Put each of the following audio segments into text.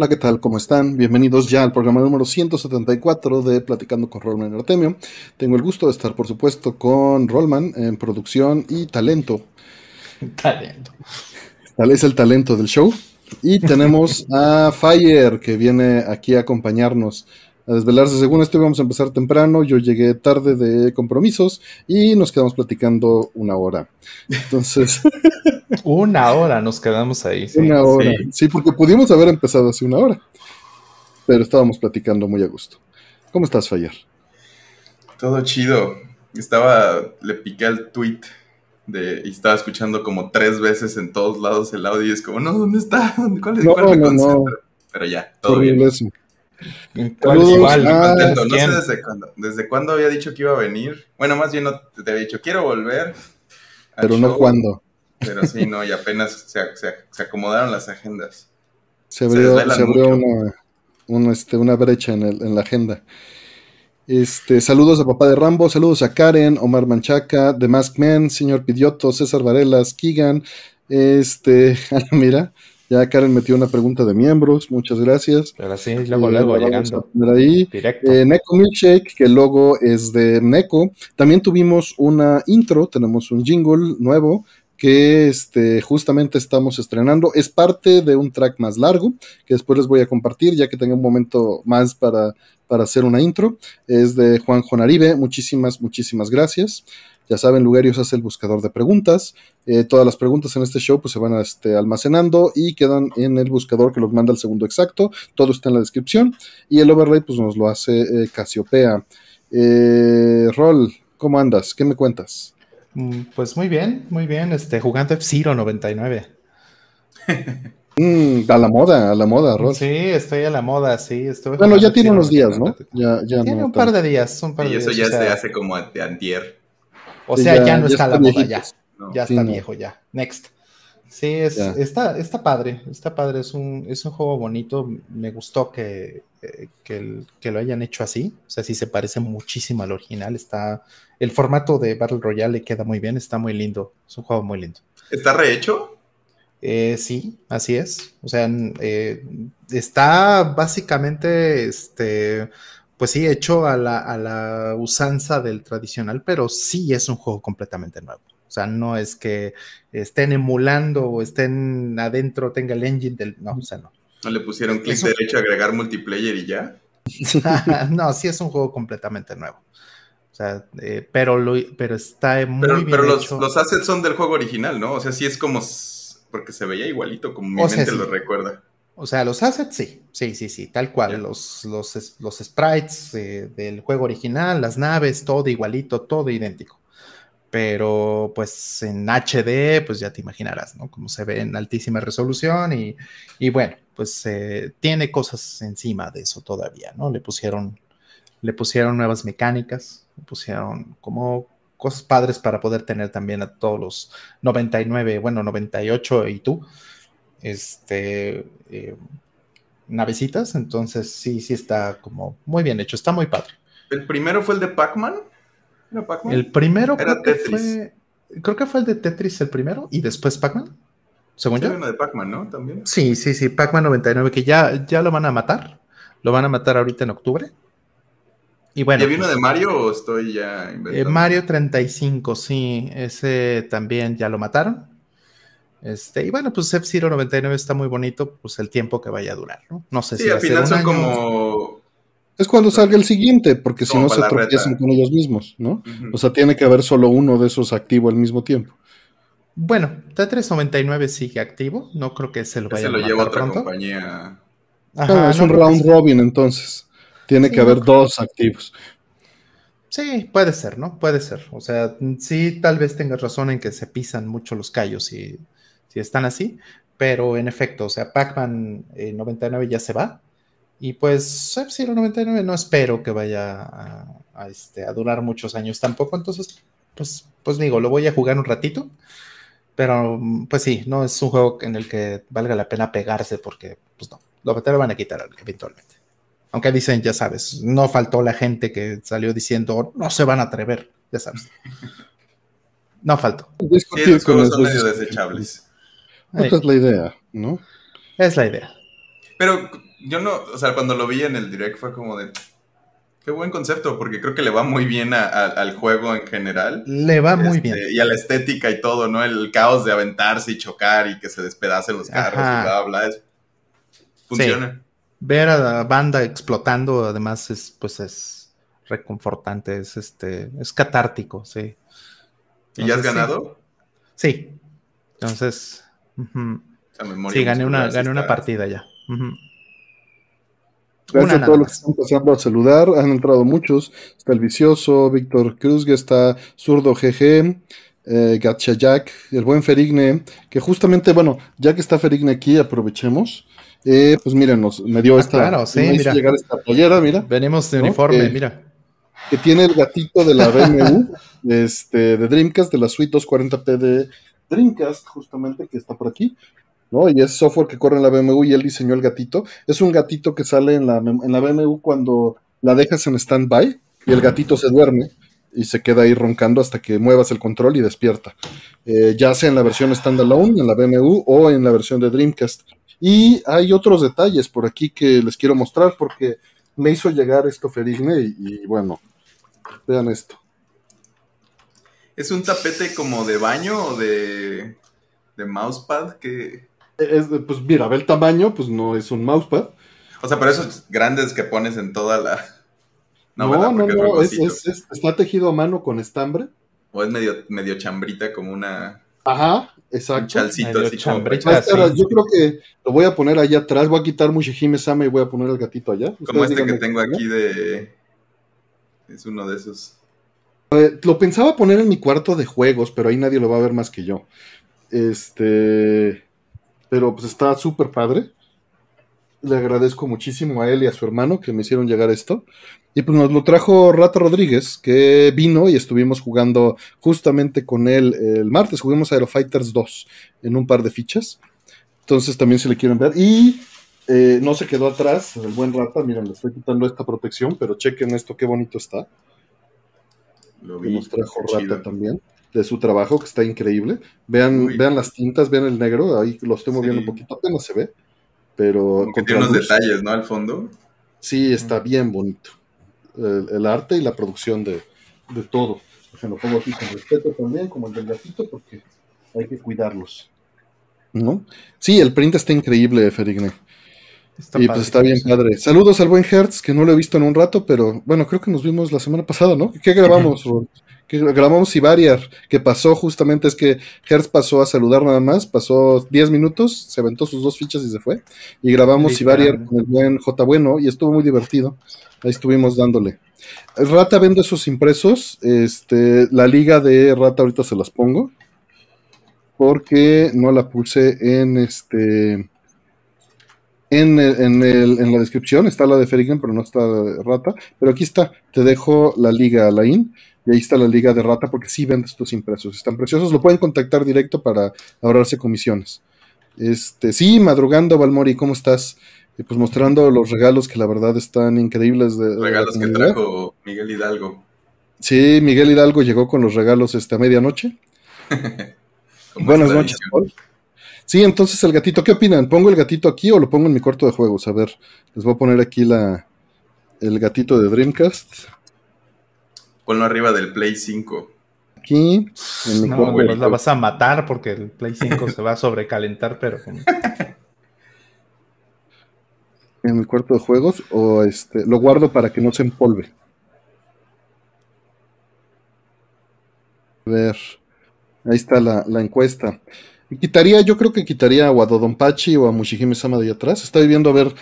Hola, ¿qué tal? ¿Cómo están? Bienvenidos ya al programa número 174 de Platicando con Rollman Artemio. Tengo el gusto de estar, por supuesto, con Rollman en producción y talento. Talento. Tal es el talento del show. Y tenemos a Fire, que viene aquí a acompañarnos a desvelarse. Según esto íbamos a empezar temprano, yo llegué tarde de compromisos y nos quedamos platicando una hora. Entonces... una hora nos quedamos ahí. Sí, una hora. Sí. sí, porque pudimos haber empezado hace una hora, pero estábamos platicando muy a gusto. ¿Cómo estás, Fire? Todo chido. Estaba, le piqué al tweet de, y estaba escuchando como tres veces en todos lados el audio y es como, no, ¿dónde está? ¿Cuál es? No, ¿Cuál no, no. Pero ya, todo Horrible bien. eso. Saludos. Igual, Ah, Contento. No sé desde cuándo, desde cuándo había dicho que iba a venir. Bueno, más bien no te había dicho, quiero volver. Pero no cuándo. Pero sí, no, y apenas se, se- se acomodaron las agendas. Se abrió, se abrió una, una, este, una brecha en, el- en la agenda. Este, saludos a papá de Rambo, saludos a Karen, Omar Manchaca, The Mask Man, señor Pidioto, César Varelas, Kigan, este, mira, ya Karen metió una pregunta de miembros, muchas gracias. Pero sí, luego, Eh, luego, llegando. ahí. Directo. Eh, Neko Milkshake, que el logo es de Neko. También tuvimos una intro, tenemos un jingle nuevo que este, justamente estamos estrenando. Es parte de un track más largo que después les voy a compartir ya que tenga un momento más para, para hacer una intro. Es de Juan Jonaribe. Muchísimas, muchísimas gracias. Ya saben, Lugarios hace el buscador de preguntas. Eh, todas las preguntas en este show pues, se van este, almacenando y quedan en el buscador que los manda al segundo exacto. Todo está en la descripción. Y el overlay pues, nos lo hace eh, Casiopea. Eh, Rol, ¿cómo andas? ¿Qué me cuentas? Mm, Pues muy bien, muy bien. Este, jugando F-Zero 99. Mm, a la moda, a la moda, Rol. Sí, estoy a la moda, sí. Estoy Bueno, ya tiene unos días, ¿no? 99. Ya, ya Tiene no un par de días, un par Y de eso días. ya o es de sea, hace como de antier. O Sí, sea, ya- ya, no ya está la moda, ya. ¿no? Ya Sí, está no. viejo, ya. Next. Sí, es, está, está padre, está padre, es un, es un juego bonito, me gustó que, eh, que, lo hayan hecho así, o sea, sí se parece muchísimo al original, está, el formato de Battle Royale le queda muy bien, está muy lindo, es un juego muy lindo. ¿Está rehecho? Eh, sí, así es, o sea, eh, está básicamente, este, pues sí, hecho a la, a la usanza del tradicional, pero sí es un juego completamente nuevo. O sea, no es que estén emulando o estén adentro, tenga el engine del. No, o sea, no. ¿No le pusieron clic Eso- derecho a agregar multiplayer y ya? no, sí es un juego completamente nuevo. O sea, eh, pero, lo, pero está muy Pero, bien pero los, hecho. los assets son del juego original, ¿no? O sea, sí es como... Porque se veía igualito, como mi O sea, mente sí. lo recuerda. O sea, los assets, sí, sí, sí, sí, tal cual. Ya. Los, los, los sprites eh, del juego original, las naves, todo igualito, todo idéntico. Pero pues en HD, pues ya te imaginarás, ¿no? Como se ve en altísima resolución y, y bueno, pues eh, tiene cosas encima de eso todavía, ¿no? Le pusieron, le pusieron nuevas mecánicas, le pusieron como cosas padres para poder tener también a todos los 99, bueno, 98 y tú, este, eh, navecitas, entonces sí, sí está como muy bien hecho, está muy padre. ¿El primero fue el de Pac-Man? El primero Era creo que Tetris. fue, creo que fue el de Tetris el primero y después Pac-Man, según Sí, yo. uno de Pac-Man, ¿no? También. Sí, sí, sí, Pac-Man 99, que ya, ya lo van a matar, lo van a matar ahorita en octubre. Y bueno, ¿Y había uno pues, de Mario o estoy ya eh, inventando? Mario 35, sí, ese también ya lo mataron. Este, y bueno, pues F-Zero 99 está muy bonito, pues el tiempo que vaya a durar, ¿no? No sé Sí, si va al a ser final un son año. como... Es cuando salga el siguiente, porque si no se tropiezan con ellos mismos, ¿no? O sea, tiene que haber solo uno de esos activo al mismo tiempo. Bueno, T399 sigue activo, no creo que se lo vaya Ese a lo lleva matar otra pronto. compañía. Ajá, es no un round robin, entonces. Tiene Sí, que haber no dos activos. Sí, puede ser, ¿no? Puede ser. O sea, sí, tal vez tengas razón en que se pisan mucho los callos si, si están así, pero en efecto, o sea, Pac-Man eh, 99 ya se va y pues F-Zero 99 no espero que vaya a, a, este, a durar muchos años tampoco, entonces, pues, pues digo, lo voy a jugar un ratito, pero mm, pues sí, no es un juego en el que valga la pena pegarse porque, pues no, lo, te lo van a quitar eventualmente. Aunque dicen, ya sabes, no faltó la gente que salió diciendo, no se van a atrever, ya sabes. No faltó. Sí, Discutir los con juegos son medio desechables. Esa es la idea, ¿no? Es la idea. Pero yo no, o sea, cuando lo vi en el direct fue como de, qué buen concepto, porque creo que le va muy bien a- a- al juego en general. Le va muy Este, bien. Y a la estética y todo, ¿no? El caos de aventarse y chocar y que se despedacen los carros Ajá. y bla, bla, bla. es- funciona. Ver a la banda explotando, además, es, pues es reconfortante, es este, es catártico, sí. ¿Y ya has sí. ganado? Sí. Entonces, ujú. Esa memoria sí, gané una, gané una partida ya. Gracias Una a todos los que están pasando a saludar. Han entrado muchos. Está el Vicioso, Víctor Cruz, está Zurdo GG, eh, Gacha Jack, el buen Ferigne, que justamente, bueno, ya que está Ferigne aquí, aprovechemos. Eh, pues miren, nos, me dio Ah, esta. claro, sí, me mira. llegar esta playera, mira, Venimos de ¿No? uniforme, Eh, mira. que tiene el gatito de la BMW, este, de Dreamcast, de la suite 240p de Dreamcast, justamente, que está por aquí. ¿no? Y es software que corre en la BMW y él diseñó el gatito. Es un gatito que sale en la, en la BMW cuando la dejas en stand-by y el gatito se duerme y se queda ahí roncando hasta que muevas el control y despierta. Eh, ya sea en la versión standalone, en la BMW o en la versión de Dreamcast. Y hay otros detalles por aquí que les quiero mostrar porque me hizo llegar esto Ferigne y, y bueno, vean esto. ¿Es un tapete como de baño o de, de mousepad? Que... Es, pues mira, ve el tamaño, pues no es un mousepad. O sea, pero esos grandes que pones en toda la... No, no, no, es, rugosito. es- es- está tejido a mano con estambre. O es medio, medio chambrita como una... Ajá, Un exacto. chalcito Medio así como... chambrita. Sí. yo creo que lo voy a poner allá atrás, voy a quitar Mushihime Sama y voy a poner el gatito allá. Como Ustedes este que tengo aquí de... Es uno de esos. Lo pensaba poner en mi cuarto de juegos, pero ahí nadie lo va a ver más que yo. Este, pero pues está súper padre. Le agradezco muchísimo a él y a su hermano que me hicieron llegar esto. Y pues nos lo trajo Rata Rodríguez, que vino y estuvimos jugando justamente con él el martes. Jugamos Aero Fighters 2 en un par de fichas. Entonces también si le quieren ver. Y eh, no se quedó atrás el buen Rata. Miren, le estoy quitando esta protección, pero chequen esto, qué bonito está Lo que vi. nos trajo está Rata chido. también, de su trabajo, que está increíble. Vean, Uy. vean las tintas, vean el negro, ahí lo estoy moviendo Sí. un poquito, apenas se ve, pero Como que tiene unos luz, detalles, ¿no? Al fondo. sí, está bien bonito. El, el arte y la producción de, de todo. Se lo pongo aquí con respeto también, como el del gatito, porque hay que cuidarlos. ¿No? Sí, el print está increíble, Ferigne. Está y padre. pues está bien padre. Saludos al buen Hertz, que no lo he visto en un rato, pero bueno, creo que nos vimos la semana pasada, ¿no? ¿Qué grabamos? Gra- grabamos Sibariar, que pasó justamente es que Hertz pasó a saludar nada más, pasó 10 minutos, se aventó sus dos fichas y se fue. Y grabamos Literal. con el buen J Bueno y estuvo muy divertido. Ahí estuvimos dándole. Rata vende esos impresos. Este, la liga de Rata ahorita se las pongo. Porque no la puse en este. En, el- en, el- en la descripción está la de Ferigen, pero no está de Rata. Pero aquí está. Te dejo la liga Alain. Y ahí está la liga de Rata porque sí vende estos impresos. Están preciosos. Lo pueden contactar directo para ahorrarse comisiones. Este, sí, madrugando, Valmori, ¿cómo estás? Y pues mostrando los regalos que la verdad están increíbles de, Regalos que trajo Miguel Hidalgo. Sí, Miguel Hidalgo llegó con los regalos este, a medianoche. Buenas es noches. Paul. Sí, entonces el gatito, ¿qué opinan? ¿Pongo el gatito aquí o lo pongo en mi cuarto de juegos? A ver, les voy a poner aquí la el gatito de Dreamcast. Ponlo arriba del Play 5. Aquí, en mi No, cuarto de la vas a matar porque el Play 5 se va a sobrecalentar, pero en mi cuarto de juegos o este lo guardo para que no se empolve. A ver, ahí está la, la encuesta. Y quitaría, yo creo que quitaría a Dodonpachi o a Mushihime Sama de ahí atrás. Estoy viendo a ver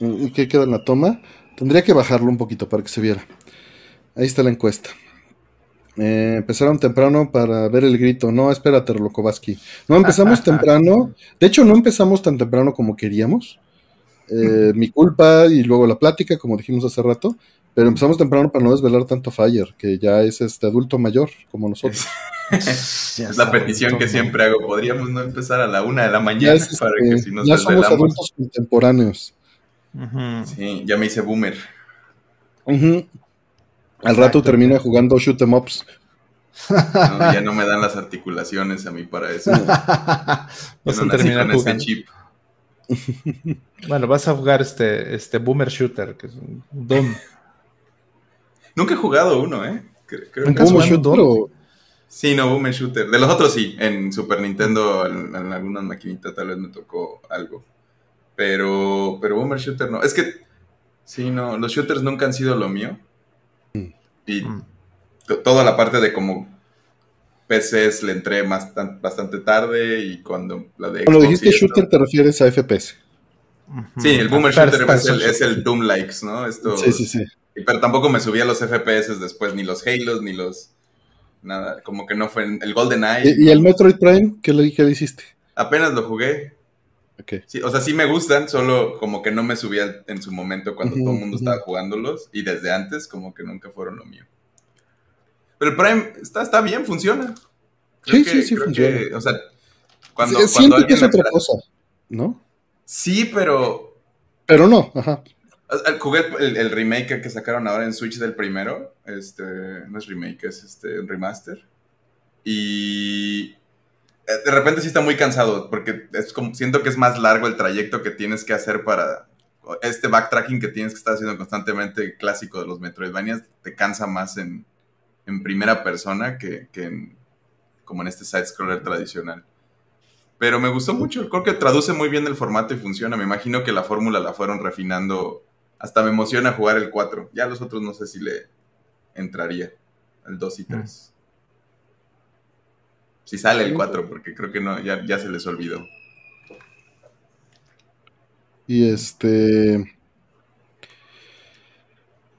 mm, qué queda en la toma. Tendría que bajarlo un poquito para que se viera. Ahí está la encuesta. Eh, empezaron temprano para ver el grito. No, espérate, Rolokovaski. No empezamos temprano. De hecho, no empezamos tan temprano como queríamos. Eh, mi culpa y luego la plática, como dijimos hace rato. Pero empezamos temprano para no desvelar tanto Fire, que ya es este adulto mayor como nosotros. Es la petición que siempre hago. Podríamos no empezar a la una de la mañana es, para este, que si nos ya somos adultos contemporáneos. Sí, ya me hice boomer. Al rato termina jugando shoot 'em ups. ¿no? Ya no me dan las articulaciones a mí para eso. Vas no a terminar con ese jugando. chip. bueno, vas a jugar este, este Boomer Shooter, que es un Doom. Nunca he jugado uno, ¿eh? Creo, ¿Un Boomer Shooter o...? Sí, no, Boomer Shooter. De los otros sí. En Super Nintendo, en, algunas maquinitas tal vez me tocó algo. Pero, pero Boomer Shooter no. Es que, sí, no, los shooters nunca han sido lo mío. Mm. Y mm. toda la parte de como PCs le entré más, bastante tarde y cuando la de... Cuando dijiste shooter te refieres a FPS. Sí, el Boomer Shooter es el, Doom Likes, ¿no? Esto, sí, sí, sí. Pero tampoco me subí a los FPS después, ni los Halos, ni los... Nada, como que no fue el Golden Eye. ¿Y, el Metroid Prime? ¿Qué le, qué hiciste? Apenas lo jugué. Okay. Sí, o sea, sí me gustan, solo como que no me subía en su momento cuando todo el mundo estaba jugándolos y desde antes como que nunca fueron lo mío. Pero el Prime está, está bien, funciona. sí, sí, sí, funciona. o sea, cuando, Siento que es otra cosa, ¿no? Sí, pero... Pero no, ajá. Jugué el, remake que sacaron ahora en Switch del primero. Este, no es remake, es este, un remaster. Y eh, de repente sí está muy cansado, porque es como, siento que es más largo el trayecto que tienes que hacer para este backtracking que tienes que estar haciendo constantemente clásico de los Metroidvanias, te cansa más en, en primera persona que, que como en este side-scroller tradicional. Pero me gustó mucho, creo que traduce muy bien el formato y funciona. Me imagino que la fórmula la fueron refinando. Hasta me emociona jugar el 4. Ya los otros no sé si le entraría. El 2 y 3. Si sale el 4, porque creo que no, ya, ya se les olvidó. Y este.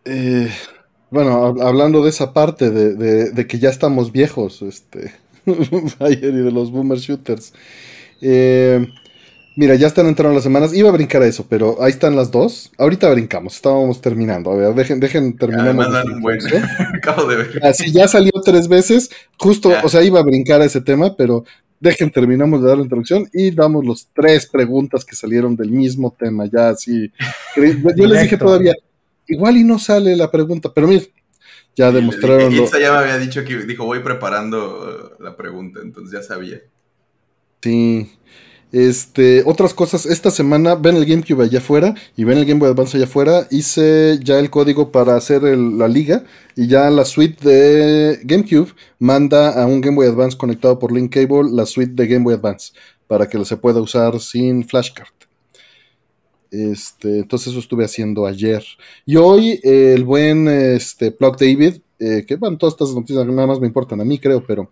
Eh, bueno, hablando de esa parte de, que ya estamos viejos, este, y de los boomer shooters. Eh, mira, ya están entrando las semanas. Iba a brincar a eso, pero ahí están las dos. Ahorita brincamos, estábamos terminando. A ver, dejen, dejen terminar. Acabo de ver. Así ya salió tres veces. Justo, o sea, iba a brincar a ese tema, pero dejen, terminamos de dar la introducción y damos los tres preguntas que salieron del mismo tema. Ya así. Yo les dije todavía igual y no sale la pregunta, pero mira, ya demostraron. Itza ya me había dicho que dijo, voy preparando uh, la pregunta, entonces ya sabía. Sí. Este, otras cosas, esta semana ven el GameCube allá afuera y ven el Game Boy Advance allá afuera. Hice ya el código para hacer la liga y ya la suite de GameCube manda a un Game Boy Advance conectado por Link Cable la suite de Game Boy Advance para que se pueda usar sin flashcard. Este, entonces eso estuve haciendo ayer. Y hoy el buen este, Plug David, eh, que bueno, todas estas noticias nada más me importan a mí, creo, pero,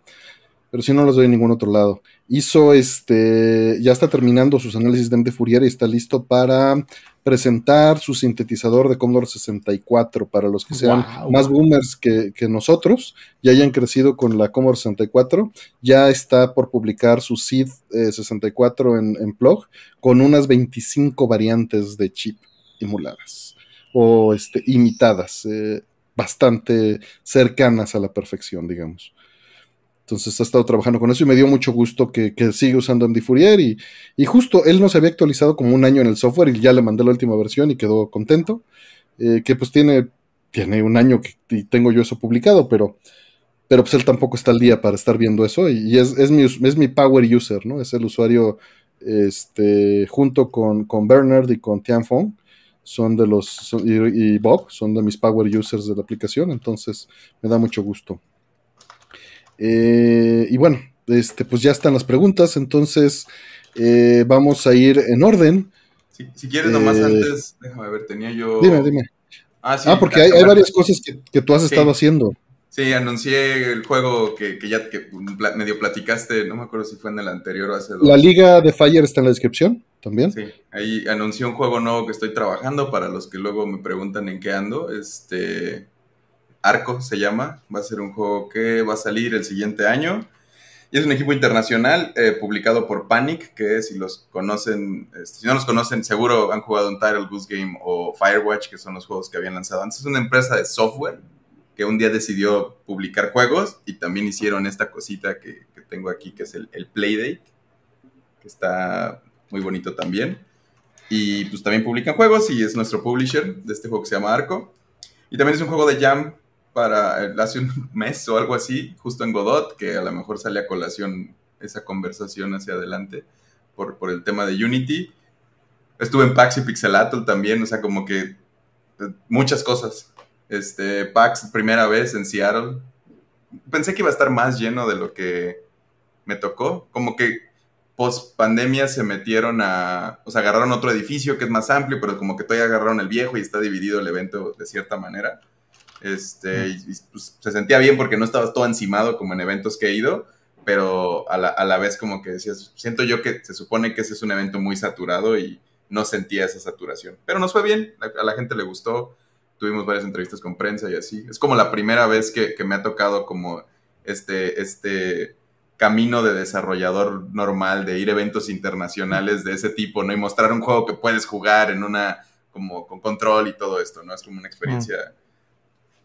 pero si no las doy en ningún otro lado. Hizo este, ya está terminando sus análisis de MD Fourier y está listo para presentar su sintetizador de Commodore 64 para los que sean más boomers que, nosotros y hayan crecido con la Commodore 64. Ya está por publicar su SID 64 eh, en, en Plug con unas 25 variantes de chip emuladas o este, imitadas, eh, bastante cercanas a la perfección, digamos. Entonces ha estado trabajando con eso y me dio mucho gusto que, sigue usando MD Fourier y, y, justo él no se había actualizado como un año en el software y ya le mandé la última versión y quedó contento. Eh, que pues tiene, tiene un año que tengo yo eso publicado, pero, pero pues él tampoco está al día para estar viendo eso y, es, es, mi, es mi power user, ¿no? Es el usuario este, junto con, con Bernard y con Tianfeng son de los, y Bob, son de mis power users de la aplicación, entonces me da mucho gusto. Eh, y bueno, este, pues ya están las preguntas, entonces eh, vamos a ir en orden. Si, quieres, nomás eh, antes, déjame ver, tenía yo. Dime, dime. Ah, sí, ah porque hay, varias cosas que, tú has estado haciendo. Sí, anuncié el juego que, ya que medio platicaste, no me acuerdo si fue en el anterior o hace dos. La liga de Fire está en la descripción también. Sí, ahí anuncié un juego nuevo que estoy trabajando para los que luego me preguntan en qué ando. Este, Arco se llama. Va a ser un juego que va a salir el siguiente año. Y es un equipo internacional eh, publicado por Panic, que si los conocen, este, si no los conocen, seguro han jugado un Title Goose Game o Firewatch, que son los juegos que habían lanzado antes. Es una empresa de software que un día decidió publicar juegos y también hicieron esta cosita que, tengo aquí, que es el, el Playdate, que está muy bonito también. Y pues también publican juegos y es nuestro publisher de este juego que se llama Arco. Y también es un juego de Jam para hace un mes o algo así, justo en Godot, que a lo mejor sale a colación esa conversación hacia adelante por, por el tema de Unity. Estuve en PAX y Pixelatl también, o sea, como que eh, muchas cosas. Este, PAX primera vez en Seattle. Pensé que iba a estar más lleno de lo que me tocó. Como que post pandemia se metieron a, o sea, agarraron otro edificio que es más amplio, pero como que todavía agarraron el viejo y está dividido el evento de cierta manera. Este, y, pues, se sentía bien porque no estabas todo encimado como en eventos que he ido, pero a la, a la, vez como que decías, siento yo que se supone que ese es un evento muy saturado y no sentía esa saturación. Pero nos fue bien, a, la gente le gustó, tuvimos varias entrevistas con prensa y así. Es como la primera vez que, que me ha tocado como este, este camino de desarrollador normal, de ir a eventos internacionales de ese tipo, ¿no? Y mostrar un juego que puedes jugar en una, como con control y todo esto, ¿no? Es como una experiencia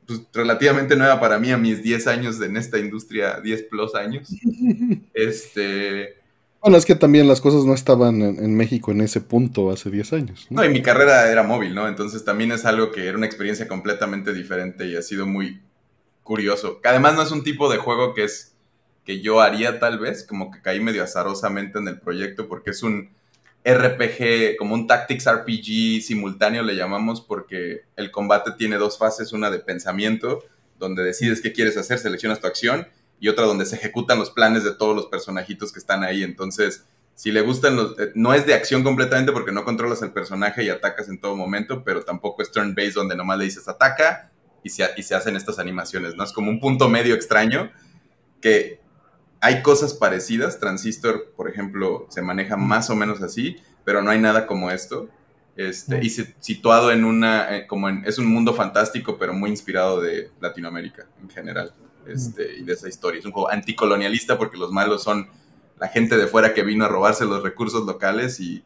pues, relativamente nueva para mí a mis 10 años en esta industria, 10 plus años. Este... Bueno, es que también las cosas no estaban en, México en ese punto hace 10 años. ¿no? y mi carrera era móvil, ¿no? Entonces también es algo que era una experiencia completamente diferente y ha sido muy curioso. Que además no es un tipo de juego que es que yo haría tal vez, como que caí medio azarosamente en el proyecto porque es un RPG, como un Tactics RPG simultáneo le llamamos porque el combate tiene dos fases, una de pensamiento, donde decides qué quieres hacer, seleccionas tu acción, y otra donde se ejecutan los planes de todos los personajitos que están ahí. Entonces, si le gustan los... Eh, no es de acción completamente porque no controlas el personaje y atacas en todo momento, pero tampoco es turn-based donde nomás le dices ataca y se, y se hacen estas animaciones, ¿no? Es como un punto medio extraño que hay cosas parecidas. Transistor, por ejemplo, se maneja más o menos así, pero no hay nada como esto. Este, y situado en una, eh, como en, es un mundo fantástico, pero muy inspirado de Latinoamérica en general, este, y de esa historia. Es un juego anticolonialista porque los malos son la gente de fuera que vino a robarse los recursos locales y,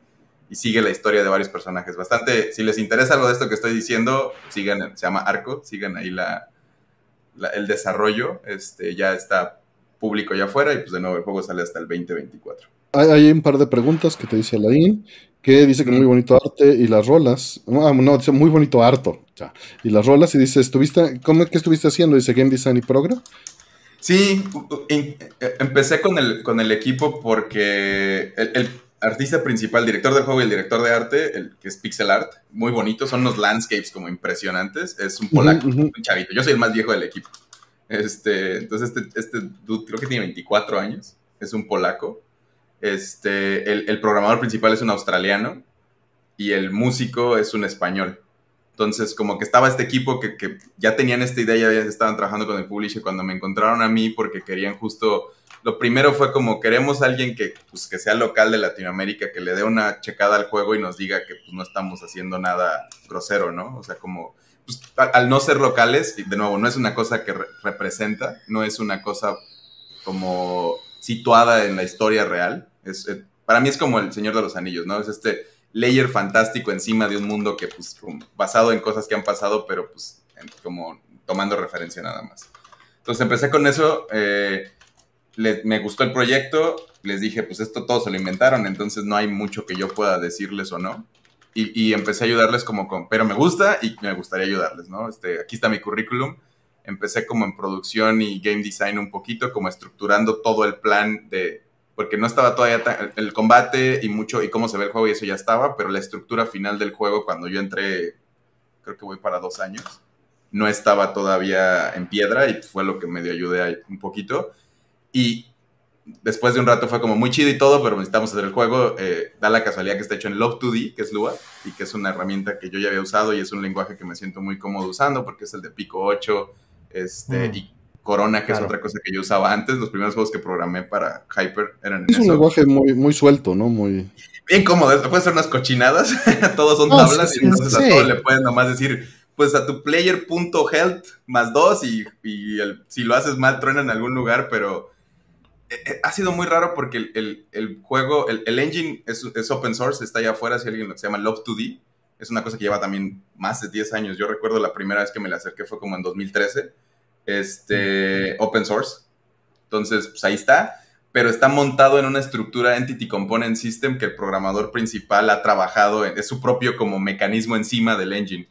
y sigue la historia de varios personajes. Bastante, si les interesa algo de esto que estoy diciendo, sigan, se llama Arco, sigan ahí la, el desarrollo, este, ya está público ya afuera y pues de nuevo el juego sale hasta el 2024. Hay, un par de preguntas que te dice Alain, que dice que muy bonito arte y las rolas. Ah, no, dice muy bonito harto. y las rolas y dice, ¿estuviste, ¿cómo es que estuviste haciendo? Dice Game Design y Program. Sí, eh, empecé con el, con el equipo porque el, artista principal, director del juego y el director de arte, el que es Pixel Art, muy bonito, son unos landscapes como impresionantes, es un polaco, un chavito. Yo soy el más viejo del equipo. Este, entonces, este, este dude creo que tiene 24 años, es un polaco. Este, el, programador principal es un australiano y el músico es un español. Entonces, como que estaba este equipo que, que, ya tenían esta idea, ya estaban trabajando con el publisher cuando me encontraron a mí porque querían justo, lo primero fue como queremos alguien que, pues, que sea local de Latinoamérica, que le dé una checada al juego y nos diga que pues, no estamos haciendo nada grosero, ¿no? O sea, como pues, al, no ser locales, de nuevo, no es una cosa que representa, no es una cosa como situada en la historia real. Es, eh, para mí es como el Señor de los Anillos, ¿no? Es este layer fantástico encima de un mundo que, pues, basado en cosas que han pasado, pero pues como tomando referencia nada más. Entonces empecé con eso, eh, me gustó el proyecto, les dije, pues esto todo se lo inventaron, entonces no hay mucho que yo pueda decirles o no y, empecé a ayudarles como con, pero me gusta y me gustaría ayudarles, ¿no? Este, aquí está mi currículum. Empecé como en producción y game design un poquito, como estructurando todo el plan de, porque no estaba todavía el combate y mucho, y cómo se ve el juego y eso ya estaba, pero la estructura final del juego cuando yo entré, creo que voy para dos años, no estaba todavía en piedra y fue lo que me dio ayudé un poquito. Y después de un rato fue como muy chido y todo, pero necesitamos hacer el juego. Eh, da la casualidad que está hecho en Love 2D, que es Lua, y que es una herramienta que yo ya había usado y es un lenguaje que me siento muy cómodo usando porque es el de Pico 8 este, mm. y Corona, que es otra cosa que yo usaba antes. Los primeros juegos que programé para Hyper eran Es un lenguaje muy, muy suelto, ¿no? Muy... Bien cómodo, puede ser unas cochinadas, todos son tablas y entonces a todos le puedes nomás decir pues a tu player.health más dos y, y el, si lo haces mal truena en algún lugar, pero ha sido muy raro porque el, juego, el, engine es, open source, está allá afuera, si alguien lo se llama Love2D, es una cosa que lleva también más de 10 años. Yo recuerdo la primera vez que me le acerqué fue como en 2013, este, open source. Entonces, pues ahí está, pero está montado en una estructura Entity Component System que el programador principal ha trabajado, es su propio como mecanismo encima del engine.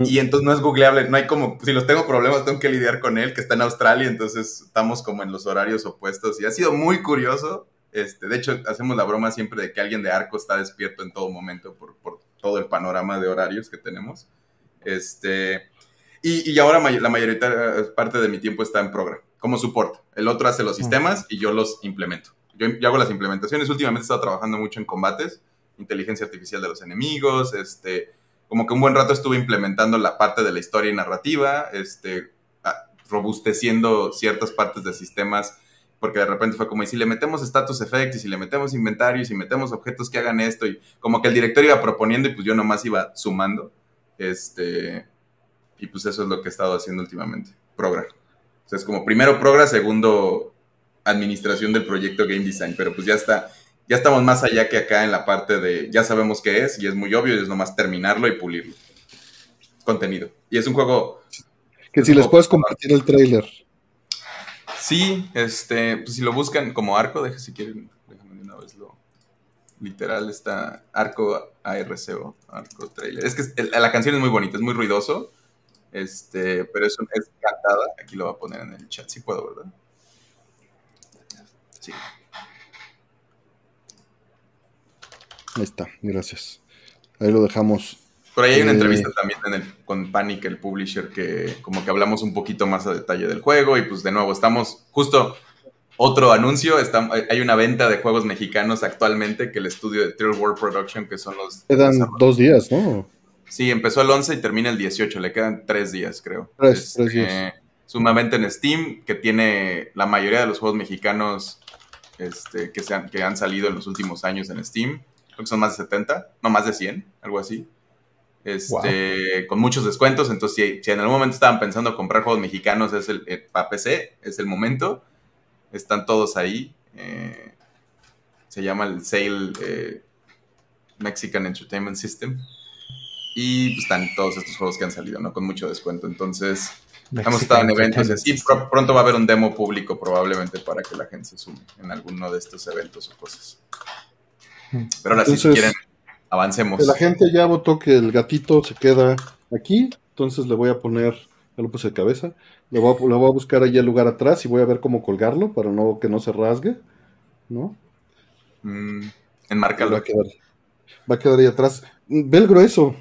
Y entonces no es googleable, no hay como, si los tengo problemas tengo que lidiar con él, que está en Australia, entonces estamos como en los horarios opuestos y ha sido muy curioso Este, de hecho, hacemos la broma siempre de que alguien de Arco está despierto en todo momento por, por todo el panorama de horarios que tenemos. Este, y, y ahora la mayoría parte de mi tiempo está en Program, como support. El otro hace los sistemas y yo los implemento. Yo, yo hago las implementaciones. Últimamente he estado trabajando mucho en combates, inteligencia artificial de los enemigos, este, como que un buen rato estuve implementando la parte de la historia y narrativa, este, robusteciendo ciertas partes de sistemas, porque de repente fue como, y si le metemos status effects, y si le metemos inventarios, y metemos objetos que hagan esto, y como que el director iba proponiendo y pues yo nomás iba sumando, este, y pues eso es lo que he estado haciendo últimamente, Progra. O sea, es como primero Progra, segundo administración del proyecto Game Design, pero pues ya está, ya estamos más allá que acá en la parte de, ya sabemos qué es, y es muy obvio, y es nomás terminarlo y pulirlo. Contenido. Y es un juego que si les puedes compartir el trailer. Sí, este, pues si lo buscan como arco, deje si quieren, déjame una vez lo. Literal está arco ARCO, arco trailer. Es que la canción es muy bonita, es muy ruidoso. Este, pero es, es cantada. Aquí lo voy a poner en el chat, si puedo, ¿verdad? Sí. Ahí está, gracias. Ahí lo dejamos por ahí hay una eh, entrevista también con Panic, el publisher, que como que hablamos un poquito más a detalle del juego y pues de nuevo estamos justo otro anuncio, hay una venta de juegos mexicanos actualmente que el estudio de Thrill World Production, que son los... Quedan dos días, ¿no? Sí, empezó el 11 y termina el 18, le quedan tres días, creo. Tres, tres días. Este, sumamente en Steam, que tiene la mayoría de los juegos mexicanos este, que, se han, que han salido en los últimos años en Steam. Creo que son más de 70, no más de 100, algo así este, con muchos descuentos. Entonces, si, en algún momento estaban pensando comprar juegos mexicanos, es el, eh, para PC, es el momento. Están todos ahí. Eh, se llama el Sale eh, Mexican Entertainment System. Y pues, están todos estos juegos que han salido, ¿no? Con mucho descuento. Entonces, hemos estado en eventos y pronto va a haber un demo público probablemente para que la gente se sume en alguno de estos eventos o cosas. Pero ahora, si quieren Avancemos. La gente ya votó que el gatito se queda aquí, entonces le voy a poner, ya lo puse de cabeza, le voy a, voy a buscar allí el lugar atrás y voy a ver cómo colgarlo para no que no se rasgue, ¿no? Mm, enmárcalo. Va a, quedar, va a quedar ahí atrás. Ve el grueso.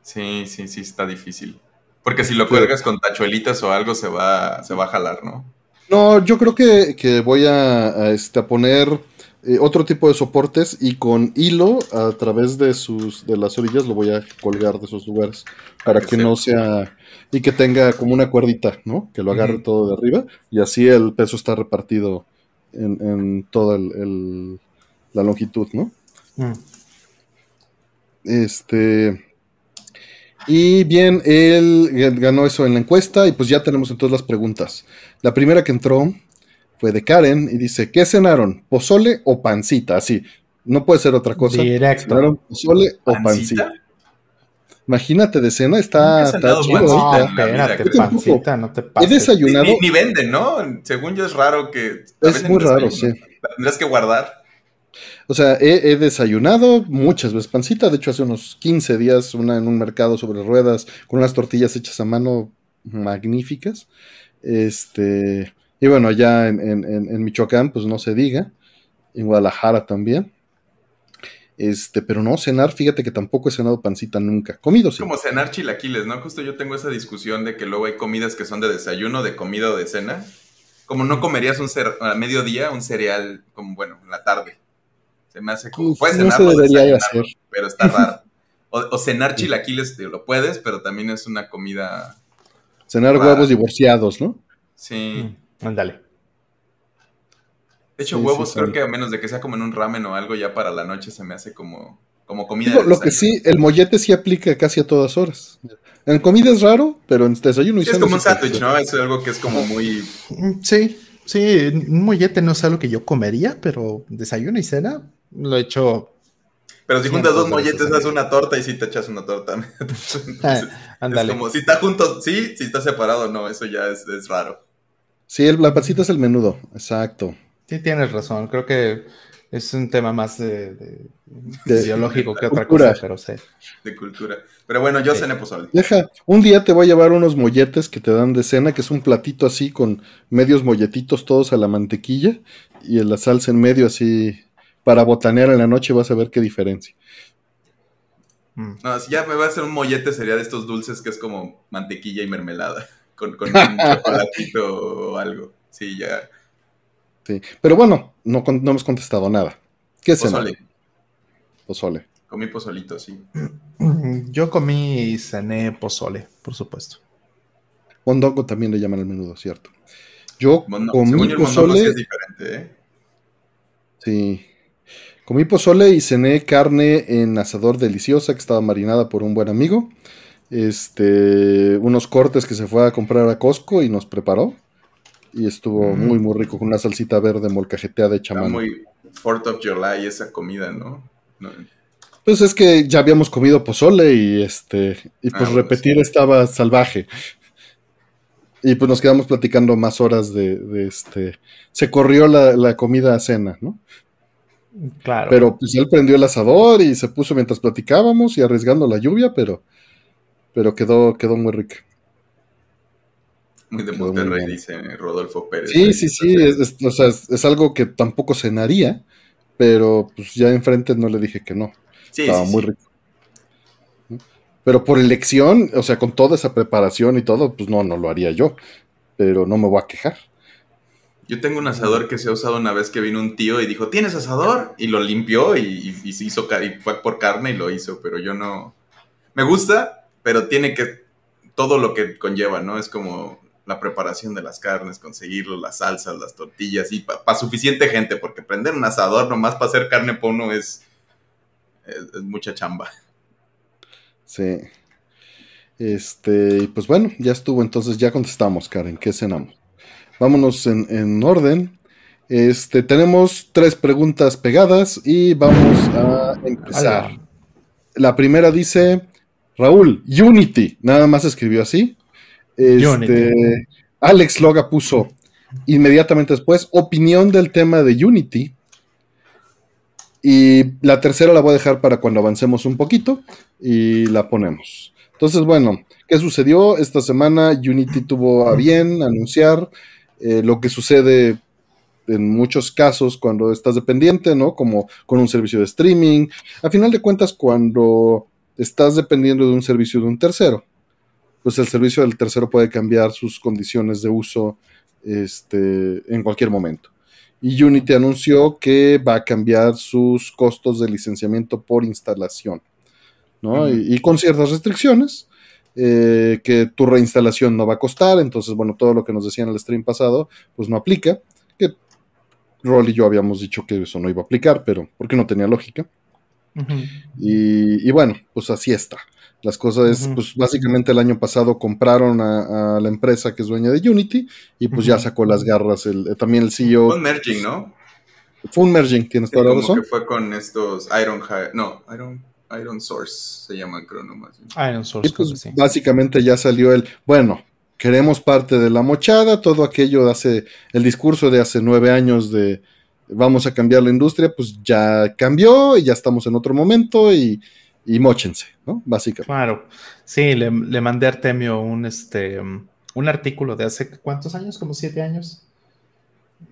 Sí, sí, sí, está difícil. Porque si lo cuelgas con tachuelitas o algo se va, se va a jalar, ¿no? No, yo creo que, voy a, este, a poner eh, otro tipo de soportes y con hilo a través de sus de las orillas lo voy a colgar de esos lugares para que no sea y que tenga como una cuerdita, ¿no? Que lo agarre todo de arriba y así el peso está repartido en, toda la longitud, ¿no? Mm. Este y bien, él ganó eso en la encuesta y pues ya tenemos entonces las preguntas. La primera que entró fue de Karen y dice, ¿qué cenaron? ¿Pozole o pancita? Así, no puede ser otra cosa. Directo. ¿Cenaron pozole o pancita? Imagínate de cena, está, está chido. No, espérate, pancita, no te pases. He desayunado. Ni, venden, ¿no? Según yo es raro que. Es muy raro, sí. tendrás que guardar. O sea, he, he, desayunado muchas veces pancita. De hecho, hace unos 15 días, una en un mercado sobre ruedas, con unas tortillas hechas a mano magníficas. Este. Y bueno, allá en, Michoacán, pues no se diga. En Guadalajara también. Este, pero no, cenar, fíjate que tampoco he cenado pancita nunca. Comido sí. Como cenar chilaquiles, ¿no? Justo yo tengo esa discusión de que luego hay comidas que son de desayuno, de comida o de cena. Como no comerías un a mediodía un cereal, como bueno, en la tarde. Se me hace como. Puedes no debería hacer. pero está raro. O, cenar chilaquiles, lo puedes, pero también es una comida. Cenar huevos divorciados, ¿no? Sí. Mm. Ándale. De hecho, huevos creo que a menos de que sea como en un ramen o algo, ya para la noche se me hace como, como comida. lo que sí, el mollete sí aplica casi a todas horas. En comida es raro, pero en desayuno y Es como un sándwich, ¿no? Es algo que es como muy... Sí, sí, un mollete no es algo que yo comería, pero desayuno y cena lo he hecho... Pero si juntas dos molletes, haces una torta y si te echas una torta. ándale. Es como, si está juntos, sí, si está separado, no, eso ya es, es raro. Sí, el, la pancita es el menudo, exacto. Sí, tienes razón. Creo que Es un tema más de, de- De- ideológico que otra cultura. cosa, pero sí. De cultura. Pero bueno, yo Sí. cené pozole. Deja, un día te voy a llevar unos molletes que te dan de cena, que es un platito así con medios molletitos todos a la mantequilla y la salsa en medio así para botanear en la noche, vas a ver qué diferencia. Mm. No, si ya me va a hacer un mollete, sería de estos dulces que es como mantequilla y mermelada. Con, con un chocolatito o algo. Sí, ya. Sí. Pero bueno, no, no hemos contestado nada. ¿Qué cena? Pozole. Pozole. Comí pozolito, sí. Yo comí y cené pozole, por supuesto. Mondongo también le llaman al menudo, ¿cierto? Yo comí según yo, el mondongo sí pozole. es diferente, ¿eh? Sí. Comí pozole y cené carne en asador deliciosa que estaba marinada por un buen amigo. Este, unos cortes que se fue a comprar a Costco y nos preparó. Y estuvo Mm. muy, muy rico con una salsita verde molcajeteada Está mano. muy 4th of July esa comida, ¿no? No, Pues es que ya habíamos comido pozole y este, y pues Ah, bueno, repetir sí. estaba salvaje. Y pues nos quedamos platicando más horas de, de este. Se corrió la, la comida a cena, ¿no? Claro. Pero pues él prendió el asador y se puso mientras platicábamos y arriesgando la lluvia, pero, pero quedó, quedó muy rica. muy de Quedó Monterrey, dice Rodolfo Pérez. Sí, sí, sí, es, es- o sea, es, es algo que tampoco cenaría, pero pues ya enfrente no le dije que no. Sí, Estaba sí, muy sí. rico. Pero por elección, o sea, con toda esa preparación y todo, pues no, no lo haría yo. Pero no me voy a quejar. Yo tengo un asador que se ha usado una vez que vino un tío y dijo, ¿tienes asador? Y lo limpió y, se hizo, fue por carne y lo hizo, pero yo no... Me gusta, pero tiene que... Todo lo que conlleva, ¿no? Es como la preparación de las carnes, conseguirlo, las salsas, las tortillas, y para suficiente gente, porque prender un asador nomás para hacer carne para uno es, es, es mucha chamba. Sí. Este, pues bueno, ya estuvo. Entonces ya contestamos, Karen. ¿Qué cenamos? Vámonos en, en orden. Este, tenemos tres preguntas pegadas y vamos a empezar. Ala. La primera dice, Raúl, Unity, nada más escribió así. Este, Unity. Alex Loga puso inmediatamente después, opinión del tema de Unity. Y la tercera la voy a dejar para cuando avancemos un poquito y la ponemos. Entonces, bueno, ¿qué sucedió? Esta semana Unity tuvo a bien anunciar eh, lo que sucede en muchos casos cuando estás dependiente, ¿no? Como con un servicio de streaming. A final de cuentas, cuando estás dependiendo de un servicio de un tercero, pues el servicio del tercero puede cambiar sus condiciones de uso este, en cualquier momento. Y Unity anunció que va a cambiar sus costos de licenciamiento por instalación, ¿no? Y con ciertas restricciones, eh, que tu reinstalación no va a costar, entonces, bueno, todo lo que nos decían en el stream pasado, pues no aplica, que Roll y yo habíamos dicho que eso no iba a aplicar, pero porque no tenía lógica. Y, y bueno, pues así está. Las cosas, pues básicamente el año pasado compraron a, a la empresa que es dueña de Unity y pues ya sacó las garras. El, eh, también el CEO. Con merging, ¿no? Fue un merging, tienes toda la razón. que fue con estos Iron... No, Iron, Iron Source se llama, creo nomás. Iron Source, Y pues básicamente ya salió el, bueno, queremos parte de la mochada, todo aquello de hace, el discurso de hace nueve años de vamos a cambiar la industria, pues ya cambió y ya estamos en otro momento y, y móchense, ¿no? Básicamente. Claro. Sí, le, le mandé a Artemio un, este, un artículo de hace cuántos años, como siete años.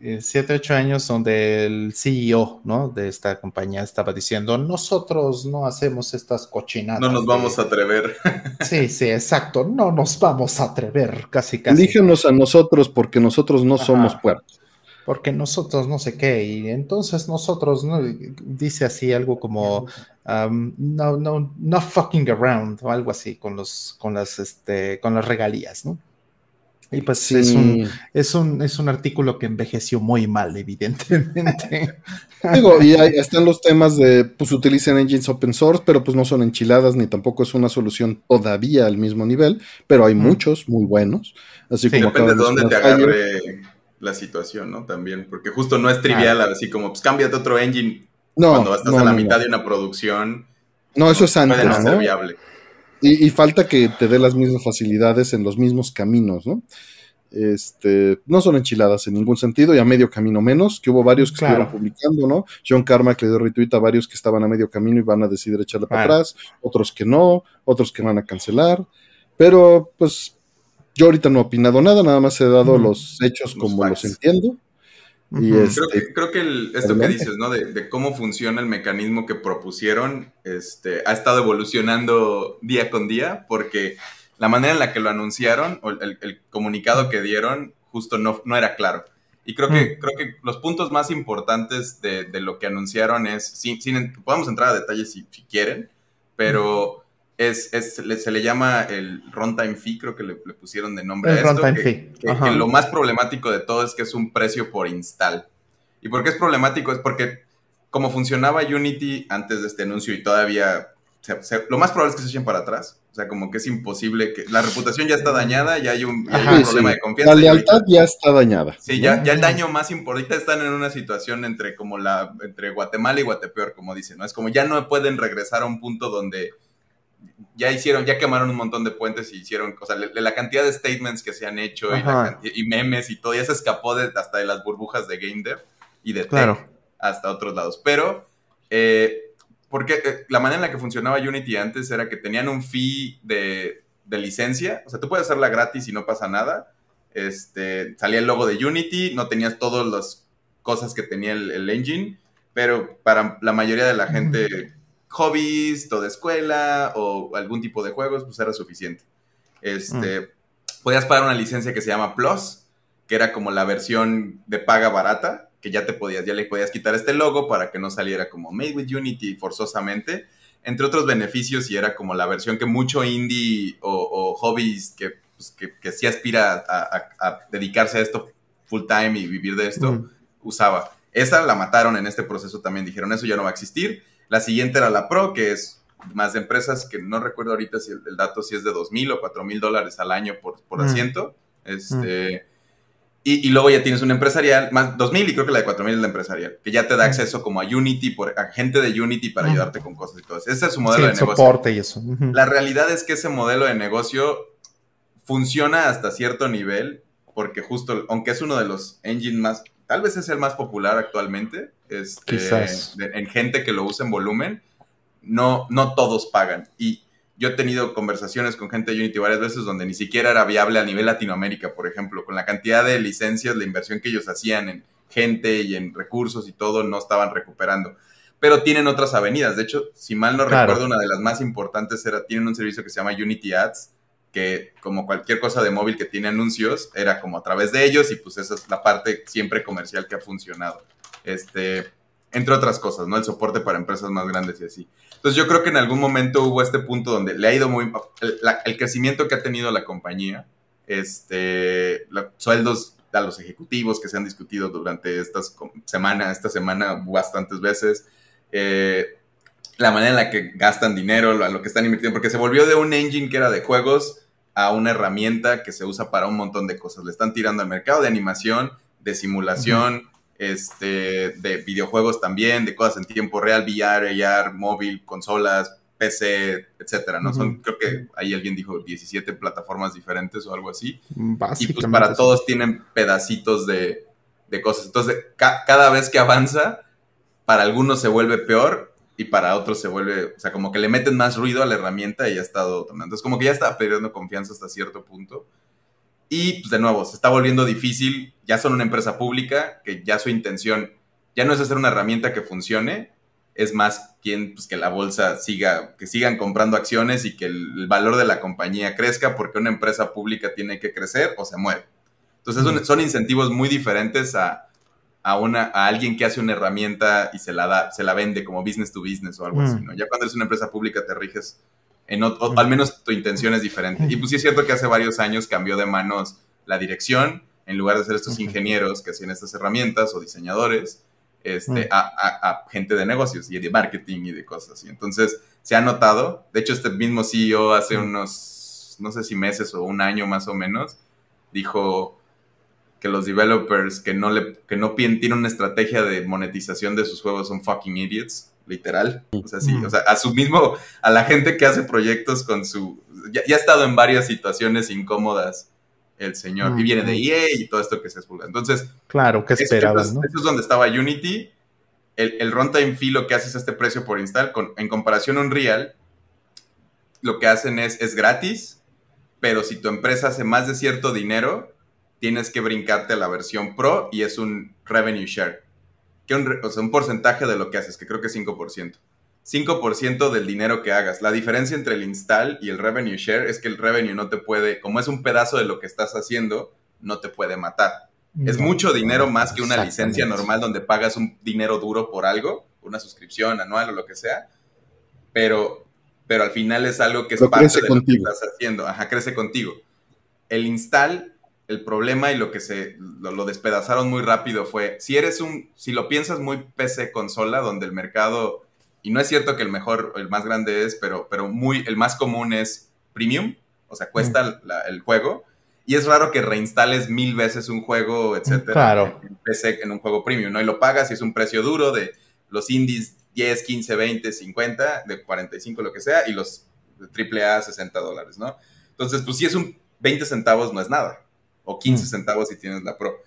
Eh, siete, ocho años, donde el CEO ¿no? de esta compañía estaba diciendo: Nosotros no hacemos estas cochinadas. No nos de- vamos a atrever. Sí, sí, exacto. No nos vamos a atrever, casi, casi. Elígenos a nosotros porque nosotros no Ajá. somos puercos. Porque nosotros no sé qué, y entonces nosotros, ¿no? dice así algo como, um, no, no, no fucking around, o algo así, con los, con las, este, con las regalías, ¿no? Y pues Sí. es, un, es, un, es un artículo que envejeció muy mal, evidentemente. Digo, y ahí están los temas de, pues utilicen engines open source, pero pues no son enchiladas ni tampoco es una solución todavía al mismo nivel, pero hay Mm. muchos muy buenos. Así Sí, como Depende de dónde te agarre la situación, ¿no? También, porque justo no es trivial, así como, pues cámbiate otro engine No, cuando estás no, a la no, mitad no. de una producción. No, eso es puede antes, no ser ¿no? viable. Y, y falta que te dé las mismas facilidades en los mismos caminos, ¿no? Este, no son enchiladas en ningún sentido y a medio camino menos, que hubo varios que estuvieron publicando, ¿no? John Carmack le dio retweet a varios que estaban a medio camino y van a decidir echarle para atrás, otros que no, otros que van a cancelar, pero pues yo ahorita no he opinado nada, nada más he dado los hechos como los entiendo. Y este, creo que, esto que dices, ¿no? De, cómo funciona el mecanismo que propusieron, este, ha estado evolucionando día con día, porque la manera en la que lo anunciaron, o el, comunicado que dieron, justo no, no era claro. Y creo que, mm. creo que los puntos más importantes de, lo que anunciaron es, sin, podemos entrar a detalles si, quieren, pero es, se le llama el runtime fee, creo que le, pusieron de nombre a esto. Que, que, lo más problemático de todo es que es un precio por install. ¿Y por qué es problemático? Es porque como funcionaba Unity antes de este anuncio y todavía lo más probable es que se echen para atrás. O sea, como que es imposible que la reputación ya está dañada, ya hay un, problema de confianza. La lealtad ya está dañada. Sí, ya, ya el daño más importante, están en una situación entre como la entre Guatemala y Guatepeor, como dicen, ¿no? Es como ya no pueden regresar a un punto donde ya hicieron, ya quemaron un montón de puentes y hicieron, o sea, la cantidad de statements que se han hecho y, memes y todo, ya se escapó de, hasta de las burbujas de Game Dev y de claro. hasta otros lados. Pero eh, porque eh, la manera en la que funcionaba Unity antes era que tenían un fee de, licencia. O sea, tú puedes hacerla gratis y no pasa nada. Este, salía el logo de Unity, no tenías todas las cosas que tenía el, engine, pero para la mayoría de la gente, hobbies, toda escuela o algún tipo de juegos, pues era suficiente. Este, mm. Podías pagar una licencia que se llama Plus, que era como la versión de paga barata, que ya te podías, ya le podías quitar este logo para que no saliera como Made with Unity forzosamente, entre otros beneficios y era como la versión que mucho indie o, hobbies pues, que, que, sí aspira a, dedicarse a esto full time y vivir de esto, usaba. Esa la mataron en este proceso también, dijeron eso ya no va a existir. La siguiente era la Pro, que es más de empresas que no recuerdo ahorita si el, dato si es de dos mil o cuatro mil dólares al año por, por asiento. Este, y, luego ya tienes una empresarial, más 2000 y creo que la de 4000 es la empresarial, que ya te da acceso como a Unity, por, a gente de Unity para ayudarte con cosas y todo eso. Ese es su modelo de negocio. soporte y eso. La realidad es que ese modelo de negocio funciona hasta cierto nivel, porque justo, aunque es uno de los engines más, tal vez es el más popular actualmente, este, Quizás. en gente que lo usa en volumen, no, no todos pagan. Y yo he tenido conversaciones con gente de Unity varias veces donde ni siquiera era viable a nivel Latinoamérica, por ejemplo, con la cantidad de licencias, la inversión que ellos hacían en gente y en recursos y todo, no estaban recuperando. Pero tienen otras avenidas. De hecho, si mal no recuerdo, una de las más importantes era, tienen un servicio que se llama Unity Ads, que como cualquier cosa de móvil que tiene anuncios, era como a través de ellos y pues esa es la parte siempre comercial que ha funcionado. Este, entre otras cosas, ¿no? El soporte para empresas más grandes y así. Entonces yo creo que en algún momento hubo este punto donde le ha ido muy... El, crecimiento que ha tenido la compañía, este, los sueldos a los ejecutivos que se han discutido durante estas semanas, esta semana bastantes veces, eh, la manera en la que gastan dinero, a lo que están invirtiendo, porque se volvió de un engine que era de juegos a una herramienta que se usa para un montón de cosas. Le están tirando al mercado de animación, de simulación, este, de videojuegos también, de cosas en tiempo real, VR, AR, móvil, consolas, PC, etcétera, ¿no? Son, creo que ahí alguien dijo 17 plataformas diferentes o algo así. Y pues para todos tienen pedacitos de, cosas. Entonces, cada vez que avanza, para algunos se vuelve peor y para otros se vuelve, o sea, como que le meten más ruido a la herramienta y ya ha estado Entonces, como que ya está perdiendo confianza hasta cierto punto. Y pues de nuevo, se está volviendo difícil, ya son una empresa pública, que ya su intención ya no es hacer una herramienta que funcione, es más quien, pues, que la bolsa siga, que sigan comprando acciones y que el, valor de la compañía crezca porque una empresa pública tiene que crecer o se muere. Entonces son, incentivos muy diferentes a, una, a alguien que hace una herramienta y se la, da, se la vende como business to business o algo así, ¿no? Ya cuando eres una empresa pública te riges al menos tu intención es diferente. Y pues sí es cierto que hace varios años cambió de manos la dirección, en lugar de ser estos ingenieros que hacían estas herramientas o diseñadores, este, a, gente de negocios y de marketing y de cosas así. Entonces, se ha notado, de hecho este mismo CEO hace unos, no sé si meses o un año más o menos, dijo que los developers que no, le, que no tienen una estrategia de monetización de sus juegos son fucking idiots literal. O sea, sí, o sea, a su mismo, a la gente que hace proyectos con su, ya, ha estado en varias situaciones incómodas el señor. Y viene de EA y todo esto que se expulga. Entonces, claro, que esperaban, ¿no? Eso es donde estaba Unity. El, el runtime fee lo que hace es este precio por install. Con, en comparación a Unreal, lo que hacen es, es gratis, pero si tu empresa hace más de cierto dinero, tienes que brincarte a la versión Pro y es un revenue share. Que un, o sea, un porcentaje de lo que haces, que creo que es 5%. 5% del dinero que hagas. La diferencia entre el install y el revenue share es que el revenue no te puede, como es un pedazo de lo que estás haciendo, no te puede matar. es mucho dinero más que una licencia normal donde pagas un dinero duro por algo, una suscripción anual o lo que sea, pero, pero al final es algo que es parte de lo que estás haciendo. Ajá, crece contigo. El install, el problema y lo que se lo, lo, despedazaron muy rápido fue, si eres un, si lo piensas muy PC consola, donde el mercado y no es cierto que el mejor, el más grande es, pero, pero muy, el más común es premium, o sea, cuesta el juego. Y es raro que reinstales mil veces un juego, etcétera, claro. en, PC, en un juego premium, ¿no? Y lo pagas y es un precio duro de los indies 10, 15, 20, 50, de 45, lo que sea, y los de AAA 60 dólares, ¿no? Entonces, pues si es un 20 centavos no es nada, o 15 centavos si tienes la Pro.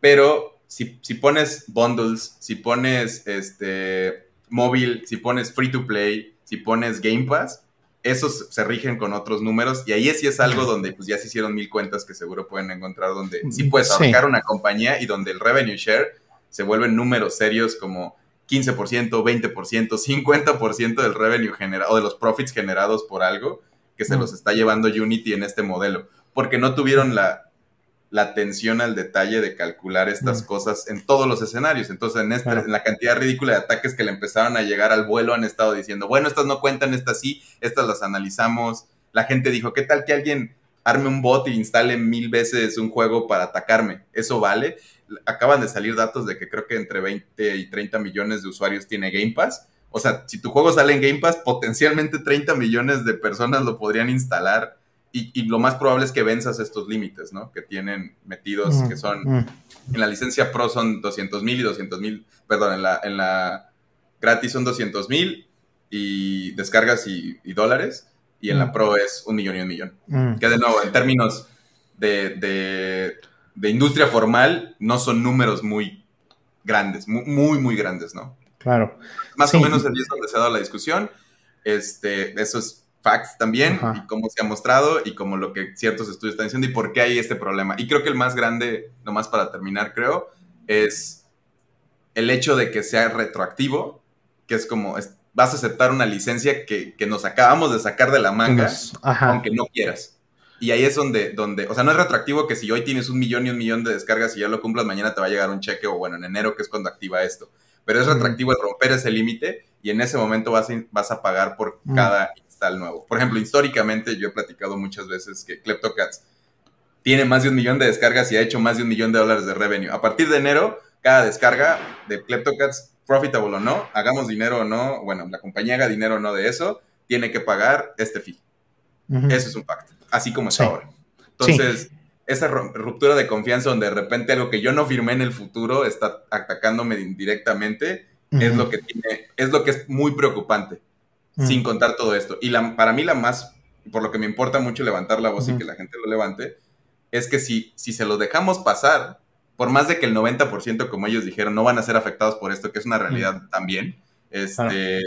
Pero si, si pones bundles, si pones este móvil, si pones free to play, si pones Game Pass, esos se rigen con otros números y ahí sí es algo donde pues ya se hicieron mil cuentas que seguro pueden encontrar donde sí puedes ahorcar una compañía y donde el revenue share se vuelven números serios como 15%, 20%, 50% del revenue generado o de los profits generados por algo que se los está llevando Unity en este modelo, porque no tuvieron la, la atención al detalle de calcular estas mm. cosas en todos los escenarios. Entonces, en, esta, en la cantidad ridícula de ataques que le empezaron a llegar al vuelo, han estado diciendo, bueno, estas no cuentan, estas sí, estas las analizamos. La gente dijo, ¿qué tal que alguien arme un bot e instale mil veces un juego para atacarme? ¿Eso vale? Acaban de salir datos de que creo que entre 20 y 30 millones de usuarios tiene Game Pass. O sea, si tu juego sale en Game Pass, potencialmente 30 millones de personas lo podrían instalar y, lo más probable es que venzas estos límites, ¿no? Que tienen metidos, mm, que son, mm. en la licencia Pro son 200 mil y 200 mil, perdón, en la, en la gratis son 200 mil y descargas y, dólares, y en la mm. Pro es un millón y un millón. Que de nuevo, en términos de, de, industria formal, no son números muy grandes, muy, muy, grandes, ¿no? Claro. Más o menos es donde se ha dado la discusión. Este, eso es facts también y cómo se ha mostrado y como lo que ciertos estudios están diciendo y por qué hay este problema. Y creo que el más grande, nomás para terminar, creo, es el hecho de que sea retroactivo, que es como, vas a aceptar una licencia que, nos acabamos de sacar de la manga, aunque no quieras. Y ahí es donde, donde, o sea, no es retroactivo que si hoy tienes un millón y un millón de descargas y ya lo cumplas, mañana te va a llegar un cheque o bueno, en enero, que es cuando activa esto. Pero es retroactivo el romper ese límite y en ese momento vas a, vas a pagar por cada nuevo. Por ejemplo, históricamente yo he platicado muchas veces que Kleptocats tiene más de un millón de descargas y ha hecho más de un millón de dólares de revenue. A partir de enero, cada descarga de Kleptocats, profitable o no, hagamos dinero o no, bueno, la compañía haga dinero o no de eso, tiene que pagar este fee. Eso es un pacto, así como está ahora. Entonces, esa ruptura de confianza donde de repente algo que yo no firmé en el futuro está atacándome directamente, es lo que tiene, es lo que es muy preocupante sin mm. contar todo esto. Y la, para mí la más, por lo que me importa mucho levantar la voz y que la gente lo levante, es que si, si se lo dejamos pasar, por más de que el 90%, como ellos dijeron, no van a ser afectados por esto, que es una realidad también, este,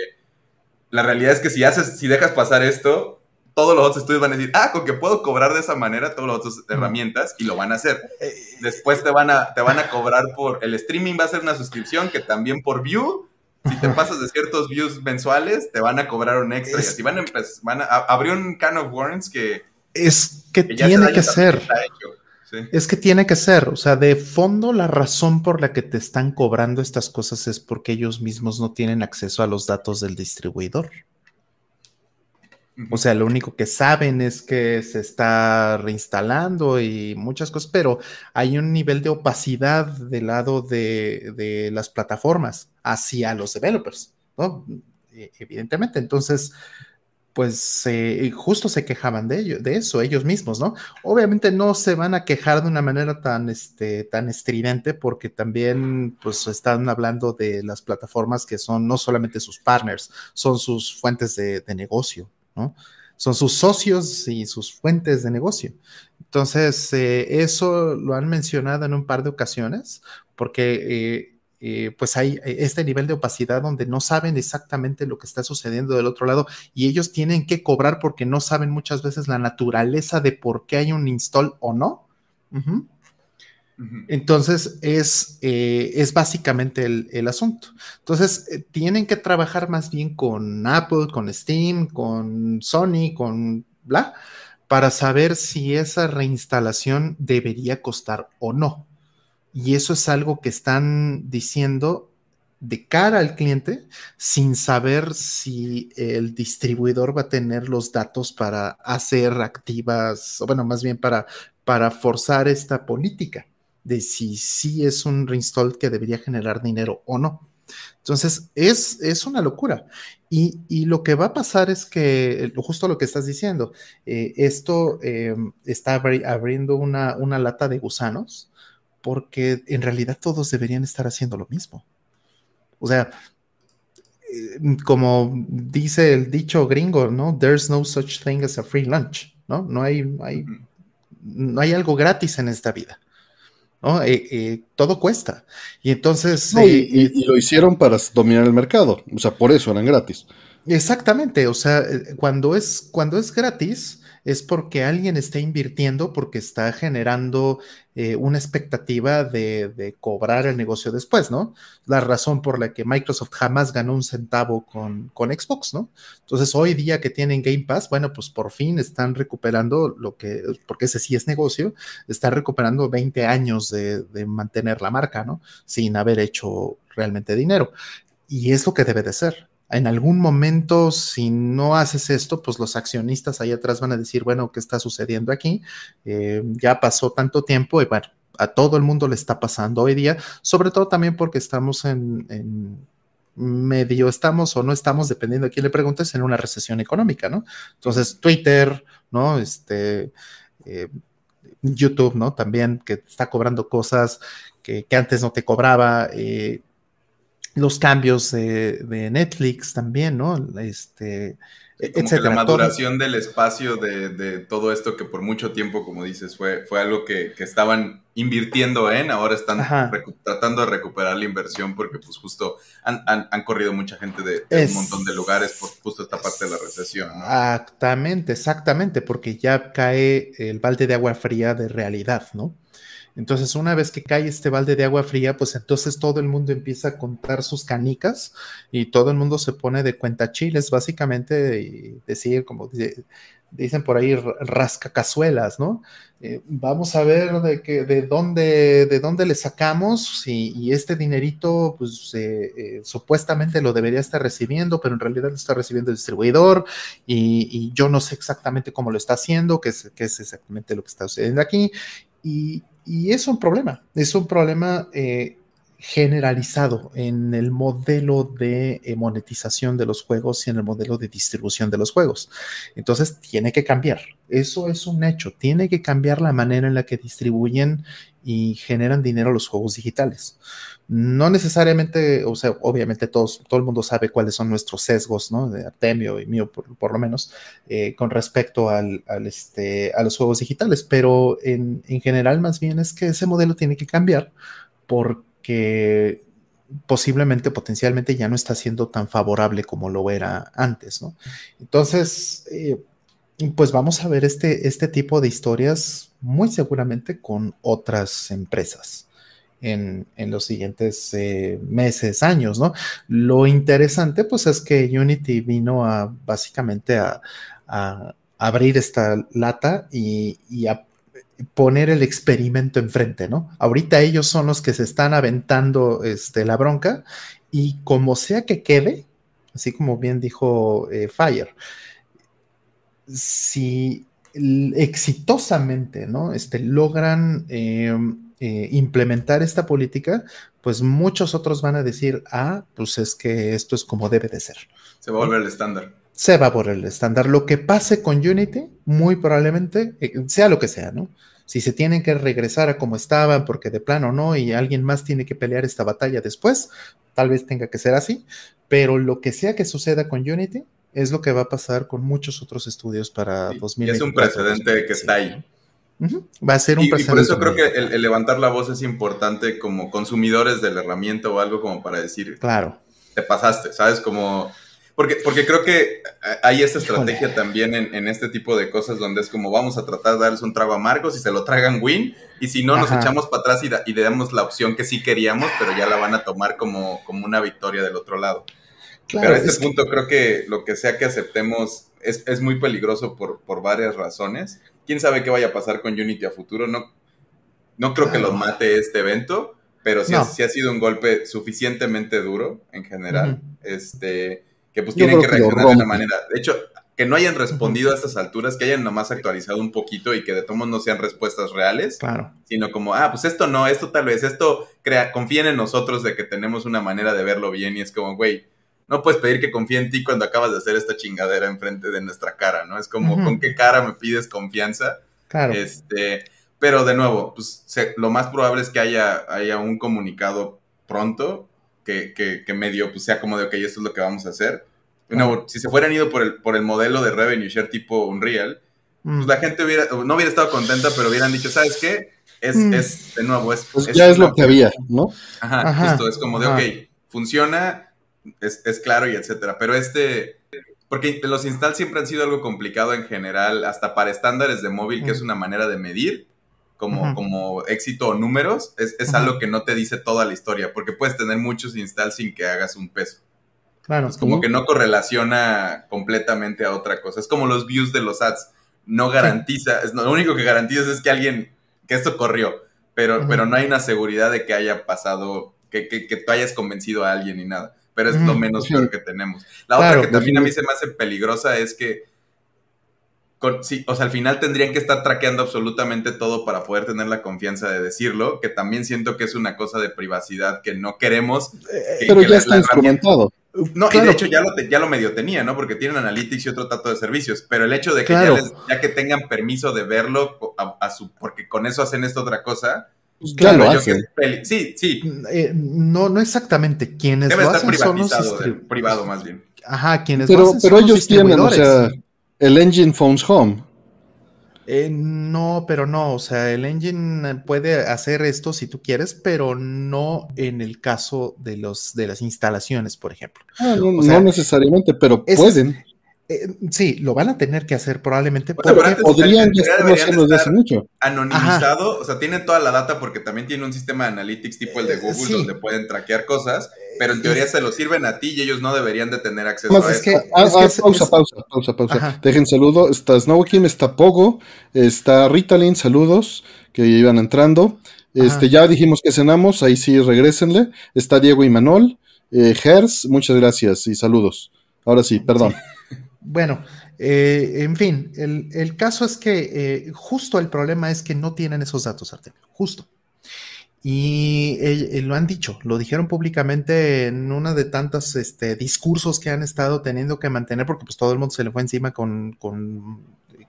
la realidad es que si, haces, si dejas pasar esto, todos los otros estudios van a decir, ah, con que puedo cobrar de esa manera todas las otras herramientas y lo van a hacer. Eh, Después te van a, te van a cobrar por, el streaming va a ser una suscripción que también por view si te pasas de ciertos views mensuales, te van a cobrar un extra. y así van a empezar, van a, abrió un can of worms que... Es que, tiene que ser. Es que tiene que ser. O sea, de fondo la razón por la que te están cobrando estas cosas es porque ellos mismos no tienen acceso a los datos del distribuidor. O sea, lo único que saben es que se está reinstalando y muchas cosas, pero hay un nivel de opacidad del lado de, las plataformas hacia los developers, ¿no? E, evidentemente. Entonces, pues eh, justo se quejaban de ello, de eso ellos mismos, ¿no? Obviamente no se van a quejar de una manera tan, este, tan estridente porque también, pues, están hablando de las plataformas que son no solamente sus partners, son sus fuentes de negocio. Son sus socios y sus fuentes de negocio. Entonces, eh, eso lo han mencionado en un par de ocasiones, porque eh, eh, pues hay este nivel de opacidad donde no saben exactamente lo que está sucediendo del otro lado y ellos tienen que cobrar porque no saben muchas veces la naturaleza de por qué hay un install o no. Entonces es, es básicamente el, el asunto. Entonces tienen que trabajar más bien con Apple, con Steam, con Sony, con bla, para saber si esa reinstalación debería costar o no. Y eso es algo que están diciendo de cara al cliente sin saber si el distribuidor va a tener los datos para hacer activas, o bueno, más bien para, para forzar esta política de si sí es un reinstall que debería generar dinero o no. Entonces, es, es una locura. Y, lo que va a pasar es que, justo lo que estás diciendo, eh, esto em, está abriendo una, una, lata de gusanos, porque en realidad todos deberían estar haciendo lo mismo. O sea, eh, como dice el dicho gringo, ¿no? There's no such thing as a free lunch, ¿no? No hay, hay, no hay algo gratis en esta vida. Eh, eh, todo cuesta. Y entonces... Eh, y, lo hicieron para dominar el mercado, o sea, por eso eran gratis. Exactamente, o sea, cuando es, cuando es gratis, es porque alguien está invirtiendo, porque está generando eh, una expectativa de, cobrar el negocio después, ¿no? La razón por la que Microsoft jamás ganó un centavo con, con Xbox, ¿no? Entonces, hoy día que tienen Game Pass, bueno, pues por fin están recuperando lo que, porque ese sí es negocio, están recuperando 20 años de, de mantener la marca, ¿no? Sin haber hecho realmente dinero. Y es lo que debe de ser en algún momento, si no haces esto, pues los accionistas ahí atrás van a decir, bueno, ¿qué está sucediendo aquí? Eh, ya pasó tanto tiempo y bueno, a todo el mundo le está pasando hoy día, sobre todo también porque estamos en, medio, estamos o no estamos, dependiendo a quién le preguntes, en una recesión económica, ¿no? Entonces, Twitter, ¿no? Este, eh, YouTube, ¿no? También que está cobrando cosas que, antes no te cobraba. Eh, los cambios de, Netflix también, ¿no? Este, e, etcétera. la maduración del espacio de, todo esto que por mucho tiempo, como dices, fue, fue algo que, estaban invirtiendo en, ahora están tratando de recuperar la inversión porque pues justo han, corrido mucha gente de, un montón de lugares por justo esta parte de la recesión. Exactamente, exactamente, porque ya cae el balde de agua fría de realidad, ¿no? Entonces, una vez que cae este balde de agua fría, pues entonces todo el mundo empieza a contar sus canicas y todo el mundo se pone de cuenta chiles, básicamente, y decir, como dicen por ahí, rascacazuelas, ¿no? Eh, vamos a ver de, que, de, dónde, de dónde le sacamos y, este dinerito, pues eh, eh, supuestamente lo debería estar recibiendo, pero en realidad lo está recibiendo el distribuidor y, yo no sé exactamente cómo lo está haciendo, qué es, es exactamente lo que está sucediendo aquí. Y, y es un problema, es un problema eh, generalizado en el modelo de eh, monetización de los juegos y en el modelo de distribución de los juegos. Entonces tiene que cambiar, eso es un hecho, tiene que cambiar la manera en la que distribuyen y generan dinero los juegos digitales. No necesariamente, o sea, obviamente todos, todo el mundo sabe cuáles son nuestros sesgos, ¿no? De Artemio y mío, por, lo menos, eh, con respecto al, este, a los juegos digitales, pero en, en general más bien es que ese modelo tiene que cambiar porque posiblemente, potencialmente ya no está siendo tan favorable como lo era antes, ¿no? Entonces, eh, pues vamos a ver este, este tipo de historias muy seguramente con otras empresas en, los siguientes eh, meses, años, ¿no? Lo interesante, pues, es que Unity vino a básicamente a, abrir esta lata y, a poner el experimento enfrente, ¿no? Ahorita ellos son los que se están aventando este, la bronca y como sea que quede, así como bien dijo eh, Fire, si exitosamente, ¿no? Este, logran em, eh, implementar esta política, pues muchos otros van a decir, ah, pues es que esto es como debe de ser. Se va a volver el estándar. Se va volver el estándar. Lo que pase con Unity, muy probablemente, eh, sea lo que sea, ¿no? Si se tienen que regresar a como estaban, porque de plano no, y alguien más tiene que pelear esta batalla después, tal vez tenga que ser así, pero lo que sea que suceda con Unity, es lo que va a pasar con muchos otros estudios para Y 2000. es un precedente que está ahí. Va a ser un Y, y por precedente. eso creo que el, el levantar la voz es importante como consumidores de la herramienta o algo como para decir, Claro. te pasaste, ¿sabes? Como... Porque, porque creo que hay esta Híjole. estrategia también en, en este tipo de cosas donde es como vamos a tratar de darles un trago amargo, si se lo tragan win, y si no nos echamos para atrás y, da- y le damos la opción que sí queríamos, pero ya la van a tomar como, como una victoria del otro lado. Claro, pero a este es que- punto creo que lo que sea que aceptemos es, es muy peligroso por, por varias razones. ¿Quién sabe qué vaya a pasar con Unity a futuro? No, no creo que lo mate este evento, pero sí, No. ha, sí ha sido un golpe suficientemente duro en general. Este, que pues Yo tienen que reaccionar de una manera. De hecho, que no hayan respondido a estas alturas, que hayan nomás actualizado un poquito y que de todos no sean respuestas reales, Claro. sino como, ah, pues esto no, esto tal vez, esto crea, confíen en nosotros de que tenemos una manera de verlo bien y es como, güey, no puedes pedir que confíe en ti cuando acabas de hacer esta chingadera enfrente de nuestra cara, ¿no? Es como. ¿con qué cara me pides confianza? Claro. Este, pero de nuevo, pues se- lo más probable es que haya, haya un comunicado pronto que, que, que medio pues, sea como de, ok, esto es lo que vamos a hacer. Nuevo, si se fueran ido por el, por el modelo de revenue share tipo Unreal, Mm. pues la gente hubiera, no hubiera estado contenta, pero hubieran dicho, ¿sabes qué? Es, Mm. es de nuevo, es, Pues ya es lo que había, ¿no? Ajá, Ajá, justo, es como de, ajá. ok, funciona, es, es claro y etcétera. Pero este, porque los install siempre han sido algo complicado en general, hasta para estándares de móvil, que Mm. es una manera de medir como, Ujú. como éxito o números, es, es Ujú. algo que no te dice toda la historia, porque puedes tener muchos install sin que hagas un peso. Claro. Es como que no correlaciona completamente a otra cosa. Es como los views de los ads. No garantiza, es, lo único que garantiza es que alguien, que esto corrió, pero, Ujú. pero no hay una seguridad de que haya pasado, que, que, que tú hayas convencido a alguien ni nada. Pero es lo menos Sí. peor que tenemos. La Claro, otra que también a mí se me hace peligrosa es que, con- sí, o sea, al final tendrían que estar traqueando absolutamente todo para poder tener la confianza de decirlo, que también siento que es una cosa de privacidad que no queremos. que- Pero que ya la- está la instrumentado. no, y de hecho ya lo, te- ya lo medio tenía, ¿no? Porque tienen Analytics y otro trato de servicios, pero el hecho de que Claro. ya, les- ya que tengan permiso de verlo, a, a su, porque con eso hacen esta otra cosa, Pues ya Claro, lo yo que hacen. sí, sí, Eh, no, no exactamente. Quienes debe lo estar hacen son los privatizado, de- distribu- privado más bien. Ajá, quienes lo Pero, hacen pero son los ellos tienen, o distribuidores. sea, el engine Phones Home. Eh, no, pero no, o sea, el engine puede hacer esto si tú quieres, pero no en el caso de los de las instalaciones, por ejemplo. Ah, no, O sea, no necesariamente, pero es- pueden. Eh, sí, lo van a tener que hacer probablemente porque Podrían ya haciendo desde estar- hace mucho. Anonimizado, o sea, tienen toda la data porque también tiene un sistema de analytics tipo el de Eh, Google sí. donde pueden traquear cosas, pero en teoría se lo sirven a ti y ellos no deberían de tener acceso Más a es eso. que- Ah, es ah, es- pausa, es- pausa, pausa, pausa. Ajá. Dejen saludo. Está Snowkin, está Pogo, está Ritalin, saludos, que iban entrando. Este, Ajá. ya dijimos que cenamos, ahí sí regrésenle. Está Diego y Manol. Eh, Gers, muchas gracias y saludos. Ahora sí, perdón. Bueno, eh, en fin, el, el caso es que eh, justo el problema es que no tienen esos datos, Artemio, justo. Y eh, lo han dicho, lo dijeron públicamente en una de tantos este, discursos que han estado teniendo que mantener, porque pues todo el mundo se le fue encima con, con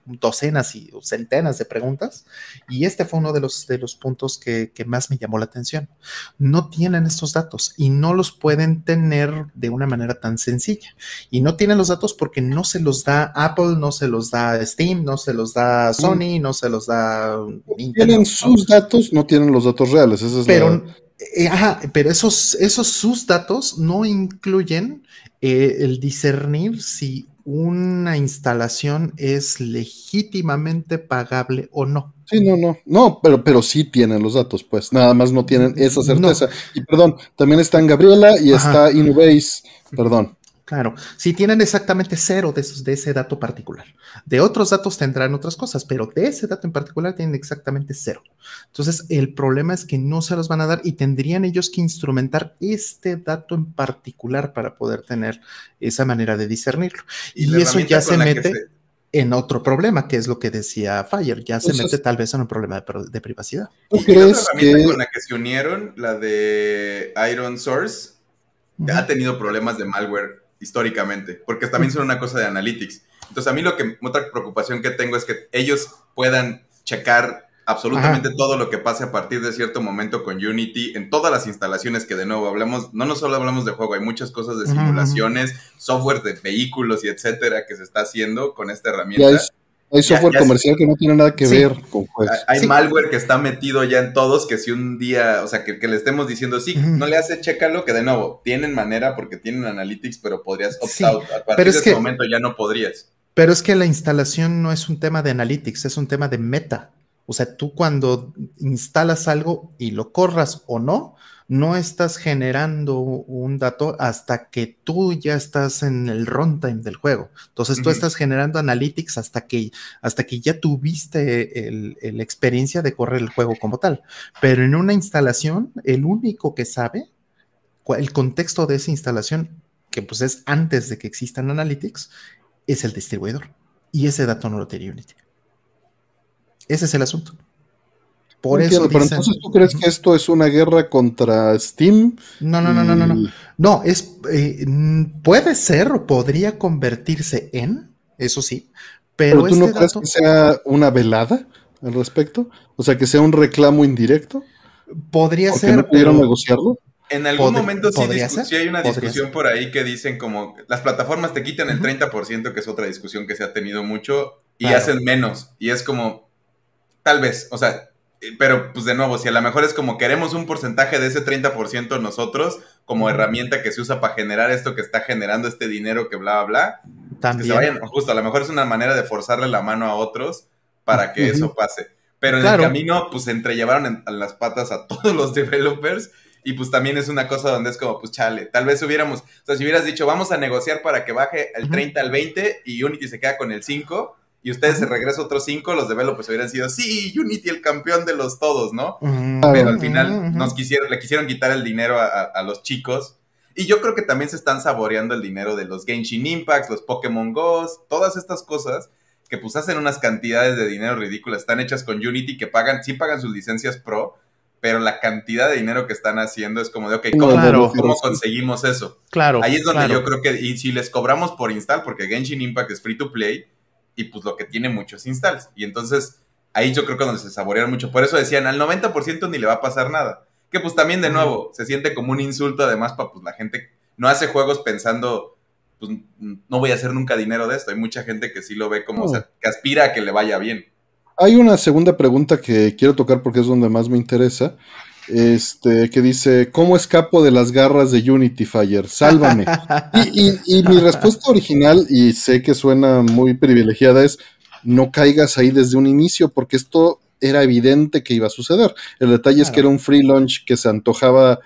docenas y centenas de preguntas. Y este fue uno de los, de los puntos que, que más me llamó la atención. No tienen estos datos y no los pueden tener de una manera tan sencilla. Y no tienen los datos porque no se los da Apple, no se los da Steam, no se los da Sony, no se los da Nintendo. Tienen sus datos, no tienen los datos reales. Esa es Pero, la- eh, ajá, pero esos, esos sus datos no incluyen eh, el discernir si una instalación es legítimamente pagable o no. Sí, no, no, no, pero, pero sí tienen los datos, pues, nada más no tienen esa certeza. Y perdón, también están Gabriela y Ajá. está Inubase, perdón. Claro, si tienen exactamente cero de, esos, de ese dato particular. De otros datos tendrán otras cosas, pero de ese dato en particular tienen exactamente cero. Entonces, el problema es que no se los van a dar y tendrían ellos que instrumentar este dato en particular para poder tener esa manera de discernirlo. Y, la eso ya se la mete se- en otro problema, que es lo que decía Fire. Ya se Entonces- mete tal vez en un problema de, privacidad. ¿Tú la crees herramienta que con la que se unieron, la de Iron Source, ha tenido problemas de malware históricamente, porque también son una cosa de analytics. Entonces, a mí lo que, otra preocupación que tengo es que ellos puedan checar absolutamente todo lo que pase a partir de cierto momento con Unity en todas las instalaciones que de nuevo hablamos, no, no solo hablamos de juego, hay muchas cosas de simulaciones, software de vehículos y etcétera que se está haciendo con esta herramienta. Hay software comercial que no tiene nada que ver con juegos. Hay malware que está metido ya en todos, que si un día, o sea, que, le estemos diciendo, sí, no le hace, chécalo, que de nuevo, tienen manera porque tienen analytics, pero podrías opt out. A partir de ese momento ya no podrías. Pero es que la instalación no es un tema de analytics, es un tema de meta. O sea, tú cuando instalas algo y lo corras o no, no estás generando un dato hasta que tú ya estás en el runtime del juego. Entonces tú estás generando analytics hasta que, hasta que ya tuviste la experiencia de correr el juego como tal. Pero en una instalación, el único que sabe el contexto de esa instalación, que pues es antes de que existan analytics, es el distribuidor. Y ese dato no lo tiene Unity. Ese es el asunto. Por eso pero entonces tú crees que esto es una guerra contra Steam? No, no, no, no, no, no. No, es eh, puede ser o podría convertirse en, eso sí. Pero, tú no este crees que sea una velada al respecto? O sea, que sea un reclamo indirecto. Podría ser. no pudieron negociarlo? En algún momento sí, sí, hay una discusión por ahí que dicen como las plataformas te quitan el 30%, que es otra discusión que se ha tenido mucho, y hacen menos. Y es como, tal vez, o sea, pero pues de nuevo, si a lo mejor es como queremos un porcentaje de ese 30% nosotros como herramienta que se usa para generar esto que está generando este dinero que bla, bla, bla. También. Que se vayan, justo, a lo mejor es una manera de forzarle la mano a otros para que eso pase. Pero en el camino, pues entrellevaron en, las patas a todos los developers y pues también es una cosa donde es como, pues chale, tal vez hubiéramos, o sea, si hubieras dicho, vamos a negociar para que baje el 30 al 20 y Unity se queda con el 5, y ustedes se regresan otros cinco, los developers hubieran sido, sí, Unity el campeón de los todos, ¿no? Pero al final nos quisieron, le quisieron quitar el dinero a, los chicos. Y yo creo que también se están saboreando el dinero de los Genshin Impacts, los Pokémon Go, todas estas cosas que pues hacen unas cantidades de dinero ridículas. Están hechas con Unity que pagan, sí pagan sus licencias pro, pero la cantidad de dinero que están haciendo es como de, ok, ¿cómo, conseguimos eso? Claro. Ahí es donde yo creo que, y si les cobramos por install, porque Genshin Impact es free to play, y pues lo que tiene muchos installs. Y entonces ahí yo creo que donde se saborearon mucho. Por eso decían, al 90% ni le va a pasar nada. Que pues también de nuevo se siente como un insulto además para pues la gente no hace juegos pensando, pues no voy a hacer nunca dinero de esto. Hay mucha gente que sí lo ve como, o sea, que aspira a que le vaya bien. Hay una segunda pregunta que quiero tocar porque es donde más me interesa este, que dice, ¿cómo escapo de las garras de Unity Fire? Sálvame. y, mi respuesta original, y sé que suena muy privilegiada, es, no caigas ahí desde un inicio, porque esto era evidente que iba a suceder. El detalle es que era un free launch que se antojaba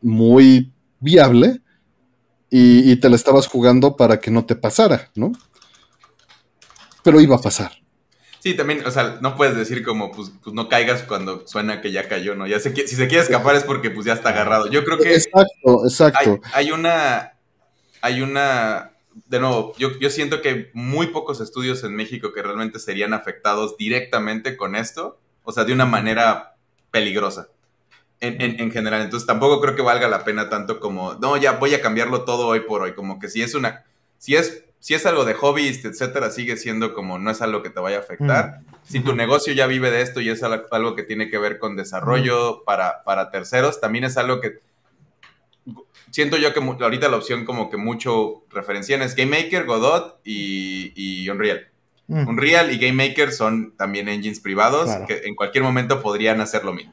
muy viable y, y te la estabas jugando para que no te pasara, ¿no? Pero iba a pasar. Sí, también, o sea, no puedes decir como, pues, pues no caigas cuando suena que ya cayó, ¿no? Ya si se quiere escapar es porque pues ya está agarrado. Yo creo que... Exacto, exacto. Hay, una... Hay una... De nuevo, yo, yo siento que hay muy pocos estudios en México que realmente serían afectados directamente con esto, o sea, de una manera peligrosa. En, en, en, general. Entonces tampoco creo que valga la pena tanto como, no, ya voy a cambiarlo todo hoy por hoy. Como que si es una, si es si es algo de hobby, etcétera, sigue siendo como no es algo que te vaya a afectar. Mm. Si tu negocio ya vive de esto y es algo que tiene que ver con desarrollo mm. para, para terceros, también es algo que siento yo que ahorita la opción como que mucho referencian es GameMaker, Godot y, Unreal. Mm. Unreal y GameMaker son también engines privados que en cualquier momento podrían hacer lo mismo.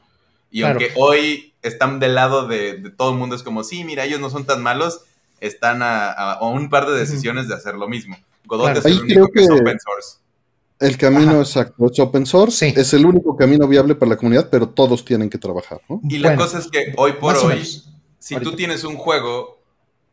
Y aunque hoy están del lado de, de todo el mundo, es como, sí, mira, ellos no son tan malos, están a, un par de decisiones de hacer lo mismo. Godot es el único que, es open source. El camino exacto es open source, es el único camino viable para la comunidad, pero todos tienen que trabajar. Y la cosa es que hoy por hoy, si tú tienes un juego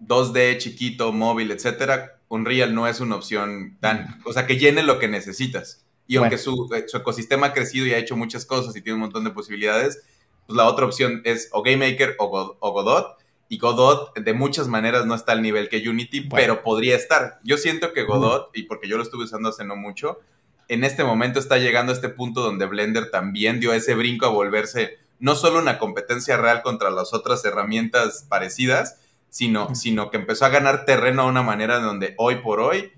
2D chiquito, móvil, etcétera, Unreal no es una opción tan, o sea, que llene lo que necesitas. Y aunque su, ecosistema ha crecido y ha hecho muchas cosas y tiene un montón de posibilidades, pues la otra opción es o GameMaker o, o Godot y Godot de muchas maneras no está al nivel que Unity, pero podría estar. Yo siento que Godot, y porque yo lo estuve usando hace no mucho, en este momento está llegando a este punto donde Blender también dio ese brinco a volverse no solo una competencia real contra las otras herramientas parecidas, sino, sino que empezó a ganar terreno a una manera donde hoy por hoy,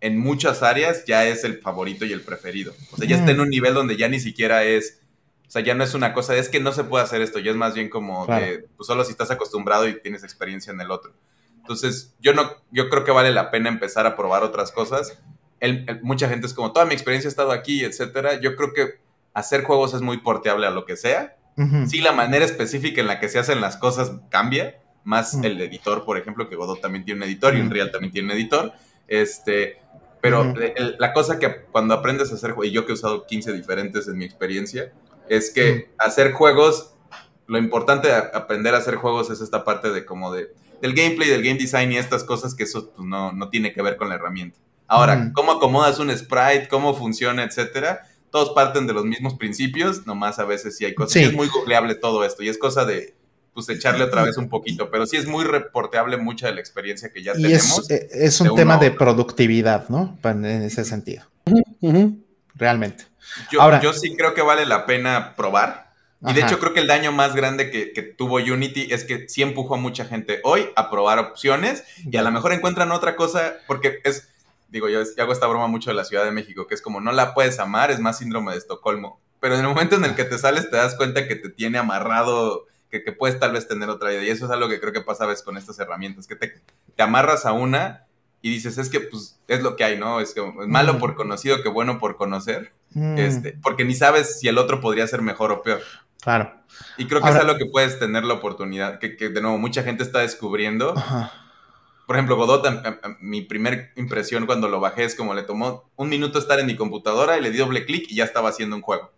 en muchas áreas, ya es el favorito y el preferido. O sea, ya está en un nivel donde ya ni siquiera es sea, ya no es una cosa, es que no se puede hacer esto, ya es más bien como que pues, solo si estás acostumbrado y tienes experiencia en el otro. Entonces, yo no, yo creo que vale la pena empezar a probar otras cosas. mucha gente es como, toda mi experiencia ha estado aquí, etcétera. Yo creo que hacer juegos es muy porteable a lo que sea. Sí, la manera específica en la que se hacen las cosas cambia, más el editor, por ejemplo, que Godot también tiene un editor y Unreal también tiene un editor. Este, pero la cosa que cuando aprendes a hacer juegos, y yo que he usado 15 diferentes en mi experiencia, es que hacer juegos, lo importante de aprender a hacer juegos es esta parte de como de del gameplay, del game design y estas cosas que eso pues, no, no, tiene que ver con la herramienta. Ahora, cómo acomodas un sprite, cómo funciona, etcétera, todos parten de los mismos principios, nomás a veces sí hay cosas. es muy googleable todo esto y es cosa de pues echarle otra vez un poquito, pero sí es muy reporteable mucha de la experiencia que ya tenemos. Es, es un tema de productividad, ¿no? En ese sentido. Realmente. Yo, Ahora, yo sí creo que vale la pena probar. Y de hecho creo que el daño más grande que, tuvo Unity es que sí empujó a mucha gente hoy a probar opciones y a lo mejor encuentran otra cosa, porque es, digo, yo, hago esta broma mucho de la Ciudad de México, que es como no la puedes amar, es más síndrome de Estocolmo. Pero en el momento en el que te sales te das cuenta que te tiene amarrado, que, puedes tal vez tener otra vida. Y eso es algo que creo que pasa a veces con estas herramientas, que te, te amarras a una y dices, es que pues es lo que hay, ¿no? Es, que, es malo por conocido que bueno por conocer. Mm. Este, porque ni sabes si el otro podría ser mejor o peor. Claro. Y creo que es algo que puedes tener la oportunidad, que, de nuevo mucha gente está descubriendo. Por ejemplo, Godot, mi primera impresión cuando lo bajé es como le tomó un minuto estar en mi computadora y le di doble clic y ya estaba haciendo un juego.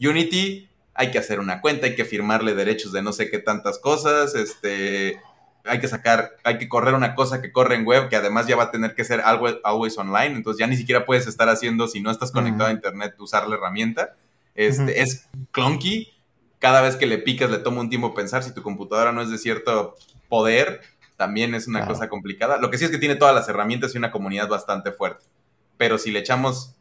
Unity, hay que hacer una cuenta, hay que firmarle derechos de no sé qué tantas cosas, este, hay que sacar, hay que correr una cosa que corre en web, que además ya va a tener que ser algo always online, entonces ya ni siquiera puedes estar haciendo, si no estás conectado a internet, usar la herramienta. Este, Es clunky, cada vez que le picas le toma un tiempo pensar si tu computadora no es de cierto poder, también es una cosa complicada. Lo que sí es que tiene todas las herramientas y una comunidad bastante fuerte. Pero si le echamos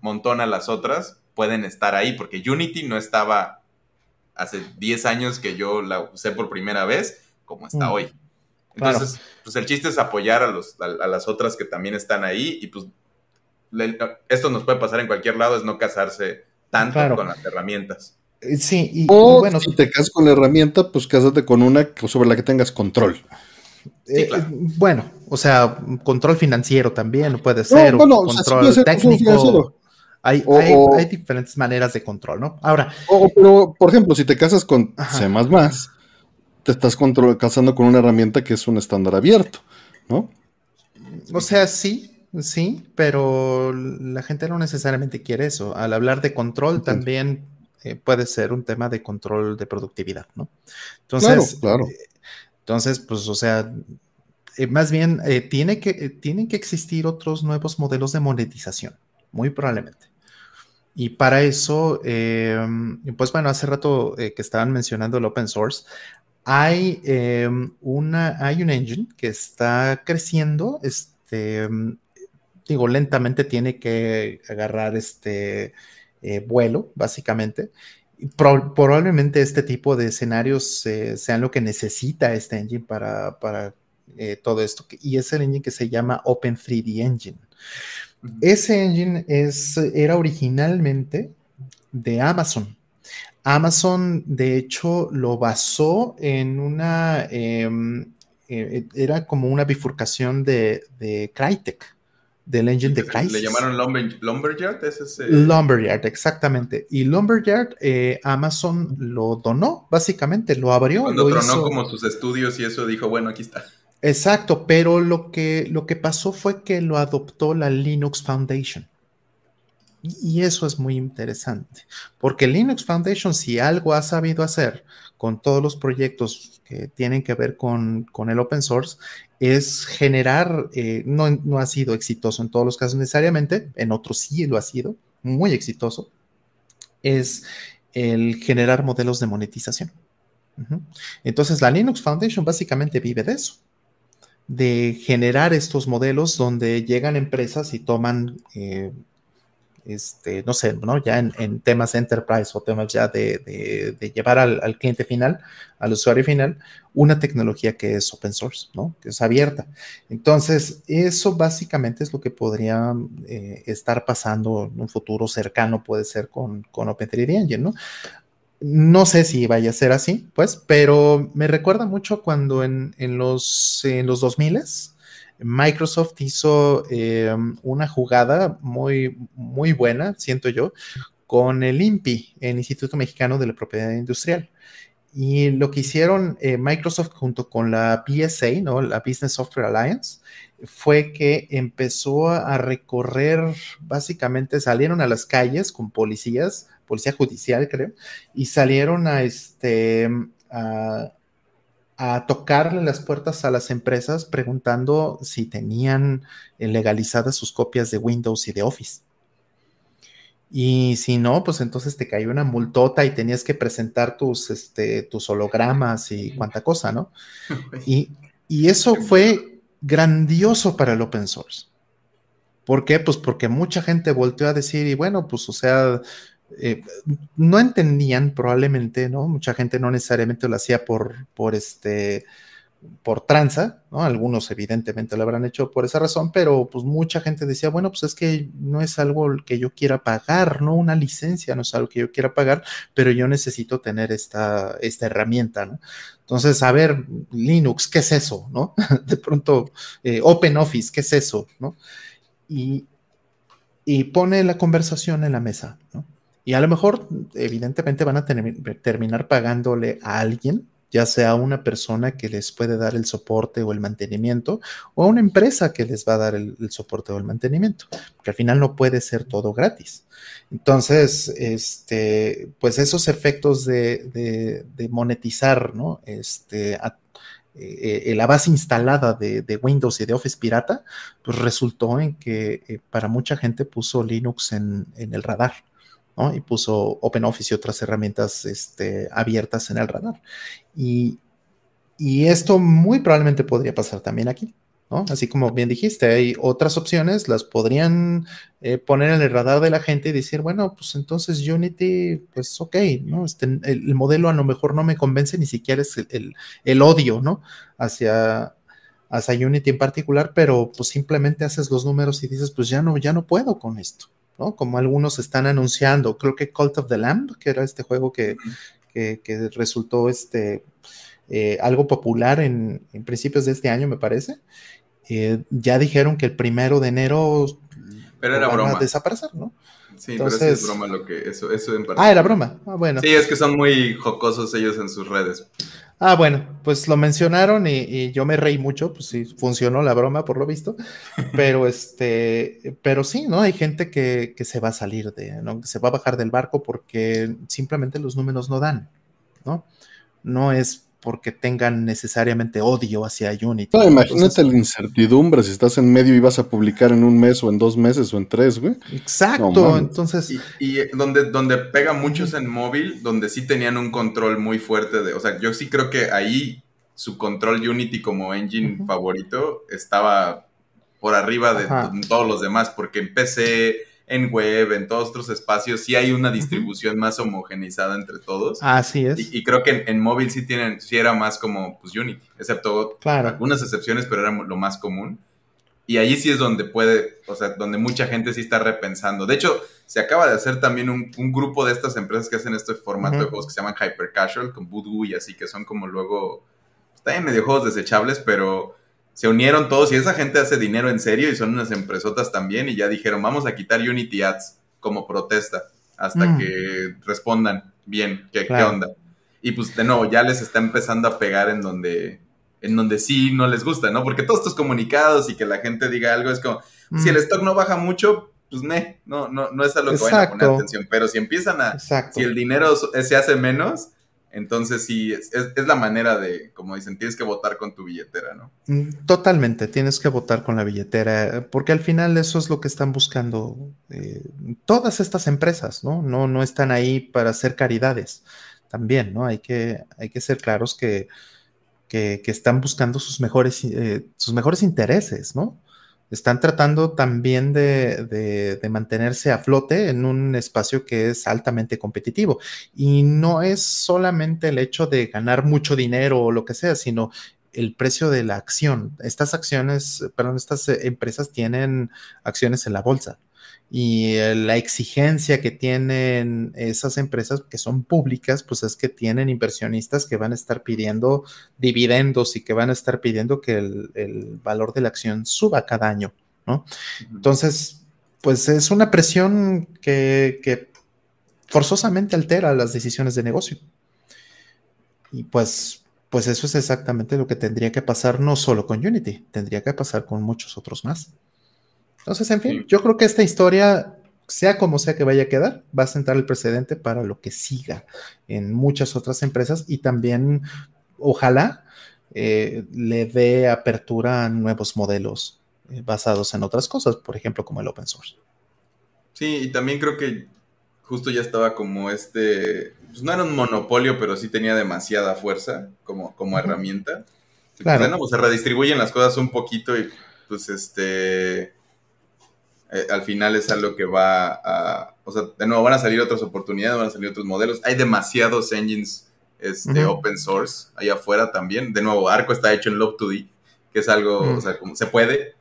montón a las otras, pueden estar ahí, porque Unity no estaba hace 10 años que yo la usé por primera vez, como está mm. hoy. Entonces, pues el chiste es apoyar a, los, a, las otras que también están ahí y pues esto nos puede pasar en cualquier lado, es no casarse tanto con las herramientas. Eh, sí, y, o bueno. Si te casas con la herramienta, pues cásate con una sobre la que tengas control. Eh, bueno, o sea, control financiero también puede ser, bueno, control técnico. Hay, hay, diferentes maneras de control, ¿no? Ahora. pero, por ejemplo, si te casas con C, te estás casando con una herramienta que es un estándar abierto, ¿no? O sea, sí, sí, pero la gente no necesariamente quiere eso. Al hablar de control, también eh, puede ser un tema de control de productividad, ¿no? Entonces, claro, eh, entonces, pues, o sea, eh, más bien tiene que, tienen que existir otros nuevos modelos de monetización, muy probablemente. Y para eso, pues bueno, hace rato que estaban mencionando el open source, hay, una, hay un engine que está creciendo, este, digo, lentamente tiene que agarrar este, eh, vuelo, básicamente. probablemente este tipo de escenarios eh, sean lo que necesita este engine para, para eh, todo esto, y es el engine que se llama Open 3D Engine. Ese engine es, era originalmente de Amazon. Amazon, de hecho, lo basó en una, em, era como una bifurcación de, de Crytek del engine de Crisis. Le llamaron Lumberyard, ese es, Lumberyard, exactamente. Y Lumberyard, eh, Amazon lo donó, básicamente, lo abrió. Cuando tronó como sus estudios y eso dijo, bueno, aquí está. Exacto, pero lo que, lo que pasó fue que lo adoptó la Linux Foundation. Y eso es muy interesante, porque Linux Foundation, si algo ha sabido hacer con todos los proyectos que tienen que ver con, con el open source, es generar, eh, no, no, ha sido exitoso en todos los casos necesariamente, en otros sí lo ha sido, muy exitoso, es el generar modelos de monetización. Entonces, la Linux Foundation básicamente vive de eso, de generar estos modelos donde llegan empresas y toman eh, este, no sé, ¿no? Ya en, temas enterprise o temas ya de, llevar al, cliente final, al usuario final, una tecnología que es open source. Que es abierta. Entonces, eso básicamente es lo que podría eh, estar pasando en un futuro cercano, puede ser con, con Open 3D Engine, ¿no? no sé si vaya a ser así, pues, pero me recuerda mucho cuando en, los, en los 2000 Microsoft hizo eh, una jugada muy, muy buena, siento yo, con el INPI, el Instituto Mexicano de la Propiedad Industrial. Y lo que hicieron eh, Microsoft junto con la BSA, ¿no? la Business Software Alliance, fue que empezó a recorrer, básicamente salieron a las calles con policías, policía judicial creo, y salieron a, este, a, a tocarle las puertas a las empresas preguntando si tenían legalizadas sus copias de Windows y de Office. Y si no, pues entonces te cayó una multota y tenías que presentar tus, este, tus hologramas y cuánta cosa, ¿no? Y, y eso fue grandioso para el open source. ¿Por qué? Pues porque mucha gente volteó a decir, y bueno, pues o sea, eh, no entendían probablemente, ¿no? Mucha gente no necesariamente lo hacía por, por este, por tranza, ¿no? Algunos evidentemente lo habrán hecho por esa razón, pero pues mucha gente decía, bueno, pues es que no es algo que yo quiera pagar, ¿no? Una licencia no es algo que yo quiera pagar, pero yo necesito tener esta, esta herramienta, ¿no? Entonces, a ver, Linux, ¿qué es eso, no? De pronto, eh, OpenOffice, ¿qué es eso, no? Y, y pone la conversación en la mesa, ¿no? Y a lo mejor, evidentemente, van a terminar pagándole a alguien ya sea una persona que les puede dar el soporte o el mantenimiento, o a una empresa que les va a dar el, soporte o el mantenimiento, porque al final no puede ser todo gratis. Entonces, este, pues esos efectos de, monetizar, ¿no? Este, eh, la base instalada de, Windows y de Office pirata, pues resultó en que eh, para mucha gente puso Linux en, el radar. Y puso OpenOffice y otras herramientas este, abiertas en el radar. Y, esto muy probablemente podría pasar también aquí. ¿no? Así como bien dijiste, hay otras opciones, las podrían eh, poner en el radar de la gente y decir, bueno, pues entonces Unity, pues ok, ¿no? Este, el, modelo a lo mejor no me convence, ni siquiera es el, odio, ¿no? Hacia, hacia Unity en particular, pero pues simplemente haces los números y dices, pues ya no, ya no puedo con esto, ¿no? Como algunos están anunciando, creo que Cult of the Lamb, que era este juego que, que, resultó este, eh, algo popular en, principios de este año, me parece. Eh, ya dijeron que el primero de enero pero era van a desaparecer, ¿no? Sí, pero sí es broma lo que eso, eso en Ah, era broma. Ah, bueno. Sí, es que son muy jocosos ellos en sus redes. Ah, bueno, pues lo mencionaron y, yo me reí mucho, pues sí, funcionó la broma por lo visto, pero este, pero sí, ¿no? Hay gente que, se va a salir de, ¿no? Que se va a bajar del barco porque simplemente los números no dan, ¿no? No es porque tengan necesariamente odio hacia Unity. No, imagínate la incertidumbre si estás en medio y vas a publicar en un mes o en dos meses o en tres, güey. Exacto, entonces... Y, donde, donde pega muchos en móvil, donde sí tenían un control muy fuerte de... O sea, yo sí creo que ahí su control Unity como engine favorito estaba por arriba de todos los demás, porque en PC en web, en todos otros espacios, sí hay una distribución más homogeneizada entre todos. Así es. Y, creo que en, móvil sí tienen, sí era más como pues Unity, excepto algunas excepciones, pero era lo más común. Y allí sí es donde puede, o sea, donde mucha gente sí está repensando. De hecho, se acaba de hacer también un, grupo de estas empresas que hacen este formato de juegos que se llaman Hyper Casual, con Voodoo y así, que son como luego, también medio juegos desechables, pero se unieron todos y esa gente hace dinero en serio y son unas empresotas también y ya dijeron, vamos a quitar Unity Ads como protesta hasta mm. que respondan bien qué, qué, onda. Y pues de nuevo, ya les está empezando a pegar en donde, en donde sí no les gusta, ¿no? Porque todos estos comunicados y que la gente diga algo es como, si el mm. stock no baja mucho, pues ne, no, no, no es a lo que vayan a poner atención. Pero si empiezan a, si el dinero se hace menos, entonces sí, es, la manera de, como dicen, tienes que votar con tu billetera, ¿no? Mm, totalmente, tienes que votar con la billetera, porque al final eso es lo que están buscando eh, todas estas empresas, ¿no? ¿no? No están ahí para hacer caridades también, ¿no? Hay que, hay que ser claros que, que, están buscando sus mejores, eh, sus mejores intereses, ¿no? Están tratando también de, mantenerse a flote en un espacio que es altamente competitivo. Y no es solamente el hecho de ganar mucho dinero o lo que sea, sino el precio de la acción. Estas acciones, perdón, estas eh, empresas tienen acciones en la bolsa y eh, la exigencia que tienen esas empresas que son públicas, pues es que tienen inversionistas que van a estar pidiendo dividendos y que van a estar pidiendo que el, valor de la acción suba cada año, ¿no? Entonces, pues es una presión que, que forzosamente altera las decisiones de negocio. Y pues, pues eso es exactamente lo que tendría que pasar no solo con Unity, tendría que pasar con muchos otros más. Entonces, en fin, yo creo que esta historia, sea como sea que vaya a quedar, va a sentar el precedente para lo que siga en muchas otras empresas y también, ojalá, eh, le dé apertura a nuevos modelos eh, basados en otras cosas, por ejemplo, como el open source. Sí, y también creo que justo ya estaba como este, pues no era un monopolio, pero sí tenía demasiada fuerza como, como herramienta. Claro. Pues, se redistribuyen las cosas un poquito y pues este eh, al final es algo que va a, o sea, de nuevo van a salir otras oportunidades, van a salir otros modelos. Hay demasiados engines este, open source ahí afuera también. De nuevo, Arco está hecho en Love2D, que es algo, o sea, como se puede.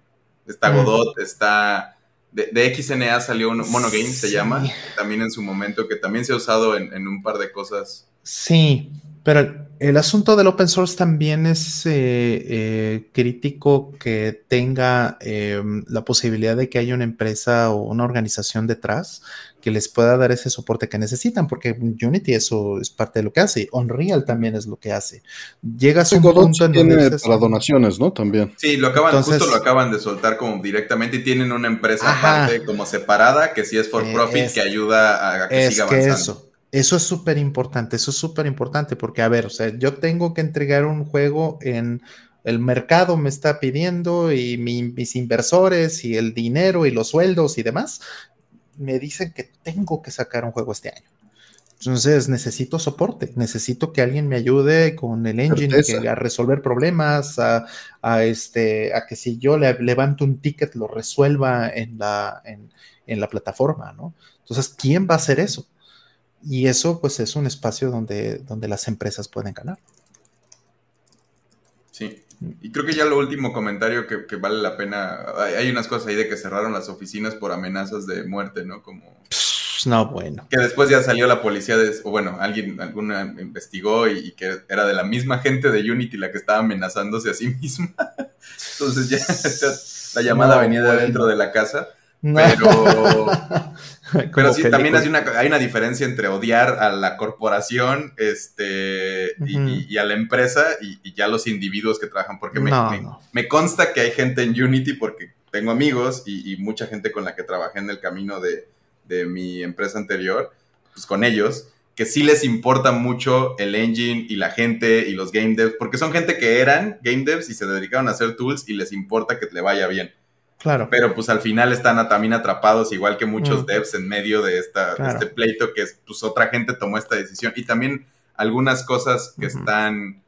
Está Godot, está... De, XNA salió un Monogame, se llama, también en su momento, que también se ha usado en, en un par de cosas. Sí, pero el asunto del open source también es eh, eh, crítico que tenga em, la posibilidad de que haya una empresa o una organización detrás que les pueda dar ese soporte que necesitan, porque Unity eso es parte de lo que hace, Unreal también es lo que hace. Llegas a un punto en tiene para donaciones, ¿no? También. Sí, lo acaban, justo lo acaban de soltar como directamente y tienen una empresa aparte como separada que sí es for eh, profit que ayuda a, que siga avanzando. Eso es súper importante, eso es súper importante porque, a ver, o sea, yo tengo que entregar un juego en el mercado me está pidiendo y mis inversores y el dinero y los sueldos y demás me dicen que tengo que sacar un juego este año. Entonces necesito soporte, necesito que alguien me ayude con el engine a resolver problemas, a, este, a que si yo le, levanto un ticket lo resuelva en la, en la plataforma, ¿no? Entonces, ¿quién va a hacer eso? Y eso pues es un espacio donde, donde las empresas pueden ganar. Sí, y creo que ya lo último comentario que, vale la pena, hay, unas cosas ahí de que cerraron las oficinas por amenazas de muerte, ¿no? Como... No, bueno. Que después ya salió la policía, de, o bueno, alguien, alguna investigó y, que era de la misma gente de Unity la que estaba amenazándose a sí misma. Entonces ya la llamada venía de adentro de la casa. Pero, pero sí, también hay una, hay una diferencia entre odiar a la corporación este, y, a la empresa y, ya los individuos que trabajan. Porque me, me, consta que hay gente en Unity porque tengo amigos y, mucha gente con la que trabajé en el camino de, de mi empresa anterior, pues con ellos, que sí les importa mucho el engine y la gente y los game devs, porque son gente que eran game devs y se dedicaron a hacer tools y les importa que le vaya bien. Claro. Pero pues al final están también atrapados, igual que muchos mm. devs en medio de, esta, este pleito, que pues otra gente tomó esta decisión. Y también algunas cosas que están,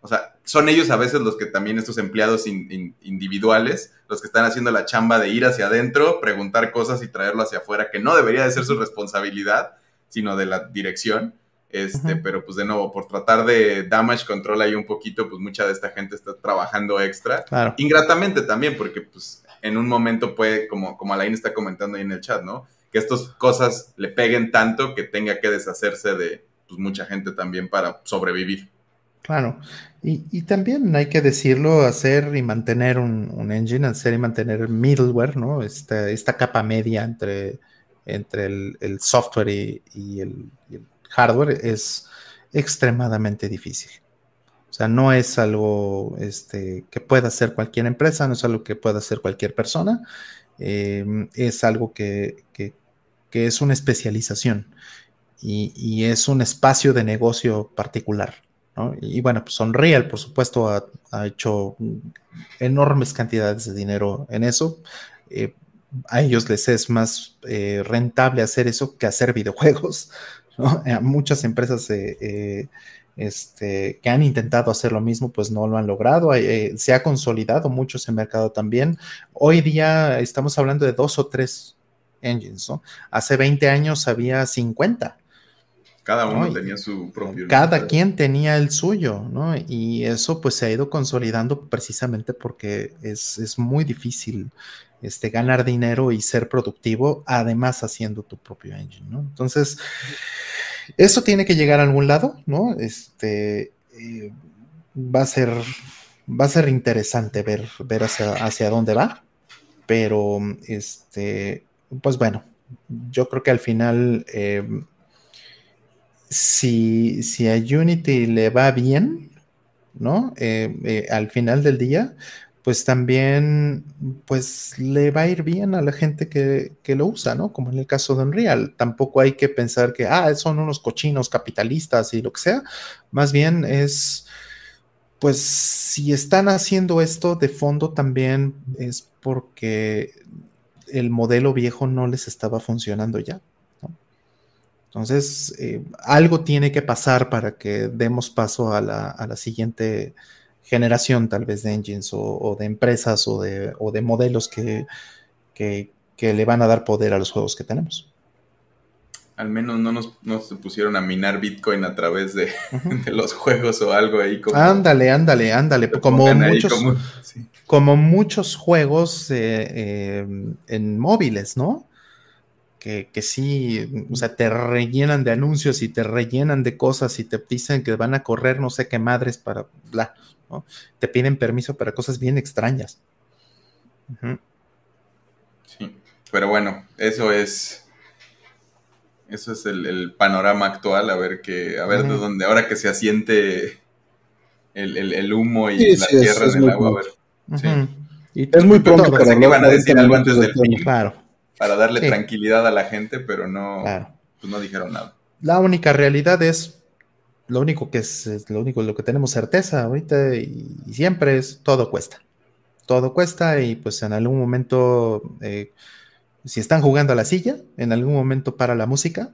o sea, son ellos a veces los que también estos empleados individuales, los que están haciendo la chamba de ir hacia adentro, preguntar cosas y traerlo hacia afuera, que no debería de ser su responsabilidad, sino de la dirección. Este, pero pues de nuevo, por tratar de damage control ahí un poquito, pues mucha de esta gente está trabajando extra. Ingratamente también, porque pues en un momento puede, como, como Alain está comentando ahí en el chat, ¿no? Que estas cosas le peguen tanto que tenga que deshacerse de pues, mucha gente también para sobrevivir. Claro, y, también hay que decirlo, hacer y mantener un, engine, hacer y mantener middleware, ¿no? Esta, esta capa media entre, entre el, software y, el, hardware es extremadamente difícil. O sea, no es algo este, que pueda hacer cualquier empresa, no es algo que pueda hacer cualquier persona, em, es algo que, es una especialización y, es un espacio de negocio particular. Y, bueno, pues Unreal, por supuesto, ha, hecho enormes cantidades de dinero en eso. Eh, a ellos les es más eh, rentable hacer eso que hacer videojuegos. A muchas empresas eh, este, que han intentado hacer lo mismo, pues no lo han logrado. Eh, se ha consolidado mucho ese mercado también. Hoy día estamos hablando de dos o tres engines, ¿no? Hace 20 años había 50. Cada uno tenía su propio. Cada quien tenía el suyo, ¿no? Y eso pues se ha ido consolidando precisamente porque es, muy difícil este, ganar dinero y ser productivo, además haciendo tu propio engine, ¿no? Entonces, eso tiene que llegar a algún lado, ¿no? Este, eh, va a ser, va a ser interesante ver, ver hacia, hacia dónde va, pero, este, pues bueno, yo creo que al final... Eh, si, si, a Unity le va bien, ¿no? Eh, al final del día, pues también pues le va a ir bien a la gente que, lo usa, ¿no? Como en el caso de Unreal. Tampoco hay que pensar que, ah, son unos cochinos capitalistas y lo que sea. Más bien es, pues si están haciendo esto de fondo también es porque el modelo viejo no les estaba funcionando ya. Entonces, eh, algo tiene que pasar para que demos paso a la, siguiente generación, tal vez, de engines o, de empresas o de, modelos que, le van a dar poder a los juegos que tenemos. Al menos no nos, se pusieron a minar Bitcoin a través de, los juegos o algo ahí. Como, ándale, ándale, ándale. Como muchos, como, muchos juegos eh, eh, en móviles, ¿no? que, sí, o sea, te rellenan de anuncios y te rellenan de cosas y te dicen que van a correr no sé qué madres para bla, ¿no? Te piden permiso para cosas bien extrañas. Sí, pero bueno, eso es. Eso es el, panorama actual, a ver que, a ver de dónde, ahora que se asiente el, humo y la tierra en el agua, a ver. Sí. es muy pronto para que van a decir algo antes del fin. Claro para darle tranquilidad a la gente, pero no, pues no dijeron nada. La única realidad es, lo único que es, lo único lo que tenemos certeza ahorita y, siempre es todo cuesta. Todo cuesta y pues en algún momento, eh, si están jugando a la silla, en algún momento para la música.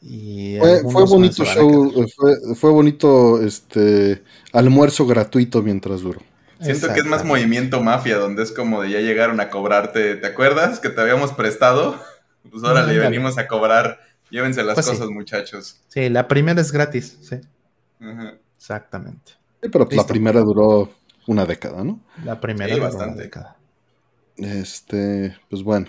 Y fue, bonito show, fue, fue, bonito este almuerzo gratuito mientras duró. Siento que es más movimiento mafia, donde es como de ya llegaron a cobrarte, ¿te acuerdas? Que te habíamos prestado. Pues ahora le venimos a cobrar. Llévense las pues cosas, muchachos. Sí, la primera es gratis, sí. Exactamente. pero la primera duró una década, ¿no? La primera duró una década. Este, pues bueno.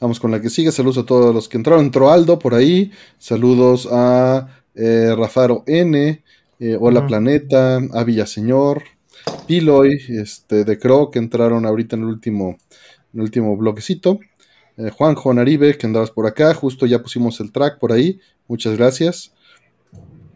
Vamos con la que sigue. Saludos a todos los que entraron. Entró Aldo por ahí. Saludos a eh, Rafaro N. Eh, Hola Planeta. A Villaseñor. Piloy, este, de Crow, que entraron ahorita en el último, en el último bloquecito. Eh, Juanjo Naribe, que andabas por acá, justo ya pusimos el track por ahí, muchas gracias.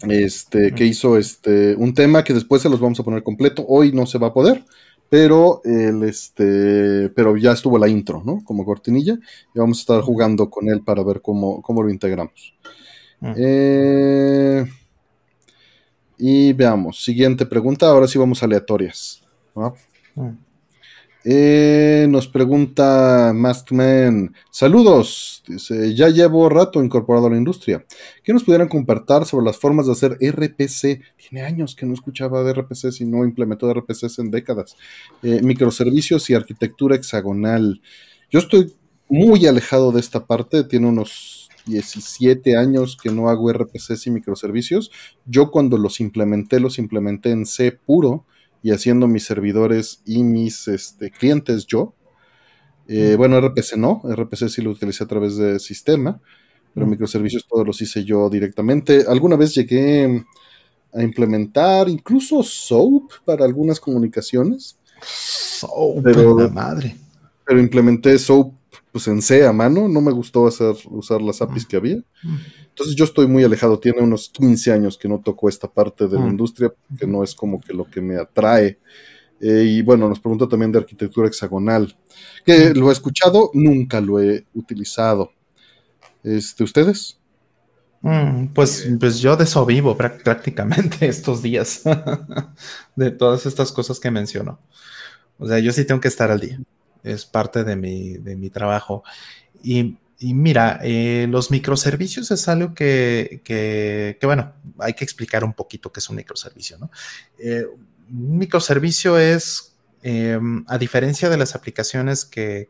Este, que hizo este, un tema que después se los vamos a poner completo, hoy no se va a poder, pero el, este, pero ya estuvo la intro, ¿no? Como cortinilla, y vamos a estar jugando con él para ver cómo, cómo lo integramos. Eh, y veamos, siguiente pregunta, ahora sí vamos aleatorias. Mm. Eh, nos pregunta Maskman, saludos, dice, ya llevo rato incorporado a la industria. ¿Qué nos pudieran compartir sobre las formas de hacer RPC? Tiene años que no escuchaba de RPC y no implementó RPCs en décadas. Eh, microservicios y arquitectura hexagonal. Yo estoy muy alejado de esta parte, tiene unos 17 años que no hago RPCs y microservicios. Yo cuando los implementé, los implementé en C puro y haciendo mis servidores y mis este, clientes yo. Eh, bueno, RPC no, RPC sí lo utilicé a través de sistema, pero microservicios todos los hice yo directamente. Alguna vez llegué a implementar incluso SOAP para algunas comunicaciones. SOAP, pero, madre. Pero implementé SOAP pues en C a mano, no me gustó hacer, usar las APIs que había. Entonces yo estoy muy alejado, tiene unos 15 años que no toco esta parte de la industria, que no es como que lo que me atrae. Eh, y bueno, nos pregunta también de arquitectura hexagonal, que lo he escuchado, nunca lo he utilizado. Este, ¿Ustedes? Mm, pues, pues yo de eso vivo prácticamente estos días, de todas estas cosas que menciono. O sea, yo sí tengo que estar al día es parte de mi, trabajo. Y, mira, eh, los microservicios es algo que, bueno, hay que explicar un poquito qué es un microservicio, ¿no? Eh, un microservicio es em, a diferencia de las aplicaciones que,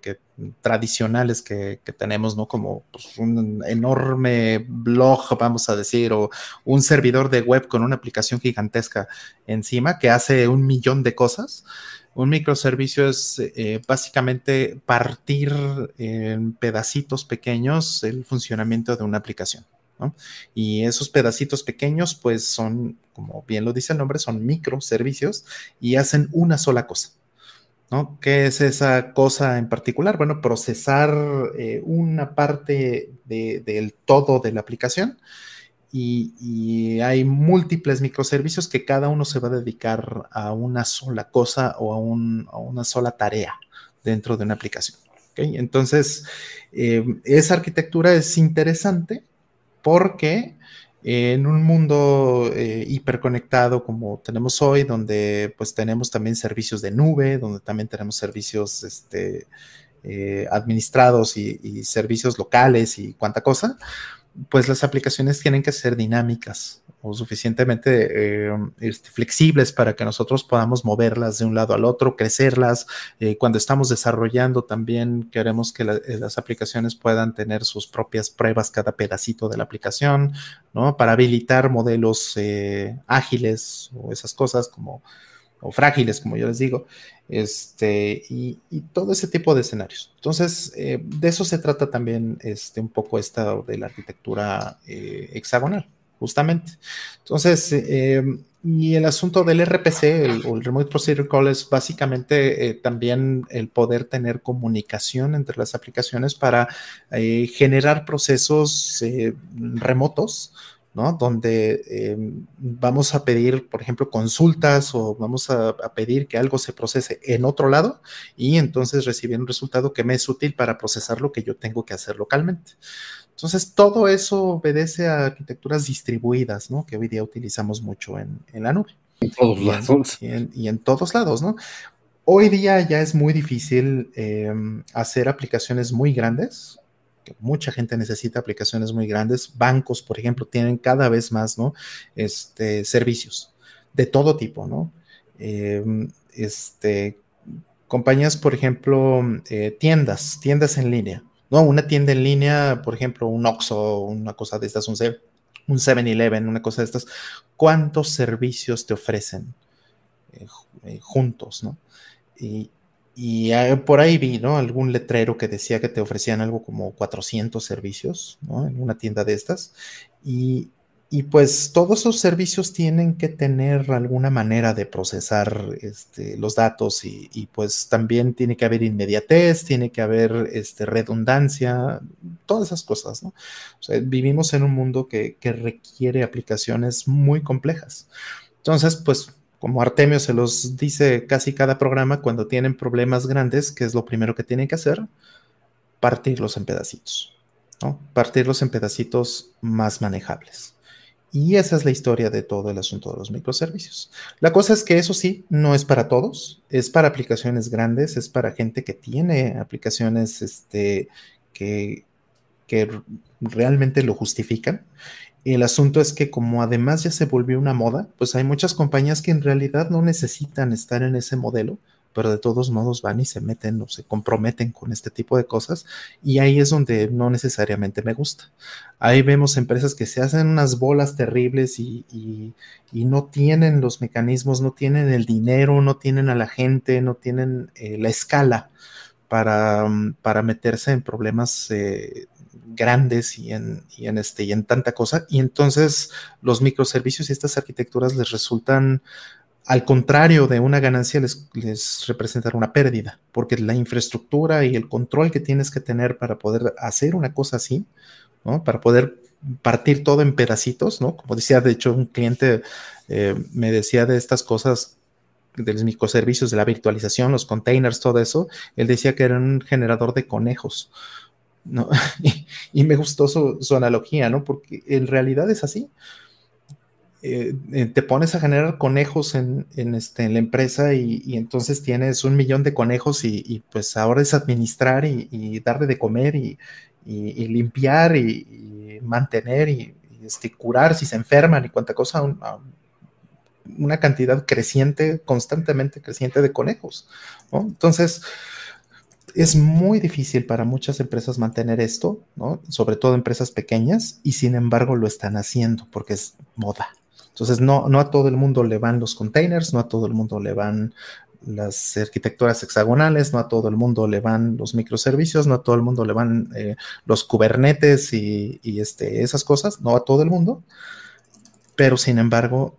tradicionales que, tenemos, ¿no? Como pues, un enorme blog, vamos a decir, o un servidor de web con una aplicación gigantesca encima que hace un millón de cosas. Un microservicio es eh, básicamente partir en pedacitos pequeños el funcionamiento de una aplicación. Y esos pedacitos pequeños, pues son, como bien lo dice el nombre, son microservicios y hacen una sola cosa. ¿no? ¿Qué es esa cosa en particular? Bueno, procesar eh, una parte del todo de la aplicación y, hay múltiples microservicios que cada uno se va a dedicar a una sola cosa o a, una sola tarea dentro de una aplicación. Entonces, eh, esa arquitectura es interesante porque en un mundo eh, hiperconectado como tenemos hoy, donde pues tenemos también servicios de nube, donde también tenemos servicios este, eh, administrados y, servicios locales y cuánta cosa, pues las aplicaciones tienen que ser dinámicas o suficientemente eh, este, flexibles para que nosotros podamos moverlas de un lado al otro, crecerlas. Eh, cuando estamos desarrollando también queremos que eh, las aplicaciones puedan tener sus propias pruebas cada pedacito de la aplicación, ¿no? Para habilitar modelos ágiles o esas cosas como o frágiles, como yo les digo, este, y, todo ese tipo de escenarios. Entonces, eh, de eso se trata también este, un poco esta de la arquitectura eh, hexagonal, justamente. Entonces, eh, y el asunto del RPC, el, el Remote Procedure Call, es básicamente también el poder tener comunicación entre las aplicaciones para generar procesos remotos donde em, vamos a pedir, por ejemplo, consultas o vamos a, pedir que algo se procese en otro lado y entonces recibir un resultado que me es útil para procesar lo que yo tengo que hacer localmente. Entonces, todo eso obedece a arquitecturas distribuidas, ¿no? Que hoy día utilizamos mucho en, la nube. En todos lados. y en, todos lados, ¿no? Hoy día ya es muy difícil em, hacer aplicaciones muy grandes mucha gente necesita aplicaciones muy grandes. Bancos, por ejemplo, tienen cada vez más, ¿no? Este, servicios de todo tipo, ¿no? Em, este, compañías, por ejemplo, eh, tiendas, tiendas en línea, ¿no? Una tienda en línea, por ejemplo, un Oxxo, una cosa de estas, un 7-Eleven, una cosa de estas. ¿Cuántos servicios te ofrecen eh, eh, juntos, ¿no? Y, y ah, por ahí vi, ¿no? Algún letrero que decía que te ofrecían algo como 400 servicios, ¿no? En una tienda de estas. Y, pues todos esos servicios tienen que tener alguna manera de procesar este, los datos y, pues también tiene que haber inmediatez, tiene que haber este, redundancia, todas esas cosas, ¿no? O sea, vivimos en un mundo que, que requiere aplicaciones muy complejas. Entonces, pues como Artemio se los dice casi cada programa, cuando tienen problemas grandes, ¿qué es lo primero que tienen que hacer? Partirlos en pedacitos, ¿no? Partirlos en pedacitos más manejables. Y esa es la historia de todo el asunto de los microservicios. La cosa es que eso sí, no es para todos, es para aplicaciones grandes, es para gente que tiene aplicaciones este, que, que realmente lo justifican el asunto es que como además ya se volvió una moda, pues hay muchas compañías que en realidad no necesitan estar en ese modelo, pero de todos modos van y se meten o se comprometen con este tipo de cosas y ahí es donde no necesariamente me gusta. Ahí vemos empresas que se hacen unas bolas terribles y, no tienen los mecanismos, no tienen el dinero, no tienen a la gente, no tienen eh, la escala para, para, meterse en problemas eh, grandes y en, en, este, y en tanta cosa. Y entonces los microservicios y estas arquitecturas les resultan, al contrario de una ganancia, les, les representan una pérdida, porque la infraestructura y el control que tienes que tener para poder hacer una cosa así, ¿no? para poder partir todo en pedacitos, ¿no? Como decía, de hecho, un cliente eh, me decía de estas cosas de los microservicios, de la virtualización, los containers, todo eso, él decía que era un generador de conejos. ¿No? y, me gustó su, analogía, ¿no? Porque en realidad es así. Eh, eh, te pones a generar conejos en, este, en la empresa y, entonces tienes un millón de conejos y, pues ahora es administrar y, darle de comer y, limpiar y, mantener y, este, curar si se enferman y cuánta cosa una cantidad creciente, constantemente creciente de conejos. Entonces, es muy difícil para muchas empresas mantener esto, ¿no? sobre todo empresas pequeñas, y sin embargo lo están haciendo porque es moda. Entonces, no, no a todo el mundo le van los containers, no a todo el mundo le van las arquitecturas hexagonales, no a todo el mundo le van los microservicios, no a todo el mundo le van eh, los kubernetes y, este, esas cosas, no a todo el mundo, pero sin embargo,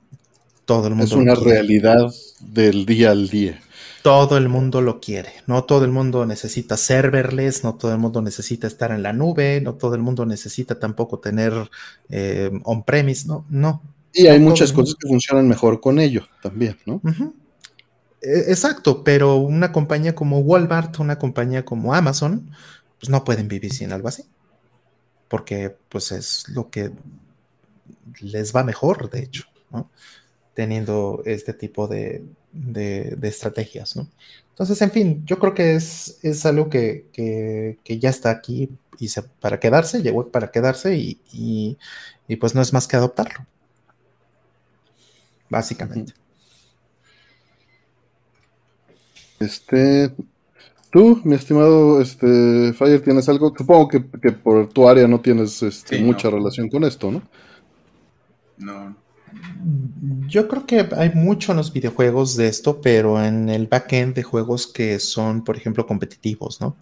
todo el mundo. Es una realidad del día al día. Todo el mundo lo quiere, no todo el mundo necesita serverless, no todo el mundo necesita estar en la nube, no todo el mundo necesita tampoco tener eh, on-premise, no, no. Y hay muchas cosas que funcionan mejor con ello también, ¿no? E, exacto, pero una compañía como Walmart, una compañía como Amazon, pues no pueden vivir sin algo así. Porque pues es lo que les va mejor, de hecho, ¿no? Teniendo este tipo de, estrategias, ¿no? Entonces, en fin, yo creo que es, es algo que, ya está aquí y para quedarse, llegó para quedarse y, y pues no es más que adoptarlo. Básicamente. Este, tú, mi estimado este, Fire, ¿tienes algo? Supongo que, por tu área no tienes este, mucha relación con esto, ¿no? No. Yo creo que hay mucho en los videojuegos de esto, pero en el backend de juegos que son, por ejemplo, competitivos, ¿no?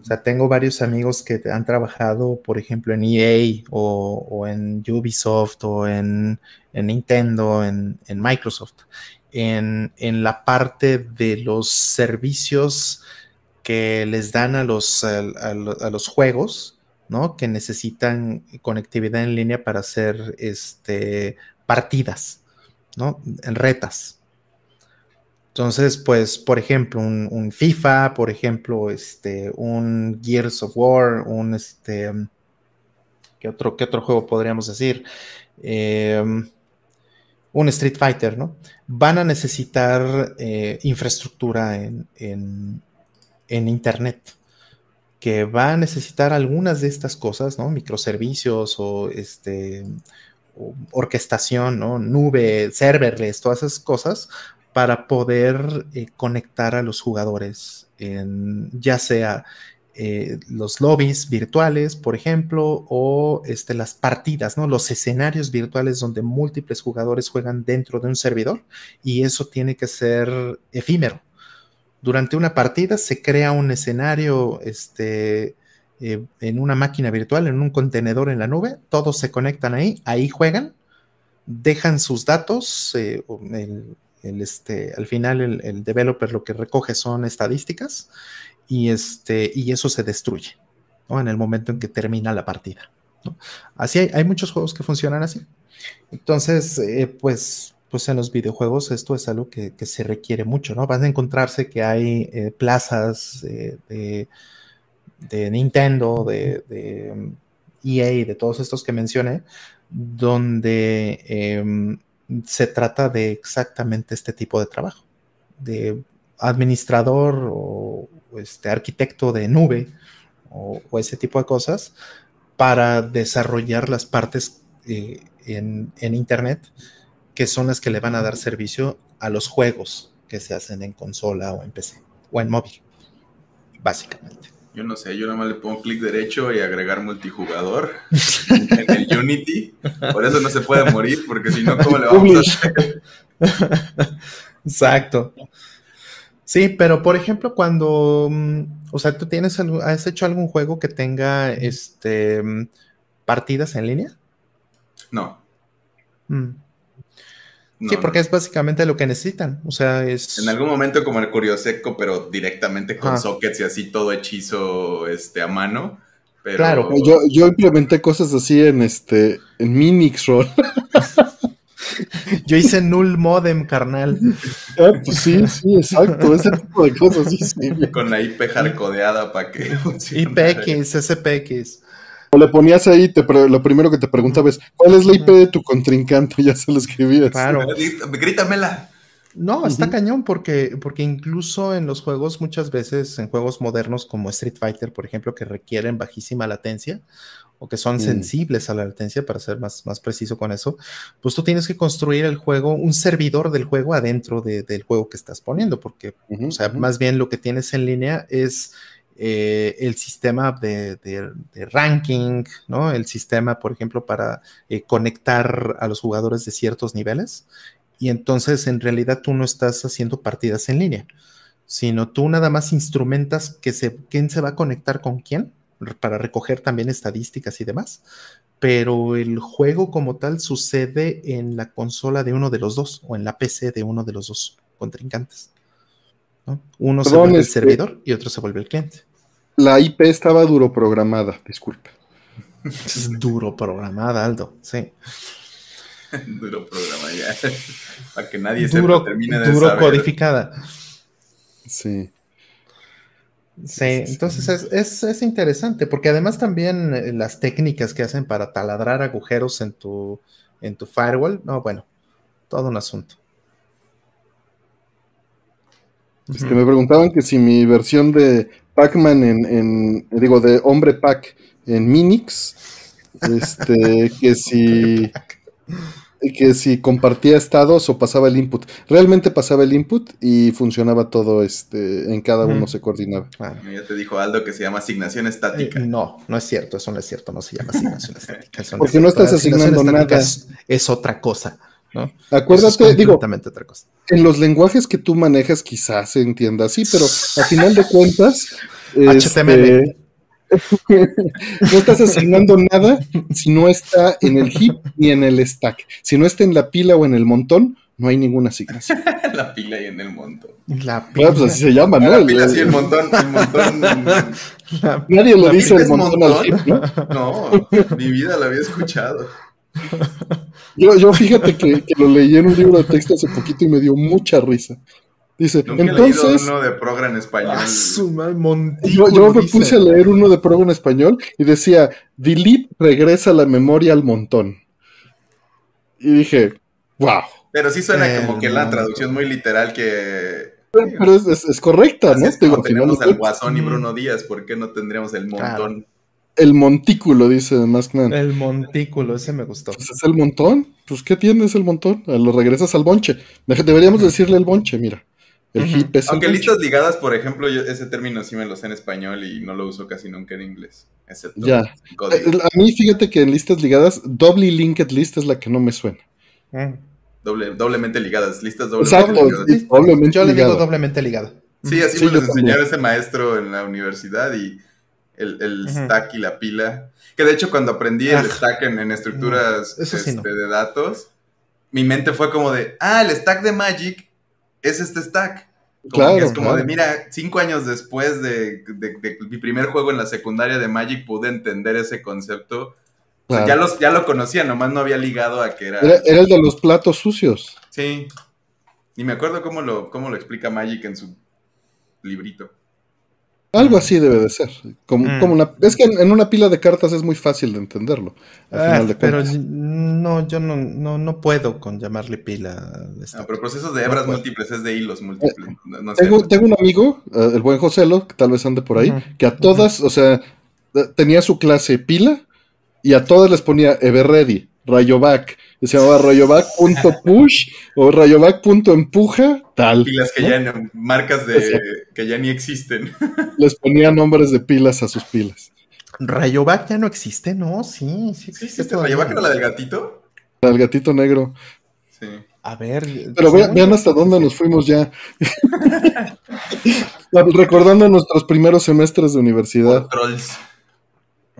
O sea, tengo varios amigos que han trabajado, por ejemplo, en EA o, en Ubisoft o en, Nintendo, en, en Microsoft en, la parte de los servicios que les dan a los, a, los juegos, ¿no? Que necesitan conectividad en línea para hacer este, partidas, ¿no? En retas. Entonces, pues, por ejemplo, un, FIFA, por ejemplo, este, un Gears of War, un este. ¿Qué otro, qué otro juego podríamos decir? Eh, un Street Fighter, ¿no? Van a necesitar eh, infraestructura en, Internet, que va a necesitar algunas de estas cosas, ¿no? Microservicios o este, orquestación. Nube, serverless, todas esas cosas para poder eh, conectar a los jugadores, en, ya sea eh, los lobbies virtuales, por ejemplo, o este, las partidas, ¿no? Los escenarios virtuales donde múltiples jugadores juegan dentro de un servidor y eso tiene que ser efímero. Durante una partida se crea un escenario este, eh, en una máquina virtual, en un contenedor en la nube, todos se conectan ahí, ahí juegan, dejan sus datos, eh, el, este, al final el, el developer lo que recoge son estadísticas y, este, y eso se destruye en el momento en que termina la partida. Así hay, muchos juegos que funcionan así. Entonces, eh, pues, pues en los videojuegos esto es algo que, se requiere mucho, ¿no? Van a encontrarse que hay eh, plazas de, Nintendo, de, de, EA, de todos estos que mencioné, donde em, se trata de exactamente este tipo de trabajo, de administrador o este, arquitecto de nube o, ese tipo de cosas para desarrollar las partes eh, en, Internet que son las que le van a dar servicio a los juegos que se hacen en consola o en PC o en móvil, básicamente. Yo no sé, yo nada más le pongo clic derecho y agregar multijugador en el Unity. Por eso no se puede morir, porque si no, ¿cómo le vamos a hacer? Exacto. Sí, pero por ejemplo, cuando, mm, o sea, ¿tú tienes, has hecho algún juego que tenga, este, mm, partidas en línea? No. Mm. Sí, porque es básicamente lo que necesitan. O sea, es. En algún momento, como el Curioseco, pero directamente con sockets y así todo hechizo este, a mano. Pero... Claro. Yo, yo implementé cosas así en este. en Minixroll. Yo hice null modem, carnal. Ah, pues sí, sí, exacto. Ese tipo de cosas, sí, Con la IP hardcodeada para que IPX, SPX. O le ponías ahí, te lo primero que te preguntaba es, ¿cuál es la IP de tu contrincante? Ya se lo escribías. Claro. Grítamela. No, está cañón porque, porque incluso en los juegos, muchas veces, en juegos modernos como Street Fighter, por ejemplo, que requieren bajísima latencia, o que son Mm. sensibles a la latencia, para ser más, más preciso con eso, pues tú tienes que construir el juego, un servidor del juego adentro de- del juego que estás poniendo, porque, o sea, más bien lo que tienes en línea es eh, el sistema de, ranking, ¿no? El sistema, por ejemplo, para eh, conectar a los jugadores de ciertos niveles. Y entonces, en realidad, tú no estás haciendo partidas en línea, sino tú nada más instrumentas que se, quién se va a conectar con quién para recoger también estadísticas y demás. Pero el juego como tal sucede en la consola de uno de los dos o en la PC de uno de los dos contrincantes. ¿No? Uno se vuelve el este- servidor y otro se vuelve el cliente. La IP estaba duro programada, disculpe. Es duro programada, Aldo. Sí. Duro programa ya. Para que nadie Duro, sepa, termine de duro saber. codificada. Sí. Sí, entonces es, es- es interesante, porque además también eh, las técnicas que hacen para taladrar agujeros en tu, en tu firewall, no, bueno, todo un asunto. Este, me preguntaban que si mi versión de Pac-Man en, en- digo, de Hombre Pac en Minix, este, que si, que si compartía estados o pasaba el input. Realmente pasaba el input y funcionaba todo, este, en cada uno se coordinaba. Bueno, Ya te dijo Aldo que se llama asignación estática. eh, no, no es cierto, eso no es cierto, no se llama asignación estática. Porque no estás asignando estática nada. Es, es otra cosa, Acuérdate, es digo, completamente otra cosa. en los lenguajes que tú manejas quizás se entienda así, pero a final de cuentas, HTML. este, no estás asignando nada si no está en el heap ni en el stack. Si no está en la pila o en el montón, no hay ninguna asignación. la pila y en el montón. La Bueno, pues así se llama, ¿no? la pila sí, el montón. El montón. la- nadie ¿La dice pila el es montón, montón? al heap, ¿no? No, mi vida la había escuchado. Yo, yo fíjate que, que lo leí en un libro de texto hace poquito y me dio mucha risa. Dice, Nunca he leído entonces, uno de Progra en español. Ah, su yo, me dice. puse a leer uno de programa en español y decía, delete regresa la memoria al montón. Y dije, wow. Pero sí suena El como que la montón. traducción muy literal que... Pero es, es- es correcta, ¿no? es Digo, tenemos al Guasón y Mm. Bruno Díaz, ¿por qué no tendríamos el Claro. El montículo, dice Maskman. El montículo, ese me gustó. Pues es el montón. Pues, ¿qué tienes el montón? Ah, Lo regresas al bonche. Deberíamos decirle el bonche, mira. El Ujú. heap es el Aunque bonche. listas ligadas, por ejemplo, yo ese término sí me lo sé en español y no lo uso casi nunca en inglés. Excepto Ya. Eh, A mí, fíjate que en listas ligadas, doble linked list es la que no me suena. Mm. Doble- doblemente ligadas, listas doblemente Exacto, ligadas. sí, doblemente Yo le digo ligado. doblemente ligado. Sí, así Sí, me también. enseñaba ese maestro en la universidad y el, el stack y la pila. Que de hecho cuando aprendí el Ah. stack en, en estructuras No, eso sí este, no. de datos, mi mente fue como de, ah, el stack de Magic es este stack. Como Claro, que es como claro. de, mira, cinco años después de, de- de mi primer juego en la secundaria de Magic pude entender ese concepto. O sea, Claro. ya, los, ya lo conocía, nomás no había ligado a que era... Era, era el de los platos sucios. Sí. Y me acuerdo cómo lo, cómo lo explica Magic en su librito. Algo así debe de ser. Como, Mm. como una, es que en, en una pila de cartas es muy fácil de entenderlo. Al Ah, final de pero no, yo no, no, no puedo con llamarle pila. Ah, pero procesos de hebras No, múltiples es de hilos múltiples. No, no sé. Tengo, tengo un amigo, eh, el buen Joselo, que tal vez ande por ahí, que a todas, o sea, eh, tenía su clase pila y a todas les ponía Everready, Rayovac, y se llamaba Rayovac.push o Rayovac.empuja, tal. Pilas que ¿no? ya no- marcas de que ya ni existen. Les ponía nombres de pilas a sus pilas. Rayovac ya no existe, ¿no? Sí, sí ¿Sí existe. todavía. Rayovac era la del gatito? El gatito negro. Sí. A ver. Pero sí, vean, vean hasta dónde nos fuimos ya. Recordando nuestros primeros semestres de universidad. O Trolls.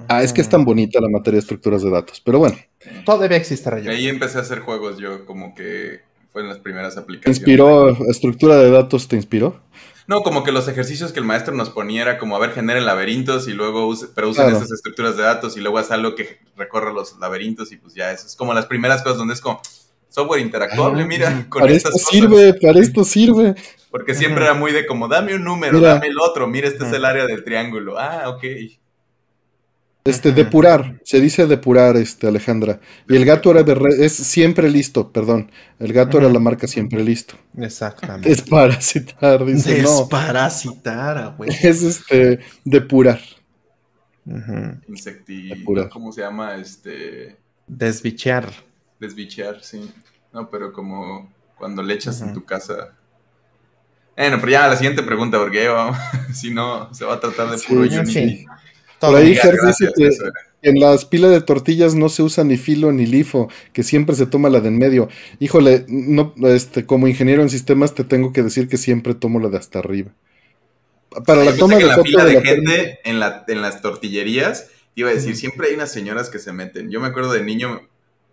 Ah, es que es tan bonita la materia de estructuras de datos. Pero bueno, Todavía existe Rayovac. Ahí empecé a hacer juegos yo, como que fueron las primeras ¿te aplicaciones. inspiró? ¿Estructura de datos te inspiró? No, como que los ejercicios que el maestro nos ponía era como, a ver, generen laberintos y luego, use- pero usen Claro. esas estructuras de datos y luego haz algo que recorra los laberintos y pues ya, eso es como las primeras cosas donde es como software interactuable, Ah, mira, con para estas esto cosas. sirve, para esto sirve. Porque siempre era muy de como, dame un número, Mira. dame el otro, mira, este es el área del triángulo. Ah, ok. Este, depurar, se dice depurar, este, Alejandra. Y el gato era berre- es siempre listo, perdón. El gato era la marca siempre listo. Exactamente. Es parasitar, dice, no. Desparasitar, ah, güey. Es este, depurar. Insecti... ¿Cómo se llama? Este... Desbichear. Desbichear, sí. No, pero como cuando le echas en tu casa... Bueno, pero ya la siguiente pregunta, porque si no, se va a tratar de puro Unity. Por ahí dice que en las pilas de tortillas no se usa ni filo ni lifo, que siempre se toma la de en medio. Híjole, no, este, como ingeniero en sistemas te tengo que decir que siempre tomo la de hasta arriba. Para la toma de la pila de, gente en, la, en las tortillerías, iba a decir, siempre hay unas señoras que se meten. Yo me acuerdo de niño,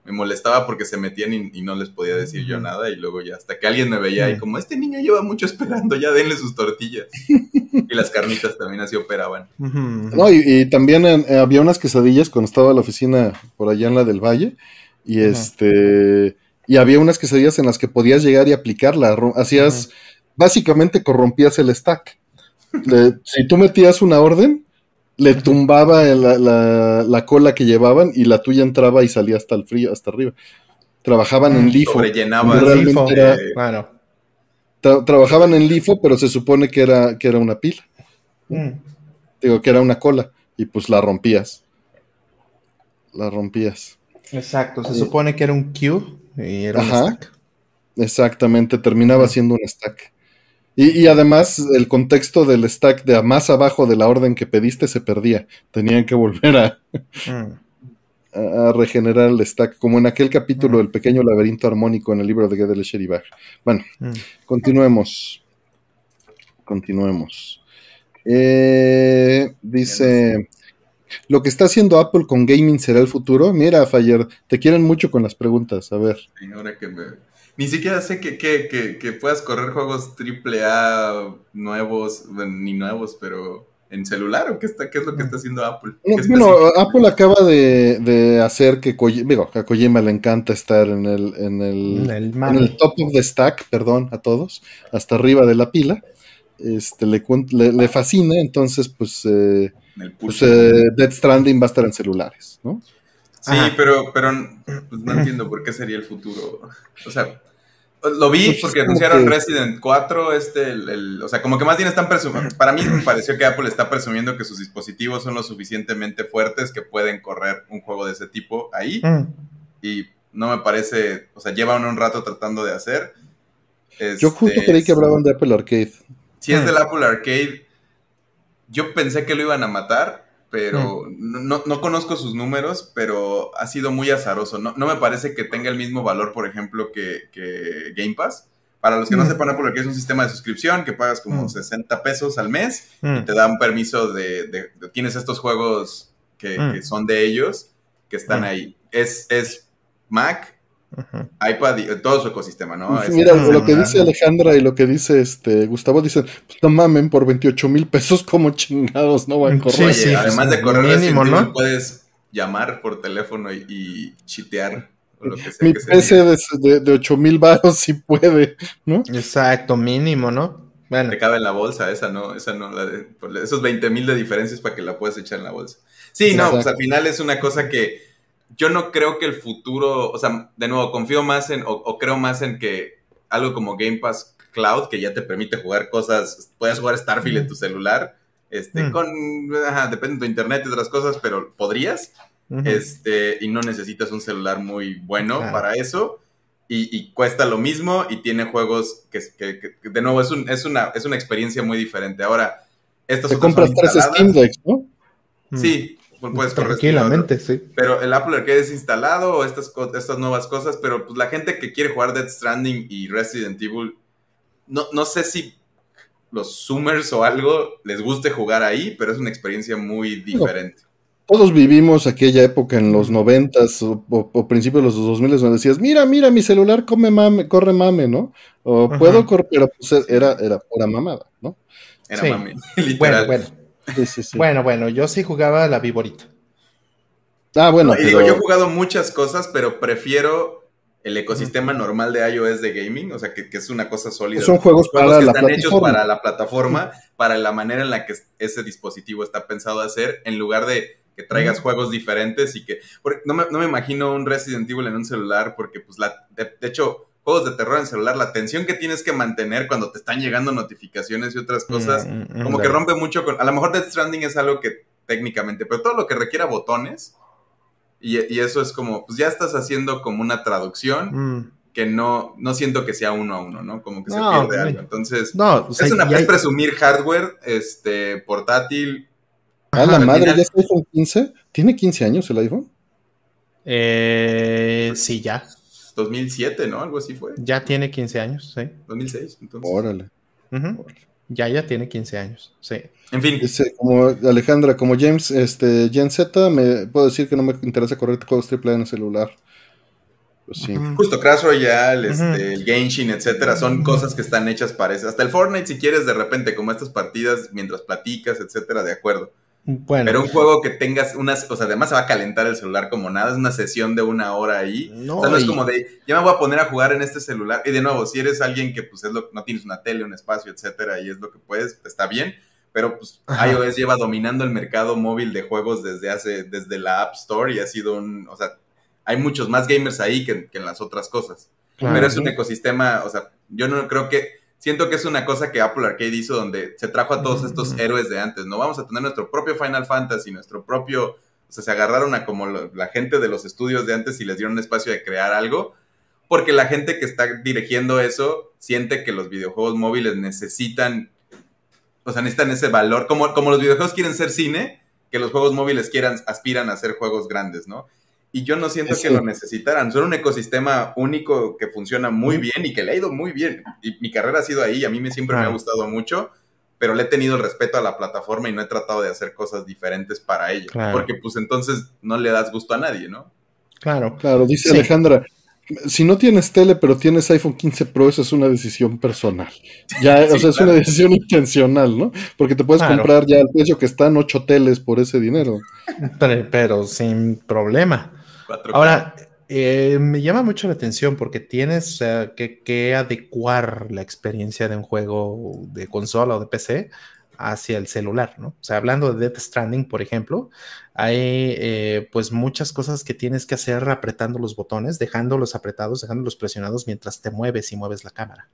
me molestaba porque se metían y, no les podía decir yo nada y luego ya hasta que alguien me veía y como este niño lleva mucho esperando, ya denle sus tortillas. y las carnitas también así operaban. No, y, también eh, había unas quesadillas cuando estaba la oficina por allá en la del Valle y este y había unas quesadillas en las que podías llegar y aplicarla, hacías básicamente corrompías el stack. si tú metías una orden, le tumbaba la, cola que llevaban y la tuya entraba y salía hasta el frío, hasta arriba. Trabajaban en LIFO. LIFO. trabajaban en LIFO, pero se supone que era, que era una pila. Mm. Digo, que era una cola. Y pues la rompías. La rompías. Exacto, se supone que era un Q y era un stack. Exactamente, terminaba siendo un stack. Y, además el contexto del stack de más abajo de la orden que pediste se perdía. Tenían que volver a, mm. a, regenerar el stack, como en aquel capítulo del pequeño laberinto armónico en el libro de Gedele Sheribach. Bueno, mm. continuemos. Continuemos. Eh, dice, lo que está haciendo Apple con gaming será el futuro. Mira, Fayer, te quieren mucho con las preguntas. A ver. ahora que me ni siquiera sé que, que, puedas correr juegos AAA nuevos, ni nuevos, pero en celular o qué, está, qué es lo que está haciendo Apple. Bueno, Apple acaba de, hacer que digo, a Kojima le encanta estar en el, en el, en el, top of the stack, perdón, a todos, hasta arriba de la pila. Este le, le, fascina, entonces pues, eh, pues eh, Dead Stranding va a estar en celulares, ¿no? Sí, pero, pero pues, no entiendo por qué sería el futuro. O sea, lo vi pues porque anunciaron Resident 4, este, el, o sea, como que más bien están presumiendo, para mí me pareció que Apple está presumiendo que sus dispositivos son lo suficientemente fuertes que pueden correr un juego de ese tipo ahí, mm. y no me parece, o sea, llevan un rato tratando de hacer. yo justo este, creí que hablaban de Apple Arcade. Si es mm. del Apple Arcade, yo pensé que lo iban a matar, pero mm. no, conozco sus números, pero ha sido muy azaroso. No, me parece que tenga el mismo valor, por ejemplo, que, Game Pass. Para los que no mm. sepan, Apple es un sistema de suscripción que pagas como 60 mm. pesos al mes y te da un permiso de, tienes estos juegos que, son de ellos, que están ahí. Es, es Mac, iPad y todo su ecosistema, ¿no? mira, lo que dice Alejandra y lo que dice este Gustavo dicen, pues no mamen, por 28 mil pesos como chingados no van a correr. Sí, además de correr mínimo, ¿no? puedes llamar por teléfono y, chitear. lo que sea Mi PC de, de, 8 mil baros sí puede, ¿no? Exacto, mínimo, ¿no? Bueno. Te cabe en la bolsa, esa no, esa no, la de, esos 20 mil de diferencias para que la puedas echar en la bolsa. Sí, no, pues al final es una cosa que yo no creo que el futuro, o sea, de nuevo, confío más en, o, creo más en que algo como Game Pass Cloud, que ya te permite jugar cosas, puedes jugar Starfield en tu celular, este, mm. con, depende de tu internet y otras cosas, pero podrías, este, y no necesitas un celular muy bueno para eso. Y, cuesta lo mismo y tiene juegos que, de nuevo, es, un, es, una, es una experiencia muy diferente. Ahora, estos Te compras tres Steam Decks, ¿no? Sí, puedes Tranquilamente, sí. Pero el Apple Arcade es instalado o estas, estas nuevas cosas, pero pues la gente que quiere jugar Dead Stranding y Resident Evil, no, no sé si los Zoomers o algo les guste jugar ahí, pero es una experiencia muy diferente. todos vivimos aquella época en los noventas o, principios de los 2000 donde decías, mira, mira, mi celular come mame, corre mame, ¿no? O puedo correr, pero pues era, era pura mamada, ¿no? Era mame, literal. Bueno, bueno. Bueno, bueno, yo sí jugaba la Viborita. Ah, bueno. digo, yo he jugado muchas cosas, pero prefiero el ecosistema normal de iOS de gaming, o sea, que, es una cosa sólida. Son juegos, para que la están hechos para la plataforma, para la manera en la que ese dispositivo está pensado hacer, en lugar de que traigas juegos diferentes y que... no, me, imagino un Resident Evil en un celular, porque pues la... de hecho, juegos de terror en celular, la atención que tienes que mantener cuando te están llegando notificaciones y otras cosas, mm, mm, como que rompe mucho con... A lo mejor Death Stranding es algo que técnicamente, pero todo lo que requiera botones, y, y eso es como, pues ya estás haciendo como una traducción. Mm. Que no, no siento que sea uno a uno, ¿no? Como que se pierde algo. Entonces, No, o sea, es una hay- es presumir hardware, este, portátil. A la madre, final- ¿ya es iPhone 15? ¿Tiene 15 años el iPhone? Eh, sí, ya. 2007, ¿no? Algo así fue. Ya tiene 15 años, sí. 2006, entonces. Órale. Ujú. Ya, ya tiene 15 años, sí. En fin, Dice, como Alejandra, como James, este, Gen Z, me puedo decir que no me interesa correr juegos AAA en el celular. Pues sí. Justo Crash Royale, este, el Genshin, etcétera, son cosas que están hechas para eso. Hasta el Fortnite, si quieres, de repente, como estas partidas mientras platicas, etcétera, de acuerdo. Bueno, Pero un juego que tengas unas, o sea, además se va a calentar el celular como nada, es una sesión de una hora ahí. no, o sea, no es como de, ya me voy a poner a jugar en este celular. Y de nuevo, si eres alguien que pues es lo, no tienes una tele, un espacio, etcétera, y es lo que puedes, está bien. Pero pues Ajá. iOS lleva dominando el mercado móvil de juegos desde hace, desde la App Store y ha sido un, o sea, hay muchos más gamers ahí que, que en las otras cosas. claro. Pero es un ecosistema, o sea, yo no creo que, siento que es una cosa que Apple Arcade hizo donde se trajo a todos estos Ujú. héroes de antes, ¿no? Vamos a tener nuestro propio Final Fantasy, nuestro propio, o sea, se agarraron a como lo- la gente de los estudios de antes y les dieron un espacio de crear algo, porque la gente que está dirigiendo eso siente que los videojuegos móviles necesitan, o sea, necesitan ese valor, como, como los videojuegos quieren ser cine, que los juegos móviles quieran, aspiran a ser juegos grandes, ¿no? Y yo no siento Sí. que lo necesitaran. Son un ecosistema único que funciona muy bien y que le ha ido muy bien. Y mi carrera ha sido ahí, a mí me, siempre me ha gustado mucho, pero le he tenido el respeto a la plataforma y no he tratado de hacer cosas diferentes para ella. Claro. Porque pues entonces no le das gusto a nadie, ¿no? Claro. Claro, dice Sí. Alejandra, si no tienes tele pero tienes iPhone 15 Pro, eso es una decisión personal. Ya, Sí, o sea, es claro. una decisión intencional, ¿no? Porque te puedes Claro. comprar ya al precio que están ocho teles por ese dinero. Pero, pero sin problema. 4K. Ahora, eh, me llama mucho la atención porque tienes que adecuar la experiencia de un juego de consola o de PC hacia el celular, ¿no? O sea, hablando de Death Stranding, por ejemplo, hay eh, pues muchas cosas que tienes que hacer apretando los botones, dejándolos apretados, dejándolos presionados mientras te mueves y mueves la cámara.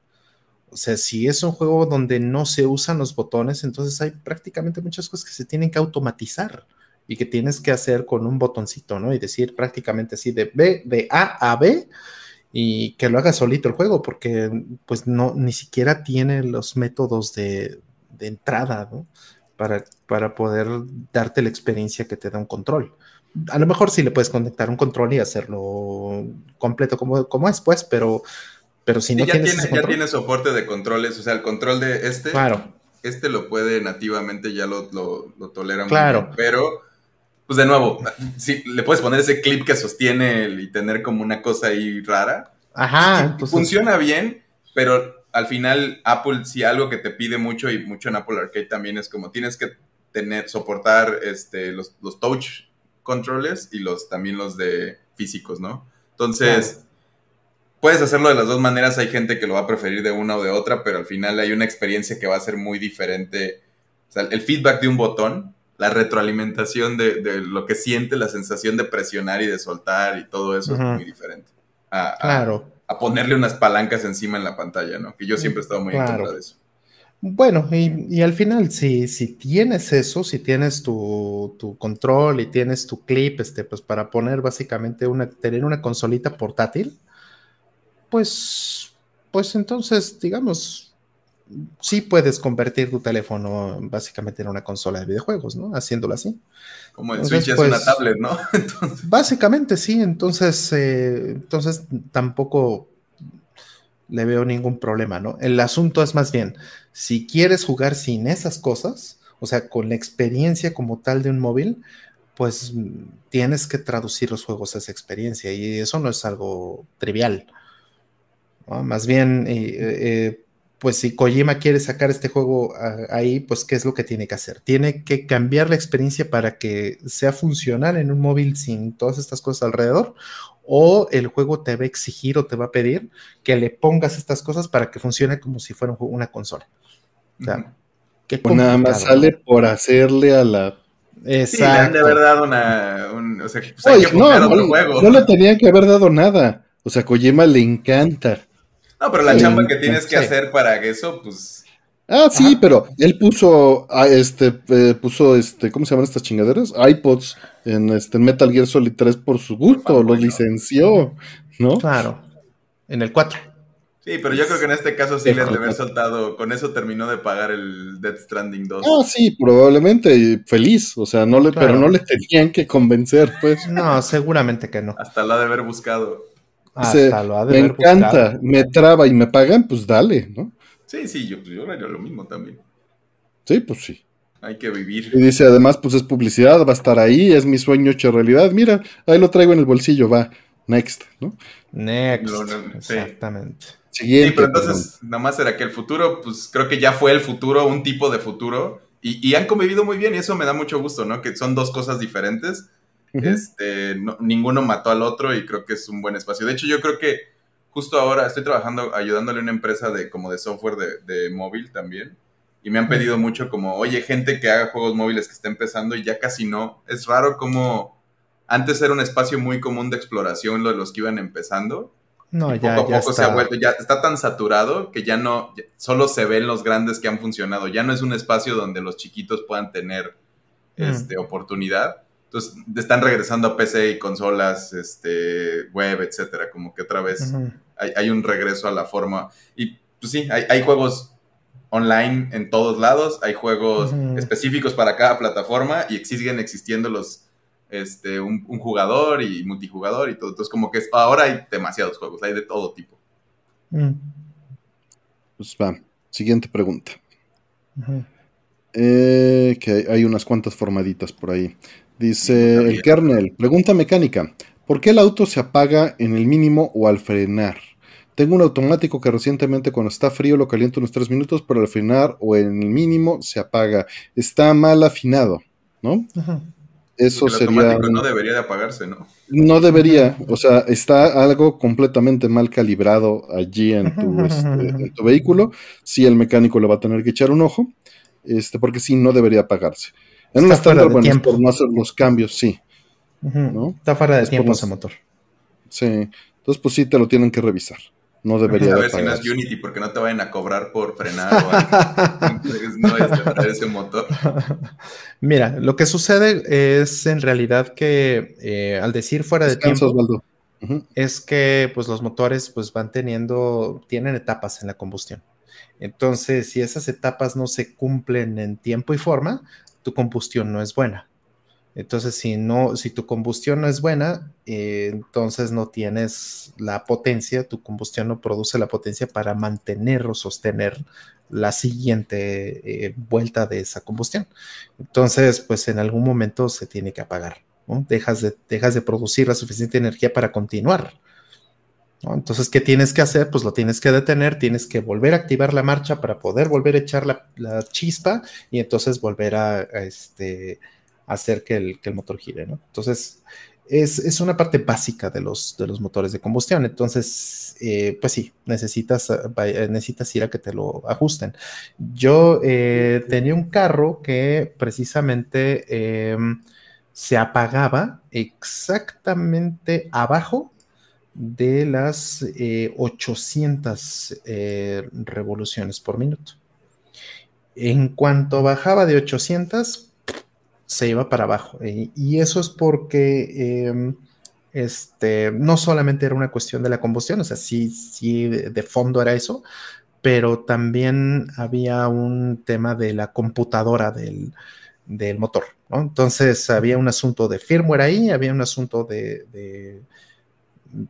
O sea, si es un juego donde no se usan los botones, entonces hay prácticamente muchas cosas que se tienen que automatizar y que tienes que hacer con un botoncito, ¿no? Y decir prácticamente así de B, de A a B y que lo haga solito el juego, porque pues no, ni siquiera tiene los métodos de, de entrada, ¿no? Para, para poder darte la experiencia que te da un control. A lo mejor sí le puedes conectar un control y hacerlo completo como, como es, pues, pero, pero si Sí, no ya, tienes tiene, ese ya tiene soporte de controles, o sea, el control de este, claro, este lo puede nativamente, ya lo, lo, lo tolera muy Claro. bien, pero, pues de nuevo, sí, le puedes poner ese clip que sostiene y tener como una cosa ahí rara. ajá, entonces, funciona bien, pero al final Apple sí algo que te pide mucho y mucho en Apple Arcade también es como tienes que tener, soportar este, los, los touch controles y los también los de físicos, ¿no? Entonces, puedes hacerlo de las dos maneras, hay gente que lo va a preferir de una o de otra, pero al final hay una experiencia que va a ser muy diferente. O sea, el feedback de un botón, la retroalimentación de, de lo que siente, la sensación de presionar y de soltar y todo eso es muy diferente. A- claro. a ponerle unas palancas encima en la pantalla, ¿no? Que yo siempre he estado muy en contra de eso. Bueno, y, y al final, si, si tienes eso, si tienes tu, tu control y tienes tu clip, este, pues para poner básicamente una, tener una consolita portátil, pues, pues entonces, digamos, sí puedes convertir tu teléfono básicamente en una consola de videojuegos, ¿no? Haciéndolo así. Como el Entonces, Switch es pues- una tablet, ¿no? Entonces, Básicamente sí, entonces, eh, entonces tampoco le veo ningún problema, ¿no? El asunto es más bien, si quieres jugar sin esas cosas, o sea, con la experiencia como tal de un móvil, pues tienes que traducir los juegos a esa experiencia y eso no es algo trivial. ¿no? Más bien, eh, eh, pues si Kojima quiere sacar este juego a- ahí, pues ¿qué es lo que tiene que hacer? Tiene que cambiar la experiencia para que sea funcional en un móvil sin todas estas cosas alrededor, o el juego te va a exigir o te va a pedir que le pongas estas cosas para que funcione como si fuera un juego- una consola. O sea, ujú. qué O nada más sale por hacerle a la. ¿no? sí, le han de haber Exacto. dado una... un- o sea, pues hay que no, no, otro juego. no le tenían que haber dado nada. O sea, Kojima le encanta. No, pero la Sí, chamba que tienes que sí. hacer para eso, pues Ah, sí, pero él puso, ah, este, eh, puso, este, ¿cómo se llaman estas chingaderas? iPods en, este, Metal Gear Solid 3 por su gusto, lo licenció, ¿no? Claro, en el 4. Sí, pero yo creo que en este caso sí le han de haber soltado, con eso terminó de pagar el Dead Stranding 2. Ah, sí, probablemente feliz, o sea, no le, pero no le tenían que convencer, pues. No, seguramente que no. Hasta lo ha de haber buscado. Hasta lo ha de me encanta, buscado. me traba y me pagan, pues dale, ¿no? Sí, sí, yo, yo haría lo mismo también. Sí, pues sí. Hay que vivir. Y dice, además, pues es publicidad, va a estar ahí, es mi sueño hecho realidad. Mira, ahí lo traigo en el bolsillo, va. Next, ¿no? Next. Sí. Exactamente. Siguiente. Sí, pero entonces, nada más era que el futuro, pues creo que ya fue el futuro, un tipo de futuro, y, y han convivido muy bien, y eso me da mucho gusto, ¿no? Que son dos cosas diferentes. Este, no- ninguno mató al otro y creo que es un buen espacio. De hecho, yo creo que justo ahora estoy trabajando, ayudándole a una empresa de como de software de, de móvil también. Y me han pedido mucho como, oye, gente que haga juegos móviles que esté empezando y ya casi no. Es raro como antes era un espacio muy común de exploración lo de los que iban empezando. No, Y ya, poco a ya poco se está. ha vuelto, ya está tan saturado que ya no, ya- solo se ven los grandes que han funcionado. Ya no es un espacio donde los chiquitos puedan tener Mm. este, oportunidad. Entonces, están regresando a PC y consolas, este, web, etcétera. Como que otra vez hay, hay un regreso a la forma. Y pues sí, hay, hay juegos online en todos lados, hay juegos específicos para cada plataforma y siguen existiendo los, este, un, un jugador y multijugador y todo. Entonces, como que es- ahora hay demasiados juegos, hay de todo tipo. Mm. Pues va. Siguiente pregunta. Eh, que hay, hay unas cuantas formaditas por ahí. Dice el kernel, pregunta mecánica. ¿Por qué el auto se apaga en el mínimo o al frenar? Tengo un automático que recientemente cuando está frío lo caliento unos 3 minutos, pero al frenar o en el mínimo se apaga. Está mal afinado, ¿no? Ujú. Eso el sería... no debería de apagarse, ¿no? No debería, o sea, está algo completamente mal calibrado allí en tu, este, en tu vehículo. Sí, el mecánico le va a tener que echar un ojo, este, porque sí, no debería apagarse. En un Está fuera estándar, de bueno, es tiempo. por no hacer los cambios, sí. ¿no? Está fuera de Es tiempo ese motor. Sí. Entonces, pues sí, te lo tienen que revisar. No debería A de ver si no es. Unity, porque no te vayan a cobrar por frenar o algo. Entonces, no es ese motor. Mira, lo que sucede es en realidad que eh, al decir fuera de tiempo, es que pues los motores pues van teniendo, tienen etapas en la combustión. Entonces, si esas etapas no se cumplen en tiempo y forma, tu combustión no es buena. Entonces, si no, si tu combustión no es buena, eh, entonces no tienes la potencia, tu combustión no produce la potencia para mantener o sostener la siguiente eh, vuelta de esa combustión. Entonces, pues en algún momento se tiene que apagar. ¿no? Dejas, de, dejas de producir la suficiente energía para continuar. Entonces, ¿qué tienes que hacer? Pues lo tienes que detener, tienes que volver a activar la marcha para poder volver a echar la, chispa y entonces volver a, este, hacer que el, motor gire. Entonces, es, una parte básica de los, motores de combustión. Entonces, eh, pues sí, necesitas, necesitas ir a que te lo ajusten. Yo eh, tenía un carro que precisamente eh, se apagaba exactamente abajo de las eh, 800 eh, revoluciones por minuto. En cuanto bajaba de 800, se iba para abajo. Y eso es porque eh, este, no solamente era una cuestión de la combustión, o sea, sí, sí, de fondo era eso, pero también había un tema de la computadora del, del motor. Entonces había un asunto de firmware ahí, había un asunto de,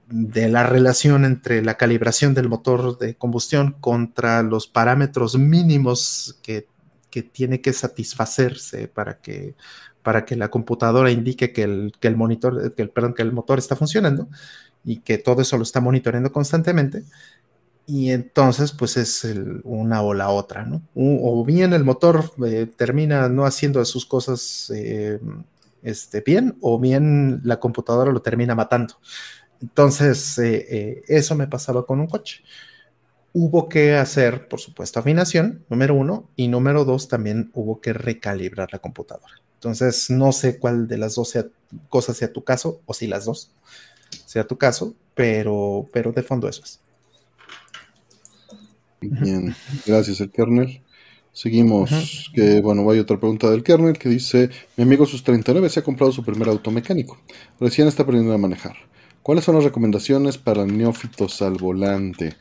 de, la relación entre la calibración del motor de combustión contra los parámetros mínimos que, que tiene que satisfacerse para que, para que la computadora indique que el, que el monitor, que el, perdón, que el motor está funcionando y que todo eso lo está monitoreando constantemente. Y entonces, pues es una o la otra, ¿no? O bien el motor eh, termina no haciendo sus cosas eh, este, bien, o bien la computadora lo termina matando. Entonces, eh, eh, eso me pasaba con un coche. Hubo que hacer, por supuesto, afinación, número uno, y número dos, también hubo que recalibrar la computadora. Entonces, no sé cuál de las dos sea, cosas sea tu caso, o si las dos sea tu caso, pero, pero de fondo eso es. Bien, gracias, el kernel. Seguimos, que bueno, hay otra pregunta del kernel que dice, mi amigo sus 39 se ha comprado su primer auto mecánico, recién está aprendiendo a manejar. ¿Cuáles son las recomendaciones para neófitos al volante?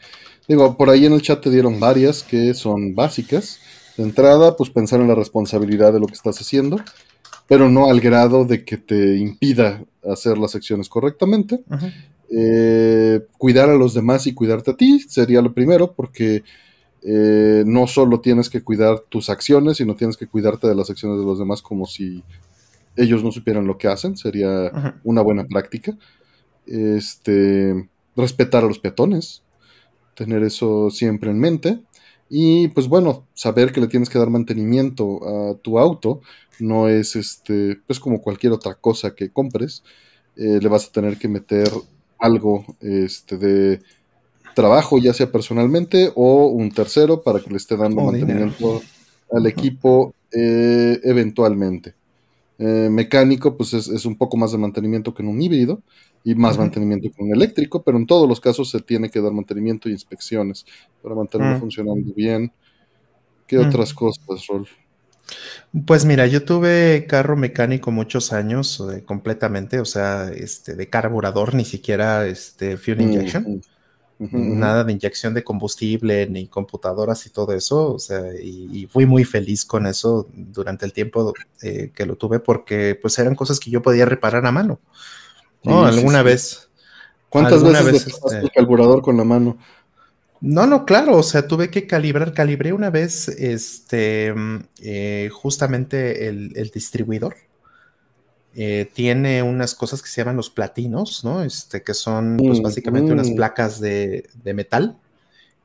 Digo, por ahí en el chat te dieron varias que son básicas. De entrada, pues pensar en la responsabilidad de lo que estás haciendo, pero no al grado de que te impida hacer las acciones correctamente. Eh, cuidar a los demás y cuidarte a ti sería lo primero, porque eh, no solo tienes que cuidar tus acciones, sino tienes que cuidarte de las acciones de los demás como si ellos no supieran lo que hacen, sería una buena práctica. Este, respetar a los peatones, tener eso siempre en mente. Y pues bueno, saber que le tienes que dar mantenimiento a tu auto no es este, pues como cualquier otra cosa que compres, eh, le vas a tener que meter algo este, de trabajo, ya sea personalmente o un tercero para que le esté dando mantenimiento al equipo eh, eventualmente. Eh, mecánico, pues es, un poco más de mantenimiento que en un híbrido y más mantenimiento que en un eléctrico, pero en todos los casos se tiene que dar mantenimiento y inspecciones para mantenerlo mm. funcionando bien. ¿Qué mm. otras cosas, Rol? Pues mira, yo tuve carro mecánico muchos años eh, completamente, o sea, este, de carburador, ni siquiera este, fuel injection nada de inyección de combustible, ni computadoras y todo eso, o sea, y, fui muy feliz con eso durante el tiempo eh, que lo tuve porque pues eran cosas que yo podía reparar a mano, ¿no? alguna vez. ¿Cuántas veces, este el carburador con la mano? No, no, claro, o sea, tuve que calibrar, calibré una vez, este, eh, justamente el distribuidor, eh, tiene unas cosas que se llaman los platinos, ¿no? Este, que son pues básicamente unas placas de, metal.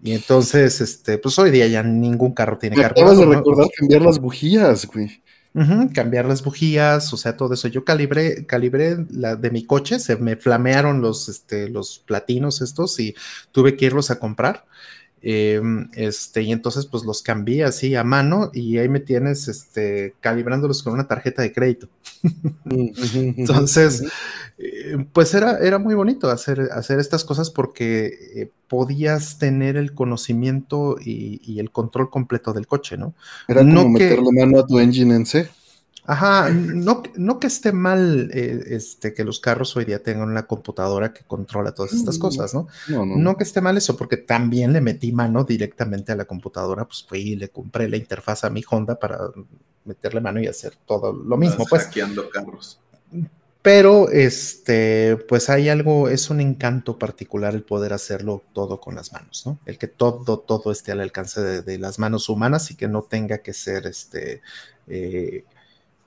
Y entonces, este, pues hoy día ya ningún carro tiene carro. Acabas de recordar cambiar las bujías, güey. cambiar las bujías, o sea, todo eso. Yo calibré, calibré la de mi coche, se me flamearon los, este, los platinos estos y tuve que irlos a comprar. Em, este, y entonces pues los cambié así a mano y ahí me tienes este, calibrándolos con una tarjeta de crédito. entonces, eh, pues era, era muy bonito hacer, hacer estas cosas porque eh, podías tener el conocimiento y, el control completo del coche, ¿no? Era como no meterle mano a tu engine en C. Ajá, no, no que esté mal eh, este, que los carros hoy día tengan una computadora que controla todas estas mm, cosas, ¿no? No, no que esté mal eso, porque también le metí mano directamente a la computadora, pues fui y le compré la interfaz a mi Honda para meterle mano y hacer todo lo mismo, pues. carros. Pero, este, pues hay algo, es un encanto particular el poder hacerlo todo con las manos, ¿no? El que todo, todo esté al alcance de, las manos humanas y que no tenga que ser, este, eh,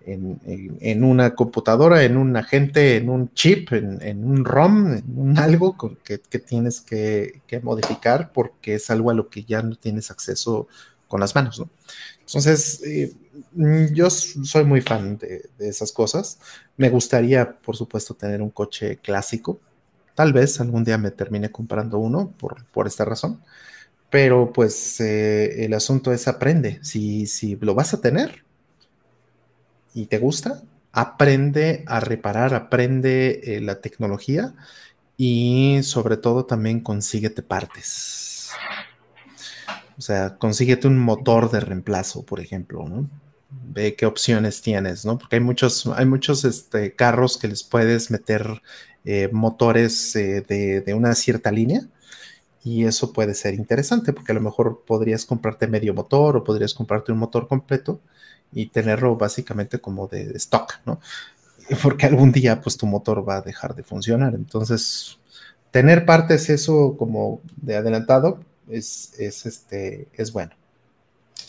en, una computadora, en un agente, en un chip, en, un ROM, en algo que, tienes que, modificar porque es algo a lo que ya no tienes acceso con las manos, ¿no? Entonces, eh, yo soy muy fan de, esas cosas. Me gustaría, por supuesto, tener un coche clásico. Tal vez algún día me termine comprando uno por, por esta razón. Pero pues eh, el asunto es aprende. Si, si lo vas a tener, y te gusta, aprende a reparar, aprende eh, la tecnología y sobre todo también consíguete partes. O sea, consíguete un motor de reemplazo, por ejemplo, ¿no? Ve qué opciones tienes, ¿no? Porque hay muchos, hay muchos este, carros que les puedes meter eh, motores eh, de, de, una cierta línea y eso puede ser interesante porque a lo mejor podrías comprarte medio motor o podrías comprarte un motor completo y tenerlo básicamente como de, stock, ¿no? Porque algún día pues tu motor va a dejar de funcionar. Entonces, tener partes eso como de adelantado es, es, este, es bueno.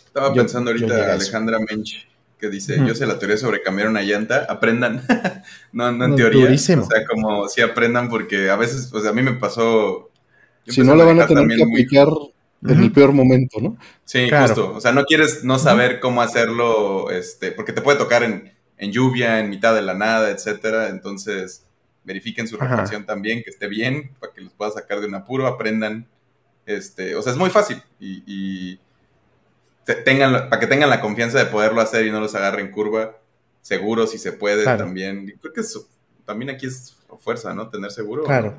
Estaba pensando ahorita Alejandra Mench que dice, yo sé la teoría sobre cambiar una llanta, aprendan, no, no en teoría, o sea, como si aprendan porque a veces, o sea, a mí me pasó... Si no la van a tener que aplicar en el peor momento, ¿no? Sí, justo. O sea, no quieres no saber cómo hacerlo, este, porque te puede tocar en, lluvia, en mitad de la nada, etcétera. Entonces, verifiquen su refacción también, que esté bien, para que los pueda sacar de un apuro, aprendan. Este, o sea, es muy fácil y, tengan, para que tengan la confianza de poderlo hacer y no los agarren curva, seguro si se puede también. creo que eso, también aquí es fuerza, ¿no? Tener seguro. Claro.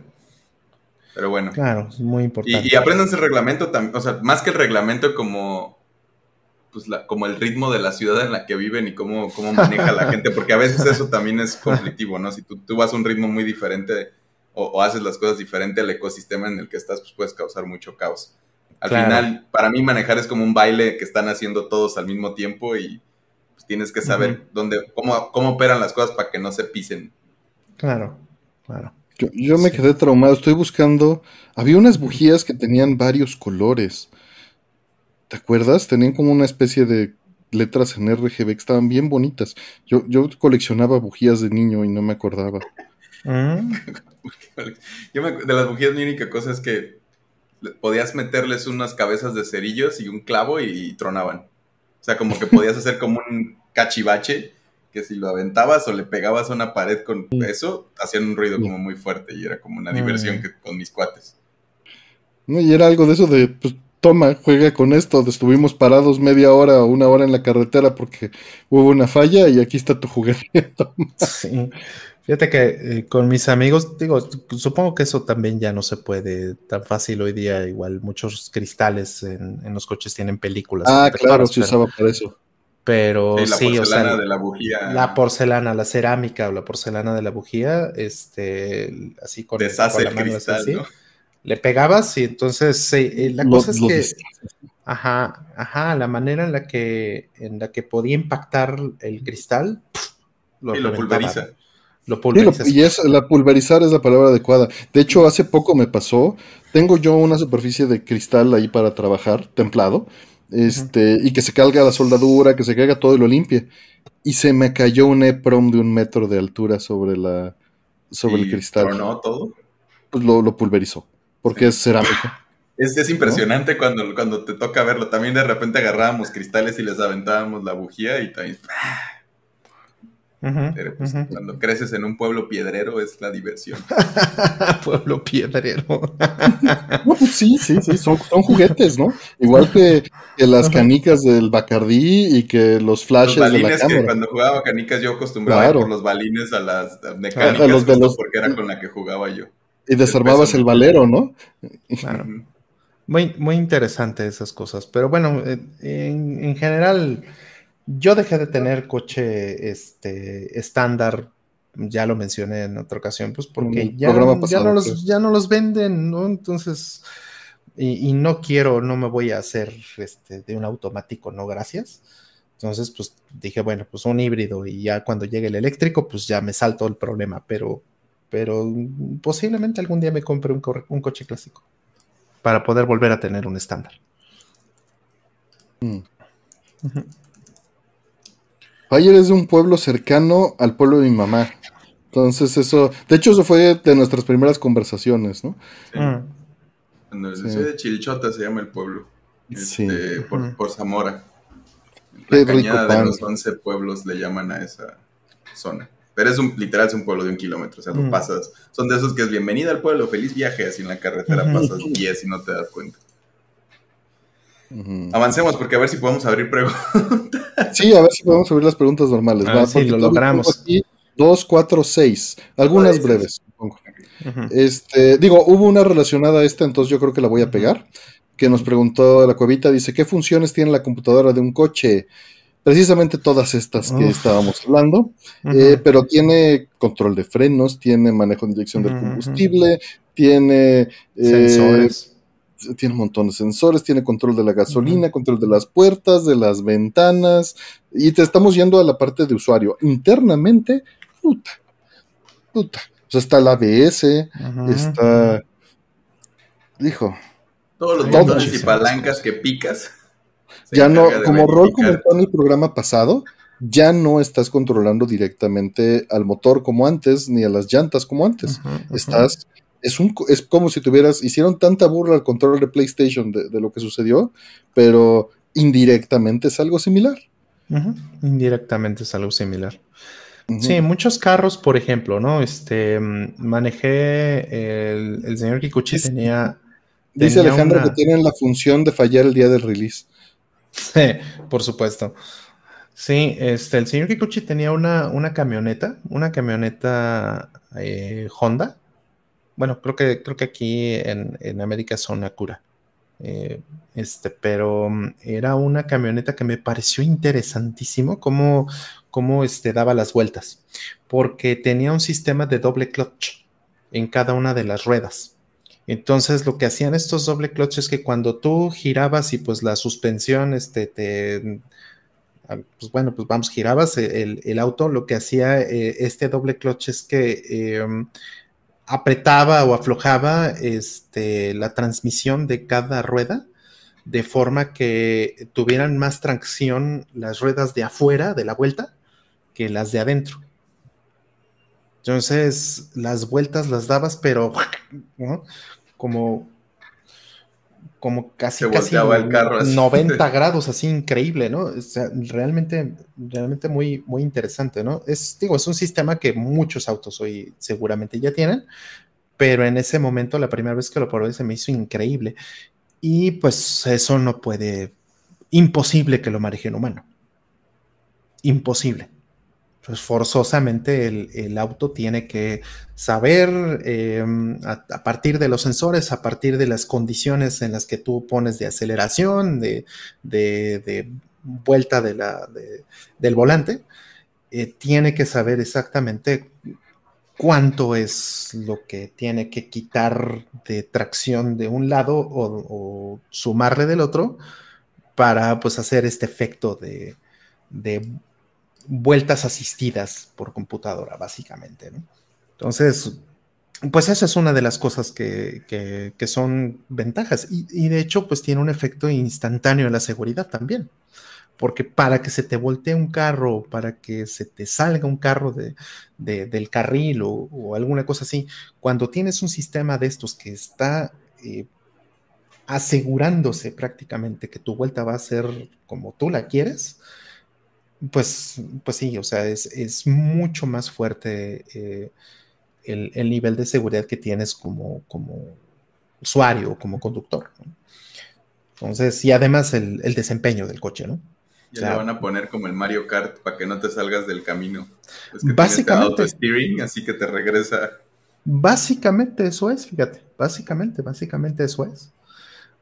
Pero bueno. Claro, es muy importante. Y, y aprendan el reglamento también, o sea, más que el reglamento como pues, la, como el ritmo de la ciudad en la que viven y cómo, cómo maneja la gente, porque a veces eso también es conflictivo, ¿no? Si tú, tú vas a un ritmo muy diferente o, haces las cosas diferente al ecosistema en el que estás, pues puedes causar mucho caos. Al final, para mí manejar es como un baile que están haciendo todos al mismo tiempo y pues, tienes que saber dónde, cómo, cómo operan las cosas para que no se pisen. Claro, claro. Yo, me quedé traumado, estoy buscando, había unas bujías que tenían varios colores. ¿Te acuerdas? Tenían como una especie de letras en RGB que estaban bien bonitas. Yo, yo coleccionaba bujías de niño y no me acordaba. Mm. de las bujías mi única cosa es que podías meterles unas cabezas de cerillos y un clavo y, tronaban. O sea, como que podías hacer como un cachivache que si lo aventabas o le pegabas a una pared con eso, hacían un ruido como muy fuerte y era como una diversión que, con mis cuates. No, y era algo de eso de, pues, toma, juega con esto. Estuvimos parados media hora o una hora en la carretera porque hubo una falla y aquí está tu juguete. sí. Fíjate que eh, con mis amigos, digo, supongo que eso también ya no se puede tan fácil hoy día. Igual muchos cristales en, los coches tienen películas. Ah, claro, se usaba para eso. Pero sí, la porcelana o sea, de la bujía. La porcelana, la cerámica o la porcelana de la bujía, este, así con, Deshace la mano así, le pegabas y entonces eh, la cosa es que, ajá, ajá, la manera en la que, en la que podía impactar el cristal, lo, y lo pulveriza. Lo y es, la pulverizar es la palabra adecuada. De hecho, hace poco me pasó, tengo yo una superficie de cristal ahí para trabajar, templado, este, y que se caiga la soldadura, que se caiga todo y lo limpie. Y se me cayó un EPROM de un metro de altura sobre la sobre el cristal. no todo? Pues lo, pulverizó, porque es cerámica. Es, es impresionante cuando, cuando te toca verlo. También de repente agarrábamos cristales y les aventábamos la bujía y también... Pero pues, cuando creces en un pueblo piedrero es la diversión. pueblo piedrero. no, pues sí, sí, sí, son, juguetes, ¿no? Igual que, las canicas del Bacardí y que los flashes de la cámara. Que cuando jugaba canicas yo acostumbraba por los balines a las mecánicas a los, porque era con la que jugaba yo. Y desarmabas el, valero, ¿no? Claro. Muy, muy interesante esas cosas. Pero bueno, en, en general yo dejé de tener coche este, estándar, ya lo mencioné en otra ocasión, pues porque ya, ya, no los, ya no los venden, ¿no? Entonces, y, no quiero, no me voy a hacer este, de un automático, no, gracias. Entonces, pues dije, bueno, pues un híbrido y ya cuando llegue el eléctrico, pues ya me salto el problema, pero, pero posiblemente algún día me compre un, un coche clásico para poder volver a tener un estándar. Mm. Ayer es de un pueblo cercano al pueblo de mi mamá. Entonces eso, de hecho eso fue de nuestras primeras conversaciones, ¿no? Sí. Mm. soy de Chilchota se llama el pueblo. sí. Este, por, Zamora. La cañada de los 11 pueblos le llaman a esa zona. Pero es un, literal, es un pueblo de un kilómetro. O sea, no mm. pasas. Son de esos que es bienvenida al pueblo, feliz viaje. Así en la carretera pasas 10 y no te das cuenta. Avancemos porque a ver si podemos abrir preguntas. Sí, a ver si podemos abrir las preguntas normales. Ah, sí, lo logramos. Aquí dos, cuatro, seis. Algunas breves, Este, digo, hubo una relacionada a esta, entonces yo creo que la voy a pegar. Que nos preguntó la cuevita, dice, ¿qué funciones tiene la computadora de un coche? Precisamente todas estas que estábamos hablando, eh, pero tiene control de frenos, tiene manejo de inyección del combustible, tiene eh, sensores tiene un montón de sensores, tiene control de la gasolina, control de las puertas, de las ventanas, y te estamos yendo a la parte de usuario. Internamente, puta, puta. O sea, está el ABS, está. Dijo. Todos los botones y palancas que picas. Ya no, como rol comentó en el programa pasado, ya no estás controlando directamente al motor como antes, ni a las llantas como antes. Estás es, un, es como si tuvieras, hicieron tanta burla al control de PlayStation de, lo que sucedió, pero indirectamente es algo similar. Indirectamente es algo similar. Sí, muchos carros, por ejemplo, ¿no? Este, mm, manejé, el, señor Kikuchi tenía... Dice Alejandro que tienen la función de fallar el día del release. Sí, por supuesto. Sí, este, el señor Kikuchi tenía una, una camioneta, una camioneta eh, Honda, bueno, creo que, creo que aquí en, América son Acura. Eh, este, pero mm, era una camioneta que me pareció interesantísimo cómo, cómo este, daba las vueltas, porque tenía un sistema de doble clutch en cada una de las ruedas. Entonces lo que hacían estos doble clutch es que cuando tú girabas y pues la suspensión este, te, ah, pues bueno, pues vamos, girabas el, auto, lo que hacía eh, este doble clutch es que em, apretaba o aflojaba este, la transmisión de cada rueda de forma que tuvieran más tracción las ruedas de afuera de la vuelta que las de adentro. Entonces, las vueltas las dabas, pero como, como casi, casi el carro 90 grados, así increíble, ¿no? O sea, realmente, realmente muy, muy interesante, ¿no? Es, digo, es un sistema que muchos autos hoy seguramente ya tienen, pero en ese momento, la primera vez que lo probé, se me hizo increíble. Y pues eso no puede, imposible que lo maneje un humano. Imposible pues forzosamente el, auto tiene que saber em, a, partir de los sensores, a partir de las condiciones en las que tú pones de aceleración, de, vuelta de la, del volante, eh, tiene que saber exactamente cuánto es lo que tiene que quitar de tracción de un lado o, sumarle del otro para pues hacer este efecto de, de vueltas asistidas por computadora, básicamente. Entonces, pues esa es una de las cosas que, son ventajas. Y, de hecho, pues tiene un efecto instantáneo en la seguridad también. Porque para que se te voltee un carro, para que se te salga un carro de, del carril o, alguna cosa así, cuando tienes un sistema de estos que está eh, asegurándose prácticamente que tu vuelta va a ser como tú la quieres, pues, pues sí, o sea, es, mucho más fuerte eh, el, nivel de seguridad que tienes como, como usuario o como conductor. Entonces, y además el, desempeño del coche, ¿no? Ya le van a poner como el Mario Kart para que no te salgas del camino. Es que básicamente. steering, así que te regresa. Básicamente eso es, fíjate. Básicamente, básicamente eso es.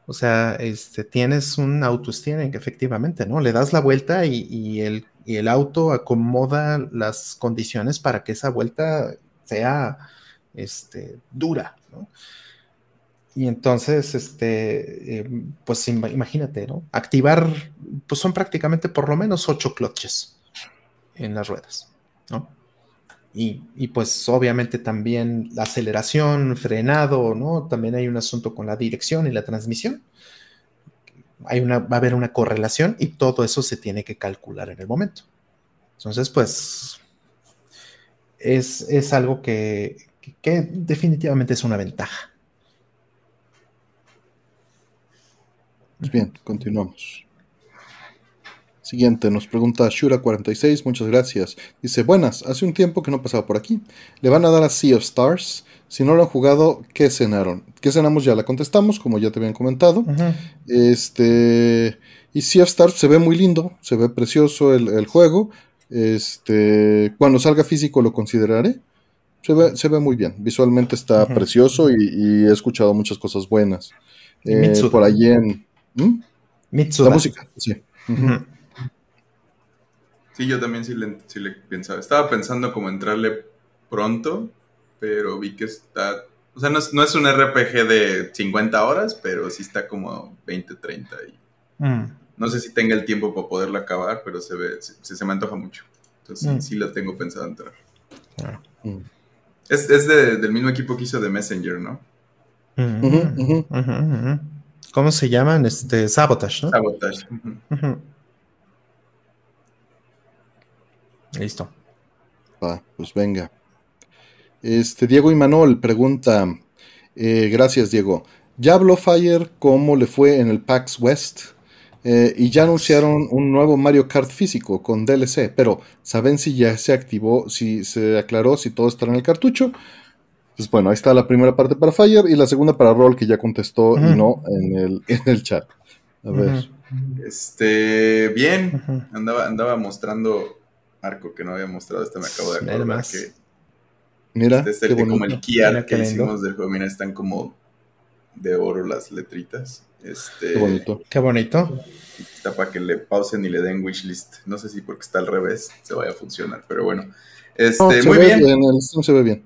O sea, este, tienes un auto-steering, efectivamente, ¿no? Le das la vuelta y, el, auto acomoda las condiciones para que esa vuelta sea este, dura, ¿no? Y entonces, este, eh, pues imagínate, ¿no? Activar, pues son prácticamente por lo menos ocho clutches en las ruedas, ¿no? Y, pues obviamente también aceleración, frenado, ¿no? También hay un asunto con la dirección y la transmisión. Hay una, va a haber una correlación y todo eso se tiene que calcular en el momento. Entonces, pues es, es algo que, que definitivamente es una ventaja. Pues bien, continuamos. Siguiente, nos pregunta Shura46, muchas gracias. Dice, buenas, hace un tiempo que no pasaba por aquí. Le van a dar a Sea of Stars. Si no lo han jugado, ¿qué cenaron? ¿Qué cenamos? Ya la contestamos, como ya te habían comentado. Este. Y Sea of Stars se ve muy lindo, se ve precioso el, juego. Este. Cuando salga físico lo consideraré. Se ve, se ve muy bien. Visualmente está precioso y, he escuchado muchas cosas buenas. Eh, por allí en. ¿Mm? La música, sí. Sí, yo también sí le, sí le pensaba. Estaba pensando como entrarle pronto, pero vi que está... O sea, no es, un RPG de 50 horas, pero sí está como 20, 30. Y mm. No sé si tenga el tiempo para poderlo acabar, pero se ve, se, se me antoja mucho. Entonces sí, mm. sí lo tengo pensado entrar. Mm. Es, es del mismo equipo que hizo de Messenger, ¿no? ¿Cómo se llaman? Este, Sabotage, ¿no? Sabotage. Listo. Va, pues venga. Este, Diego Imanol pregunta, eh, gracias Diego, ¿ya habló Fire cómo le fue en el PAX West? Eh, y ya anunciaron un nuevo Mario Kart físico con DLC, pero ¿saben si ya se activó, si se aclaró, si todo está en el cartucho? Pues bueno, ahí está la primera parte para Fire y la segunda para Roll, que ya contestó y no en el, en el chat. A ver. Este, bien, andaba, andaba mostrando arco que no había mostrado. Este me acabo de acordar que. Mira, este es el como el Kia que hicimos del juego. Mira, están como de oro las letritas. Este, Qué bonito. Qué bonito. Está para que le pausen y le den wishlist. No sé si porque está al revés se vaya a funcionar, pero bueno. Este, No, se muy ve bien. el Steam se ve bien.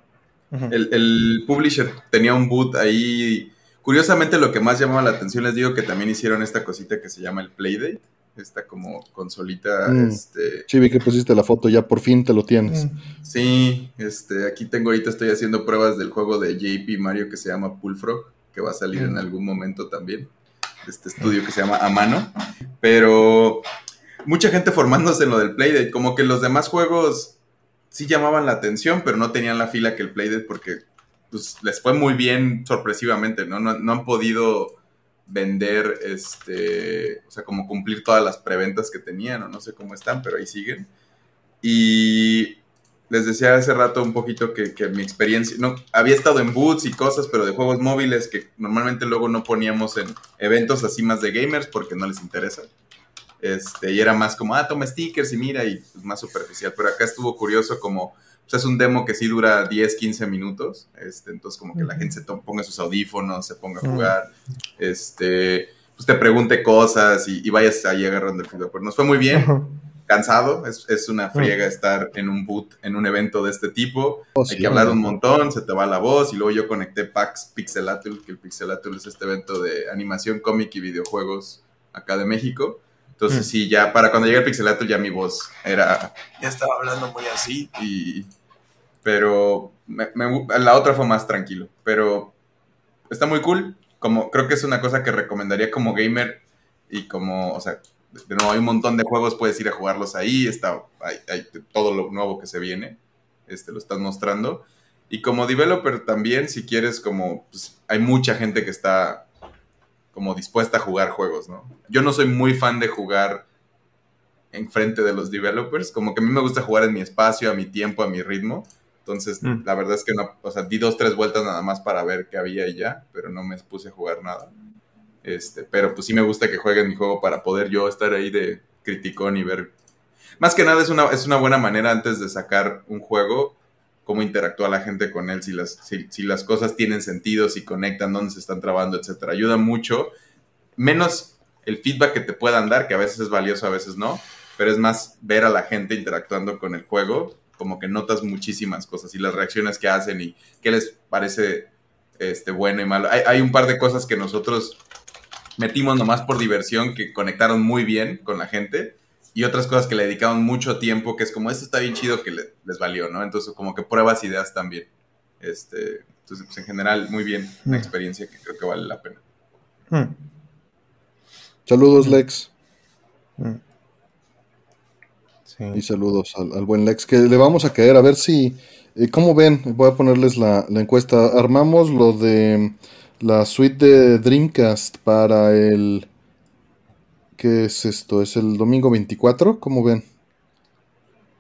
El, el publisher tenía un boot ahí. Curiosamente, lo que más llamaba la atención, les digo que también hicieron esta cosita que se llama el Playdate. Esta como consolita, Mm. este, Sí, vi que pusiste la foto, ya por fin te lo tienes. Mm. Sí, este, aquí tengo ahorita, estoy haciendo pruebas del juego de JP Mario que se llama Bullfrog, que va a salir en Mm. algún momento también. Este estudio que se llama Amano. Pero mucha gente formándose en lo del Playdate, como que los demás juegos sí llamaban la atención, pero no tenían la fila que el Playdate porque pues, les fue muy bien sorpresivamente, ¿no? No, no han podido vender, este, o sea, como cumplir todas las preventas que tenían, o no sé cómo están, pero ahí siguen. Y les decía hace rato un poquito que, que mi experiencia, no, había estado en boots y cosas, pero de juegos móviles que normalmente luego no poníamos en eventos así más de gamers porque no les interesa. Este, y era más como, ah, toma stickers y mira, y pues, más superficial. Pero acá estuvo curioso como, pues, es un demo que sí dura 10, 15 minutos. Este, entonces como que la gente se to- ponga sus audífonos, se ponga a jugar, este, pues te pregunte cosas y, y vayas ahí agarrando el feedback. Pero nos fue muy bien cansado, es, es una friega estar en un boot, en un evento de este tipo. Oh, Hay que hablar un montón, se te va la voz y luego yo conecté PAX Pixelatul, que el Pixelatul es este evento de animación, cómic y videojuegos acá de México. Entonces Mm. sí, ya para cuando llegué al Pixelatul ya mi voz era, ya estaba hablando muy así y... Pero me- me- la otra fue más tranquilo, pero está muy cool. Como, creo que es una cosa que recomendaría como gamer y como, o sea, de nuevo, hay un montón de juegos, puedes ir a jugarlos ahí, está, hay, todo lo nuevo que se viene, este, lo estás mostrando. Y como developer también, si quieres, como, pues, hay mucha gente que está como dispuesta a jugar juegos, ¿no? Yo no soy muy fan de jugar enfrente de los developers, como que a mí me gusta jugar en mi espacio, a mi tiempo, a mi ritmo. Entonces, Mm. la verdad es que no, o sea, di dos, tres vueltas nada más para ver qué había y ya, pero no me puse a jugar nada. Este, pero pues sí me gusta que jueguen mi juego para poder yo estar ahí de criticón y ver. Más que nada es una, es una buena manera antes de sacar un juego, cómo interactúa la gente con él, si las, si, si las cosas tienen sentido, si conectan, dónde se están trabando, etcétera. Ayuda mucho. Menos el feedback que te puedan dar, que a veces es valioso, a veces no, pero es más ver a la gente interactuando con el juego, como que notas muchísimas cosas y las reacciones que hacen y qué les parece este, bueno y malo. Hay, hay un par de cosas que nosotros metimos nomás por diversión que conectaron muy bien con la gente y otras cosas que le dedicaron mucho tiempo, que es como, esto está bien chido que le- les valió, ¿no? Entonces, como que pruebas ideas también. Este, entonces, pues, en general, muy bien, una Mm. experiencia que creo que vale la pena. Mm. Saludos, Lex. Mm. Sí. Y saludos al, al buen Lex, que le vamos a caer a ver si, eh, ¿cómo ven? Voy a ponerles la, la encuesta. Armamos lo de la suite de Dreamcast para el... ¿Qué es esto? ¿Es el domingo 24? ¿Cómo ven?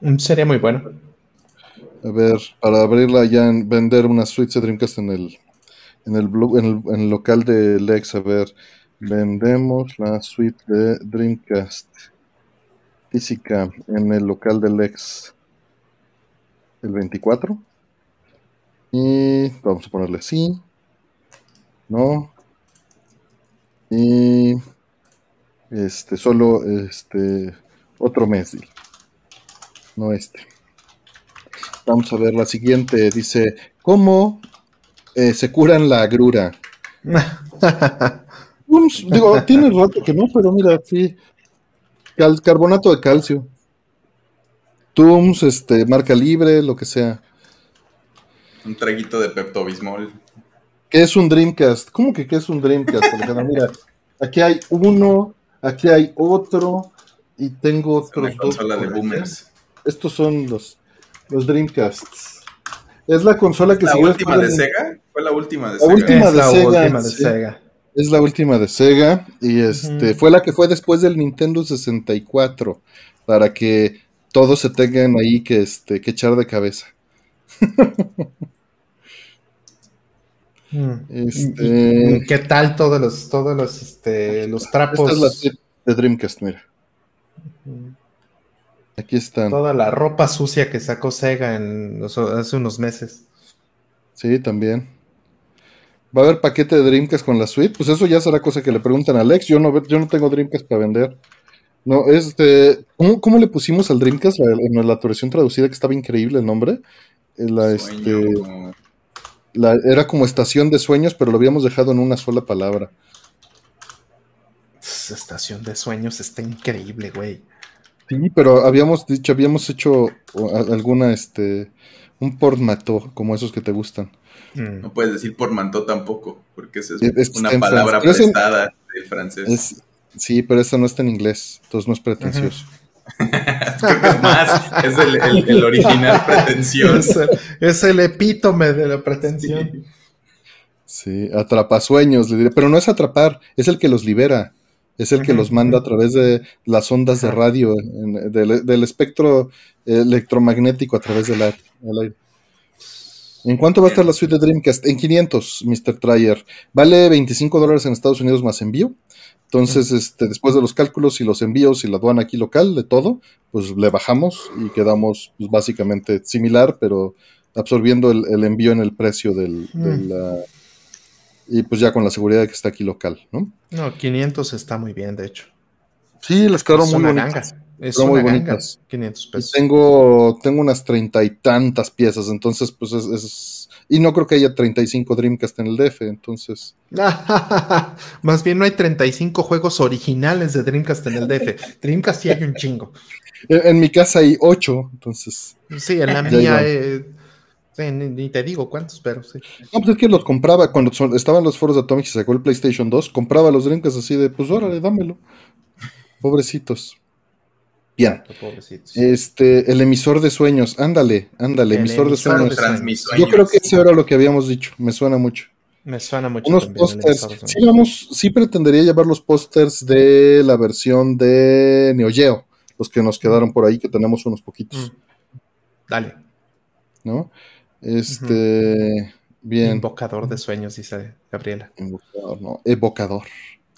Mm, Sería muy bueno. A ver, para abrirla ya, en- vender unas suites de Dreamcast en el, en el, en el, en el local de Lex. A ver, vendemos la suite de Dreamcast física en el local de Lex el 24. Y vamos a ponerle sí, no. Y este, solo este, otro mes, no este. Vamos a ver la siguiente. Dice, ¿cómo eh, se curan la agrura? Ums, digo, tiene rato que no, pero mira, sí. Cal- carbonato de calcio. Tums, este, marca libre, lo que sea. Un traguito de Pepto Bismol. ¿Qué es un Dreamcast? ¿Cómo que qué es un Dreamcast? Alejandra? Mira, aquí hay uno, aquí hay otro, y tengo Es una otros dos. consola de boomers. Estos son los, los Dreamcasts. Es la consola que ¿La siguió última de Sega? Fue la última de La Sega. última es de la Sega, última de sí. Sega. Es la última de Sega y este fue la que fue después del Nintendo 64 para que todos se tengan ahí que este que echar de cabeza. Mm. Este- ¿Y- y ¿Qué tal todos los, todos los, este, los trapos? Esta es la de Dreamcast, mira. Aquí están. Toda la ropa sucia que sacó Sega en los- hace unos meses. Sí, también. Va a haber paquete de Dreamcast con la suite. Pues eso ya será cosa que le preguntan a Alex. Yo no, yo no tengo Dreamcast para vender. No, este. ¿Cómo, cómo le pusimos al Dreamcast en la, versión traducida que estaba increíble el nombre? Eh, la, este, la, era como estación de sueños, pero lo habíamos dejado en una sola palabra. Estación de sueños está increíble, güey. Sí, pero habíamos dicho, habíamos hecho alguna, este, un como esos que te gustan. Mm. No puedes decir portmanteau tampoco, porque es, una palabra prestada del francés. sí, pero eso no está en inglés, entonces no es pretencioso. Creo que es más, es el, original pretencioso. Es, el epítome de la pretensión. Sí, atrapasueños, le diré, pero no es atrapar, es el que los libera. Es el que los manda a través de las ondas de radio, del, espectro electromagnético a través del aire. ¿En cuánto va a estar la suite de Dreamcast? En 500, Mr. Trier. Vale 25 dólares en Estados Unidos más envío. Entonces, este, después de los cálculos y los envíos y la aduana aquí local, de todo, pues le bajamos y quedamos pues, básicamente similar, pero absorbiendo el, envío en el precio del, de y pues ya con la seguridad de que está aquí local, ¿no? No, 500 está muy bien, de hecho. Sí, les quedaron muy bonitas. Es muy bonitas. 500 pesos. tengo, tengo unas treinta y tantas piezas, entonces pues es, Y no creo que haya 35 Dreamcast en el DF, entonces... Más bien no hay 35 juegos originales de Dreamcast en el DF. Dreamcast sí hay un chingo. En, mi casa hay 8, entonces... Sí, en la mía... ni, te digo cuántos, pero sí. No, pues es que los compraba cuando estaban los foros de Atomic y sacó el PlayStation 2. Compraba los Dreamcast así de, pues órale, dámelo. Pobrecitos. Bien. Este, el emisor de sueños. Ándale, ándale, emisor, de sueños. Yo creo que eso era lo que habíamos dicho. Me suena mucho. Me suena mucho. Unos pósters. Sí, vamos, sí pretendería llevar los pósters de la versión de Neo Geo. Los que nos quedaron por ahí, que tenemos unos poquitos. Mm. Dale. ¿No? Este. Bien. Invocador de sueños, dice Gabriela. Invocador, no. Evocador.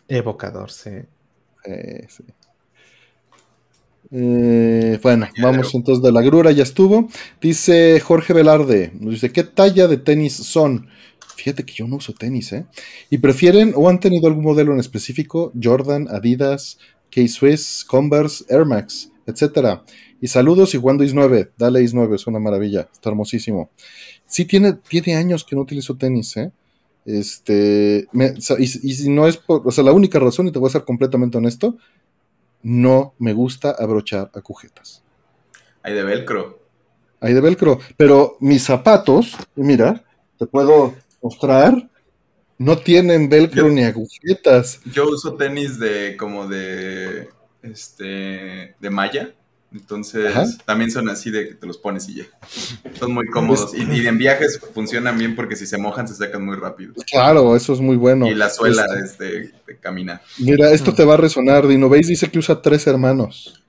Evocador, sí. sí. Eh, bueno, vamos entonces de la grura, ya estuvo. Dice Jorge Velarde, nos dice, ¿qué talla de tenis son? Fíjate que yo no uso tenis, ¿eh? ¿Y prefieren o han tenido algún modelo en específico? Jordan, Adidas, K-Swiss, Converse, Air Max, etcétera. Y saludos y Juan Is 9, dale Is 9, es una maravilla, está hermosísimo. Sí, tiene, tiene años que no utilizo tenis, ¿eh? Este, y, y, si no es por, o sea, la única razón, y te voy a ser completamente honesto, no me gusta abrochar agujetas. Hay de velcro. Hay de velcro, pero mis zapatos, mira, te puedo mostrar, no tienen velcro ni agujetas. Yo uso tenis de como de este de malla entonces, también son así de que te los pones y ya. Son muy cómodos. Y, en viajes funcionan bien porque si se mojan se sacan muy rápido. Claro, eso es muy bueno. Y la suela es de, caminar. Mira, esto te va a resonar. Dino veis dice que usa tres hermanos.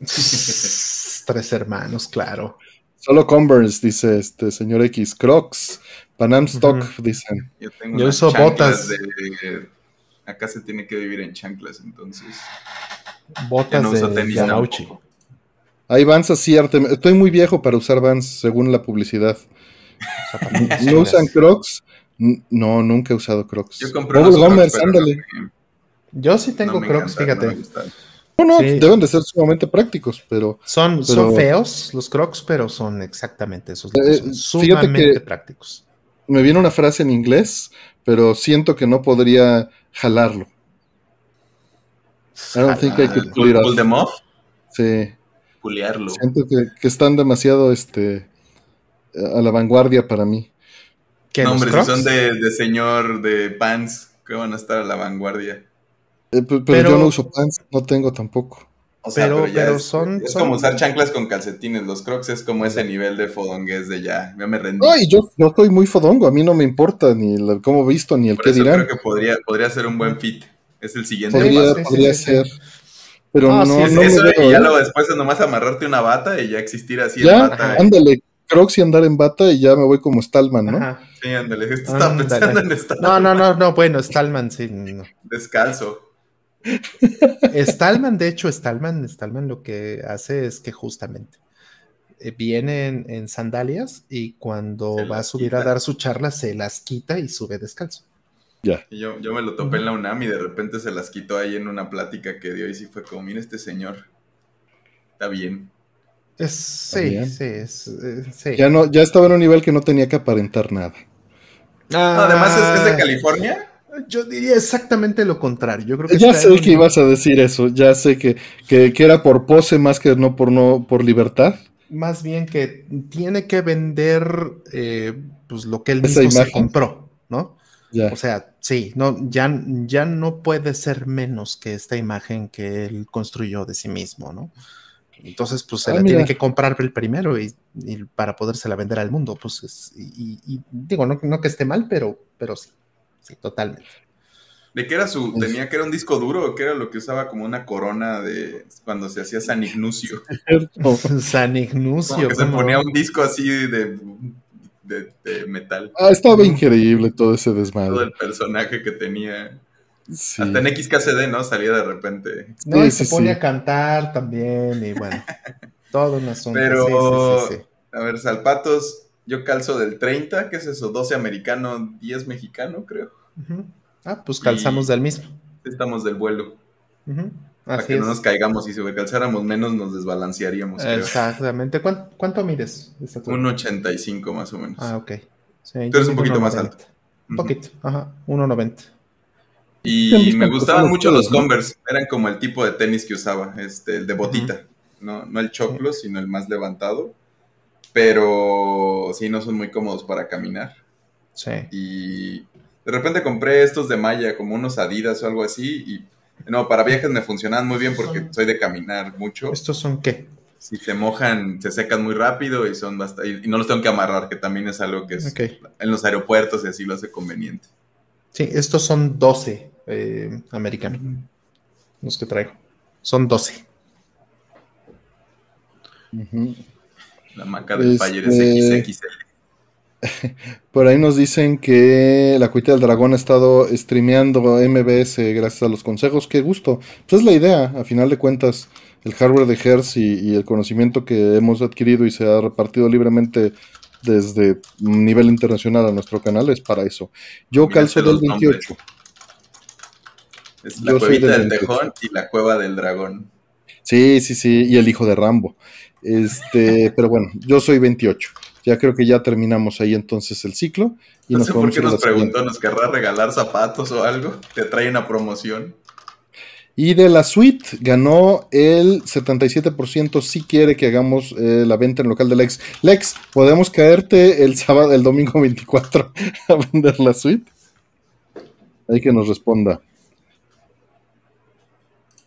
tres hermanos, claro. Solo Converse, dice este señor X. Crocs, Panam Stock, dicen. Yo, tengo Yo uso botas. acá se tiene que vivir en chanclas, entonces. Botas no uso de tenis hay Vans así, estoy muy viejo para usar Vans, según la publicidad. ¿No usan Crocs? No, nunca he usado Crocs. Yo compré unos Crocs, ándale. Yo sí tengo Crocs, fíjate. No, no, deben de ser sumamente prácticos, pero son, son feos los Crocs, pero son exactamente esos. Eh, son sumamente prácticos. Me viene una frase en inglés, pero siento que no podría jalarlo. I don't think I could pull, pull them off. Sí. Siento que, están demasiado este, a la vanguardia para mí. No, hombre, si son de, señor de pants, que van a estar a la vanguardia. Eh, pero, yo no uso pants, no tengo tampoco. O sea, pero, es, son, es como usar chanclas con calcetines. Los crocs es como ese nivel de fodongués de ya. Ya me rendí. Ay, yo no estoy muy fodongo. A mí no me importa ni el, cómo visto ni el Por qué eso dirán. Creo que podría, podría ser un buen fit. Es el siguiente podría, Podría ser. Pero no, no, eso, y ya luego después es nomás amarrarte una bata y ya existir así en bata. Ándale, Crocs y andar en bata y ya me voy como Stallman, ¿no? Sí, ándale, estaba pensando en Stallman. No, no, no, no, bueno, Stallman, sí. Descalzo. Stallman, de hecho, Stallman, Stallman lo que hace es que justamente eh, viene en, sandalias y cuando va a subir a dar su charla se las quita y sube descalzo. Ya. Yo, yo me lo topé en la UNAM y de repente se las quitó ahí en una plática que dio y sí fue como, mira este señor, está bien. Es, sí, sí, es, eh, sí. Ya, no, ya estaba en un nivel que no tenía que aparentar nada. además es, de California. Yo diría exactamente lo contrario. Yo creo que ya sé que ibas a decir eso. Ya sé que, que, era por pose más que no por no por libertad. Más bien que tiene que vender eh, pues lo que él mismo se compró, ¿no? O sea, sí, no, ya, ya no puede ser menos que esta imagen que él construyó de sí mismo, ¿no? Entonces, pues se ah, la tiene que comprar el primero y, para podérsela vender al mundo. Pues y, digo, no, no, que esté mal, pero, pero sí, sí, totalmente. ¿De qué era su, tenía que era un disco duro o qué era lo que usaba como una corona de cuando se hacía San Ignacio? San Ignacio. que se ponía un disco así de, de, metal. Ah, estaba increíble todo ese desmadre. Todo el personaje que tenía. Hasta en XKCD, ¿no? Salía de repente. No, y se pone a cantar también, y bueno, todo un asunto. Pero, a ver, Salpatos, yo calzo del 30, ¿qué es eso? 12 americano, 10 mexicano, creo. Ah, pues calzamos del mismo. Estamos del vuelo. Para que no nos caigamos y si calzáramos menos nos desbalancearíamos. Exactamente. ¿Cuánto, mides? Un 85 más o menos. Ah, ok. Tú eres un poquito más alto. Un poquito, ajá, 1.90. Y me gustaban mucho los Converse, eran como el tipo de tenis que usaba, este, el de botita, no, no el choclo, sino el más levantado, pero sí, no son muy cómodos para caminar. Sí. Y de repente compré estos de malla, como unos Adidas o algo así, y no, para viajes me funcionan muy bien porque soy de caminar mucho. ¿Estos son qué? Si se mojan, se secan muy rápido y son bastante, y no los tengo que amarrar, que también es algo que es en los aeropuertos y así lo hace conveniente. Sí, estos son 12 eh, americanos. Los que traigo. Son 12. La marca del Fire es XXL. Por ahí nos dicen que la cuita del dragón ha estado streameando MBS gracias a los consejos. Qué gusto. Pues es la idea, a final de cuentas, el hardware de Hertz y el conocimiento que hemos adquirido y se ha repartido libremente desde nivel internacional a nuestro canal es para eso. Yo calzo del 28. Es la cuevita del, tejón y la cueva del dragón. Sí, sí, sí, y el hijo de Rambo. Este, pero bueno, yo soy 28. Ya creo que ya terminamos ahí entonces el ciclo. Y no sé por qué nos preguntó, ¿nos querrá regalar zapatos o algo? ¿Te trae una promoción? Y de la suite ganó el 77% si quiere que hagamos eh, la venta en local de Lex. Lex, ¿podemos caerte el sábado, el domingo 24 a vender la suite? Hay que nos responda.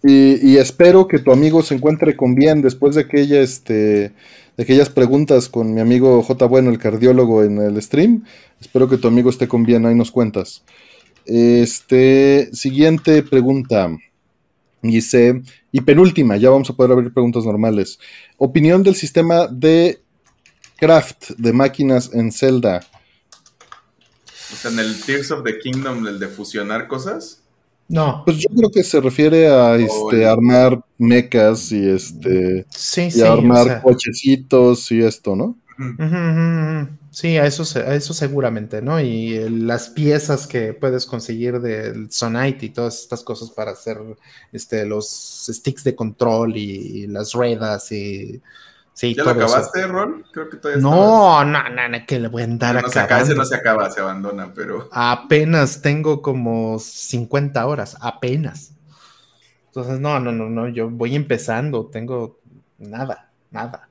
Y, espero que tu amigo se encuentre con bien después de aquella, este, de aquellas preguntas con mi amigo J. Bueno, el cardiólogo, en el stream. Espero que tu amigo esté con bien, ahí nos cuentas. Este, siguiente pregunta. Dice, y penúltima, ya vamos a poder abrir preguntas normales. Opinión del sistema de craft de máquinas en Zelda. O sea, en el Tears of the Kingdom, el de fusionar cosas. No. Pues yo creo que se refiere a este, armar mechas y este y armar cochecitos y esto, ¿no? Sí, a eso, a eso seguramente, ¿no? Y las piezas que puedes conseguir del Sonite y todas estas cosas para hacer este, los sticks de control y, las ruedas y... Sí, ¿Ya lo acabaste, Ron? Creo que todavía No, no, no, no, que le voy a andar no, no Se acaba, ese no se acaba, se abandona, pero... Apenas tengo como 50 horas, apenas. Entonces, no, no, no, no, yo voy empezando, tengo nada, nada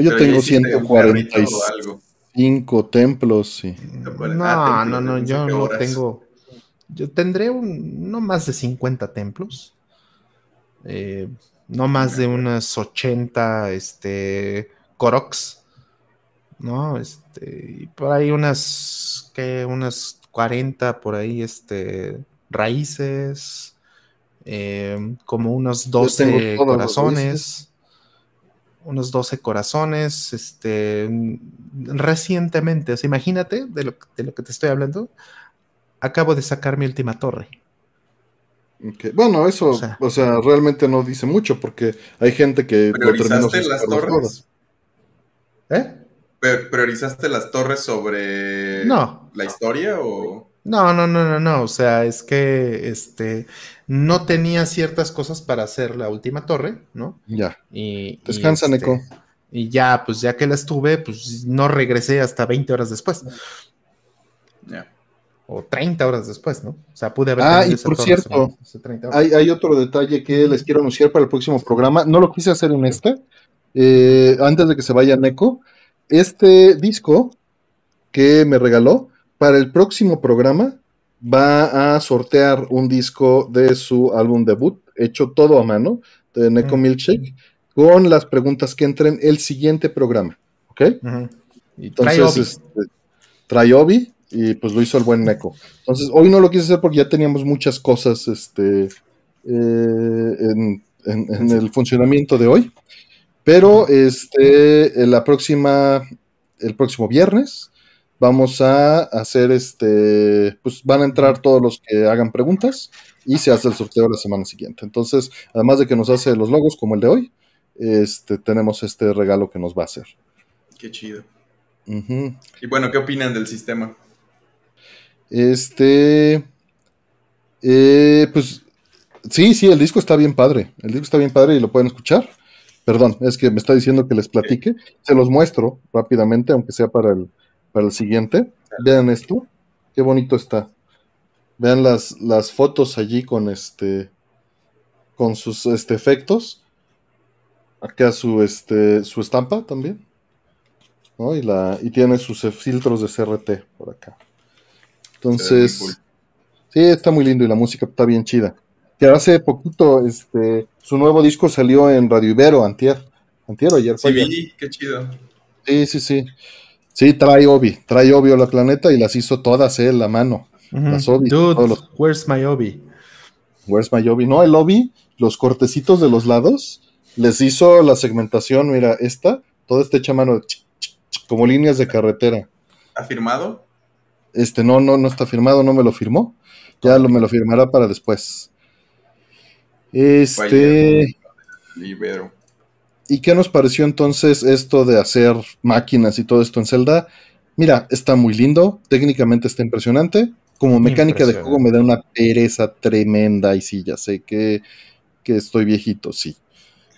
yo tengo 145 templos, sí. No, no, no, yo no tengo. Yo tendré un, no más de 50 templos. Eh, no más de unas 80 este, Koroks. ¿No? Este, y por ahí unas, que unas 40 por ahí, este, raíces. Eh, como unos 12 corazones unos 12 corazones, este, recientemente, o sea, imagínate de lo, de lo que te estoy hablando, acabo de sacar mi última torre. Bueno, eso, o sea, realmente no dice mucho porque hay gente que ¿Priorizaste las torres? ¿Eh? ¿Priorizaste las torres sobre no. la historia o...? No, no, no, no, no. O sea, es que este no tenía ciertas cosas para hacer la última torre, ¿no? Ya. Y, Descansa, y, este, Neko. Y ya, pues ya que las tuve, pues no regresé hasta 20 horas después. O 30 horas después, ¿no? O sea, pude haber. Ah, y por cierto, hace- hace 30 horas. Hay, hay otro detalle que les quiero anunciar para el próximo programa. No lo quise hacer en este. eh, antes de que se vaya Neko. Este disco que me regaló para el próximo programa va a sortear un disco de su álbum debut, hecho todo a mano, de Neko Mm. Milkshake, con las preguntas que entren el siguiente programa. ¿Ok? Trae Entonces, Obi. este, trae Obi y pues lo hizo el buen Neko. Entonces, hoy no lo quise hacer porque ya teníamos muchas cosas este, eh, en, en- en el funcionamiento de hoy. Pero este, en la próxima, el próximo viernes vamos a hacer este, pues van a entrar todos los que hagan preguntas y se hace el sorteo la semana siguiente. Entonces, además de que nos hace los logos como el de hoy, este, tenemos este regalo que nos va a hacer. Qué chido. Y bueno, ¿qué opinan del sistema? Este. eh, pues. Sí, sí, el disco está bien padre. El disco está bien padre y lo pueden escuchar. Perdón, es que me está diciendo que les platique. Se los muestro rápidamente, aunque sea para el, para el siguiente. Vean esto. Qué bonito está. Vean las, las fotos allí con este. Con sus este, efectos. Acá su, este, su estampa también. ¿no? Y, la, y tiene sus filtros de CRT por acá. Entonces, cool. sí, está muy lindo y la música está bien chida. Que hace poquito, este, su nuevo disco salió en Radio Ibero, antier. Antier o ayer. fue Sí, vi, qué chido. Sí, sí, sí. Sí, trae Obi, trae Obi a la planeta y las hizo todas él a mano. Las Obi, Dude, todos los- where's my Obi? Where's my Obi? No, el Obi, los cortecitos de los lados, les hizo la segmentación, mira, esta, toda está hecha a mano, ch, ch, ch, como líneas de carretera. ¿Ha firmado? Este, no, no, no está firmado, no me lo firmó. Ya lo, me lo firmará para después. Este, Libero. ¿y qué nos pareció entonces esto de hacer máquinas y todo esto en Zelda? Mira, está muy lindo, técnicamente está impresionante. Como mecánica de juego me da una pereza tremenda y sí, ya sé que, que estoy viejito, sí.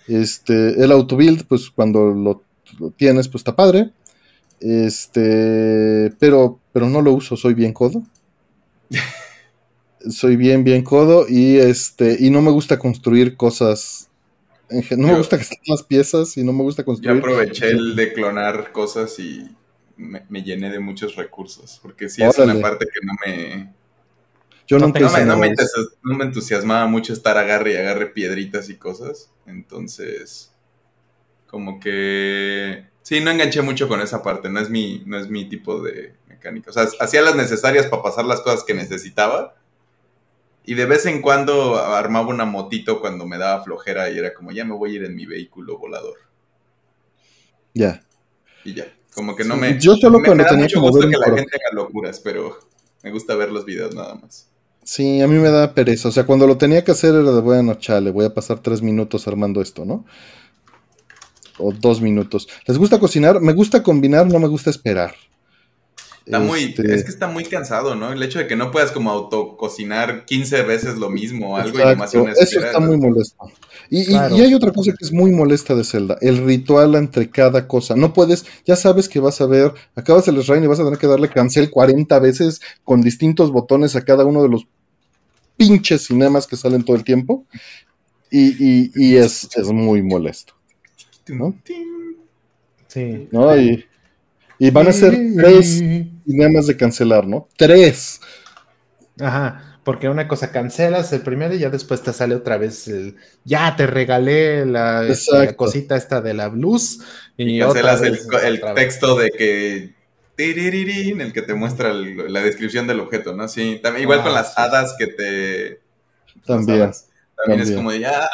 Este, el autobuild, pues cuando lo, lo tienes, pues está padre. Este, pero, pero no lo uso, soy bien codo. soy bien, bien codo y este, y no me gusta construir cosas. No me Yo- gusta gastar las piezas y no me gusta Yo construir. aproveché el de clonar cosas y me, me llené de muchos recursos. Porque sí es una parte que no me, Yo No no me, no me entusiasmaba mucho estar agarre y agarre piedritas y cosas. Entonces, como que sí, no enganché mucho con esa parte. No es mi, no es mi tipo de mecánica. O sea, hacía las necesarias para pasar las cosas que necesitaba. Y de vez en cuando armaba una motito cuando me daba flojera y era como, ya me voy a ir en mi vehículo volador. Ya. Y ya. Como que no me. yo solo me, cuando me da tenía mucho que que la gente haga locuras, pero me gusta ver los videos nada más. Sí, a mí me da pereza. O sea, cuando lo tenía que hacer era de, bueno, chale, voy a pasar tres minutos armando esto, ¿no? O dos minutos. ¿Les gusta cocinar? Me gusta combinar, no me gusta esperar. Está muy, Este, es que está muy cansado, ¿no? El hecho de que no puedas como autococinar 15 veces lo mismo o algo y exacto, nomás una Eso está muy molesto. Y, y- Claro. y hay otra cosa que es muy molesta de Zelda, el ritual entre cada cosa. No puedes, ya sabes que vas a ver, acabas el shrine y vas a tener que darle cancel 40 veces con distintos botones a cada uno de los pinches cinemas que salen todo el tiempo. Y, y- y es, es muy molesto. ¿no? Sí. ¿no? Y, y van a ser tres cinemas de cancelar, ¿no? Tres. Ajá, porque una cosa cancelas el primero y ya después te sale otra vez el ya te regalé la, la cosita esta de la blues y, Y otra cancelas el, vez el otra vez. texto de que. tiririrín, el que te muestra el- la descripción del objeto, ¿no? Sí, también, igual Ah, con las hadas que te. También, hadas. También, es también. como de ya.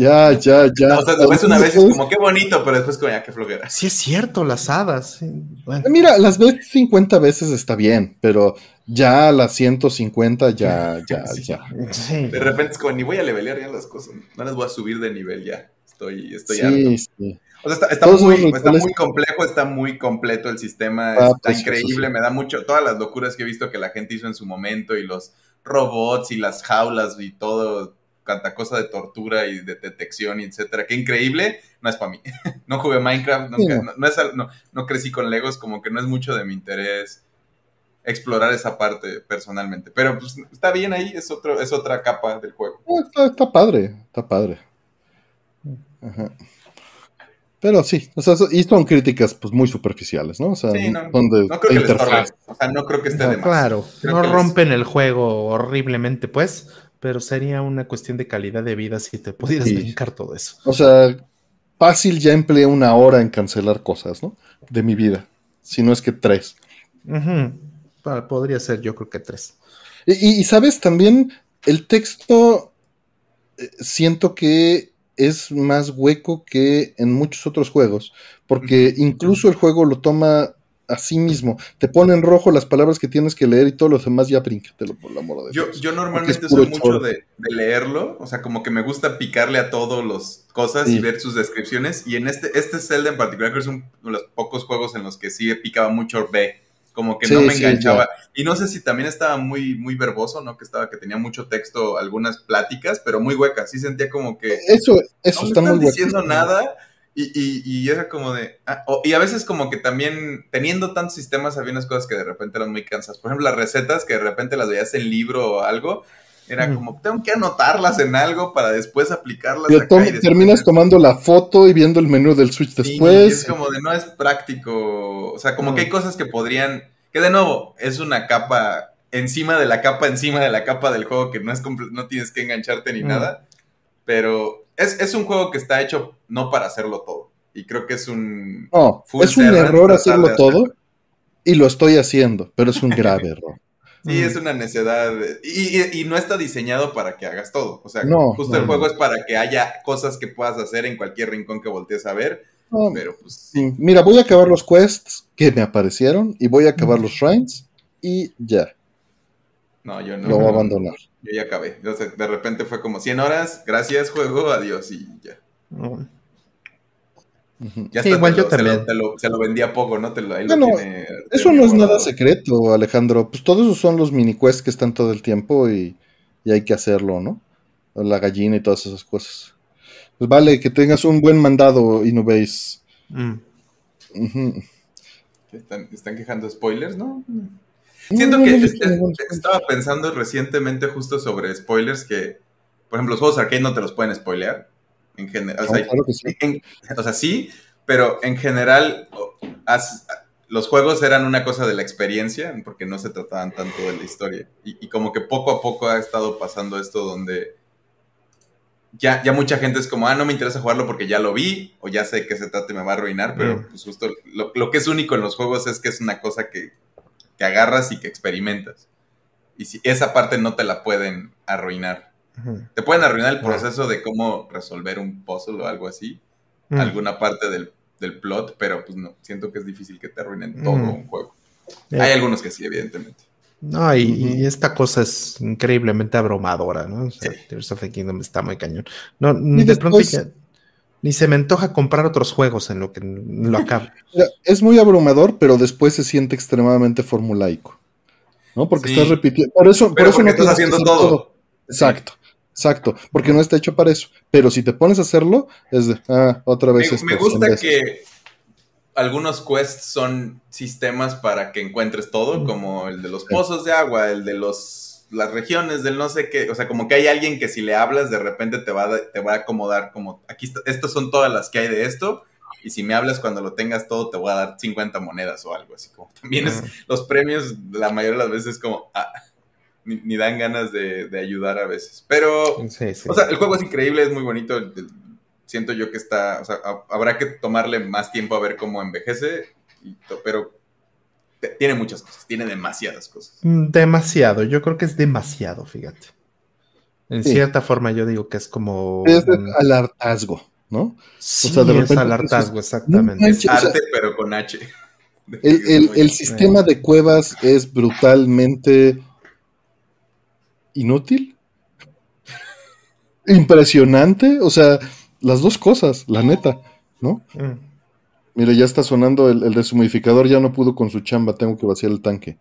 Ya, ya, ya. O sea, lo ves una vez y es como qué bonito, pero después como ya qué flojera. Sí es cierto, las hadas. sí. Bueno, Mira, las ves 50 veces está bien, pero ya las 150 ya, ya, Sí. ya. sí. De repente es como ni voy a levelear ya las cosas. No las voy a subir de nivel ya. estoy, estoy Sí, harto. sí. O sea, está, muy, está muy complejo, está muy completo el sistema, Ah, está pues, eso increíble, sí. me da mucho, todas las locuras que he visto que la gente hizo en su momento y los robots y las jaulas y todo, tanta cosa de tortura y de detección y etcétera, qué increíble, no es para mí. no jugué Minecraft, nunca, Sí, no, no es al- no, no crecí con Legos, como que no es mucho de mi interés explorar esa parte personalmente, pero pues está bien ahí, es, otro, es otra capa del juego. Ah, Está, está padre, está padre. Ajá. Pero sí, o sea, y son críticas pues muy superficiales, ¿no? O sea, Sí, no, son de, no creo que les o sea, no creo que esté No, de más. claro, Creo no les- rompen el juego horriblemente, pues, pero sería una cuestión de calidad de vida si te pudieras Sí. brincar todo eso. O sea, fácil ya empleé una hora en cancelar cosas, ¿no? De mi vida. Si no es que tres. Podría ser, yo creo que tres. Y, sabes, también el texto eh, siento que es más hueco que en muchos otros juegos, porque incluso el juego lo toma a sí mismo. Te pone en rojo las palabras que tienes que leer y todos los demás ya bríncatelo, por el amor de Yo, Dios. yo normalmente soy mucho de, de leerlo, o sea, como que me gusta picarle a todos los cosas y ver sus descripciones. Y en este, este Zelda en particular, creo que es un- uno de los pocos juegos en los que sí picaba mucho B, como que no me sí, enganchaba. y no sé si también estaba muy, muy verboso, ¿no? Que estaba, que tenía mucho texto, algunas pláticas, pero muy huecas. Sí sentía como que Eso, eso no me está están muy hueco. diciendo nada. Y, y, y era como de. ah, y a veces, como que también, teniendo tantos sistemas, había unas cosas que de repente eran muy cansas. Por ejemplo, las recetas que de repente las veías en libro o algo. Era Mm. como, tengo que anotarlas en algo para después aplicarlas. Y acá terminas tomando la foto y viendo el menú del Switch Sí, después. es como de no es práctico. O sea, como Mm. que hay cosas que podrían. Que de nuevo, es una capa encima de la capa, encima de la capa del juego que no es no tienes que engancharte ni Mm. nada. Pero es, es un juego que está hecho no para hacerlo todo. Y creo que es un. No, es un error hacerlo todo y lo estoy haciendo, pero es un grave error. Sí, es una necedad. Y, y- y no está diseñado para que hagas todo. O sea, No, justo no, el juego no. es para que haya cosas que puedas hacer en cualquier rincón que voltees a ver. No, Pero pues sí. Mira, voy a acabar los quests que me aparecieron y voy a acabar los shrines y ya, no, yo no. lo voy a abandonar. Yo ya acabé. De repente fue como 100 horas, gracias juego, adiós y ya. Ya Sí, está, igual yo lo- se lo- también. te lo- Se lo vendí a poco, ¿no? Te lo, ahí No, lo no, tiene- Eso no es nada secreto, Alejandro. Pues todos esos son los mini quests que están todo el tiempo y, y hay que hacerlo, ¿no? La gallina y todas esas cosas. Pues vale, que tengas un buen mandado, Inubase. Mm. Ujú. Están, están quejando spoilers, ¿no? Siento que estaba pensando recientemente justo sobre spoilers que, por ejemplo, los juegos arcade no te los pueden spoilear. En general, o sea, claro sí. en- o sea, sí, pero en general los juegos eran una cosa de la experiencia, porque no se trataban tanto de la historia. Y, y como que poco a poco ha estado pasando esto donde ya, ya mucha gente es como, ah, no me interesa jugarlo porque ya lo vi, o ya sé que se trata y me va a arruinar, pero Mm. pues justo lo, lo que es único en los juegos es que es una cosa que, que agarras y que experimentas. Y si esa parte no te la pueden arruinar. Te pueden arruinar el proceso de cómo resolver un puzzle o algo así, Mm. alguna parte del, del plot, pero pues no, siento que es difícil que te arruinen todo Mm. un juego. Hay algunos que sí, evidentemente. No, y, y esta cosa es increíblemente abrumadora, ¿no? O sea, Sí. Tears of the Kingdom está muy cañón. No, de después- pronto ya ni se me antoja comprar otros juegos en lo que lo acabe. Mira, Es muy abrumador, pero después se siente extremadamente formulaico. ¿No? Porque Sí. estás repitiendo. Por eso, por eso no estás haciendo todo. Exacto, exacto. Porque no está hecho para eso. Pero si te pones a hacerlo, es de, ah, otra Me, vez. esto, me cien gusta que algunos quests son sistemas para que encuentres todo, como el de los pozos de agua, el de los las regiones del no sé qué, o sea, como que hay alguien que si le hablas de repente te va a, te va a acomodar como aquí está- estas son todas las que hay de esto y si me hablas cuando lo tengas todo te voy a dar 50 monedas o algo así como también es los premios la mayoría de las veces como ah, ni, ni dan ganas de, de ayudar a veces, pero Sí, sí. o sea, el juego es increíble, es muy bonito. Siento yo que está. O sea, ha- habrá que tomarle más tiempo a ver cómo envejece. y to- pero tiene muchas cosas, tiene demasiadas cosas. Mm, demasiado, yo creo que es demasiado, fíjate. En Sí. cierta forma yo digo que es como... Es al hartazgo, ¿no? Sí, sea, de es repente al dices, hartazgo, "No exactamente. manches". Sí, o sea, Arte, pero con H. El, el- el sistema de cuevas es brutalmente inútil. Impresionante. O sea, las dos cosas, la neta, ¿no? Mm. Mira, ya está sonando el, el deshumidificador, ya no pudo con su chamba, tengo que vaciar el tanque.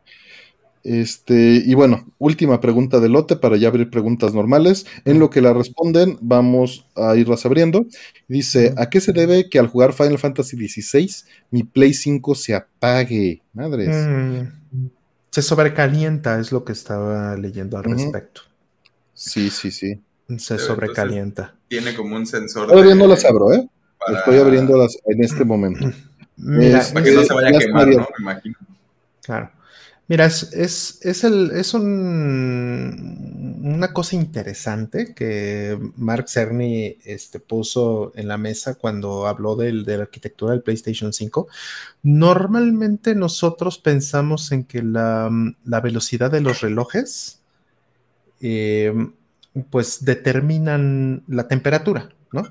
Este, y bueno, última pregunta de lote para ya abrir preguntas normales. En lo que la responden, vamos a irlas abriendo. Dice: ¿A qué se debe que al jugar Final Fantasy XVI mi Play 5 se apague? Madres. Mm. Se sobrecalienta, es lo que estaba leyendo al respecto. Sí, sí, sí. Se sobrecalienta. Tiene como un sensor. Todavía de- no las abro, ¿eh? Para- Estoy abriéndolas en este momento. Mira, Es- Para que no se vaya Ya a quemar. ¿no? Me imagino. Claro. Mira, es, es, es, el, es un, una cosa interesante que Mark Cerny este, puso en la mesa cuando habló del- de la arquitectura del PlayStation 5. Normalmente nosotros pensamos en que la, la velocidad de los relojes eh, pues determinan la temperatura, ¿no?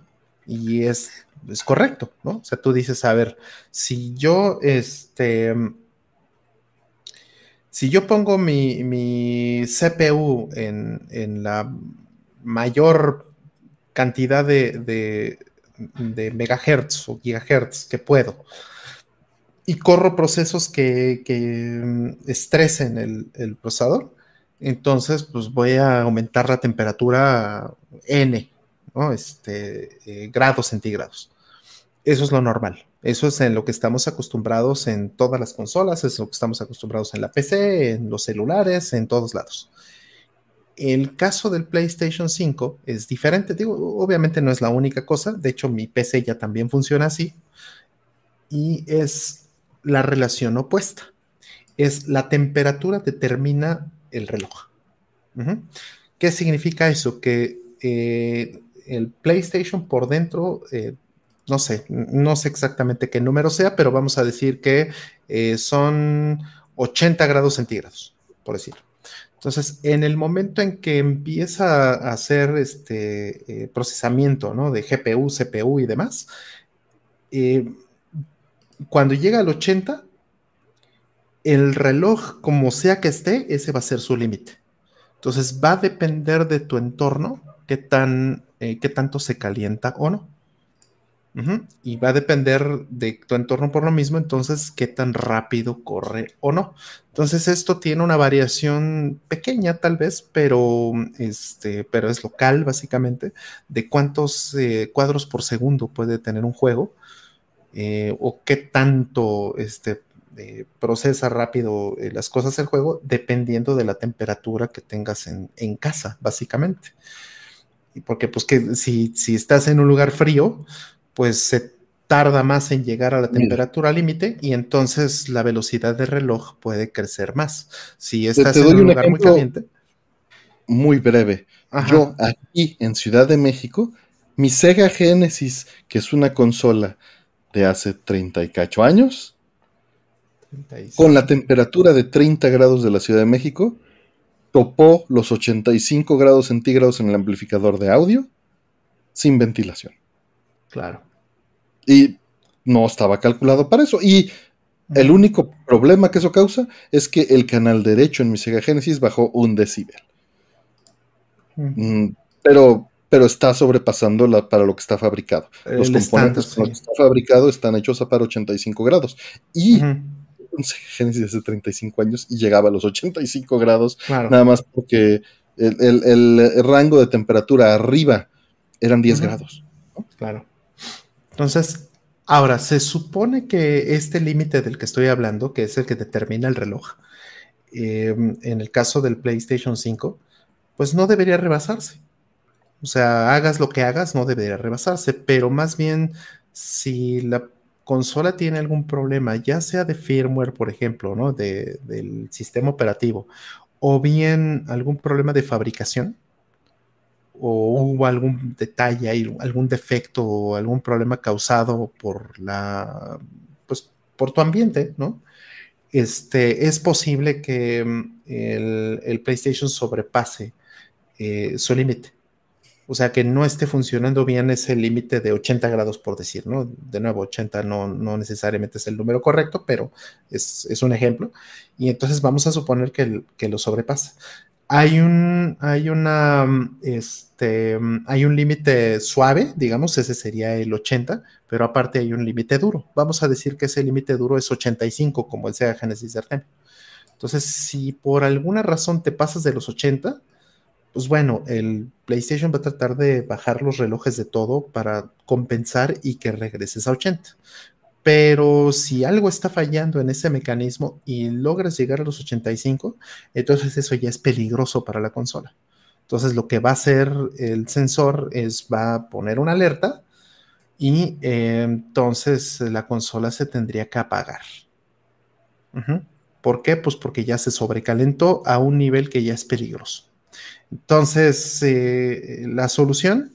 Y es, es correcto, ¿no? O sea, tú dices, a ver, si yo, este, si yo pongo mi, mi CPU en, en la mayor cantidad de, de, megahertz o gigahertz que puedo y corro procesos que, que estresen el, el procesador, entonces pues voy a aumentar la temperatura N, Este, eh, grados centígrados. Eso es lo normal. Eso es en lo que estamos acostumbrados en todas las consolas, es lo que estamos acostumbrados en la PC, en los celulares, en todos lados. El caso del PlayStation 5 es diferente. Digo, obviamente no es la única cosa. De hecho, mi PC ya también funciona así. Y es la relación opuesta. Es la temperatura determina el reloj. ¿Qué significa eso? Que eh, el PlayStation por dentro, eh, no sé, no sé exactamente qué número sea, pero vamos a decir que eh, son 80 grados centígrados, por decirlo. Entonces, en el momento en que empieza a hacer este eh, procesamiento ¿no? de GPU, CPU y demás, cuando llega al 80, el reloj, como sea que esté, ese va a ser su límite. Entonces, va a depender de tu entorno qué, tan, eh, qué tanto se calienta o no. Y va a depender de tu entorno por lo mismo, entonces, qué tan rápido corre o no. Entonces, esto tiene una variación pequeña, tal vez, pero, este, pero es local, básicamente, de cuántos eh, cuadros por segundo puede tener un juego eh, o qué tanto este, procesa rápido las cosas el juego, dependiendo de la temperatura que tengas en, en casa, básicamente. Porque, pues, que si, si estás en un lugar frío, pues se tarda más en llegar a la temperatura límite y entonces la velocidad del reloj puede crecer más. Si estás te en un un lugar muy caliente, Muy breve. Ajá. Yo aquí en Ciudad de México, mi Sega Genesis, que es una consola de hace 30 y cacho años, con la temperatura de 30 grados de la Ciudad de México, topó los 85 grados centígrados en el amplificador de audio sin ventilación. claro. Y no estaba calculado para eso. Y el único problema que eso causa es que el canal derecho en mi Sega Genesis bajó un decibel. Mm. Pero, pero está sobrepasando la, para lo que está fabricado. Los El componentes los sí. que está fabricado están hechos a para 85 grados. Y un Sega Genesis hace 35 años y llegaba a los 85 grados, Claro. nada más porque el, el- el rango de temperatura arriba eran 10 Ujú. grados. Claro. Entonces, ahora, se supone que este límite del que estoy hablando, que es el que determina el reloj, eh, en el caso del PlayStation 5, pues no debería rebasarse. O sea, hagas lo que hagas, no debería rebasarse, pero más bien si la consola tiene algún problema, ya sea de firmware, por ejemplo, ¿no? De- del sistema operativo, o bien algún problema de fabricación, o hubo algún detalle, algún defecto o algún problema causado por la, pues, por tu ambiente, ¿no? Este, es posible que mm, el, el PlayStation sobrepase eh, su límite. O sea, que no esté funcionando bien ese límite de 80 grados, por decir, ¿no? De nuevo, 80 no, no necesariamente es el número correcto, pero es, es un ejemplo. Y entonces vamos a suponer que, el- que lo sobrepasa. hay un, hay una, este, hay un límite suave, digamos, ese sería el 80, pero aparte hay un límite duro. Vamos a decir que ese límite duro es 85, como el Sega Genesis de Artem. Entonces, si por alguna razón te pasas de los 80, pues bueno, el PlayStation va a tratar de bajar los relojes de todo para compensar y que regreses a 80. Pero si algo está fallando en ese mecanismo y logras llegar a los 85, entonces eso ya es peligroso para la consola. Entonces lo que va a hacer el sensor es va a poner una alerta y eh, entonces la consola se tendría que apagar. ¿Por qué? Pues porque ya se sobrecalentó a un nivel que ya es peligroso. Entonces, eh, la solución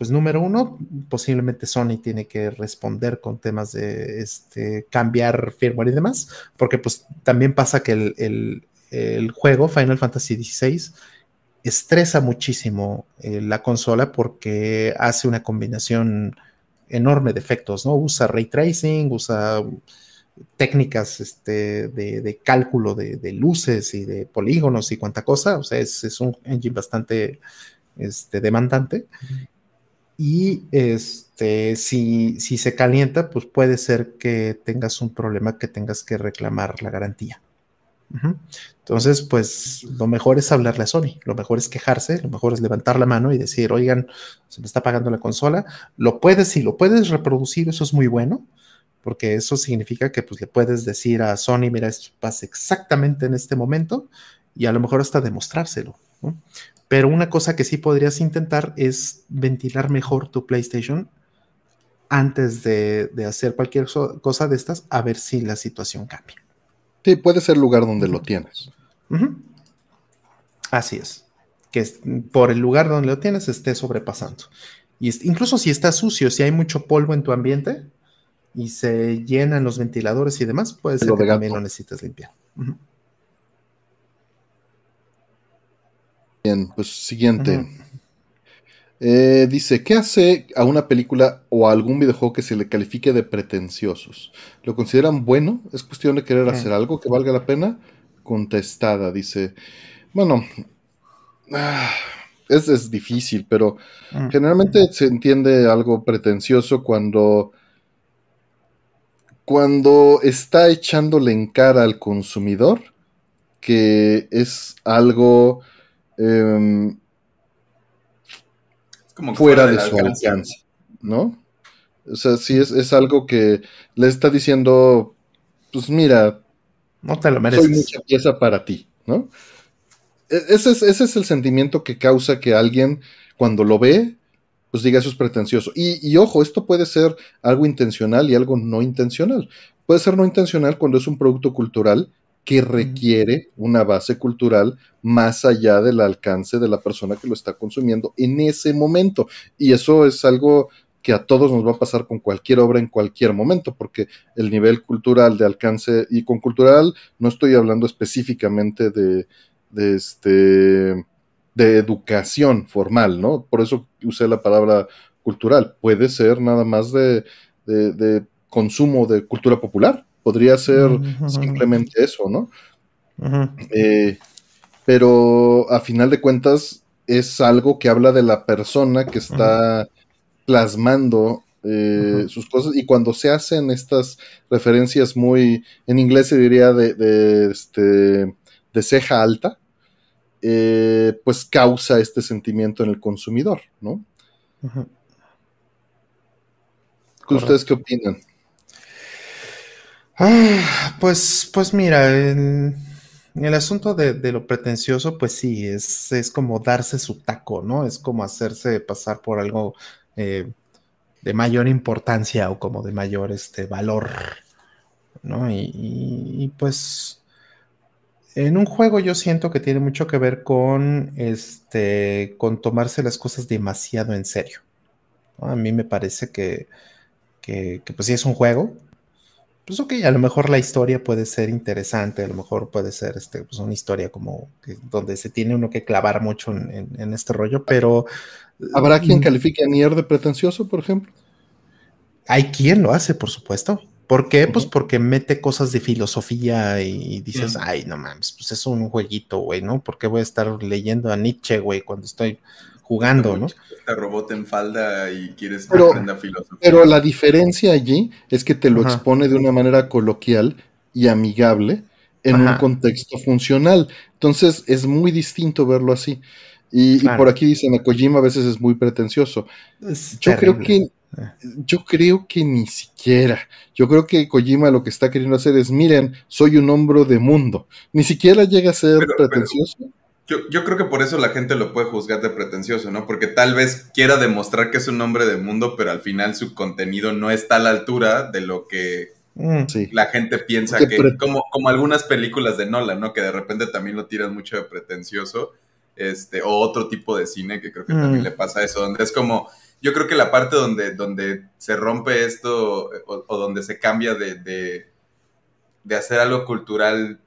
pues número uno, posiblemente Sony tiene que responder con temas de este, cambiar firmware y demás, porque pues también pasa que el, juego Final Fantasy XVI estresa muchísimo eh, la consola porque hace una combinación enorme de efectos, ¿no? Usa ray tracing, usa técnicas este, de, cálculo de, luces y de polígonos y cuanta cosa, o sea, es, un engine bastante este, demandante. Y este, si, si se calienta, pues puede ser que tengas un problema que tengas que reclamar la garantía. Entonces, pues lo mejor es hablarle a Sony, lo mejor es quejarse, lo mejor es levantar la mano y decir, oigan, se me está pagando la consola. Lo puedes, si lo puedes reproducir, eso es muy bueno, porque eso significa que pues le puedes decir a Sony, mira, esto pasa exactamente en este momento y a lo mejor hasta demostrárselo. Pero una cosa que sí podrías intentar es ventilar mejor tu PlayStation antes de, hacer cualquier cosa de estas, a ver si la situación cambia. Sí, puede ser el lugar donde lo tienes. Así es. Que por el lugar donde lo tienes esté sobrepasando. Y incluso si está sucio, si hay mucho polvo en tu ambiente y se llenan los ventiladores y demás, puede ser que también lo necesites limpiar. Bien, pues siguiente. Eh, dice, ¿qué hace a una película o a algún videojuego que se le califique de pretenciosos? ¿Lo consideran bueno? ¿Es cuestión de querer hacer algo que valga la pena? Contestada, dice, bueno, ah, es, difícil, pero mm. generalmente se entiende algo pretencioso cuando, cuando está echándole en cara al consumidor que es algo Em, como fuera de, su alcance. ¿no? O sea, sí es, algo que le está diciendo, pues mira, no te lo mereces. Soy mucha pieza para ti, ¿no? E, ese es, ese es el sentimiento que causa que alguien, cuando lo ve, pues diga eso es pretencioso. Y, y, ojo, esto puede ser algo intencional y algo no intencional. Puede ser no intencional cuando es un producto cultural que requiere una base cultural más allá del alcance de la persona que lo está consumiendo en ese momento. Y eso es algo que a todos nos va a pasar con cualquier obra en cualquier momento, porque el nivel cultural de alcance, y con cultural no estoy hablando específicamente de, este de educación formal, ¿no? Por eso usé la palabra cultural. Puede ser nada más de, de consumo de cultura popular, Podría ser simplemente eso, ¿no? Eh, pero a final de cuentas es algo que habla de la persona que está plasmando eh, sus cosas y cuando se hacen estas referencias muy, en inglés se diría de, este, de ceja alta, eh, pues causa este sentimiento en el consumidor, ¿no? ¿Ustedes qué opinan? Ah, pues, pues mira, el, el asunto de, lo pretencioso, pues sí, es, es como darse su taco, ¿no? Es como hacerse pasar por algo eh, de mayor importancia o como de mayor este, valor, ¿no? Y, pues en un juego yo siento que tiene mucho que ver con, este, con tomarse las cosas demasiado en serio. A mí me parece que, que, que pues sí es un juego, pues ok, a lo mejor la historia puede ser interesante, a lo mejor puede ser este, pues una historia como donde se tiene uno que clavar mucho en, este rollo, pero... ¿Habrá quien mm, califique a Nier de pretencioso, por ejemplo? Hay quien lo hace, por supuesto. ¿Por qué? Pues porque mete cosas de filosofía y dices, ay, no mames, pues es un jueguito, güey, ¿no? ¿Por qué voy a estar leyendo a Nietzsche, güey, cuando estoy jugando, ¿no? Este robot en falda y quieres que aprenda filosofía. Pero la diferencia allí es que te lo expone de una manera coloquial y amigable en un contexto funcional. Entonces es muy distinto verlo así. Y, por aquí dicen, a Kojima a veces es muy pretencioso. Yo creo que. Yo creo que ni siquiera. Yo creo que Kojima lo que está queriendo hacer es, miren, soy un hombre de mundo. Ni siquiera llega a ser pretencioso. yo, yo, creo que por eso la gente lo puede juzgar de pretencioso, ¿no? Porque tal vez quiera demostrar que es un hombre de mundo, pero al final su contenido no está a la altura de lo que mm. la gente piensa que, como, como algunas películas de Nolan, ¿no? Que de repente también lo tiran mucho de pretencioso este, o otro tipo de cine, que creo que también mm. le pasa eso, donde es como, yo creo que la parte donde, donde se rompe esto o, donde se cambia de, de, hacer algo cultural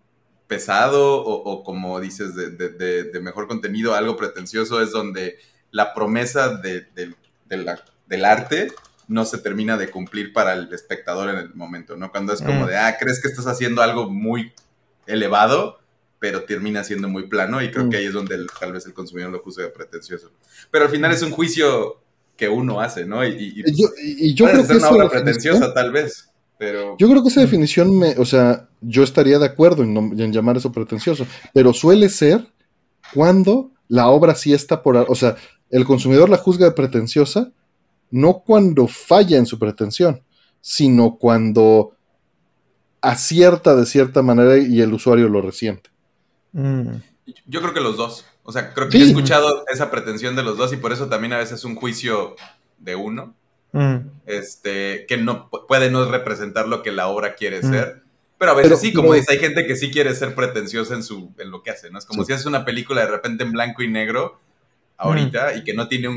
pesado o, como dices, de, mejor contenido, algo pretencioso, es donde la promesa del arte no se termina de cumplir para el espectador en el momento, ¿no? Cuando es como mm. de, ah, crees que estás haciendo algo muy elevado, pero termina siendo muy plano y creo que mm. ahí es donde tal vez el consumidor lo juzga de pretencioso. Pero al final es un juicio que uno hace, ¿no? Y, y, yo, creo que una obra pretenciosa tal vez, pero... Yo creo que esa mm. definición, me, o sea, yo estaría de acuerdo en, en llamar eso pretencioso, pero suele ser cuando la obra sí está por... O sea, el consumidor la juzga de pretenciosa no cuando falla en su pretensión, sino cuando acierta de cierta manera y el usuario lo resiente. Mm. Yo creo que los dos. O sea, creo que he escuchado esa pretensión de los dos y por eso también a veces es un juicio de uno. Mm. Este, que no puede no representar lo que la obra quiere mm. ser. Pero a veces sí, como dice, hay gente que sí quiere ser pretenciosa en su, en lo que hace, ¿no? Es como si haces una película de repente en blanco y negro ahorita y que no tiene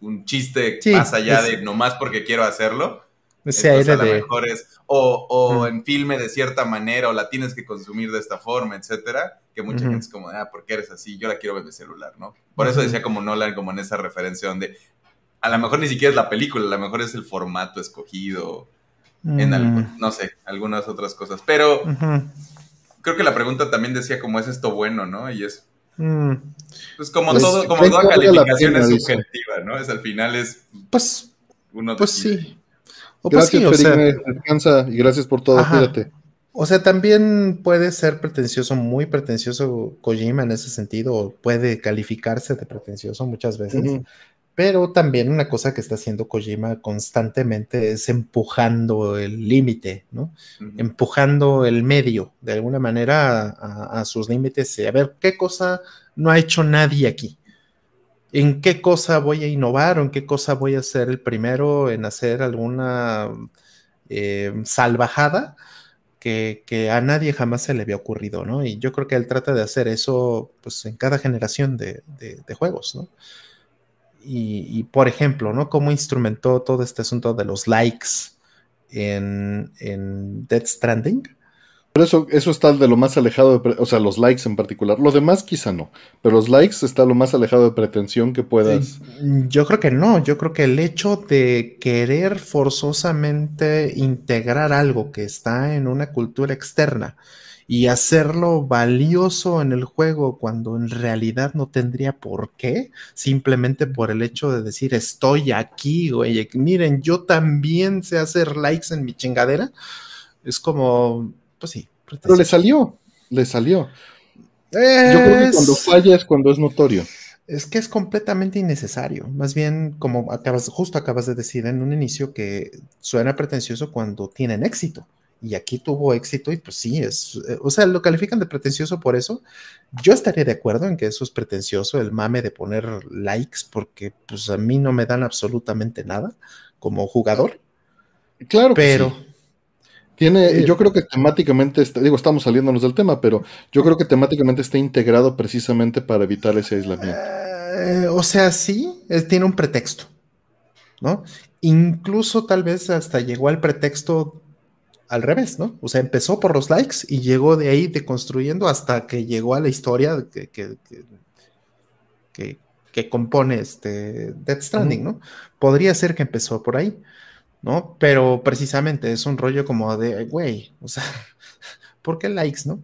un, chiste más allá de nomás porque quiero hacerlo. Ese a lo mejor es, o, en filme de cierta manera, o la tienes que consumir de esta forma, etcétera, que mucha gente es como, ah, ¿por qué eres así? Yo la quiero ver de celular, ¿no? Por eso decía como Nolan, como en esa referencia donde a lo mejor ni siquiera es la película, a lo mejor es el formato escogido, en mm. no sé, algunas otras cosas. Pero creo que la pregunta también decía como es esto bueno, ¿no? Y es mm. pues como pues, todo, como toda calificación es subjetiva, ¿no? Es al final es pues uno pues sí. Pues gracias, descansa y gracias por todo, cuídate. O sea, también puede ser pretencioso, muy pretencioso Kojima en ese sentido, puede calificarse de pretencioso muchas veces, pero también una cosa que está haciendo Kojima constantemente es empujando el límite, ¿no? Empujando el medio, de alguna manera, a, sus límites, y a ver qué cosa no ha hecho nadie aquí. ¿En qué cosa voy a innovar o en qué cosa voy a ser el primero en hacer alguna eh, salvajada? que, a nadie jamás se le había ocurrido, ¿no? Y yo creo que él trata de hacer eso, pues, en cada generación de, juegos, ¿no? Y, por ejemplo, ¿no? Cómo instrumentó todo este asunto de los likes en, en Dead Stranding pero eso, eso está de lo más alejado, de, o sea, los likes en particular. Lo demás quizá no, pero los likes está lo más alejado de pretensión que puedas. Yo creo que no, yo creo que el hecho de querer forzosamente integrar algo que está en una cultura externa y hacerlo valioso en el juego cuando en realidad no tendría por qué, simplemente por el hecho de decir estoy aquí, güey, miren, yo también sé hacer likes en mi chingadera, es como pues sí. Pero le salió, le salió. Yo creo que cuando falla es cuando es notorio. Es que es completamente innecesario. Más bien, como acabas, justo acabas de decir en un inicio, que suena pretencioso cuando tienen éxito. Y aquí tuvo éxito y pues sí, es, eh, o sea, lo califican de pretencioso por eso. Yo estaría de acuerdo en que eso es pretencioso, el mame de poner likes, porque pues a mí no me dan absolutamente nada como jugador. Claro, pero... Tiene, yo creo que temáticamente, está, digo, estamos saliéndonos del tema, pero yo creo que temáticamente está integrado precisamente para evitar ese aislamiento. Eh, o sea, sí, tiene un pretexto, ¿no? Incluso tal vez hasta llegó al pretexto al revés, ¿no? O sea, empezó por los likes y llegó de ahí deconstruyendo hasta que llegó a la historia que, que, que, compone este Death Stranding, ¿no? Podría ser que empezó por ahí ¿no? Pero precisamente es un rollo como de, güey, o sea, ¿por qué likes, no?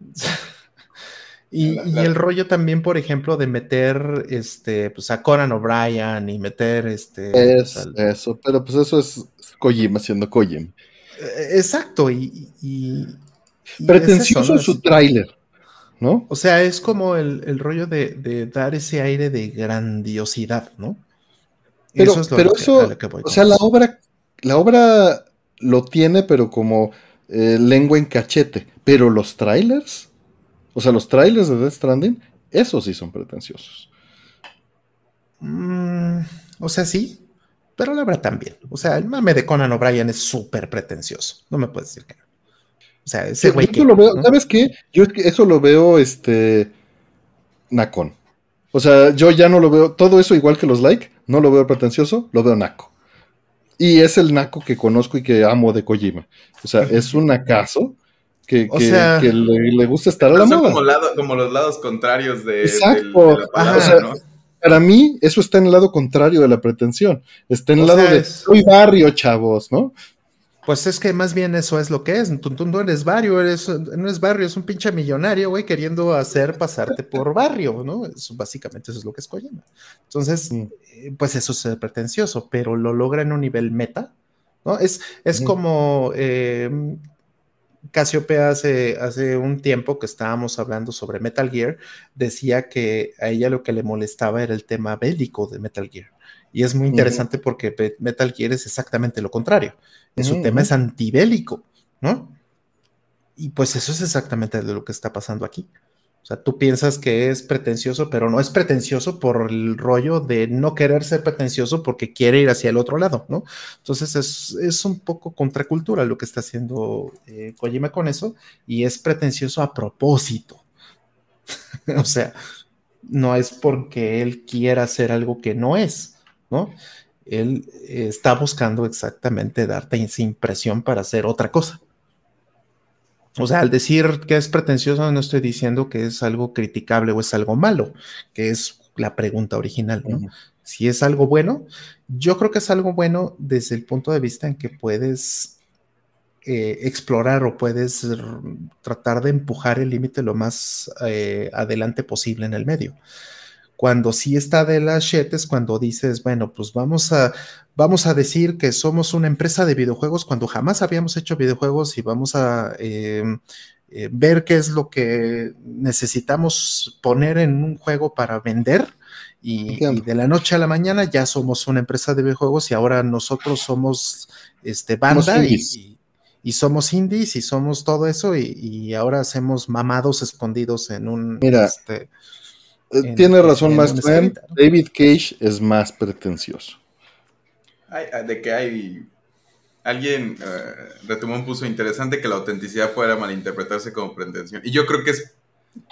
y, el rollo también, por ejemplo, de meter este, pues a Conan O'Brien y meter este. Es, Eso, pero pues eso es Kojima siendo Kojima. Eh, exacto, y. Pretencioso su tráiler, ¿no? O sea, es como el, rollo de, dar ese aire de grandiosidad, ¿no? Pero eso, pero eso o sea, la obra la obra lo tiene, pero como eh, lengua en cachete. Pero los trailers, o sea, los trailers de Death Stranding, esos sí son pretenciosos. Mm, o sea, sí, pero la obra también. O sea, el mame de Conan O'Brien es súper pretencioso. No me puedes decir que no. O sea, ese güey veo, ¿Sabes qué? Yo eso lo veo, este. Nacón. O sea, yo ya no lo veo. Todo eso, igual que los like, no lo veo pretencioso, lo veo naco. Y es el naco que conozco y que amo de Kojima. O sea, es un acaso que, le, gusta estar a la moda. Como, los lados contrarios de, Exacto. Para mí, eso está en el lado contrario de la pretensión. Está en el lado de soy barrio, chavos, ¿no? Pues es que más bien eso es lo que es. Tú, no eres barrio, eres, no es barrio, es un pinche millonario, güey, queriendo hacer pasarte por barrio, ¿no? Eso, básicamente eso es lo que es Kojima. Entonces, mm. eh, pues eso es pretencioso, pero lo logra en un nivel meta, ¿no? Es, es como eh, Casiopeia hace, hace un tiempo que estábamos hablando sobre Metal Gear, decía que a ella lo que le molestaba era el tema bélico de Metal Gear. Y es muy interesante porque Metal Gear es exactamente lo contrario. Su tema es antibélico, ¿no? Y pues eso es exactamente de lo que está pasando aquí. O sea, tú piensas que es pretencioso, pero no es pretencioso por el rollo de no querer ser pretencioso porque quiere ir hacia el otro lado, ¿no? Entonces es, un poco contracultura lo que está haciendo eh, Kojima con eso y es pretencioso a propósito. o sea, no es porque él quiera hacer algo que no es, ¿no? Él eh, está buscando exactamente darte esa impresión para hacer otra cosa. O sea, al decir que es pretencioso, no estoy diciendo que es algo criticable o es algo malo, que es la pregunta original, ¿no? Si es algo bueno, yo creo que es algo bueno desde el punto de vista en que puedes eh, explorar o puedes tratar de empujar el límite lo más eh, adelante posible en el medio. Cuando sí está de las shit es cuando dices, bueno, pues vamos a, vamos a decir que somos una empresa de videojuegos cuando jamás habíamos hecho videojuegos y vamos a em, eh, ver qué es lo que necesitamos poner en un juego para vender. Y, de la noche a la mañana ya somos una empresa de videojuegos y ahora nosotros somos este banda y, y, somos indies y somos todo eso y, ahora hacemos mamados escondidos en un este, eh, tiene razón más David Cage es más pretencioso. de que hay. Alguien, uh, Retumón puso interesante que la autenticidad pueda malinterpretarse como pretensión. Y yo creo que es.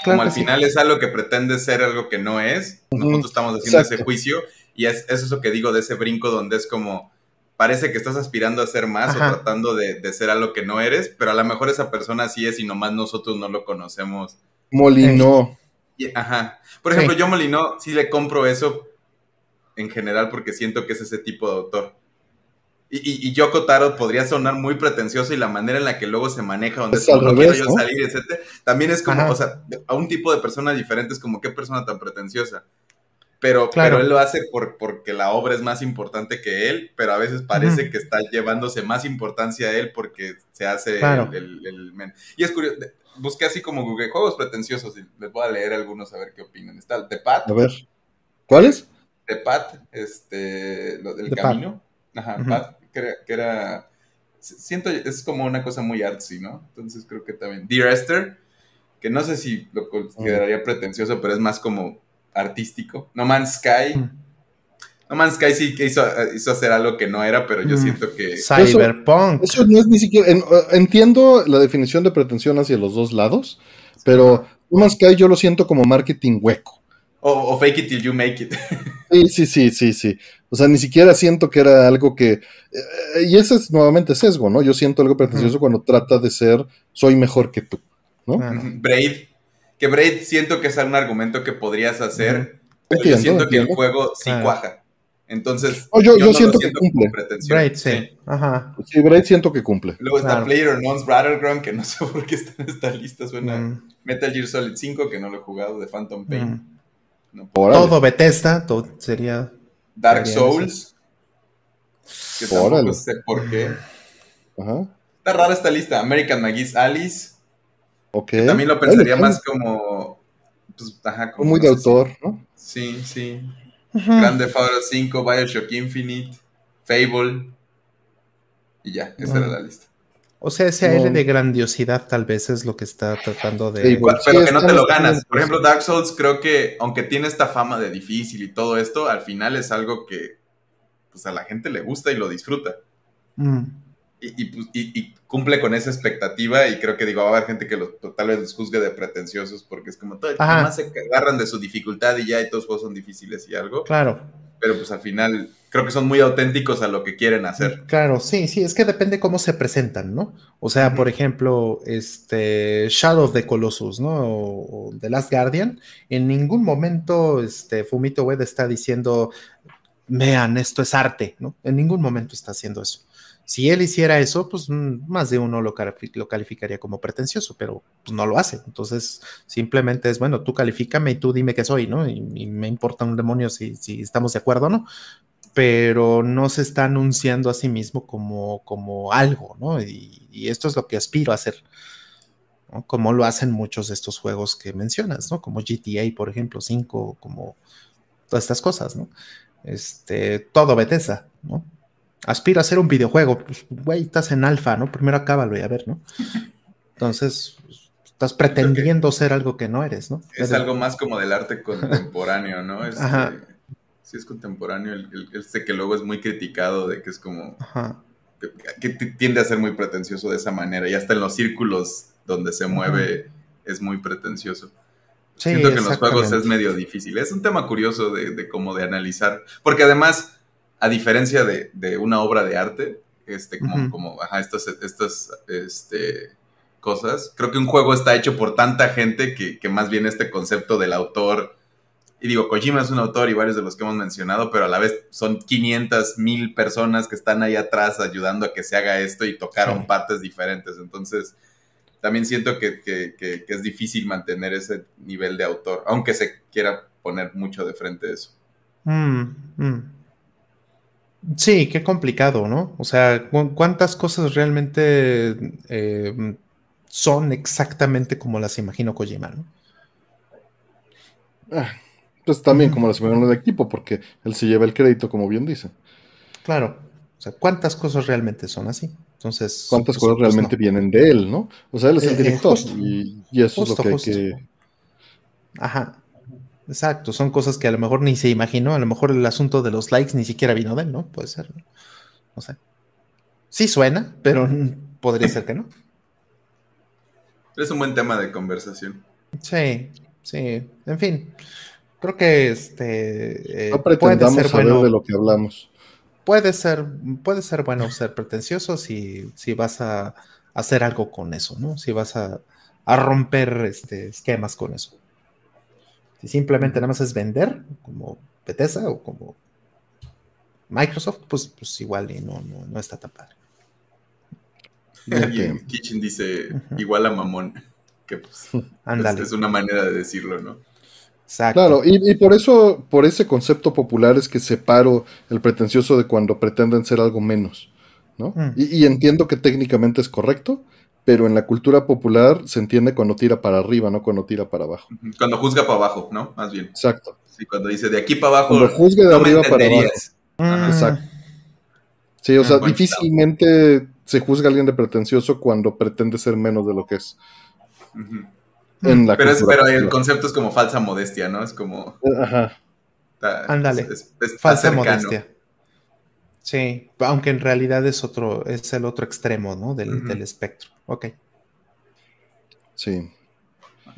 como al final es algo que pretende ser algo que no es. Nosotros estamos haciendo ese juicio. Y es, eso es lo que digo de ese brinco donde es como. Parece que estás aspirando a ser más o tratando de, de, ser algo que no eres, pero a lo mejor esa persona sí es y nomás nosotros no lo conocemos. Molino. Ajá. Por ejemplo, yo Molino sí le compro eso en general porque siento que es ese tipo de autor. Y, y, y Yoko Taro podría sonar muy pretencioso y la manera en la que luego se maneja, donde es no quiero yo salir, etc. También es como, o sea, a un tipo de persona diferente es como, qué persona tan pretenciosa. Pero, pero él lo hace por, porque la obra es más importante que él, pero a veces parece que está llevándose más importancia a él porque se hace el, el, Y es curioso, busqué así como Google juegos pretenciosos y les voy a leer algunos a ver qué opinan. Está el Pat. A ver. ¿Cuáles? The Pat, este, lo del camino. Ajá, Pat, que era, siento, es como una cosa muy artsy, ¿no? Entonces creo que también. Dear Esther, que no sé si lo consideraría pretencioso, pero es más como artístico. No Man's Sky. No Man's Sky sí que hizo, hizo, hacer algo que no era, pero yo mm. siento que. Cyberpunk. Eso, no es ni siquiera. entiendo la definición de pretensión hacia los dos lados, pero No Man's Sky yo lo siento como marketing hueco. O, fake it till you make it. Sí, sí, sí, sí, sí. O sea, ni siquiera siento que era algo que. Eh, y ese es nuevamente sesgo, ¿no? Yo siento algo pretencioso cuando trata de ser soy mejor que tú, ¿no? Braid. Que Braid siento que es un argumento que podrías hacer, pero yo siento que el juego sí cuaja. Entonces, Oh, yo- yo no lo siento que como cumple. pretensión. Braid, sí. Ajá. Sí, Braid siento que cumple. Luego está Claro. PlayerUnknown's Battleground, que no sé por qué está en esta lista. Suena Mm, Metal Gear Solid 5, que no lo he jugado, de Phantom Pain. mm. No. Todo Bethesda, todo sería. Dark Souls, que tampoco sé por qué. Ajá. Está rara esta lista. American McGee's Alice. También lo pensaría Ay, más como. Pues, ajá, como. Muy no de si- autor, ¿no? Sí, sí. Grande Auto 5, Bioshock Infinite, Fable. Y ya, esa era la lista. O sea, ese No. aire de grandiosidad tal vez es lo que está tratando de. Pero que no te lo ganas. Por ejemplo, Dark Souls creo que, aunque tiene esta fama de difícil y todo esto, al final es algo que pues a la gente le gusta y lo disfruta. Mm, Y, y, pues, y- y cumple con esa expectativa y creo que digo, va a haber gente que lo, tal vez los juzgue de pretenciosos porque es como todo, nomás se agarran de su dificultad y ya y todos los juegos son difíciles y algo, claro, pero pues al final creo que son muy auténticos a lo que quieren hacer. claro, sí, sí, es que depende cómo se presentan, ¿no? O sea, por ejemplo, este Shadow of the Colossus, ¿no? O, o The Last Guardian, en ningún momento este Fumito Ueda está diciendo, vean, esto es arte, ¿no? En ningún momento está haciendo eso. Si él hiciera eso, pues mm, más de uno lo, lo calificaría como pretencioso, pero pues, no lo hace. Entonces, simplemente es, bueno, tú califícame y tú dime qué soy, ¿no? Y, y me importa un demonio si, si estamos de acuerdo o no. Pero no se está anunciando a sí mismo como, como algo, ¿no? Y, y esto es lo que aspiro a hacer. ¿no? Como lo hacen muchos de estos juegos que mencionas, ¿no? Como GTA, por ejemplo, 5, como todas estas cosas, ¿no? Este, todo Bethesda, ¿no? Aspiro a hacer un videojuego, pues, güey, estás en alfa, ¿no? Primero acábalo y a ver, ¿no? Entonces, estás pretendiendo ser algo que no eres, ¿no? Es Pero- algo más como del arte contemporáneo, ¿no? Este, Ajá. Sí es contemporáneo, el, el- este que luego es muy criticado de que es como, Ajá. que, tiende a ser muy pretencioso de esa manera y hasta en los círculos donde se mueve es muy pretencioso. Sí, Siento que en los juegos es medio difícil. Es un tema curioso de, de cómo de analizar. Porque además, a diferencia de, de una obra de arte, este, como, como ajá, estas, estas este, cosas, creo que un juego está hecho por tanta gente que, que más bien este concepto del autor. Y digo, Kojima es un autor y varios de los que hemos mencionado, pero a la vez son 500 mil personas que están ahí atrás ayudando a que se haga esto y tocaron Sí. partes diferentes. Entonces, también siento que, que- que- que es difícil mantener ese nivel de autor, aunque se quiera poner mucho de frente eso. Mm, mm. Sí, qué complicado, ¿no? O sea, cu- ¿cuántas cosas realmente eh, son exactamente como las imagino Kojima, ¿no? Ah, pues también como la semana del equipo, porque él se lleva el crédito, como bien dice. Claro. O sea, ¿cuántas cosas realmente son así? Entonces. ¿Cuántas pues, cosas pues, realmente no. vienen de él, no? O sea, él es Eh, el eh, director justo. y, y eso Justo, es lo que justo. hay que... Ajá. Exacto. Son cosas que a lo mejor ni se imaginó. A lo mejor el asunto de los likes ni siquiera vino de él, ¿no? Puede ser. ¿no? No sé. Sí suena, pero podría ser que no. Es un buen tema de conversación. Sí, sí. En fin. Creo que este. eh, No puede pretendamos ser saber bueno. de lo que hablamos. Puede ser, puede ser bueno ser pretencioso si, si vas a hacer algo con eso, ¿no? Si vas a, a romper este, esquemas con eso. Si simplemente nada más es vender, como Bethesda o como Microsoft, pues, pues igual y no, no, no está tan padre. Y en Kitchen dice igual a mamón, que pues, es, Ándale. es una manera de decirlo, ¿no? Exacto. Claro, y, y por eso, por ese concepto popular es que separo el pretencioso de cuando pretenden ser algo menos, ¿no? Mm. Y, y entiendo que técnicamente es correcto, pero en la cultura popular se entiende cuando tira para arriba, no cuando tira para abajo. Cuando juzga para abajo, ¿no? Más bien. Exacto. Sí, cuando dice de aquí para abajo. Cuando juzgue de no arriba para abajo. Mm, exacto. Sí, o Ah, sea, difícilmente se juzga a alguien de pretencioso cuando pretende ser menos de lo que es. Ujú. En la Pero, es, pero el concepto es como falsa modestia, ¿no? Es como. Ajá. está- Ándale. es- es- está Falsa cercano. modestia. Sí, aunque en realidad es otro, es el otro extremo, ¿no? Del, del espectro. Ok. Sí.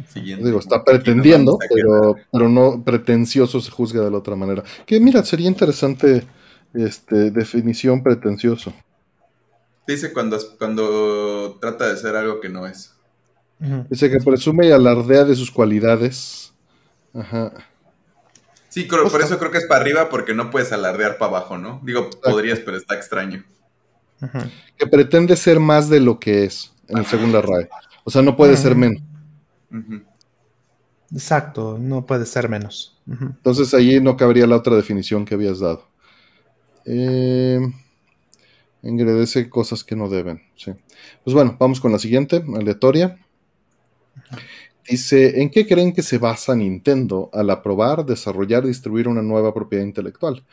Siguiente. Digo, está pretendiendo, pero, pero no pretencioso se juzga de la otra manera. Que mira, sería interesante este, definición pretencioso. Dice cuando, cuando trata de ser algo que no es. Dice que presume y alardea de sus cualidades. Ajá. Sí, por eso creo que es para arriba porque no puedes alardear para abajo, ¿no? Digo, podrías, pero está extraño. Que pretende ser más de lo que es en el segunda RAE. O sea, no puede ser menos. Exacto, no puede ser menos. Entonces allí no cabría la otra definición que habías dado. Eh, cosas que no deben. Sí. Pues bueno, vamos con la siguiente, aleatoria. Dice, ¿en qué creen que se basa Nintendo al aprobar, desarrollar y distribuir una nueva propiedad intelectual?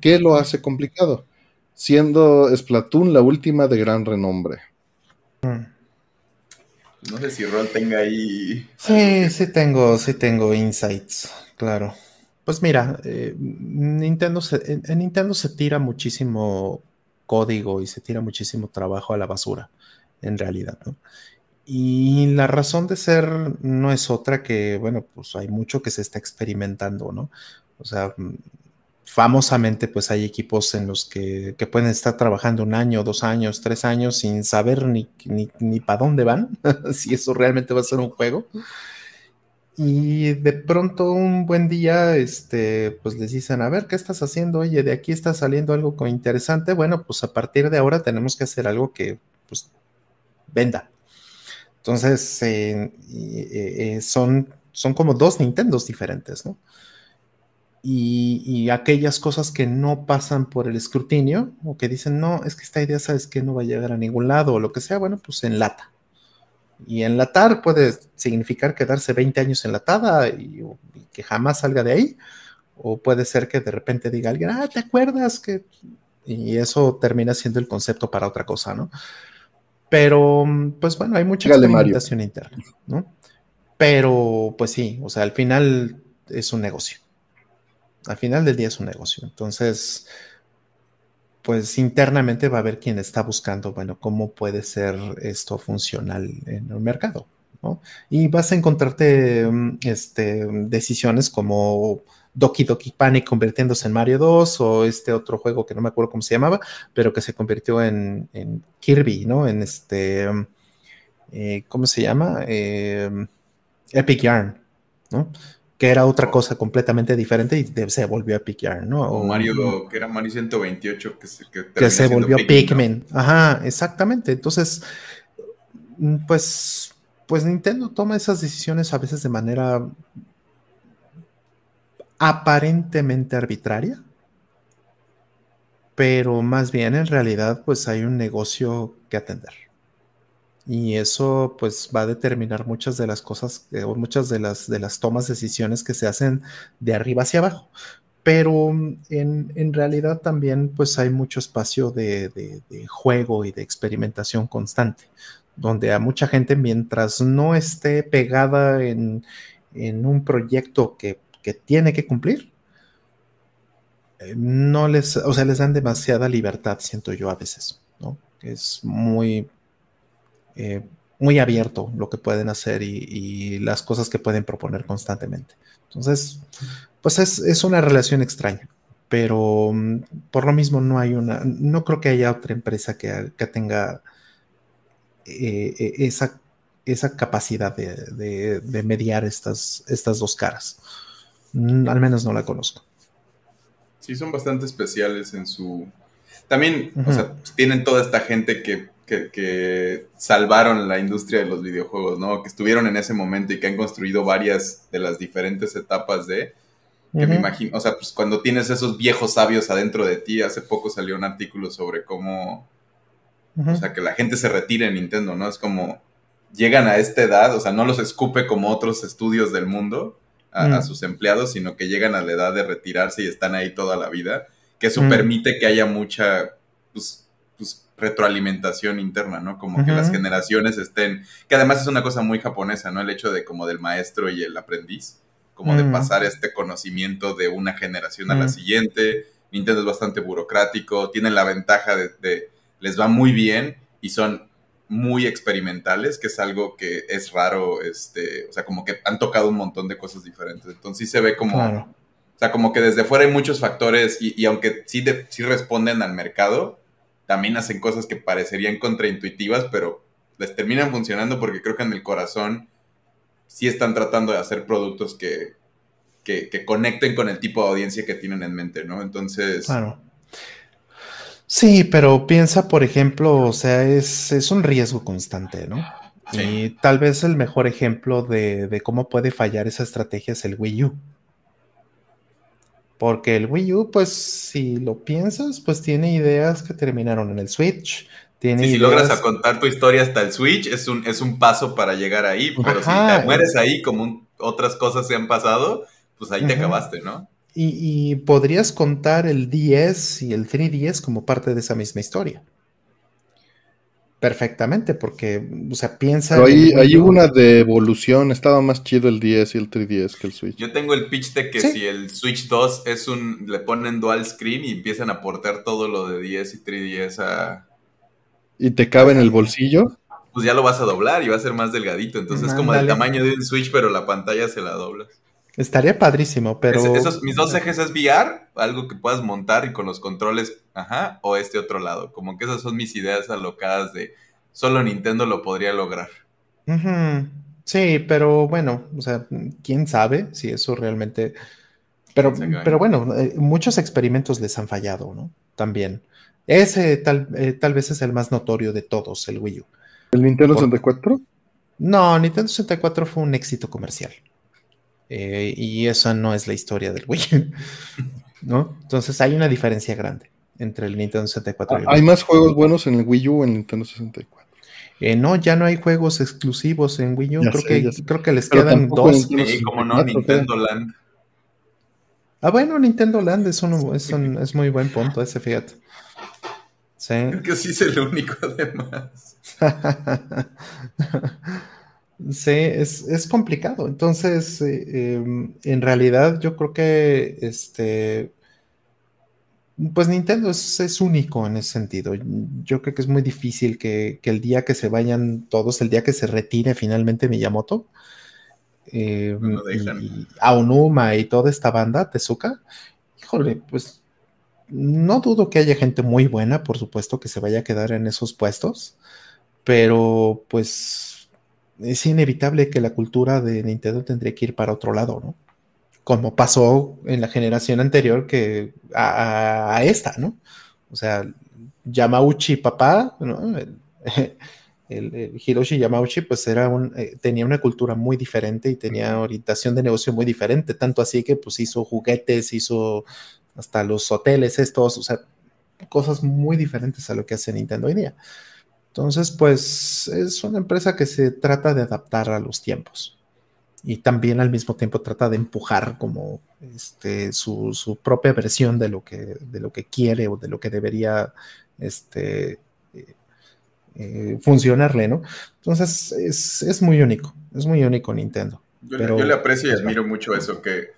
¿Qué lo hace complicado? Siendo Splatoon la última de gran renombre. No sé si Rol tenga ahí... Sí, sí tengo, sí tengo insights, claro. Pues mira, eh, Nintendo en, Nintendo se tira muchísimo código y se tira muchísimo trabajo a la basura, en realidad, ¿no? Y la razón de ser no es otra que, bueno, pues hay mucho que se está experimentando, ¿no? O sea, famosamente, pues hay equipos en los que, pueden estar trabajando un año, dos años, tres años sin saber ni, ni, ni para dónde van, si eso realmente va a ser un juego. Y de pronto un buen día, este, pues les dicen, a ver, ¿qué estás haciendo? Oye, de aquí está saliendo algo interesante. Bueno, pues a partir de ahora tenemos que hacer algo que, pues, venda. Entonces, eh, eh, son, son como dos Nintendos diferentes, ¿no? Y, aquellas cosas que no pasan por el escrutinio o que dicen, no, es que esta idea sabes que no va a llegar a ningún lado o lo que sea, bueno, pues enlata. Y enlatar puede significar quedarse 20 años enlatada y, y, que jamás salga de ahí. O puede ser que de repente diga alguien, ah, ¿te acuerdas que...? Y eso termina siendo el concepto para otra cosa, ¿no? Pero, pues bueno, hay mucha experimentación interna, ¿no? Pero, pues sí, o sea, al final es un negocio. Al final del día es un negocio. Entonces, pues internamente va a haber quien está buscando, bueno, cómo puede ser esto funcional en el mercado, ¿no? Y vas a encontrarte mm, este, decisiones como Doki Doki Panic convirtiéndose en Mario 2 o este otro juego que no me acuerdo cómo se llamaba, pero que se convirtió en, Kirby, ¿no? En este, eh, ¿cómo se llama? Eh, Epic Yarn, ¿no? Que era otra cosa completamente diferente y se volvió Epic Yarn, ¿no? O, Mario, que era Mario 128, que se, que, se volvió Pikmin. Ajá, exactamente. Entonces, pues, pues Nintendo toma esas decisiones a veces de manera aparentemente arbitraria, pero más bien en realidad pues hay un negocio que atender. Y eso pues va a determinar muchas de las cosas eh, o muchas de las, de las tomas, decisiones que se hacen de arriba hacia abajo. Pero en, realidad también pues hay mucho espacio de, juego y de experimentación constante, donde a mucha gente mientras no esté pegada en, en un proyecto que que tiene que cumplir, eh, no les, o sea, les dan demasiada libertad, siento yo a veces, ¿no? Es muy, eh, muy abierto lo que pueden hacer y, las cosas que pueden proponer constantemente. Entonces, pues es, una relación extraña, pero mm, por lo mismo no hay una, no creo que haya otra empresa que, tenga eh, esa, esa capacidad de, de mediar estas, estas dos caras. Mm, al menos no la conozco. Sí, son bastante especiales en su... También, o sea, tienen toda esta gente que, salvaron la industria de los videojuegos, ¿no? Que estuvieron en ese momento y que han construido varias de las diferentes etapas de... Que me imagino, o sea, pues cuando tienes esos viejos sabios adentro de ti, hace poco salió un artículo sobre cómo, o sea, que la gente se retira en Nintendo, ¿no? Es como, llegan a esta edad, o sea, no los escupe como otros estudios del mundo, a, mm. sus empleados, sino que llegan a la edad de retirarse y están ahí toda la vida, que eso mm. permite que haya mucha pues, retroalimentación interna, ¿no? Como que las generaciones estén, que además es una cosa muy japonesa, ¿no? El hecho de como del maestro y el aprendiz, como de pasar este conocimiento de una generación a la siguiente. Nintendo es bastante burocrático, tienen la ventaja de, de les va muy bien y son muy experimentales, que es algo que es raro, este, o sea, como que han tocado un montón de cosas diferentes. Entonces sí se ve como, o sea, como que desde fuera hay muchos factores y, aunque sí, sí responden al mercado, también hacen cosas que parecerían contraintuitivas, pero les terminan funcionando porque creo que en el corazón sí están tratando de hacer productos que, que, que, conecten con el tipo de audiencia que tienen en mente, ¿no? Entonces... Claro. Sí, pero piensa, por ejemplo, o sea, es, es un riesgo constante, ¿no? Y tal vez el mejor ejemplo de, de, cómo puede fallar esa estrategia es el Wii U. Porque el Wii U, pues, si lo piensas, pues tiene ideas que terminaron en el Switch. Tiene sí, si logras contar tu historia hasta el Switch, es un, es un paso para llegar ahí. Pero si te mueres ahí, como otras cosas se han pasado, pues ahí te acabaste, ¿no? Y, y, podrías contar el 10 y el 3DS como parte de esa misma historia. Perfectamente, porque, o sea, piensa. Pero ahí, hay una de evolución, estaba más chido el 10 y el 3DS que el Switch. Yo tengo el pitch de que ¿Sí? si el Switch 2 es un. le ponen dual screen y empiezan a aportar todo lo de 10 y 3DS a. ¿Y te cabe en el bolsillo? Pues ya lo vas a doblar y va a ser más delgadito. Entonces es como del tamaño de un Switch, pero la pantalla se la doblas. Estaría padrísimo, pero. Es, esos, mis dos ejes es VR, algo que puedas montar y con los controles, ajá, o este otro lado. Como que esas son mis ideas alocadas de solo Nintendo lo podría lograr. Uh -huh. Sí, pero bueno, o sea, quién sabe si eso realmente. Pero, pero bueno, eh, muchos experimentos les han fallado, ¿no? También. Ese tal, eh, tal vez es el más notorio de todos, el Wii U. ¿El Nintendo 64? No, Nintendo 64 fue un éxito comercial. Eh, y esa no es la historia del Wii, ¿no? Entonces hay una diferencia grande entre el Nintendo 64 y el Wii. ¿Hay más juegos buenos en el Wii U o en el Nintendo 64? Eh, no, ya no hay juegos exclusivos en Wii U. Creo, sé, que, creo, que, les Pero quedan dos. Sí, como no, Nintendo Land. Ah, bueno, Nintendo Land es, un, es, un, es muy buen punto ese, fíjate. Sí. Creo que sí es el único, además. Sí, es, es, complicado. Entonces, eh, eh, en realidad yo creo que este, pues Nintendo es, es, único en ese sentido. Yo creo que es muy difícil que, que, el día que se vayan todos, el día que se retire finalmente Miyamoto, eh, no y Aonuma y toda esta banda, Tezuka, híjole, pues no dudo que haya gente muy buena, por supuesto, que se vaya a quedar en esos puestos, pero pues es inevitable que la cultura de Nintendo tendría que ir para otro lado, ¿no? Como pasó en la generación anterior que a, esta, ¿no? O sea, Yamauchi papá, ¿no? El, el, el Hiroshi Yamauchi, pues era un, eh, tenía una cultura muy diferente y tenía orientación de negocio muy diferente, tanto así que pues hizo juguetes, hizo hasta los hoteles estos, o sea, cosas muy diferentes a lo que hace Nintendo hoy día. Entonces, pues es una empresa que se trata de adaptar a los tiempos y también al mismo tiempo trata de empujar como este, su, su, propia versión de lo, que, de lo que quiere o de lo que debería este, eh, eh, funcionarle, ¿no? Entonces, es, es, muy único, es muy único Nintendo. Yo, pero, yo le aprecio y admiro mucho eso, que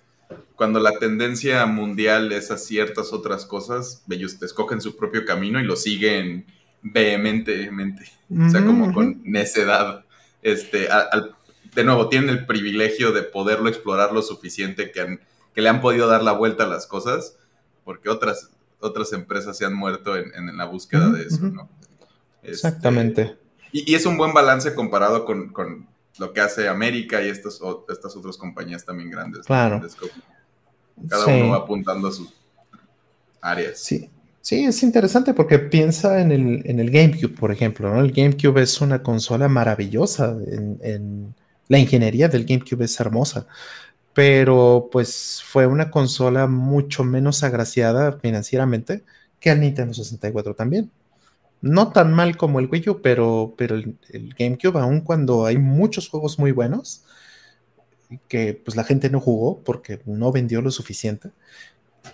cuando la tendencia mundial es a ciertas otras cosas, ellos escogen su propio camino y lo siguen vehementemente, o sea, como con necedad. Este, al, de nuevo, tienen el privilegio de poderlo explorar lo suficiente que, han, que le han podido dar la vuelta a las cosas, porque otras, otras empresas se han muerto en, en la búsqueda de eso, ¿no? Este, Exactamente. Y, y, es un buen balance comparado con, con lo que hace América y estas, o, estas otras compañías también grandes. Claro. Cada sí. uno va apuntando a sus áreas. Sí. Sí, es interesante porque piensa en el, en el GameCube, por ejemplo, ¿no? El GameCube es una consola maravillosa, la ingeniería del GameCube es hermosa, pero pues fue una consola mucho menos agraciada financieramente que el Nintendo 64 también. No tan mal como el Wii U, pero, pero el, el GameCube, aun cuando hay muchos juegos muy buenos, que pues la gente no jugó porque no vendió lo suficiente,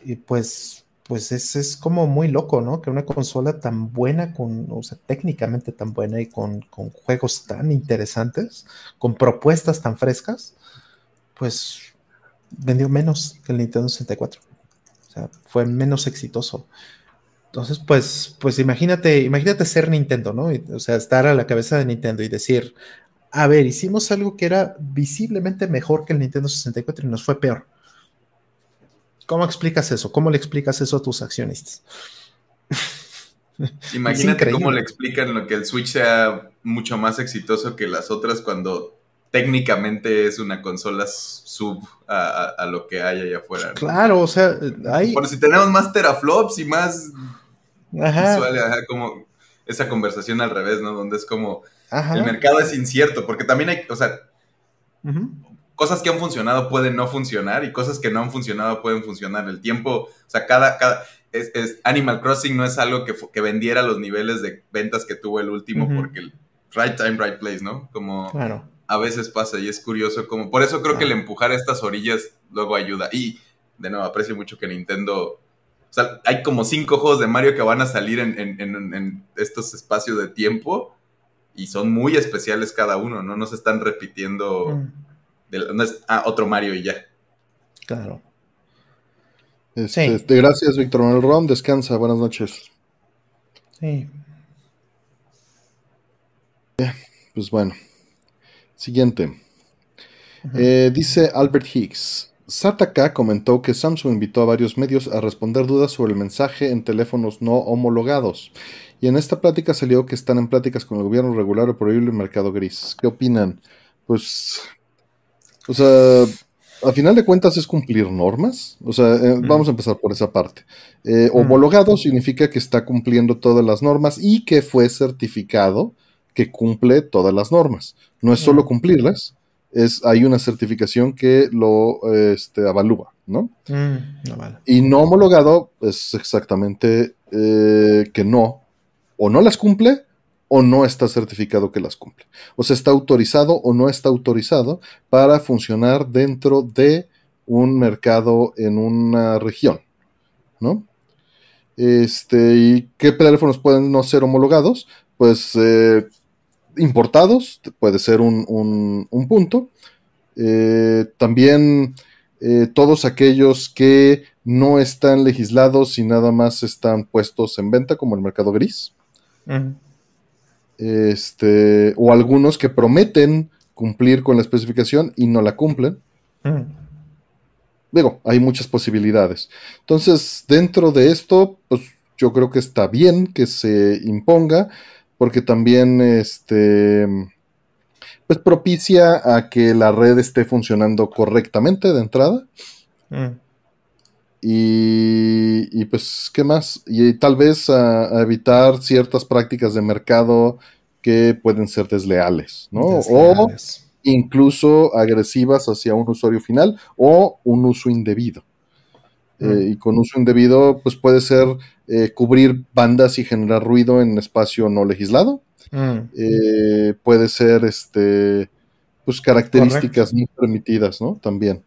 y pues pues es, es, como muy loco, ¿no? Que una consola tan buena, con, o sea, técnicamente tan buena y con, con, juegos tan interesantes, con propuestas tan frescas, pues vendió menos que el Nintendo 64. O sea, fue menos exitoso. Entonces, pues, pues imagínate, imagínate ser Nintendo, ¿no? O sea, estar a la cabeza de Nintendo y decir, a ver, hicimos algo que era visiblemente mejor que el Nintendo 64 y nos fue peor. ¿Cómo explicas eso? ¿Cómo le explicas eso a tus accionistas? Imagínate cómo le explican lo que el Switch sea mucho más exitoso que las otras cuando técnicamente es una consola sub a, lo que hay allá afuera. Claro, o sea, hay... Bueno, si tenemos más teraflops y más visual, como esa conversación al revés, ¿no? Donde es como, el mercado es incierto, porque también hay, o sea, cosas que han funcionado pueden no funcionar y cosas que no han funcionado pueden funcionar. El tiempo, o sea, cada, cada es, Animal Crossing no es algo que, que, vendiera los niveles de ventas que tuvo el último, porque el right time, right place, ¿no? Como a veces pasa y es curioso, como por eso creo que el empujar estas orillas luego ayuda. Y de nuevo, aprecio mucho que Nintendo o sea, hay como cinco juegos de Mario que van a salir en, estos espacios de tiempo y son muy especiales cada uno, ¿no? No se están repitiendo. Mm. No es, ah, otro Mario y ya. Claro. Este, este, gracias, Víctor Manuel Ron. Descansa. Buenas noches. Sí. Pues bueno. Siguiente. Eh, dice Albert Higgs. Sataka comentó que Samsung invitó a varios medios a responder dudas sobre el mensaje en teléfonos no homologados. Y en esta plática salió que están en pláticas con el gobierno regular o prohibir el mercado gris. ¿Qué opinan? Pues, o sea, a final de cuentas es cumplir normas. O sea, eh, vamos a empezar por esa parte. Eh, homologado significa que está cumpliendo todas las normas y que fue certificado que cumple todas las normas. No es solo cumplirlas, es, hay una certificación que lo este, avalúa, ¿no? Mm, y no homologado es exactamente eh, que no, o no las cumple, o no está certificado que las cumple. O sea, está autorizado o no está autorizado para funcionar dentro de un mercado en una región, ¿no? Este, ¿y qué teléfonos pueden no ser homologados? Pues eh, importados, puede ser un, punto. Eh, también eh, todos aquellos que no están legislados y nada más están puestos en venta, como el mercado gris. Este, o algunos que prometen cumplir con la especificación y no la cumplen. Digo, hay muchas posibilidades. Entonces, dentro de esto, pues yo creo que está bien que se imponga porque también este pues propicia a que la red esté funcionando correctamente de entrada. Mm. Y, pues, ¿qué más? Y tal vez a, evitar ciertas prácticas de mercado que pueden ser desleales, ¿no? O incluso agresivas hacia un usuario final o un uso indebido. Eh, mm. y con uso indebido, pues puede ser eh, cubrir bandas y generar ruido en espacio no legislado. Mm. Eh, puede ser este pues características no permitidas, ¿no? También.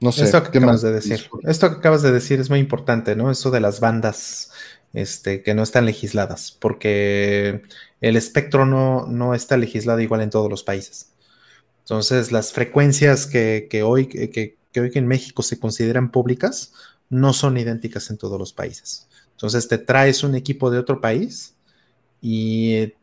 No sé. Esto que acabas de decir. Esto que acabas de decir es muy importante, ¿no? Eso de las bandas este, que no están legisladas, porque el espectro no, no está legislado igual en todos los países. Entonces, las frecuencias que, hoy, que, que hoy en México se consideran públicas no son idénticas en todos los países. Entonces te traes un equipo de otro país y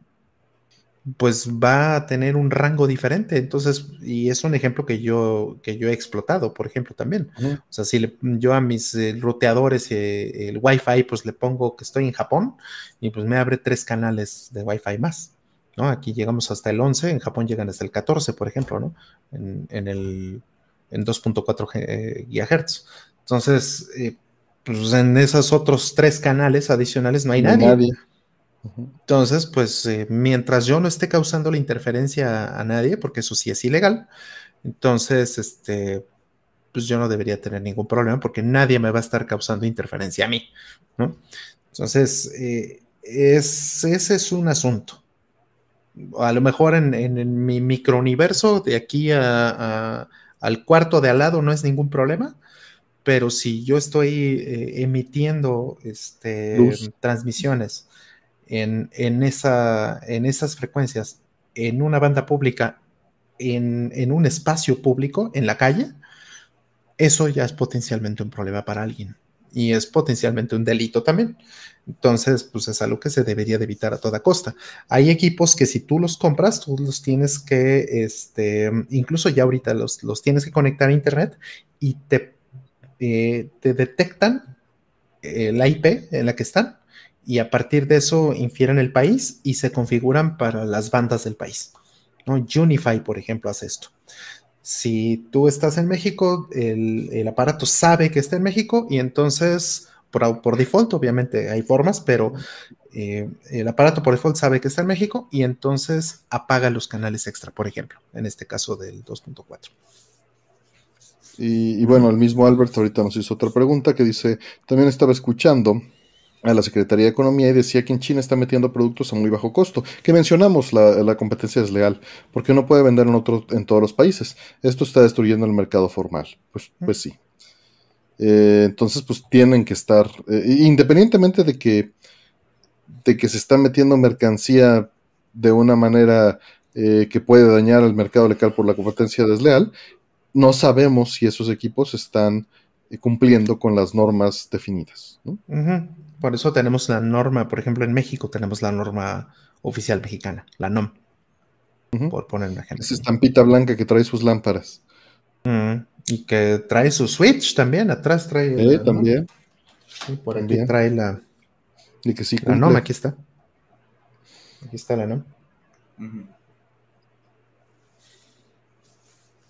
pues va a tener un rango diferente. Entonces, y es un ejemplo que yo, que yo he explotado, por ejemplo, también. O sea, si yo a mis eh, roteadores eh, el Wi-Fi, pues le pongo que estoy en Japón y pues me abre tres canales de Wi-Fi más. ¿no? Aquí llegamos hasta el 11, en Japón llegan hasta el 14, por ejemplo, ¿no? En, el en 2.4 GHz. Entonces, eh, pues en esos otros tres canales adicionales no hay nadie. Entonces, pues eh, mientras yo no esté causando la interferencia a, nadie, porque eso sí es ilegal, entonces, este, pues yo no debería tener ningún problema porque nadie me va a estar causando interferencia a mí, ¿no? Entonces, eh, ese es un asunto. A lo mejor en, mi microuniverso, de aquí al cuarto de al lado, no es ningún problema, pero si yo estoy eh, emitiendo este, transmisiones en, esa, en esas frecuencias, en una banda pública, en, un espacio público, en la calle, eso ya es potencialmente un problema para alguien y es potencialmente un delito también. Entonces, pues es algo que se debería de evitar a toda costa. Hay equipos que si tú los compras, tú los tienes que, este, incluso ya ahorita los, los tienes que conectar a internet y te eh, te detectan la IP en la que están y a partir de eso infieren el país y se configuran para las bandas del país. ¿no? Unify, por ejemplo, hace esto. Si tú estás en México, el, aparato sabe que está en México y entonces, por, por default, obviamente hay formas, pero eh, el aparato por default sabe que está en México y entonces apaga los canales extra, por ejemplo, en este caso del 2.4. Y, y, bueno, el mismo Albert ahorita nos hizo otra pregunta que dice, también estaba escuchando a la Secretaría de Economía y decía que en China está metiendo productos a muy bajo costo, que mencionamos la, competencia desleal, porque no puede vender en, otro, en todos los países. Esto está destruyendo el mercado formal. Pues, pues sí. Eh, entonces, pues tienen que estar, eh, independientemente de que, de que se está metiendo mercancía de una manera eh, que puede dañar el mercado local por la competencia desleal, no sabemos si esos equipos están cumpliendo con las normas definidas. ¿no? Por eso tenemos la norma, por ejemplo, en México tenemos la norma oficial mexicana, la NOM, por poner un ejemplo. Esa estampita blanca que trae sus lámparas. y que trae su switch también, atrás trae. Sí, también. por aquí trae la. Y que sí la NOM, aquí está. Aquí está la NOM.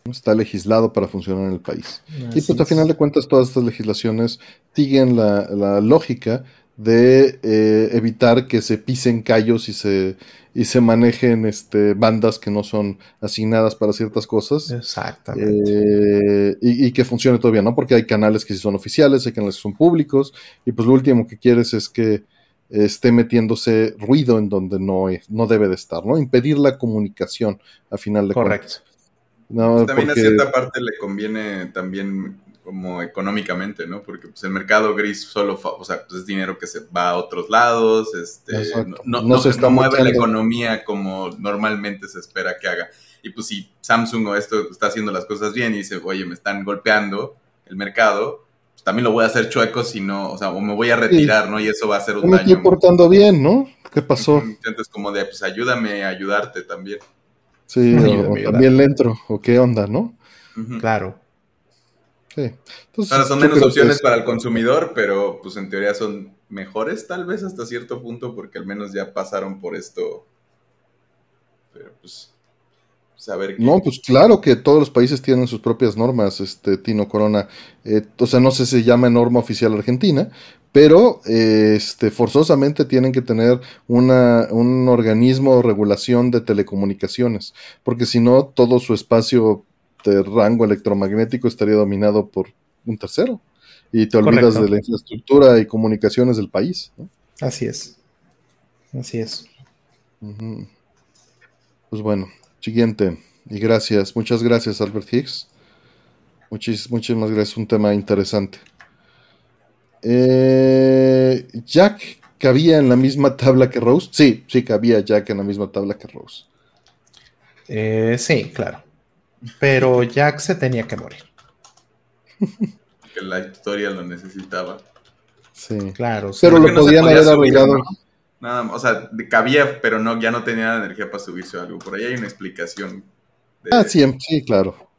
Está legislado para funcionar en el país. y pues a final de cuentas todas estas legislaciones siguen la, la lógica de eh, evitar que se pisen callos y se, y se manejen este, bandas que no son asignadas para ciertas cosas. Exactamente. Eh, y, que funcione todavía, ¿no? Porque hay canales que sí son oficiales, hay canales que son públicos, y pues lo último que quieres es que esté metiéndose ruido en donde no, no debe de estar, ¿no? Impedir la comunicación, a final de Correcto. cuentas. también a cierta parte le conviene también como económicamente, ¿no? Porque pues, el mercado gris solo, o sea, pues, es dinero que se va a otros lados, este, no, no, se mueve la economía como normalmente se espera que haga. Y pues si Samsung o esto está haciendo las cosas bien y dice, oye, me están golpeando el mercado, pues también lo voy a hacer chueco si no, o sea, o me voy a retirar, ¿no? Y eso va a ser un me estoy portando bien, ¿no? ¿Qué pasó? Entonces como de, pues ayúdame a ayudarte también. Sí, o, también le entro, o qué onda, ¿no? Claro. Sí. son menos opciones para el consumidor, pero pues en teoría son mejores tal vez hasta cierto punto porque al menos ya pasaron por esto. Pero pues saber No, pues claro que todos los países tienen sus propias normas, este Tino Corona. Eh, o sea, no sé si se llama norma oficial argentina, pero este, forzosamente tienen que tener una, un organismo de regulación de telecomunicaciones, porque si no, todo su espacio este rango electromagnético estaría dominado por un tercero. Y te olvidas de la infraestructura y comunicaciones del país. Así es. Así es. Pues bueno, siguiente. Y gracias. Muchas gracias, Albert Higgs. muchísimas gracias. Un tema interesante. Eh, Jack cabía en la misma tabla que Rose. Sí, sí, cabía Jack en la misma tabla que Rose. Eh, sí, claro pero Jack se tenía que morir. que la historia lo necesitaba. Sí. Claro. Pero lo podían haber arreglado. Nada, o sea, cabía, pero no, ya no tenía la energía para subirse o algo. Por ahí hay una explicación. ah, sí, sí, claro.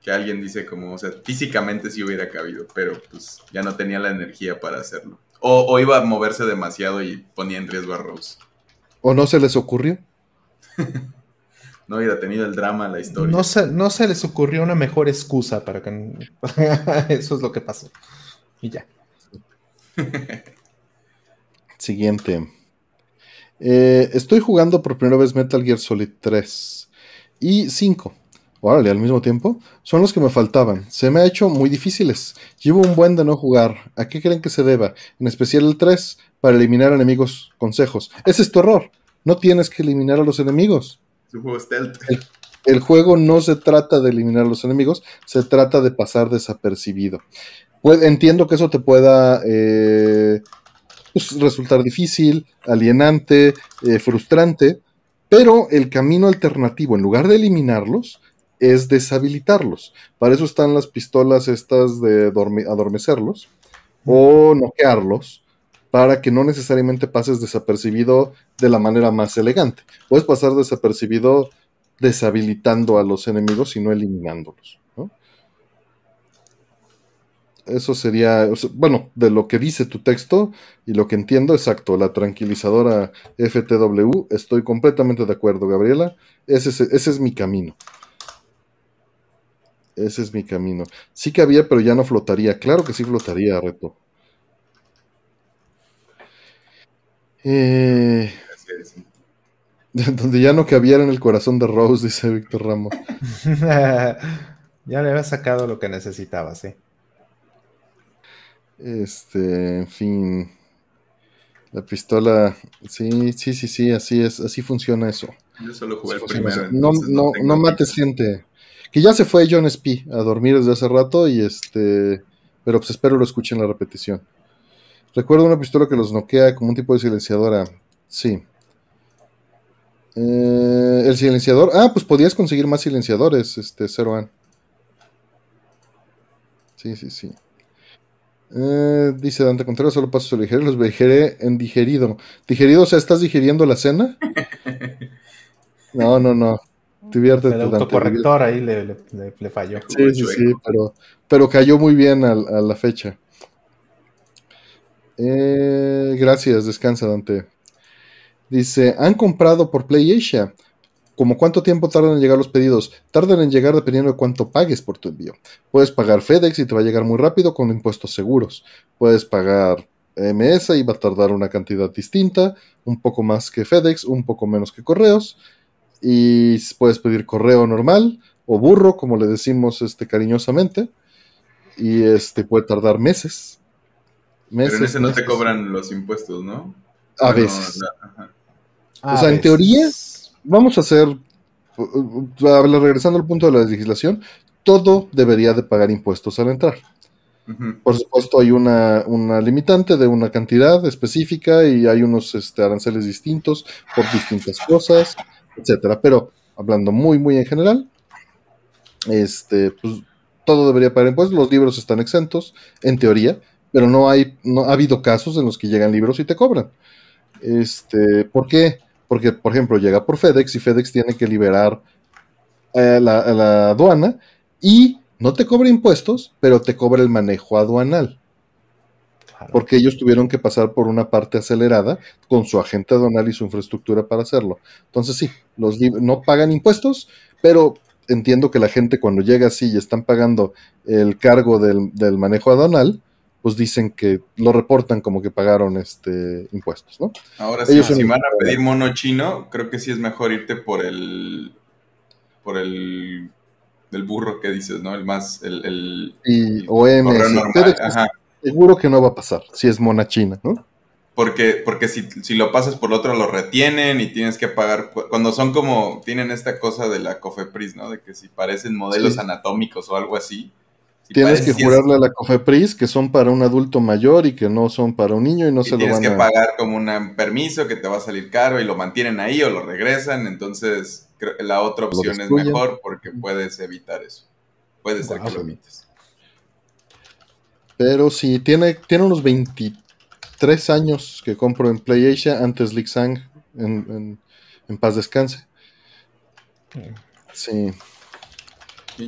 Que alguien dice como, o sea, físicamente sí hubiera cabido, pero pues ya no tenía la energía para hacerlo. O, o iba a moverse demasiado y ponía en riesgo a Rose. ¿O no se les ocurrió? no hubiera tenido el drama la historia. No se, no se les ocurrió una mejor excusa para que... Eso es lo que pasó. Y ya. Siguiente. Eh, estoy jugando por primera vez Metal Gear Solid 3 y 5. Órale, al mismo tiempo. Son los que me faltaban. Se me ha hecho muy difíciles. Llevo un buen de no jugar. ¿A qué creen que se deba? En especial el 3, para eliminar enemigos. Consejos. Ese es tu error. No tienes que eliminar a los enemigos El, juego no se trata de eliminar a los enemigos, se trata de pasar desapercibido. entiendo que eso te pueda eh, pues, resultar difícil, alienante, eh, frustrante, pero el camino alternativo, en lugar de eliminarlos, es deshabilitarlos. Para eso están las pistolas estas de adormecerlos o noquearlos para que no necesariamente pases desapercibido de la manera más elegante. Puedes pasar desapercibido deshabilitando a los enemigos y no eliminándolos. Eso sería, bueno, de lo que dice tu texto y lo que entiendo, exacto, la tranquilizadora FTW, estoy completamente de acuerdo, Gabriela. Ese es, ese es mi camino. Ese es mi camino. Sí que había, pero ya no flotaría. Claro que sí flotaría, reto. Eh, donde ya no cabía en el corazón de Rose, dice Víctor Ramos. ya le había sacado lo que necesitaba, sí. Este, en fin. La pistola. Sí, sí, sí, sí, así es, así funciona eso. Yo solo jugué el primero. No, no, no, mates gente. Que ya se fue John Spee a dormir desde hace rato y este. Pero pues espero lo escuchen la repetición. Recuerdo una pistola que los noquea como un tipo de silenciadora. Sí. Eh, el silenciador. Ah, pues podías conseguir más silenciadores, este, Zero Sí, sí, sí. Eh, dice Dante Contreras, solo paso a digerir, los digeré en digerido. ¿Digerido? O sea, ¿estás digiriendo la cena? No, no, no. Diviértete, el autocorrector ahí le, falló. Sí, sí, sí, pero, pero cayó muy bien a, la fecha. Eh, gracias, descansa, Dante. Dice, han comprado por PlayAsia. ¿Cómo cuánto tiempo tardan en llegar los pedidos? Tardan en llegar dependiendo de cuánto pagues por tu envío. Puedes pagar FedEx y te va a llegar muy rápido con impuestos seguros. Puedes pagar MS y va a tardar una cantidad distinta, un poco más que FedEx, un poco menos que correos. Y puedes pedir correo normal o burro, como le decimos este, cariñosamente. Y este puede tardar meses. Pero en ese no te cobran los impuestos, ¿no? A veces. o sea, en teoría vamos a hacer, regresando al punto de la legislación, todo debería de pagar impuestos al entrar. Por supuesto, hay una, limitante de una cantidad específica y hay unos este, aranceles distintos por distintas cosas, etcétera. Pero hablando muy, muy en general, este, pues, todo debería pagar impuestos. Los libros están exentos, en teoría, pero no hay, no ha habido casos en los que llegan libros y te cobran. Este, ¿por qué? Porque, por ejemplo, llega por FedEx y FedEx tiene que liberar eh, la, aduana y no te cobra impuestos, pero te cobra el manejo aduanal. Porque ellos tuvieron que pasar por una parte acelerada con su agente aduanal y su infraestructura para hacerlo. Entonces sí, los no pagan impuestos, pero entiendo que la gente cuando llega así y están pagando el cargo del, del manejo aduanal, pues dicen que lo reportan como que pagaron este impuestos, ¿no? Ahora sí, si van a pedir mono chino, creo que sí es mejor irte por el por el del burro que dices, ¿no? El más el, el, y, Seguro que no va a pasar si es mona china, ¿no? Porque, porque si, si, lo pasas por el otro lo retienen y tienes que pagar. Cuando son como. Tienen esta cosa de la Cofepris, ¿no? De que si parecen modelos anatómicos o algo así, Tienes que jurarle a la COFEPRIS que son para un adulto mayor y que no son para un niño y no se lo van a... Tienes que pagar como un permiso que te va a salir caro y lo mantienen ahí o lo regresan, entonces la otra opción es mejor porque puedes evitar eso. Puede ser que lo evites. Pero sí, tiene, tiene unos 23 años que compro en PlayAsia antes Lixang en, en paz descanse. Sí.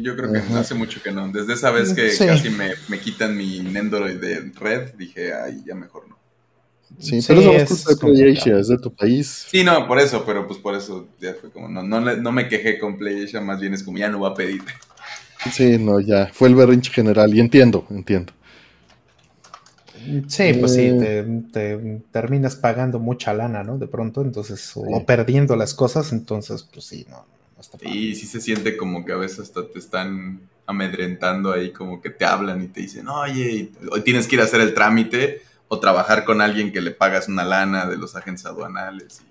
Yo creo que hace mucho que no. Desde esa vez que casi me, quitan mi Nendoroid de red, dije, ay, ya mejor no. Sí, pero eso es culpa de PlayAsia, es de tu país. Sí, no, por eso, pero pues por eso ya fue como, no, no, no me quejé con PlayAsia, más bien es como, ya no voy a pedir. Sí, no, ya, fue el berrinche general, y entiendo, entiendo. Sí, pues sí, eh. te, terminas pagando mucha lana, ¿no? De pronto, entonces, o perdiendo las cosas, entonces, pues sí, no, y sí se siente como que a veces hasta te están amedrentando ahí, como que te hablan y te dicen, oye, hoy tienes que ir a hacer el trámite o trabajar con alguien que le pagas una lana de los agentes aduanales.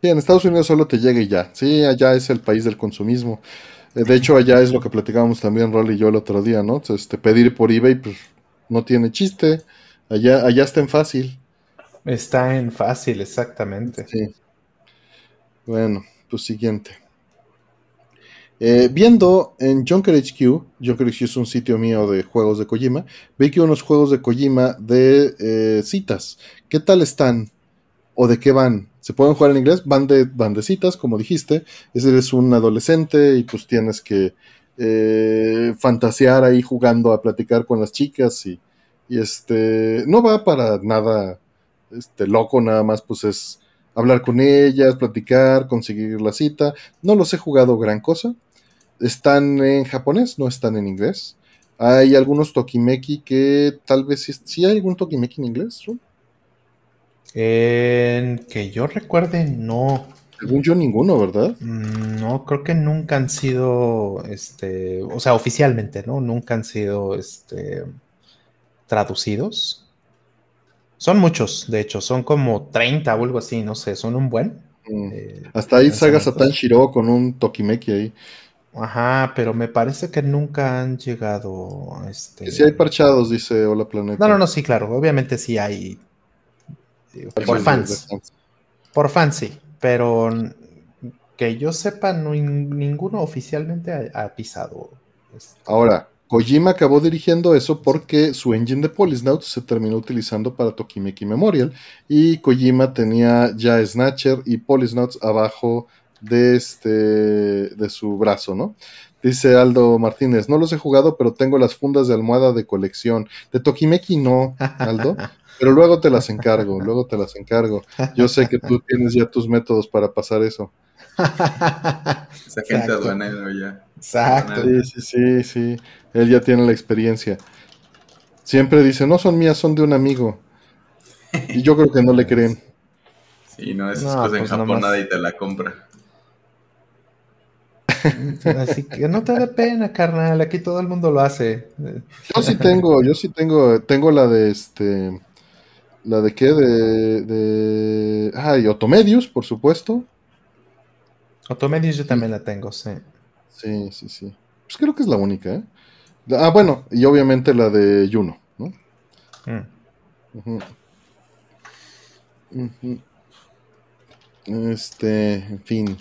Sí, en Estados Unidos solo te llega y ya. Sí, allá es el país del consumismo. Eh, de hecho, allá es lo que platicábamos también Rolly y yo el otro día, ¿no? Este, pedir por eBay, pues no tiene chiste. Allá, allá está en fácil. Está en fácil, exactamente. Sí. Bueno, pues siguiente. Eh, viendo en Junker HQ, Junker HQ es un sitio mío de juegos de Kojima, vi que unos juegos de Kojima de eh, citas. ¿Qué tal están? ¿O de qué van? ¿Se pueden jugar en inglés? Van de, van citas, como dijiste. Es eres un adolescente y pues tienes que eh, fantasear ahí jugando a platicar con las chicas y, y este, no va para nada este, loco, nada más pues es hablar con ellas, platicar, conseguir la cita. No los he jugado gran cosa. Están en japonés, no están en inglés. Hay algunos Tokimeki que tal vez sí, hay algún Tokimeki en inglés. que yo recuerde, no. Según yo, ninguno, ¿verdad? Mm, no, creo que nunca han sido, este, o sea, oficialmente, ¿no? Nunca han sido, este, traducidos. Son muchos, de hecho, son como 30 o algo así, no sé, son un buen. Mm. Eh, Hasta ahí Saga Satan Shiro con un Tokimeki ahí. Ajá, pero me parece que nunca han llegado a este. Sí hay parchados, dice Hola Planeta. No, no, no, sí, claro. Obviamente sí hay. Por fans. Por fans, sí. Pero que yo sepa, no, ninguno oficialmente ha, pisado. Este. Ahora, Kojima acabó dirigiendo eso porque su engine de Polysnaut se terminó utilizando para Tokimeki Memorial y Kojima tenía ya Snatcher y Polysnauts abajo de, este, de su brazo, ¿no? Dice Aldo Martínez, no los he jugado, pero tengo las fundas de almohada de colección. De Tokimeki no, Aldo, pero luego te las encargo, luego te las encargo. Yo sé que tú tienes ya tus métodos para pasar eso. Esa gente aduanero ya. Exacto. Sí, sí, sí, sí. Él ya tiene la experiencia. Siempre dice, no son mías, son de un amigo. Y yo creo que no le creen. Sí, no, esas cosas en pues Japón nadie te la compra. Así que no te dé pena, carnal. Aquí todo el mundo lo hace. Yo sí tengo, yo sí tengo, tengo la de este, la de qué, de, de, ah, y Otomedius, por supuesto. Otomedius yo también la tengo, sí. Sí, sí, sí. Pues creo que es la única, ¿eh? Ah, bueno, y obviamente la de Juno, ¿no? Mm. Este, en fin.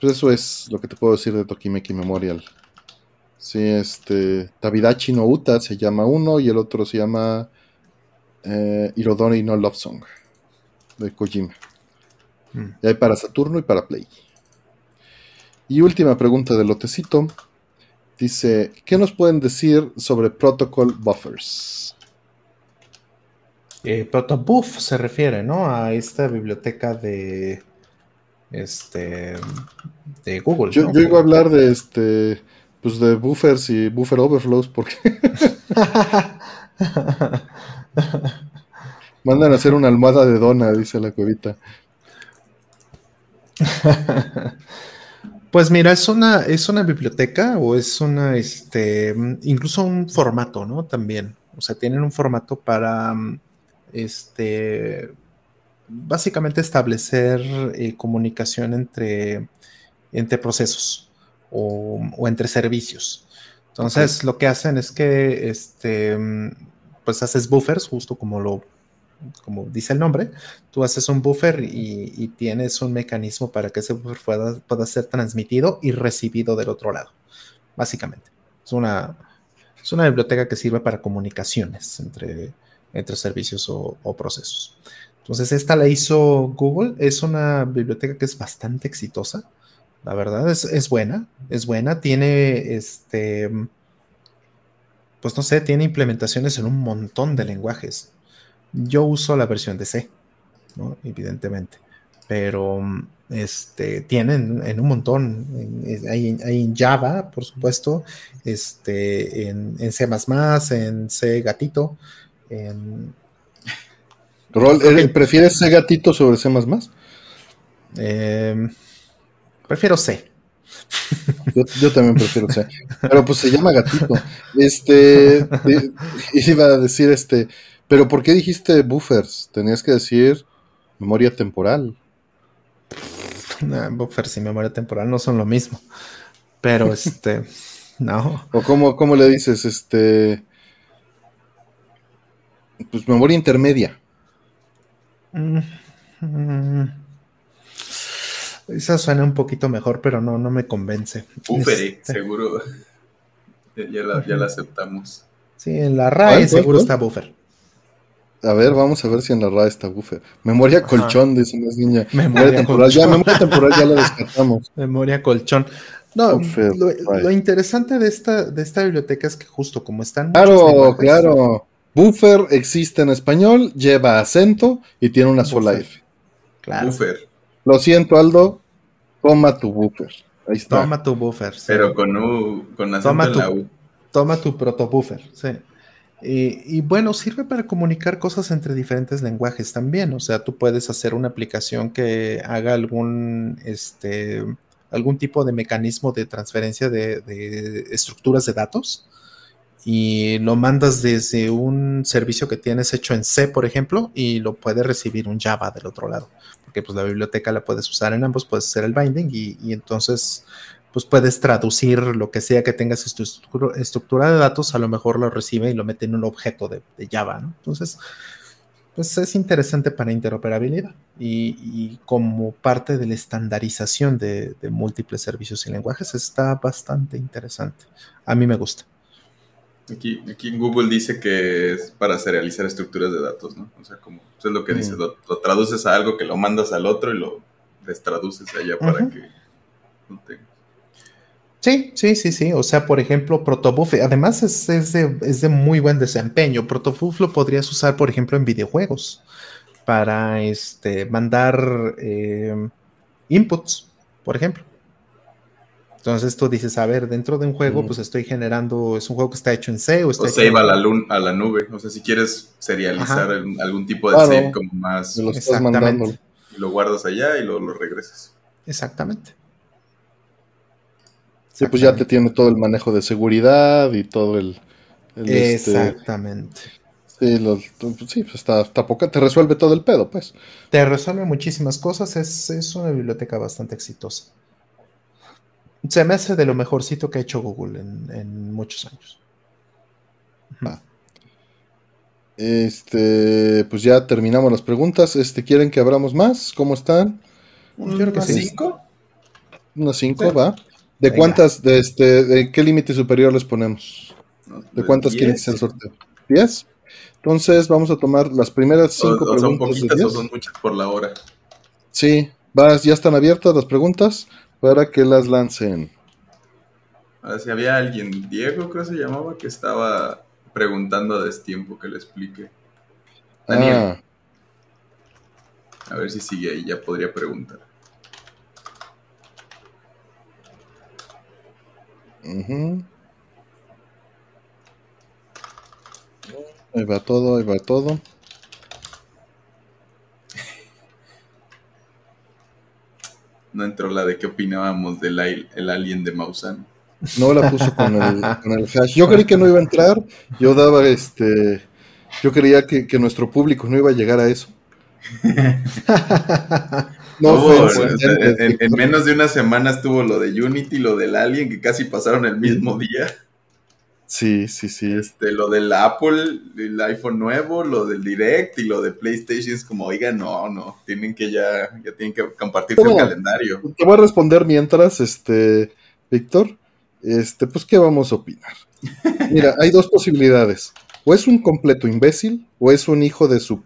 Pues eso es lo que te puedo decir de Tokimeki Memorial. Sí, este. Tabidachi no Uta se llama uno y el otro se llama eh, Irodori no Love Song de Kojima. Mm. Y hay para Saturno y para Play. Y última pregunta del lotecito. Dice, ¿qué nos pueden decir sobre Protocol Buffers? Eh, Protobuff se refiere, ¿no? A esta biblioteca de este de Google. Yo, iba a hablar de este pues de buffers y buffer overflows porque mandan a hacer una almohada de dona, dice la cuevita. Pues mira, es una, es una biblioteca o es una, este, incluso un formato, ¿no? También. O sea, tienen un formato para, este, básicamente establecer eh, comunicación entre, entre procesos o, entre servicios. Entonces, lo que hacen es que este, pues haces buffers, justo como lo como dice el nombre, tú haces un buffer y, tienes un mecanismo para que ese buffer pueda, ser transmitido y recibido del otro lado, básicamente. Es una, es una biblioteca que sirve para comunicaciones entre, entre servicios o procesos. Entonces, esta la hizo Google. Es una biblioteca que es bastante exitosa. La verdad, es, buena. Es buena. Tiene este. Pues no sé, tiene implementaciones en un montón de lenguajes. Yo uso la versión de C, ¿no? Evidentemente. Pero este, tienen en un montón. hay, en Java, por supuesto. Este, en, en C, en C gatito. En Rol, ¿Prefieres C gatito sobre C? Eh, prefiero C. Yo, también prefiero C. Pero pues se llama gatito. Este. iba a decir este. Pero ¿por qué dijiste buffers? Tenías que decir memoria temporal. buffers y memoria temporal no son lo mismo. Pero este. No. ¿O cómo, cómo le dices? Este. Pues memoria intermedia. Mm. Esa suena un poquito mejor, pero no, no me convence. Buffer, este. seguro. Ya la, aceptamos. Sí, en la RAE seguro está buffer. A ver, vamos a ver si en la RAE está buffer. Memoria colchón, dice una niña. Memoria, temporal. Ya, memoria temporal ya la descartamos. Memoria colchón. No, lo, interesante de esta, de esta biblioteca es que justo como están... Claro, claro. Buffer existe en español, lleva acento y tiene una sola F. Claro. Buffer. Lo siento, Aldo. Toma tu buffer. Ahí está. Toma tu buffer. Pero con, U, con acento toma en tu, la U. Toma tu protobuffer, sí. Y, y, bueno, sirve para comunicar cosas entre diferentes lenguajes también. O sea, tú puedes hacer una aplicación que haga algún, este, algún tipo de mecanismo de transferencia de, estructuras de datos y lo mandas desde un servicio que tienes hecho en C, por ejemplo, y lo puede recibir un Java del otro lado, porque pues la biblioteca la puedes usar en ambos, puedes hacer el binding y, entonces pues puedes traducir lo que sea que tengas estructura, estructura, de datos, a lo mejor lo recibe y lo mete en un objeto de, de Java, ¿no? Entonces, pues es interesante para interoperabilidad y, como parte de la estandarización de, múltiples servicios y lenguajes está bastante interesante. A mí me gusta. Aquí, aquí en Google dice que es para serializar estructuras de datos, ¿no? O sea, como eso es lo que dice, mm. lo, traduces a algo que lo mandas al otro y lo destraduces allá para que no Sí, sí, sí, sí. O sea, por ejemplo, Protobuf, además es, de, muy buen desempeño. Protobuf lo podrías usar, por ejemplo, en videojuegos para este, mandar eh, inputs, por ejemplo. Entonces tú dices, a ver, dentro de un juego, pues estoy generando, es un juego que está hecho en C o está o save a la, a la nube. O sea, si quieres serializar algún tipo de save como más... Lo Exactamente. Y lo guardas allá y lo, lo regresas. Exactamente. Sí, pues ya te tiene todo el manejo de seguridad y todo el. Este, Exactamente. sí, sí pues está, está poca, te resuelve todo el pedo, pues. Te resuelve muchísimas cosas, es, una biblioteca bastante exitosa. Se me hace de lo mejorcito que ha hecho Google en, muchos años. Este, pues ya terminamos las preguntas. Este, ¿quieren que abramos más? ¿Cómo están? Yo creo que cinco. Unas cinco, va. ¿De cuántas, de este, de qué límite superior les ponemos? ¿De cuántas quieren que sea el sorteo? ¿Diez? Entonces vamos a tomar las primeras cinco preguntas. Son poquitas o son muchas por la hora. Sí, vas, ya están abiertas las preguntas para que las lancen. A ver si había alguien, Diego creo que se llamaba, que estaba preguntando a destiempo que le explique. Daniel. Ah. A ver si sigue ahí, ya podría preguntar. Ahí va todo, ahí va todo. No entró la de qué opinábamos del el alien de Mausan. No la puso con el, con el hash. Yo creí que no iba a entrar. Yo daba este. Yo creía que, que nuestro público no iba a llegar a eso. No, en, menos de una semana estuvo lo de Unity, lo del Alien, que casi pasaron el mismo día. Sí, sí, sí. Este, lo del Apple, el iPhone nuevo, lo del Direct y lo de PlayStation es como, oiga, no, no, tienen que ya, ya tienen que compartir el calendario. Te voy a responder mientras, este, Víctor, este, pues, ¿qué vamos a opinar? Mira, hay dos posibilidades. O es un completo imbécil, o es un hijo de su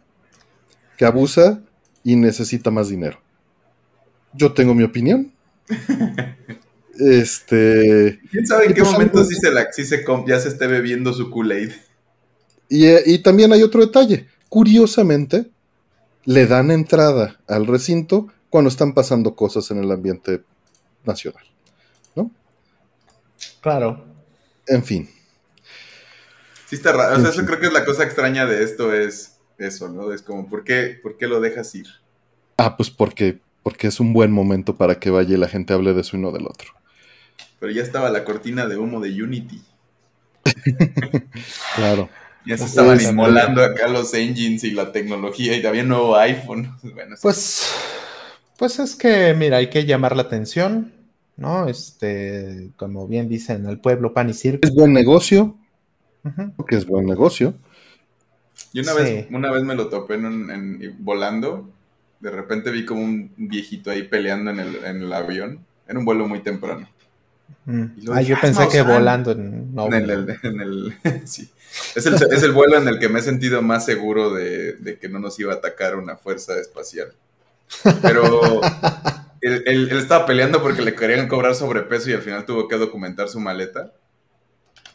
que abusa y necesita más dinero yo tengo mi opinión. este. ¿Quién sabe en qué pues, momento sí se, la, se ya se esté bebiendo su Kool-Aid? Y, eh, y también hay otro detalle. Curiosamente, le dan entrada al recinto cuando están pasando cosas en el ambiente nacional. ¿No? Claro. En fin. Sí está raro. O sea, eso creo que es la cosa extraña de esto es eso, ¿no? Es como, ¿por qué, ¿por qué lo dejas ir? Ah, pues porque porque es un buen momento para que vaya y la gente hable de su uno del otro. Pero ya estaba la cortina de humo de Unity. claro. Ya se estaban inmolando acá los engines y la tecnología y había un nuevo iPhone. pues, pues es que, mira, hay que llamar la atención, ¿no? Este, como bien dicen, el pueblo pan y circo. Es buen negocio. Porque es buen negocio. Y una, vez, una vez me lo topé en volando de repente vi como un viejito ahí peleando en el, en el avión. Era un vuelo muy temprano. Mm. Ah, yo pensé que volando en, el, sí. es, el, es, el, vuelo en el que me he sentido más seguro de, de, que no nos iba a atacar una fuerza espacial. Pero él, él- él estaba peleando porque le querían cobrar sobrepeso y al final tuvo que documentar su maleta.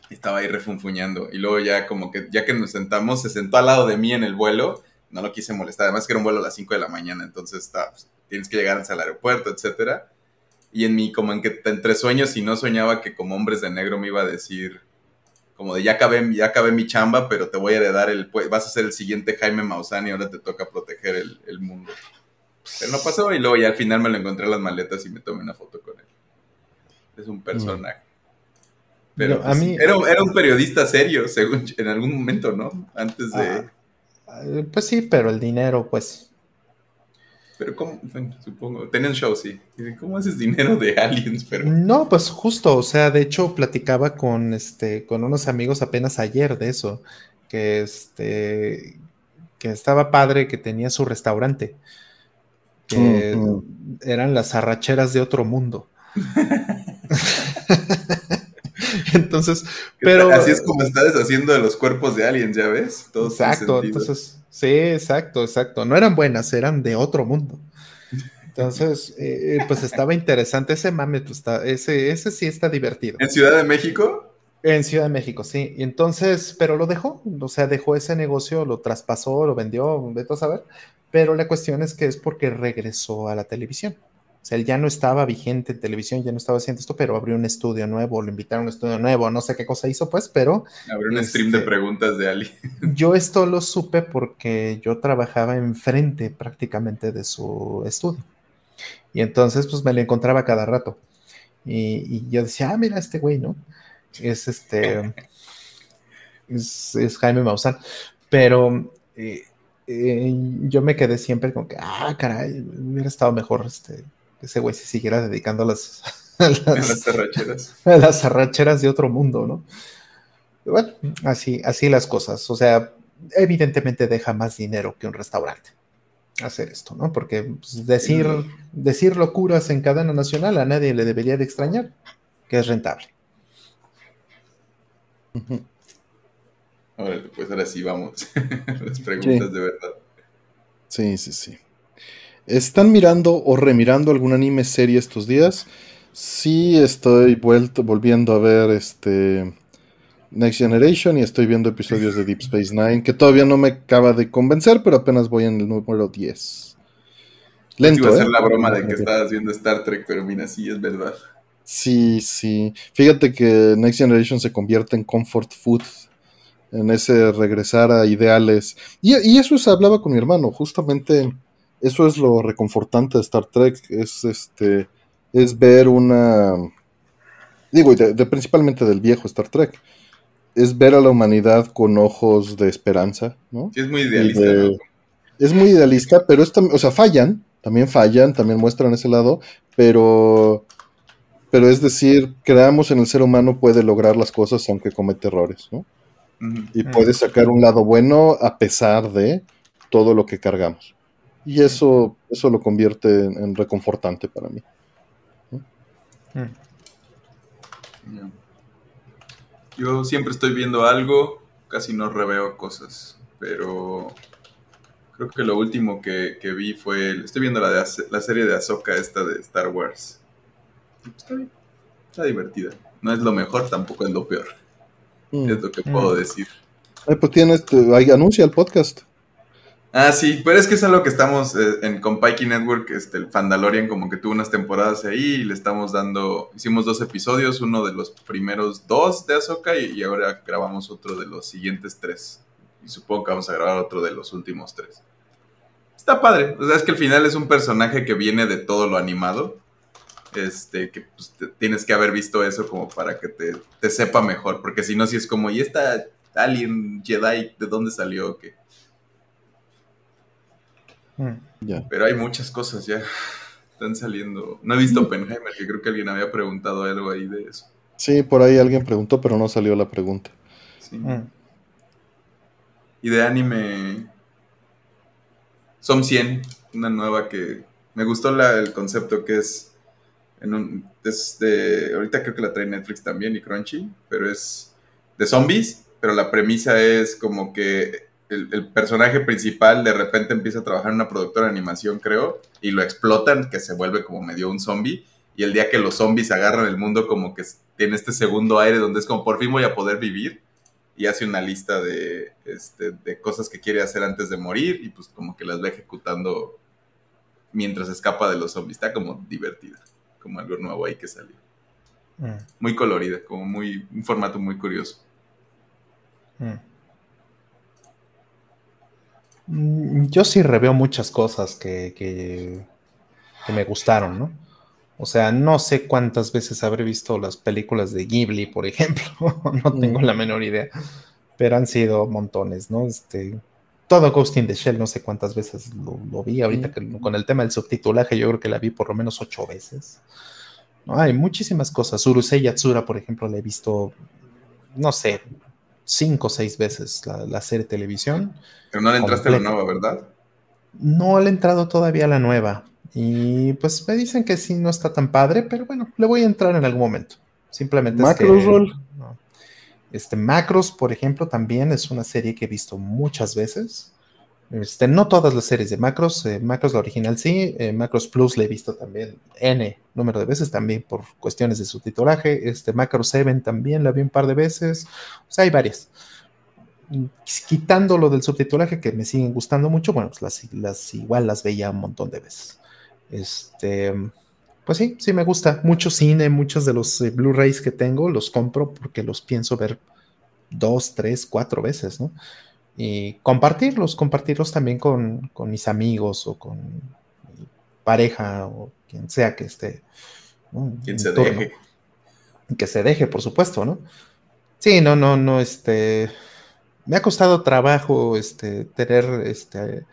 Estaba ahí refunfuñando. Y luego ya como que, ya que nos sentamos, se sentó al lado de mí en el vuelo. No lo quise molestar. Además que era un vuelo a las 5 de la mañana. Entonces está, pues, tienes que llegar al aeropuerto, etcétera. Y en mi, como en que entre sueños y no soñaba que como hombres de negro me iba a decir, como de ya acabé, ya acabé mi chamba, pero te voy a heredar el, pues, vas a ser el siguiente Jaime Maussan y ahora te toca proteger el, el mundo. Pero no pasó y luego ya al final me lo encontré en las maletas y me tomé una foto con él. Es un personaje. Pero No, a pues, mí- era, era un periodista serio, según en algún momento, ¿no? Antes de... Ah, Pues sí, pero el dinero, pues. Pero cómo, supongo, tenía un show, sí. Dicen, ¿Cómo haces dinero de aliens? Pero No, pues justo, o sea, de hecho platicaba con este, con unos amigos apenas ayer de eso, que este, que estaba padre, que tenía su restaurante, que eran las arracheras de otro mundo. Entonces, pero así es como está deshaciendo de los cuerpos de aliens, ¿ya ves? Exacto, entonces, sí, exacto, exacto. No eran buenas, eran de otro mundo. Entonces, eh, eh, pues estaba interesante ese mame, pues está, ese, ese sí está divertido. ¿En Ciudad de México? En Ciudad de México, sí. Y entonces, pero lo dejó, o sea, dejó ese negocio, lo traspasó, lo vendió, vete a saber. Pero la cuestión es que es porque regresó a la televisión. O sea, él ya no estaba vigente en televisión, ya no estaba haciendo esto, pero abrió un estudio nuevo, lo invitaron a un estudio nuevo, no sé qué cosa hizo, pues, pero Abrió un Este- stream de preguntas de aliens. yo esto lo supe porque yo trabajaba enfrente prácticamente de su estudio. Y entonces, pues me lo encontraba cada rato. Y, y yo decía, ah, mira, este güey, ¿no? Es este. es, es Jaime Maussan. Pero eh, eh, yo me quedé siempre con que, ah, caray, hubiera estado mejor este, ese güey se siguiera dedicando a las, a las, las arracheras. a las arracheras de otro mundo, ¿no? Bueno, así, así las cosas. O sea, evidentemente deja más dinero que un restaurante hacer esto, ¿no? Porque pues, decir, decir locuras en cadena nacional a nadie le debería de extrañar, que es rentable. Órale, pues ahora sí vamos. Las preguntas Sí. de verdad. Sí, sí, sí. ¿Están mirando o remirando algún anime serie estos días? Sí, estoy vuelto, volviendo a ver este Next Generation y estoy viendo episodios de Deep Space Nine que todavía no me acaba de convencer, pero apenas voy en el número 10. Iba Lento, a hacer ¿eh? la broma de que estabas viendo Star Trek, pero mira, sí, es verdad. Sí, sí. Fíjate que Next Generation se convierte en comfort food, en ese regresar a ideales. Y, y eso se hablaba con mi hermano, justamente eso es lo reconfortante de Star Trek, es este, es ver una, digo, y de, de- principalmente del viejo Star Trek, es ver a la humanidad con ojos de esperanza, ¿no? Sí, es muy idealista, de- ¿no? Es muy idealista, pero es o sea, fallan, también fallan, también muestran ese lado, pero, pero es decir, creamos en el ser humano puede lograr las cosas aunque comete errores, ¿no? Y puede sacar un lado bueno a pesar de todo lo que cargamos. Y eso, eso lo convierte en, en reconfortante para mí. Mm. Yo siempre estoy viendo algo, casi no reveo cosas, pero creo que lo último que, que vi fue, estoy viendo la, de, Ace- la serie de Ahsoka esta de Star Wars. Está bien, está divertida. No es lo mejor, tampoco es lo peor, Mm. es lo que puedo Mm. decir. Eh, pues tienes, te- ahí anuncia el podcast. Ah, sí, pero es que es algo que estamos eh, en con Pikey Network, este, el Fandalorian como que tuvo unas temporadas ahí y le estamos dando, hicimos dos episodios, uno de los primeros dos de Ahsoka y, ahora grabamos otro de los siguientes tres. Y supongo que vamos a grabar otro de los últimos tres. Está padre, o sea, es que al final es un personaje que viene de todo lo animado. Este, que pues, te- tienes que haber visto eso como para que te, sepa mejor, porque si no, si es como, ¿y esta alien Jedi de dónde salió? qué? Mm. Ya. Pero hay muchas cosas ya. Están saliendo. No he visto Oppenheimer, que creo que alguien había preguntado algo ahí de eso. Sí, por ahí alguien preguntó, pero no salió la pregunta. Sí. Mm. Y de anime. Som 100, una nueva que. Me gustó la- el concepto que es. En un, es de. Ahorita creo que la trae Netflix también y Crunchy, pero es de zombies. Pero la premisa es como que el, personaje principal de repente empieza a trabajar en una productora de animación, creo, y lo explotan, que se vuelve como medio un zombie. Y el día que los zombies agarran el mundo, como que tiene este segundo aire donde es como por fin voy a poder vivir. Y hace una lista de, este, de cosas que quiere hacer antes de morir y pues como que las va ejecutando mientras escapa de los zombies. Está como divertida, como algo nuevo ahí que salió. Mm. Muy colorida, como muy, un formato muy curioso. Mm. Mm, yo sí reveo muchas cosas que, que, me gustaron, ¿no? O sea, no sé cuántas veces habré visto las películas de Ghibli, por ejemplo, no tengo la menor idea, pero han sido montones, ¿no? Este, todo Ghost in the Shell, no sé cuántas veces lo, vi, ahorita con el tema del subtitulaje yo creo que la vi por lo menos ocho veces. Hay muchísimas cosas, Urusei Yatsura, por ejemplo, la he visto, no sé, cinco o seis veces la, serie de televisión. Pero no le entraste a la nueva, ¿verdad? No le he entrado todavía a la nueva. Y pues me dicen que sí, no está tan padre, pero bueno, le voy a entrar en algún momento. Simplemente Macros, es que, Este, Macros, por ejemplo, también es una serie que he visto muchas veces. Este, no todas las series de Macros, eh, Macros la original sí, eh, Macros Plus la he visto también N número de veces, también por cuestiones de subtitulaje, este, Macros 7 también la vi un par de veces, o sea, hay varias. Quitando lo del subtitulaje que me siguen gustando mucho, bueno, pues las, las igual las veía un montón de veces. Este, pues sí, sí me gusta. Mucho cine, muchos de los eh, Blu-rays que tengo los compro porque los pienso ver dos, tres, cuatro veces, ¿no? Y compartirlos, compartirlos también con, mis amigos o con mi pareja o quien sea que esté. Quien se deje. Que se deje, por supuesto, ¿no? Sí, no, no, no, este. Me ha costado trabajo este, tener este,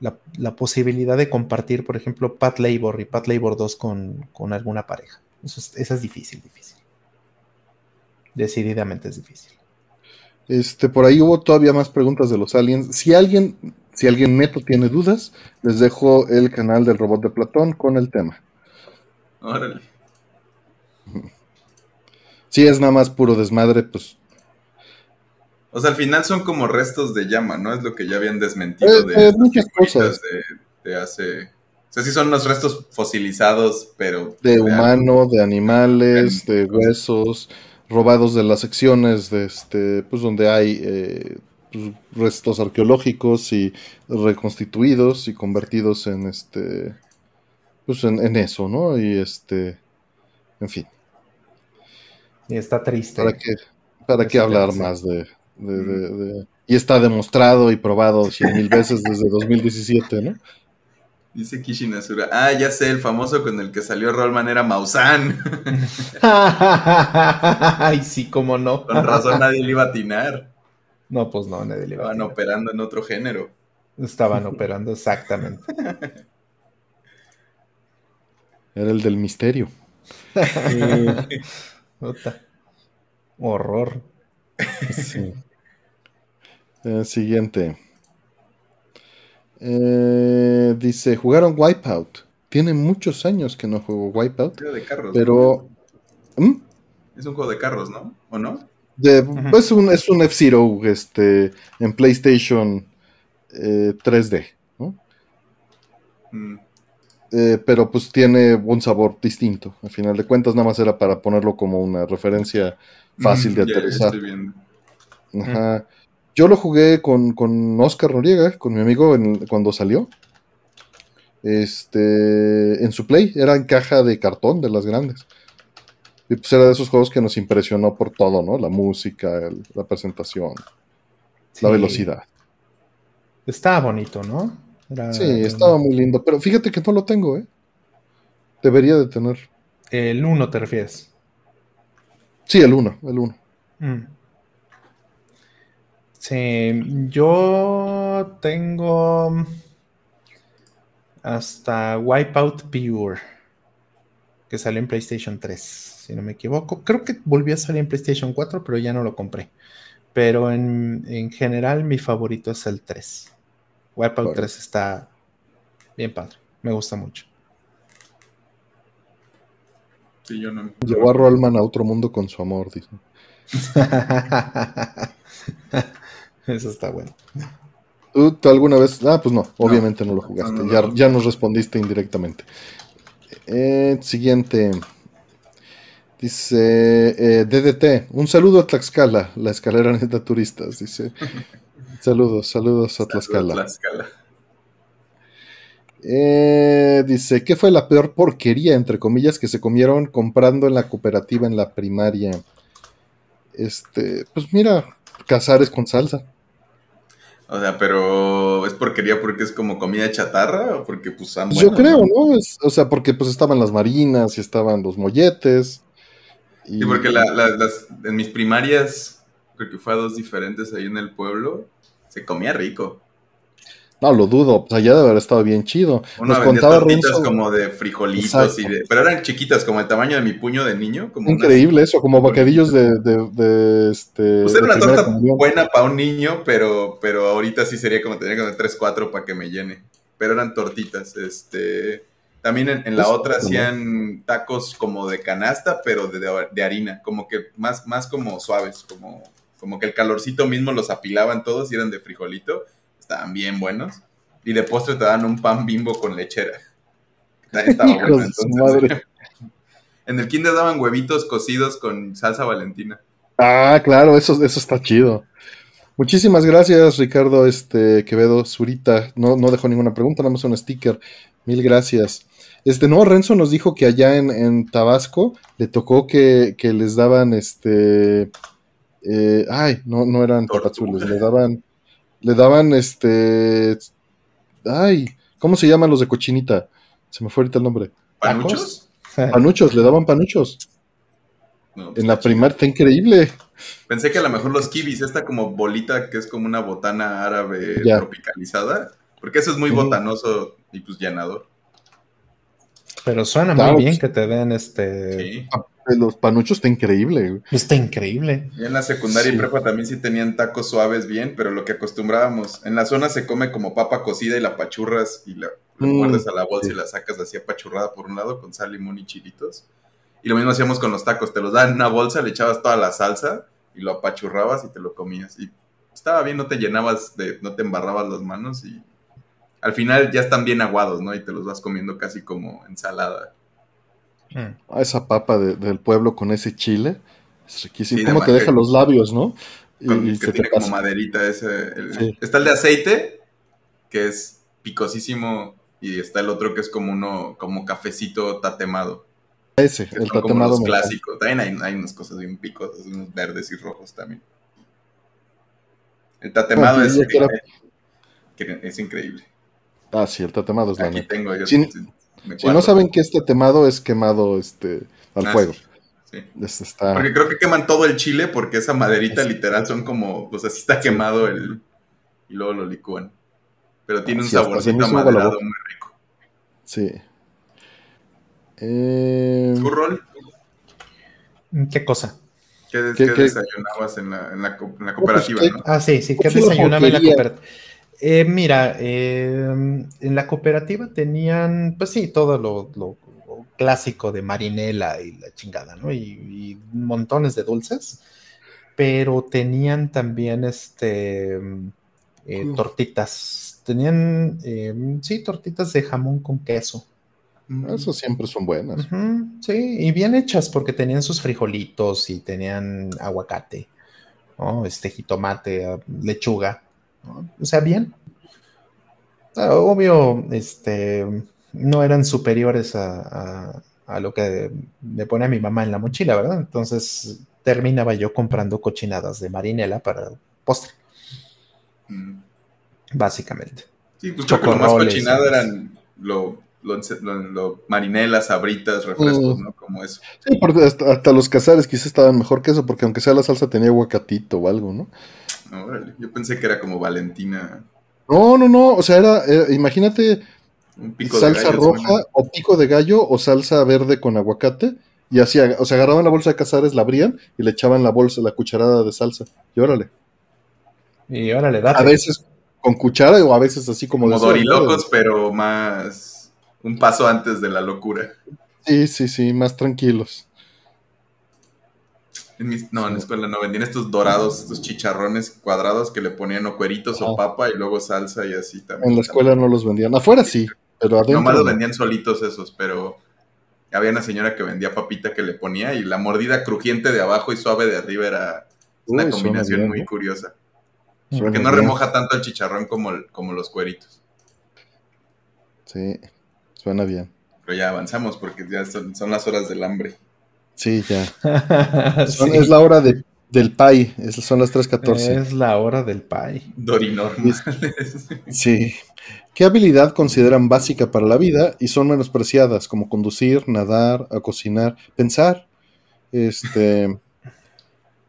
la, posibilidad de compartir, por ejemplo, Pat Labor y Pat Labor 2 con, con alguna pareja. Eso eso es difícil, difícil. Decididamente es difícil. Este, por ahí hubo todavía más preguntas de los aliens. Si alguien, si alguien neto tiene dudas, les dejo el canal del robot de Platón con el tema. Órale. Si es nada más puro desmadre, pues. O sea, al final son como restos de llama, ¿no? Es lo que ya habían desmentido eh, de, eh, muchas cosas. De, hace. O sea, sí son unos restos fosilizados, pero. De, humano, de animales, de huesos robados de las secciones de este, pues donde hay eh, pues, restos arqueológicos y reconstituidos y convertidos en este, pues en, eso, ¿no? Y este, en fin. Y está triste. ¿Para qué, para qué hablar más de, de, Y está demostrado y probado cien mil veces desde 2017, ¿no? Dice Kishinazura. Ah, ya sé, el famoso con el que salió Rollman era Mausan. Ay, sí, cómo no. Con razón nadie le iba a atinar. No, pues no, nadie le iba a Estaban operando en otro género. Estaban operando, exactamente. Era el del misterio. Horror. Sí. Eh, siguiente. Eh, dice, jugaron Wipeout. Tiene muchos años que no juego Wipeout. de carros. Pero... ¿Mm? Es un juego de carros, ¿no? ¿O no? pues un, es un F-Zero este, en PlayStation 3D, eh, ¿no? Mm. Eh, pero pues tiene un sabor distinto. Al final de cuentas, nada más era para ponerlo como una referencia fácil de aterrizar. Ajá. Yo lo jugué con, con Oscar Noriega, con mi amigo, cuando salió. Este, en su play, era en caja de cartón de las grandes. Y pues era de esos juegos que nos impresionó por todo, ¿no? La música, la presentación, la velocidad. Estaba bonito, ¿no? sí, estaba muy lindo. Pero fíjate que no lo tengo, ¿eh? Debería de tener. El 1 te refieres. Sí, el 1, el 1. Sí, yo tengo hasta Wipeout Pure, que salió en PlayStation 3, si no me equivoco. Creo que volvió a salir en PlayStation 4, pero ya no lo compré. Pero en, general mi favorito es el 3. Wipeout 3 está bien padre, me gusta mucho. Sí, yo no. Llevó a Rollman a otro mundo con su amor, dice. Eso está bueno. ¿Tú, tú alguna vez? Ah, pues no, obviamente no, lo jugaste. no, no, ya, no. ya nos respondiste indirectamente. Eh, siguiente. Dice eh, DDT. Un saludo a Tlaxcala, la escalera neta turistas. Dice. Saludos, saludos a Tlaxcala. Tlaxcala. Eh, dice, ¿qué fue la peor porquería, entre comillas, que se comieron comprando en la cooperativa en la primaria? Este, pues mira, cazares con salsa. O sea, pero es porquería porque es como comida chatarra o porque pues han yo creo, ¿no? Es- o sea, porque pues estaban las marinas y estaban los molletes. Y, Sí, porque la- la- las, en mis primarias, creo que fue a dos diferentes ahí en el pueblo, se comía rico. No, lo dudo, pues allá debe haber estado bien chido. Uno Nos contaba Renzo, como de frijolitos Exacto. y de... Pero eran chiquitas, como el tamaño de mi puño de niño. Como unas- increíble eso, como bocadillos de, de, de, este... Pues era una torta comunión. buena para un niño, pero, pero ahorita sí sería como tener como 3, 4 para que me llene. Pero eran tortitas. Este, también en, en la Pues, otra hacían tacos como de canasta, pero de harina, como que más, más como suaves, como, como que el calorcito mismo los apilaban todos y eran de frijolito. Estaban bien buenos. Y de postre te daban un pan bimbo con lechera. Estaba bueno, entonces. En el kinder daban huevitos cocidos con salsa valentina. Ah, claro, eso, eso está chido. Muchísimas gracias, Ricardo este, Quevedo Zurita. No, no dejó ninguna pregunta, nada más un sticker. Mil gracias. Este, no, Renzo nos dijo que allá en, en Tabasco le tocó que, que les daban este. eh, ay, no, no eran Tortuga. papazules, le daban. Le daban este. Ay, ¿cómo se llaman los de cochinita? Se me fue ahorita el nombre. ¿Panuchos? Panuchos, le daban panuchos. No, pues En la primaria, está increíble. Pensé que a lo mejor los kibis, esta como bolita que es como una botana árabe Ya. tropicalizada, porque eso es muy botanoso y pues llenador. Pero suena Claro, muy bien pues. que te den este. Sí. Los panuchos está increíble. güey. Está increíble. Y en la secundaria Sí. y prepa también sí tenían tacos suaves bien, pero lo que acostumbrábamos, en la zona se come como papa cocida y la pachurras y la, la Mm, muerdes a la bolsa sí. y la sacas así apachurrada por un lado con sal, limón y chilitos. Y lo mismo hacíamos con los tacos, te los daban en una bolsa, le echabas toda la salsa y lo apachurrabas y te lo comías. Y estaba bien, no te llenabas de, no te embarrabas las manos y al final ya están bien aguados, ¿no? Y te los vas comiendo casi como ensalada. Mm. Ah, esa papa de- del pueblo con ese chile. Es riquísimo. Sí, ¿Cómo de te deja los labios, no? Y, con- y que se te tiene como pasa. maderita ese. el- Sí. Está el de aceite, que es picosísimo, y está el otro que es como uno, como cafecito tatemado. Ese, Que el son como tatemado. los clásicos. También hay, hay unas cosas bien picosas, unos verdes y rojos también. El tatemado es, es increíble. Ah, sí, el tatemado es la Aquí neta. tengo yo. Si- no saben que es tatemado, es quemado este, al Ah, fuego. sí, sí. Está... Porque creo que queman todo el chile porque esa maderita literal son como, pues así está quemado el y luego lo licúan. Pero tiene un Sí, saborcito hizo agua la maderado boca. muy rico. Sí. Eh, ¿Tu rol? ¿Qué cosa? ¿Qué, ¿Qué- qué qué? desayunabas en la, en la, co- en la cooperativa, pues, no? Ah, sí, sí, ¿qué Pues una desayunaba en la cooperativa? Eh, mira, eh, en la cooperativa tenían, pues sí, todo lo, lo- lo clásico de marinela y la chingada, ¿no? Y, y montones de dulces, pero tenían también, este, eh, Mm. tortitas. Tenían, eh, sí, tortitas de jamón con queso. Eso siempre son buenas. Sí, y bien hechas porque tenían sus frijolitos y tenían aguacate, ¿no? Este jitomate, ah, lechuga, ¿no? O sea, bien. Ah, Obvio, este, no eran superiores a, a- a lo que me pone a mi mamá en la mochila, ¿verdad? Entonces terminaba yo comprando cochinadas de marinela para postre, Mm. básicamente. Sí, pues creo que lo más cochinado eran lo, lo, lo- lo- marinelas, sabritas, refrescos, Mm. ¿no? Como eso. Sí, porque hasta, hasta los cazares quizás estaban mejor que eso, porque aunque sea la salsa tenía aguacatito o algo, ¿no? Órale, Yo pensé que era como Valentina, No, no, no, o sea, era, era- imagínate un pico de salsa gallo, roja suena. o pico de gallo o salsa verde con aguacate y así, o sea, agarraban la bolsa de cazares, la abrían y le echaban la bolsa, la cucharada de salsa y órale. Y órale, date. A veces con cuchara o a veces así como, Como dorilocos, pero más un paso antes de la locura. Sí, sí, sí, más tranquilos. En mis, no, en la escuela no vendían estos dorados, estos chicharrones cuadrados que le ponían o cueritos o papa y luego salsa y así también. En la escuela no los vendían. Afuera sí, pero adentro. Nomás los vendían solitos esos, pero había una señora que vendía papita que le ponía y la mordida crujiente de abajo y suave de arriba era una Uy, combinación bien, muy ¿eh? curiosa. Suena Porque no bien. remoja tanto el chicharrón como, el- como los cueritos. Sí, suena bien. Pero ya avanzamos porque ya son, son las horas del hambre. Sí, ya. Son- Sí, Es la hora de, del pay. Esas son las 3.14. es la hora del pay. Dorinormales. Sí. ¿Qué habilidad consideran básica para la vida y son menospreciadas, como conducir, nadar, a cocinar, pensar? Este,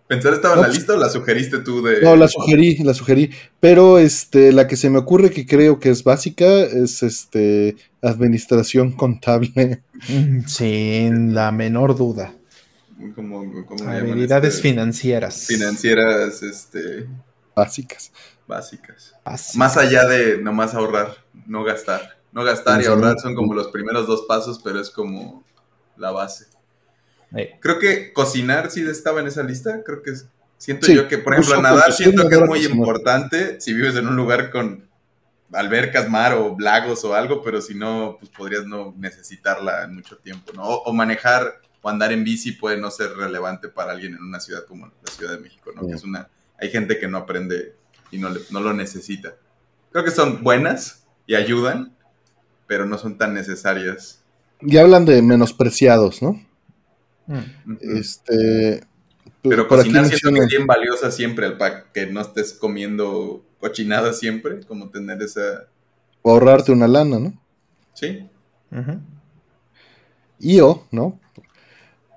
¿Pensar estaba en la lista o la sugeriste tú de.? no, la sugerí, la sugerí, pero este, la que se me ocurre que creo que es básica es este, administración contable. Mm, Sin la menor duda. ¿Cómo, cómo le llaman? Habilidades Este, financieras. Financieras este, Básicas. básicas. Básicas. Más allá de nomás ahorrar, no gastar. No gastar y ahorrar son como los primeros dos pasos, pero es como la base. Creo que cocinar sí estaba en esa lista. Creo que es- siento Sí, yo que, por ejemplo, nadar siento que es muy cocinar. importante si vives en un lugar con albercas, mar o lagos o algo, pero si no, pues podrías no necesitarla en mucho tiempo, ¿no? O, o manejar o andar en bici puede no ser relevante para alguien en una ciudad como la Ciudad de México, ¿no? Sí. Que es una, hay gente que no aprende y no, le- no lo necesita. Creo que son buenas y ayudan, pero no son tan necesarias. Y hablan de menospreciados, ¿no? Este, Pero por aquí cocinar siento que es bien valiosa siempre, pack, que no estés comiendo cochinada siempre, como tener esa... ahorrarte una lana, ¿no? Sí, Ujú. Y o, ¿no?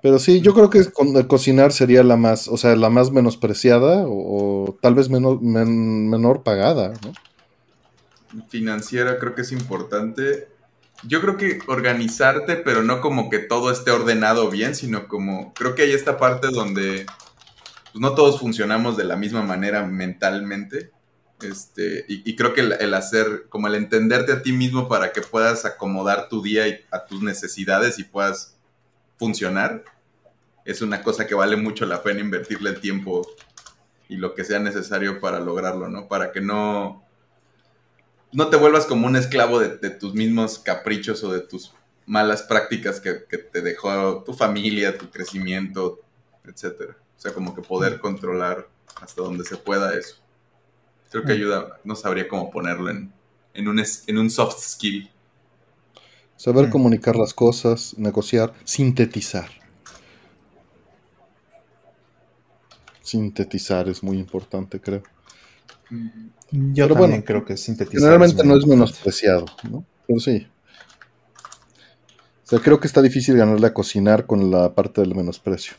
Pero sí, yo creo que con- cocinar sería la más, o sea, la más menospreciada o, o tal vez menor, men- menor pagada, ¿no? financiera creo que es importante. Yo creo que organizarte, pero no como que todo esté ordenado bien, sino como creo que hay esta parte donde pues, no todos funcionamos de la misma manera mentalmente. Este, y, y creo que el, el hacer, como el entenderte a ti mismo para que puedas acomodar tu día y- a tus necesidades y puedas funcionar, es una cosa que vale mucho la pena invertirle el tiempo y lo que sea necesario para lograrlo, ¿no? Para que no, no te vuelvas como un esclavo de, de tus mismos caprichos o de tus malas prácticas que, que te dejó tu familia, tu crecimiento, etcétera. O sea, como que poder controlar hasta donde se pueda eso. Creo que Mm. ayuda, no sabría cómo ponerlo en, en, un, en un soft skill. Saber Mm. comunicar las cosas, negociar, sintetizar. Sintetizar es muy importante, creo. Yo Pero también bueno, creo que sintetizar. Generalmente muy no es menospreciado, ¿no? Pero sí. O sea, creo que está difícil ganarle a cocinar con la parte del menosprecio.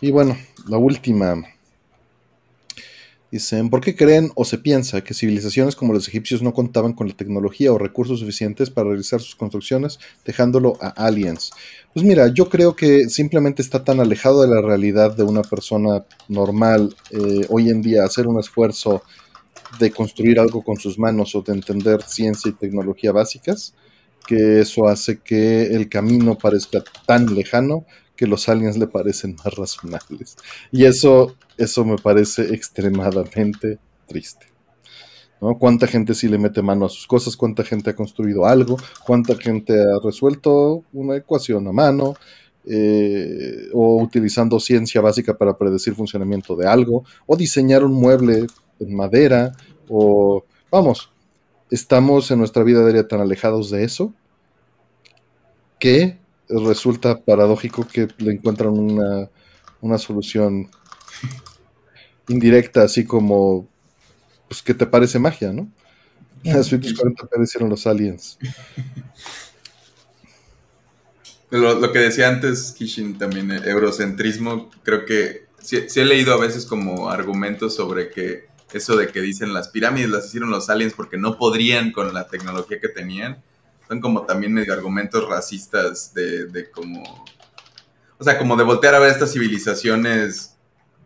Y bueno, la última. Dicen, ¿por qué creen o se piensa que civilizaciones como los egipcios no contaban con la tecnología o recursos suficientes para realizar sus construcciones, dejándolo a aliens? Pues mira, yo creo que simplemente está tan alejado de la realidad de una persona normal eh, hoy en día hacer un esfuerzo de construir algo con sus manos o de entender ciencia y tecnología básicas, que eso hace que el camino parezca tan lejano que los aliens le parecen más razonables. Y eso, eso me parece extremadamente triste. ¿no? ¿Cuánta gente sí le mete mano a sus cosas? ¿Cuánta gente ha construido algo? ¿Cuánta gente ha resuelto una ecuación a mano? Eh, o utilizando ciencia básica para predecir funcionamiento de algo, o diseñar un mueble en madera, o vamos, estamos en nuestra vida diaria tan alejados de eso que resulta paradójico que le encuentran una, una solución indirecta, así como, pues, que te parece magia, ¿no? Las suites 40p hicieron los aliens. Lo, lo que decía antes, Kishin, también, el eurocentrismo, creo que sí, sí he leído a veces como argumentos sobre que eso de que dicen las pirámides las hicieron los aliens porque no podrían con la tecnología que tenían, son como también medio argumentos racistas de, de como, o sea, como de voltear a ver estas civilizaciones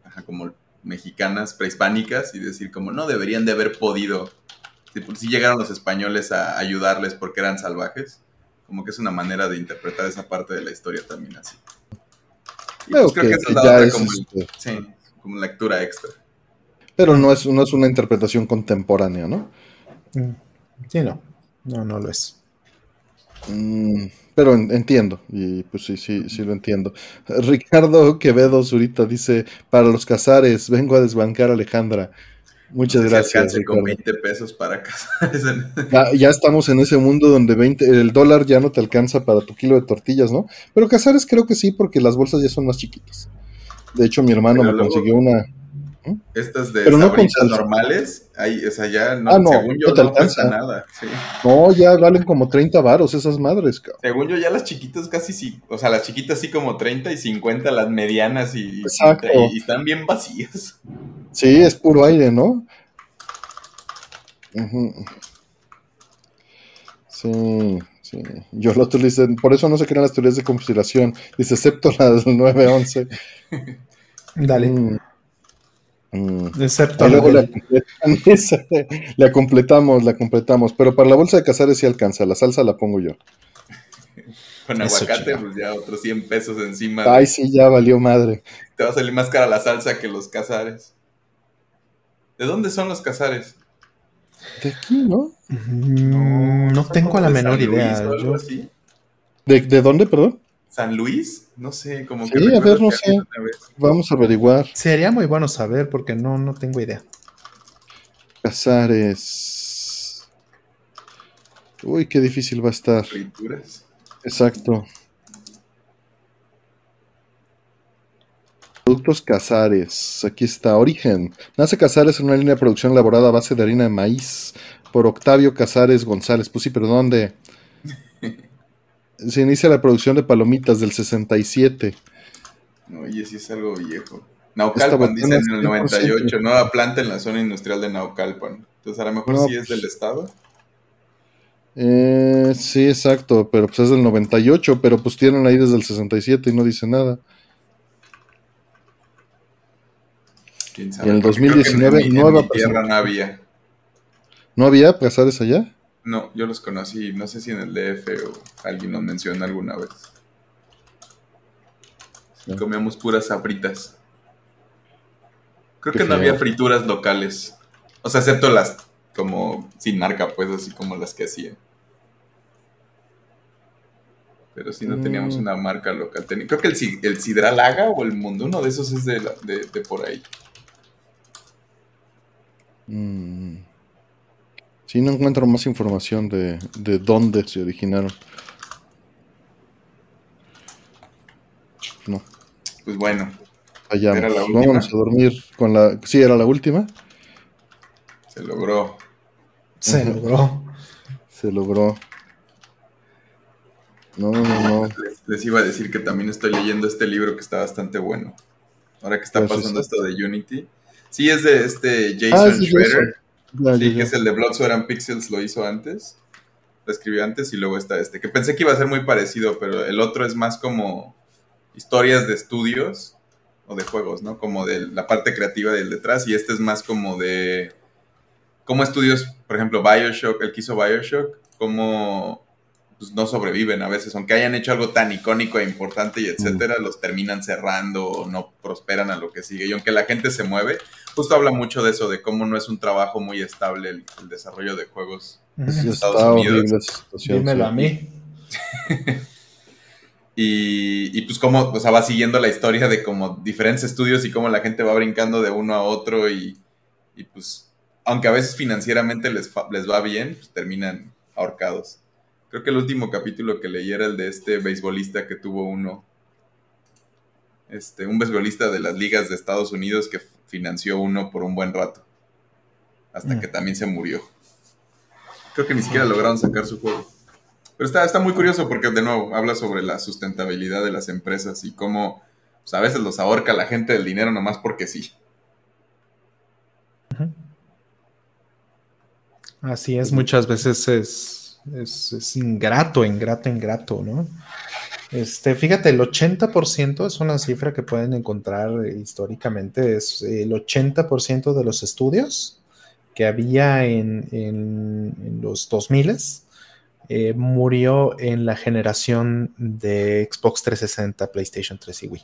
ajá, como mexicanas, prehispánicas, y decir como no deberían de haber podido, si, si llegaron los españoles a ayudarles porque eran salvajes como que es una manera de interpretar esa parte de la historia también así. Y pues creo que otra es, como, este, sí, como lectura extra. pero no es, no es una interpretación contemporánea, ¿no? Mm, Sí, no. No, no lo es. Mm, pero en- entiendo, y pues sí, sí, sí lo entiendo. Ricardo Quevedo Zurita dice, para los cazares, vengo a desbancar a Alejandra. Muchas No sé gracias, con Ricardo. 20 pesos para casar. ese- Ya, ya estamos en ese mundo donde 20, el dólar ya no te alcanza para tu kilo de tortillas, ¿no? Pero cazares creo que sí, porque las bolsas ya son más chiquitas. De hecho, mi hermano Pero me luego- consiguió una... Estas de Pero no con normales, ahí, o sea, ya no, Ah, no, según yo no te no cuesta alcanza. nada. sí. No, ya valen como 30 varos esas madres, cabrón. Según yo, ya las chiquitas casi sí, o sea, las chiquitas sí como 30 y 50, las medianas y, Exacto. y, y están bien vacías. Sí, es puro aire, ¿no? Ujú. Sí, sí. Yo lo otro dice, por eso no se crean las teorías de conspiración. Dice, excepto las 9-11. Dale. Mm. Mm. Excepto luego la la completamos, la completamos. Pero para la bolsa de cazares sí alcanza. La salsa la pongo yo. Con Eso, aguacate, pues ya otros 100 pesos encima. Ay, sí, ya valió madre. Te va a salir más cara la salsa que los cazares. ¿De dónde son los cazares? De aquí, ¿no? Mm, No ¿Son tengo la menor idea. Yo-? ¿De, de dónde, perdón? ¿San Luis? No sé, como Sí, que. a ver, no sé. Vamos a averiguar. Sería muy bueno saber porque no, no tengo idea. Cazares. Uy, qué difícil va a estar. Frituras. Exacto. Productos Casares. Aquí está. Origen. Nace Casares en una línea de producción elaborada a base de harina de maíz por Octavio Casares González. Pues sí, pero ¿dónde? Se inicia la producción de palomitas del 67. No, oye, sí es algo viejo. Naucalpan botana dice en el 100%. 98, nueva planta en la zona industrial de Naucalpan. Entonces a lo mejor No, sí es pues- del estado. Eh, sí, exacto, pero pues es del 98, pero pues tienen ahí desde el 67 y no dice nada. ¿Quién Y en el Porque creo que 2019 en mi- en nueva mi tierra no había. ¿No había Casares allá? No, yo los conocí, no sé si en el DF o alguien los menciona alguna vez. Y comíamos puras sabritas. Creo Qué que no feo. había frituras locales. O sea, excepto las como sin marca, pues así como las que hacían. Pero sí no teníamos Mm. una marca local. Creo que el, el Sidralaga o el Mundo, uno de esos es de, la- de, de por ahí. Mm. Sí, no encuentro más información de, de dónde se originaron. No, Pues bueno, fallamos. ¿Era la última? Vámonos a dormir con la... Sí, era la última. se logró. Se logró. Se logró. No, no, no. Les, les iba a decir que también estoy leyendo este libro que está bastante bueno. Ahora que está ¿Cuál es pasando esto de Unity. Sí, es de este Ah, Jason de Schroeder. Sí, ya, que es el de Blood, Sweat and Pixels, lo hizo antes. Lo escribió antes y luego está este. Que pensé que iba a ser muy parecido, pero el otro es más como historias de estudios o de juegos, ¿no? Como de la parte creativa del detrás. Y este es más como de. Cómo estudios, por ejemplo, Bioshock, el que hizo Bioshock, cómo pues, no sobreviven a veces, aunque hayan hecho algo tan icónico e importante y etcétera, los terminan cerrando o no prosperan a lo que sigue. Y aunque la gente se mueve, justo habla mucho de eso, de cómo no es un trabajo muy estable el, el desarrollo de juegos. Sí, Estados está Unidos. Dímelo sí. a mí. Y, y pues cómo, o sea, va siguiendo la historia de como diferentes estudios y cómo la gente va brincando de uno a otro y, y pues, aunque a veces financieramente les, fa- les va bien, pues terminan ahorcados. Creo que el último capítulo que leí era el de este beisbolista que tuvo uno, este, un beisbolista de las ligas de Estados Unidos que financió uno por un buen rato, hasta Mm. que también se murió. Creo que ni siquiera lograron sacar su juego. Pero está, está muy curioso porque, de nuevo, habla sobre la sustentabilidad de las empresas y cómo pues, a veces los ahorca la gente del dinero nomás porque sí. Así es, muchas veces es, es, ingrato, ingrato, ingrato, ¿no? Este, fíjate, el 80% es una cifra que pueden encontrar eh, históricamente, es el 80% de los estudios que había en, en- en los 2000 eh, murió en la generación de Xbox 360, PlayStation 3 y Wii.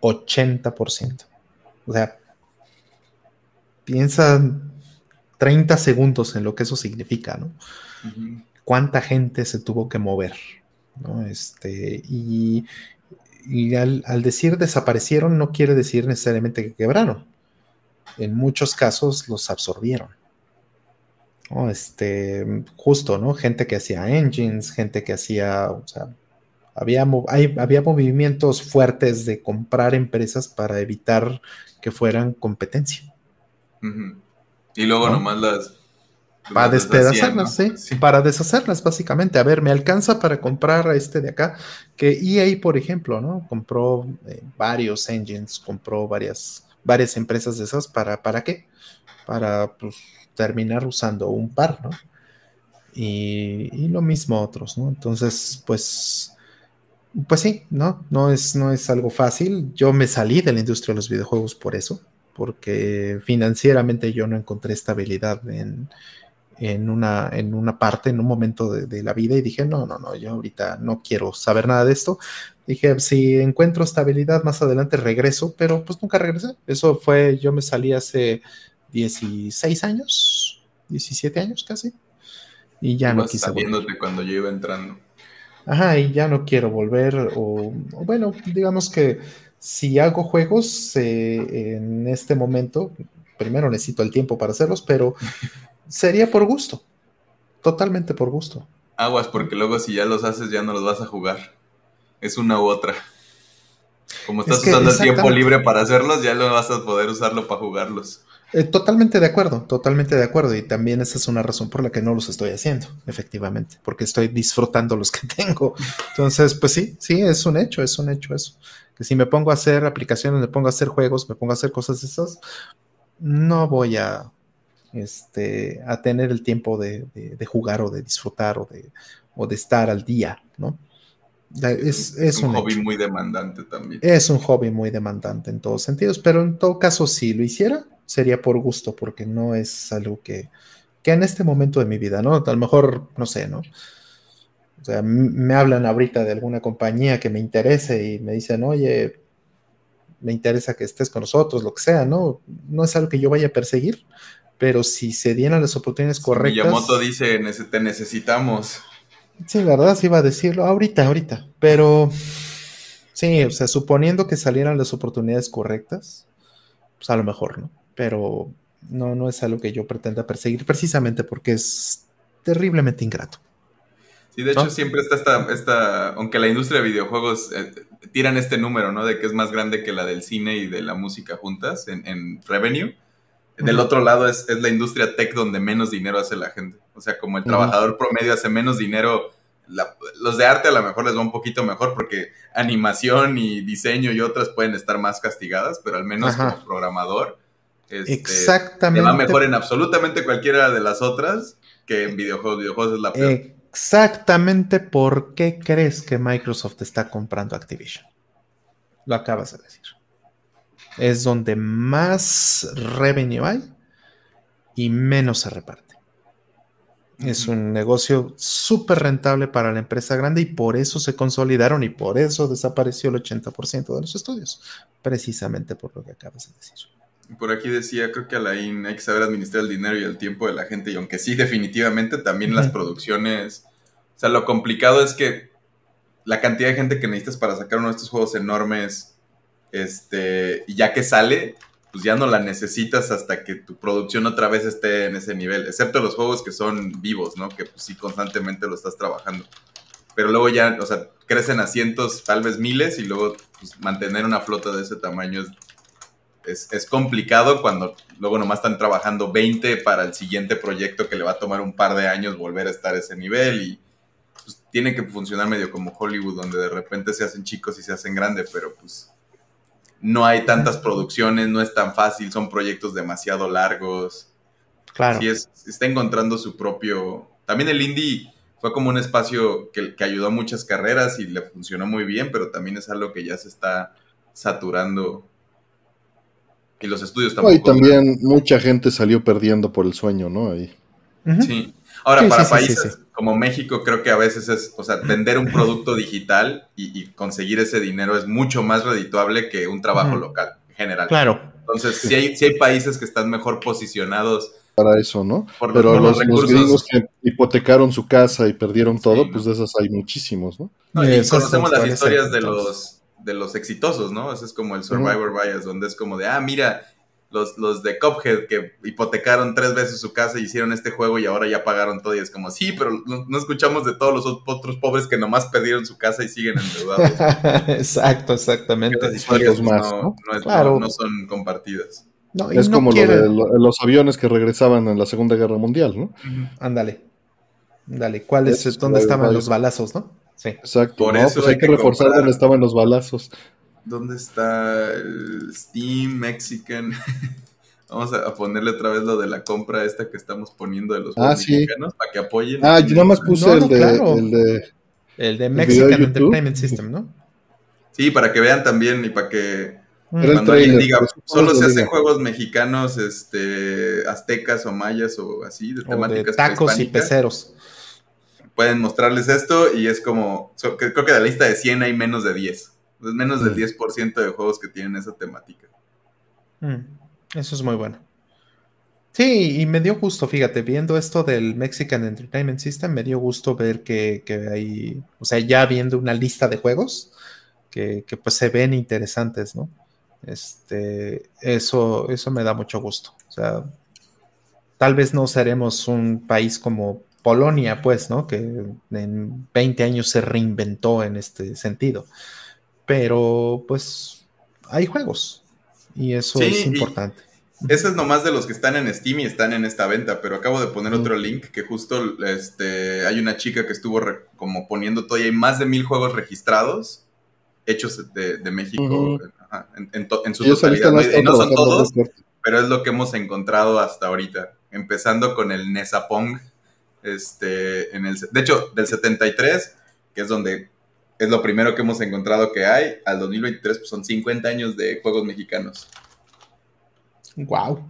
80%. O sea, piensa 30 segundos en lo que eso significa, ¿no? Cuánta gente se tuvo que mover, ¿no? Este, y, al, al, decir desaparecieron no quiere decir necesariamente que quebraron. En muchos casos los absorbieron. Este, justo, ¿no? Gente que hacía engines, gente que hacía, o sea, había, había movimientos fuertes de comprar empresas para evitar que fueran competencia. Y luego nomás las... Para despedazarlas, ¿sí? Para deshacerlas, básicamente. A ver, me alcanza para comprar a este de acá, que EA, por ejemplo, ¿no? Compró eh, varios engines, compró varias, varias empresas de esas, ¿para, para qué? Para, pues, terminar usando un par, ¿no? Y, lo mismo otros, ¿no? Entonces, pues, pues sí, ¿no? No es, no es algo fácil. Yo me salí de la industria de los videojuegos por eso, porque financieramente yo no encontré estabilidad en, en, una, en una parte, en un momento de, de, la vida y dije, no, no, no, yo ahorita no quiero saber nada de esto. Dije, si encuentro estabilidad más adelante regreso, pero pues nunca regresé. Eso fue, yo me salí hace 16 años, 17 años casi. Y ya no quise volver. cuando yo iba entrando. Ajá, y ya no quiero volver. O, bueno, digamos que si hago juegos eh, en este momento, primero necesito el tiempo para hacerlos, pero sería por gusto. Totalmente por gusto. Aguas, porque luego si ya los haces ya no los vas a jugar. Es una u otra. Como estás usando el tiempo libre para hacerlos, ya lo vas a poder usarlo para jugarlos. Eh, totalmente de acuerdo, totalmente de acuerdo. Y también esa es una razón por la que no los estoy haciendo, efectivamente, porque estoy disfrutando los que tengo. Entonces, pues sí, sí, es un hecho, es un hecho eso. Que si me pongo a hacer aplicaciones, me pongo a hacer juegos, me pongo a hacer cosas de esas, no voy a, este, a tener el tiempo de, jugar o de disfrutar o de, o de estar al día, ¿no? Es, un, hobby muy demandante también. Es un hobby muy demandante en todos sentidos, pero en todo caso, si lo hiciera, sería por gusto, porque no es algo que, que en este momento de mi vida, ¿no? A lo mejor, no sé, ¿no? O sea, me hablan ahorita de alguna compañía que me interese y me dicen, oye, me interesa que estés con nosotros, lo que sea, ¿no? No es algo que yo vaya a perseguir, pero si se dieran las oportunidades correctas. Miyamoto dice, te necesitamos. Sí, ¿verdad? Sí iba a decirlo ahorita, ahorita, pero sí, o sea, suponiendo que salieran las oportunidades correctas, pues a lo mejor, ¿no? pero no, no es algo que yo pretenda perseguir precisamente porque es terriblemente ingrato. Sí, de hecho siempre está esta, esta, aunque la industria de videojuegos eh, tiran este número, ¿no? De que es más grande que la del cine y de la música juntas en, revenue. Del otro lado es, la industria tech donde menos dinero hace la gente. O sea, como el trabajador promedio hace menos dinero, los de arte a lo mejor les va un poquito mejor porque animación y diseño y otras pueden estar más castigadas, pero al menos como programador este, Exactamente. va mejor en absolutamente cualquiera de las otras que en videojuegos. Videojuegos es la peor. Exactamente por qué crees que Microsoft está comprando Activision. Lo acabas de decir. Es donde más revenue hay y menos se reparte. Es un negocio súper rentable para la empresa grande y por eso se consolidaron y por eso desapareció el 80% de los estudios. Precisamente por lo que acabas de decir. Por aquí decía, creo que Alain hay que saber administrar el dinero y el tiempo de la gente. Y aunque sí, definitivamente también las producciones. O sea, lo complicado es que la cantidad de gente que necesitas para sacar uno de estos juegos enormes, este, y ya que sale, pues ya no la necesitas hasta que tu producción otra vez esté en ese nivel. Excepto los juegos que son vivos, ¿no? Que pues sí constantemente lo estás trabajando. Pero luego ya, o sea, crecen a cientos, tal vez miles, y luego pues, mantener una flota de ese tamaño es es, complicado cuando luego nomás están trabajando 20 para el siguiente proyecto que le va a tomar un par de años volver a estar a ese nivel y pues, tiene que funcionar medio como Hollywood, donde de repente se hacen chicos y se hacen grandes, pero pues no hay tantas producciones, no es tan fácil, son proyectos demasiado largos. Claro. Sí, está encontrando su propio... También el indie fue como un espacio que, que ayudó a muchas carreras y le funcionó muy bien, pero también es algo que ya se está saturando y los estudios tampoco. y también mucha gente salió perdiendo por el sueño, ¿no? Ahí. Sí. Ahora, para países como México creo que a veces es, o sea, vender un producto digital y, conseguir ese dinero es mucho más redituable que un trabajo local en general. Claro. Entonces, si hay, si hay países que están mejor posicionados para eso, ¿no? Pero los, gringos que hipotecaron su casa y perdieron todo, pues de esas hay muchísimos, ¿no? y conocemos las historias de los, de los exitosos, ¿no? Ese es como el Survivor Bias, donde es como de, ah, mira, los, los de Cuphead que hipotecaron tres veces su casa y hicieron este juego y ahora ya pagaron todo y es como, sí, pero no, escuchamos de todos los otros pobres que nomás perdieron su casa y siguen endeudados. Exacto, exactamente. Las historias más, ¿no? no, son compartidas. es como lo de los aviones que regresaban en la Segunda Guerra Mundial, ¿no? Ándale. Ándale, ¿cuál es, dónde estaban los balazos, no? Sí. Exacto, Por eso pues hay, que, reforzar dónde estaban los balazos. ¿Dónde está el Steam Mexican? Vamos a ponerle otra vez lo de la compra esta que estamos poniendo de los ah, mexicanos para que apoyen. Ah, yo nada más puse el, de, el, de, el de Mexican Entertainment System, ¿no? Sí, para que vean también y para que cuando alguien diga, solo se hacen juegos mexicanos, este, aztecas o mayas o así, de temáticas tacos y peceros. Pueden mostrarles esto y es como, creo que de la lista de 100 hay menos de 10. Es menos del 10% mm. de juegos que tienen esa temática. Mm, eso es muy bueno. Sí, y me dio gusto, fíjate, viendo esto del Mexican Entertainment System, me dio gusto ver que, hay, o sea, ya viendo una lista de juegos que, pues se ven interesantes, ¿no? Este, eso, eso me da mucho gusto. O sea, tal vez no seremos un país como Polonia, pues, ¿no? Que en 20 años se reinventó en este sentido pero pues hay juegos y eso es importante. Ese es nomás de los que están en Steam y están en esta venta, pero acabo de poner otro link que justo este, hay una chica que estuvo como poniendo todo y hay más de mil juegos registrados hechos de, México en, su totalidad. No, son todos, pero es lo que hemos encontrado hasta ahorita, empezando con el Nesapong, este, en el, de hecho, del 73, que es donde es lo primero que hemos encontrado que hay. Al 2023 pues, son 50 años de juegos mexicanos. Wow.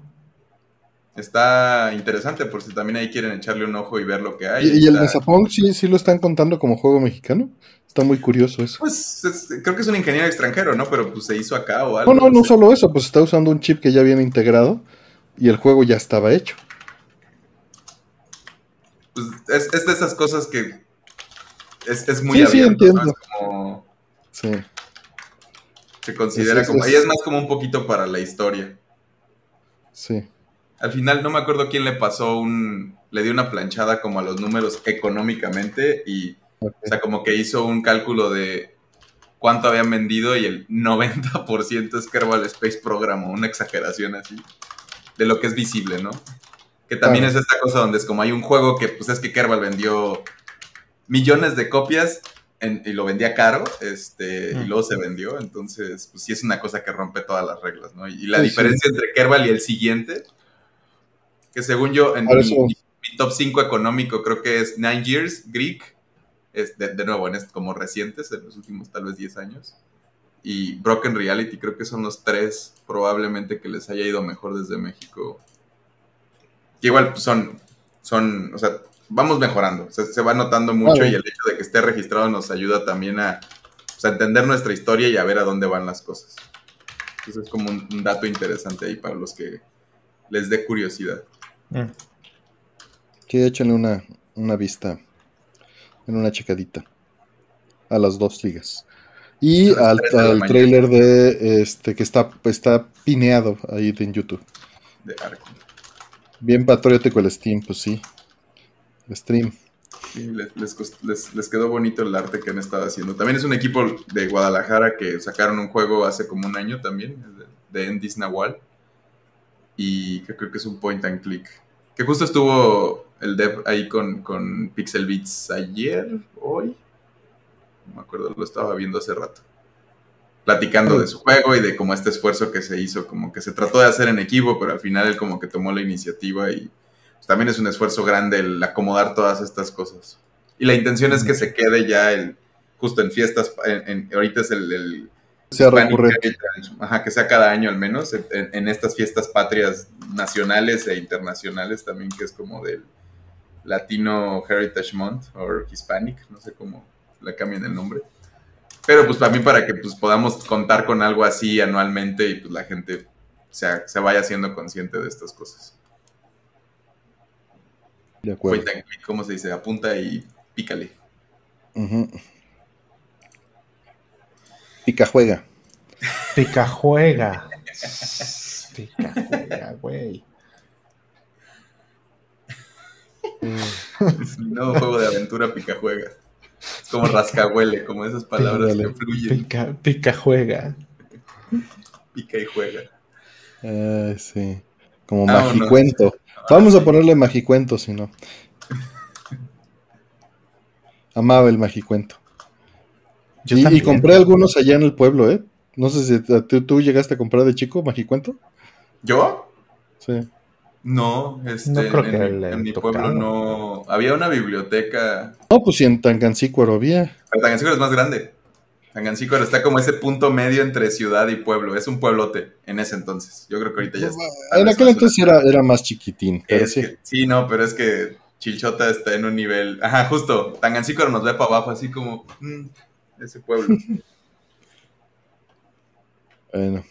Está interesante por si también ahí quieren echarle un ojo y ver lo que hay. ¿Y, el Zapón sí, sí lo están contando como juego mexicano? Está muy curioso eso. Pues creo que es un ingeniero extranjero, ¿no? Pero pues se hizo acá o algo. No, no, no solo eso, pues está usando un chip que ya viene integrado y el juego ya estaba hecho. Pues es, es de esas cosas que es, muy sí, Sí, entiendo. sí. Se considera como. Y es más como un poquito para la historia. Sí. Al final no me acuerdo quién le pasó un. Le dio una planchada como a los números económicamente y. O sea, como que hizo un cálculo de cuánto habían vendido y el 90% es Kerbal Space Program una exageración así. De lo que es visible, ¿no? Que también es esta cosa donde es como hay un juego que, pues es que Kerbal vendió millones de copias y lo vendía caro, este, y luego se vendió, entonces, pues sí es una cosa que rompe todas las reglas, ¿no? Y, la diferencia entre Kerbal y el siguiente, que según yo, en mi, top 5 económico creo que es Nine Years, Greek, es de, nuevo, en este, como recientes, en los últimos tal vez 10 años, y Broken Reality, creo que son los tres probablemente que les haya ido mejor desde México. Que igual pues, son, son, o sea, vamos mejorando, se va notando mucho y el hecho de que esté registrado nos ayuda también a, pues, entender nuestra historia y a ver a dónde van las cosas. Entonces es como un, dato interesante ahí para los que les dé curiosidad. Mm. Que échenle una, una vista, en una checadita a las dos ligas. Y al, trailer de este que está, está pineado ahí en YouTube. De. Bien patriótico el Steam, pues sí stream. les, quedó bonito el arte que han estado haciendo. También es un equipo de Guadalajara que sacaron un juego hace como un año también, de, Endis Nahual. Y que creo que es un point and click. Que justo estuvo el dev ahí con, con Pixel Beats ayer, hoy. No me acuerdo, lo estaba viendo hace rato. Platicando de su juego y de cómo este esfuerzo que se hizo, como que se trató de hacer en equipo, pero al final él como que tomó la iniciativa y también es un esfuerzo grande el acomodar todas estas cosas. Y la intención es que se quede ya el, justo en fiestas, en, ahorita es el... sea recurrente. Ajá, que sea cada año al menos, en, estas fiestas patrias nacionales e internacionales también, que es como del Latino Heritage Month o Hispanic, no sé cómo le cambien el nombre. Pero pues para mí para que pues, podamos contar con algo así anualmente y pues la gente se, se vaya siendo consciente de estas cosas. De acuerdo. Point and click, ¿Cómo se dice? Apunta y pícale. Pica juega. Pica juega. Pica juega, güey. Es un nuevo juego de aventura picajuega. Es como rascahuele, como esas palabras Ándale. que fluyen. Pica, pica juega. Pica y juega. Ay, sí. Como magicuento. Vamos a ponerle magicuento, si no. Amaba el magicuento. Yo Y, compré algunos allá en el pueblo, ¿eh? No sé si tú, tú llegaste a comprar de chico magicuento. ¿Yo? Sí. No, este, No creo en, que en mi pueblo no. Había una biblioteca. No, pues si en Tangancícuaro había. Pero Tangancícuaro es más grande. Tangancícuaro está como ese punto medio entre ciudad y pueblo. Es un pueblote en ese entonces. Yo creo que ahorita ya está. En aquel entonces era, era más chiquitín, pero sí. que- sí, no, pero es que Chilchota está en un nivel. Ajá, justo. Tangancícuaro nos ve para abajo, así como. mm, ese pueblo. Bueno.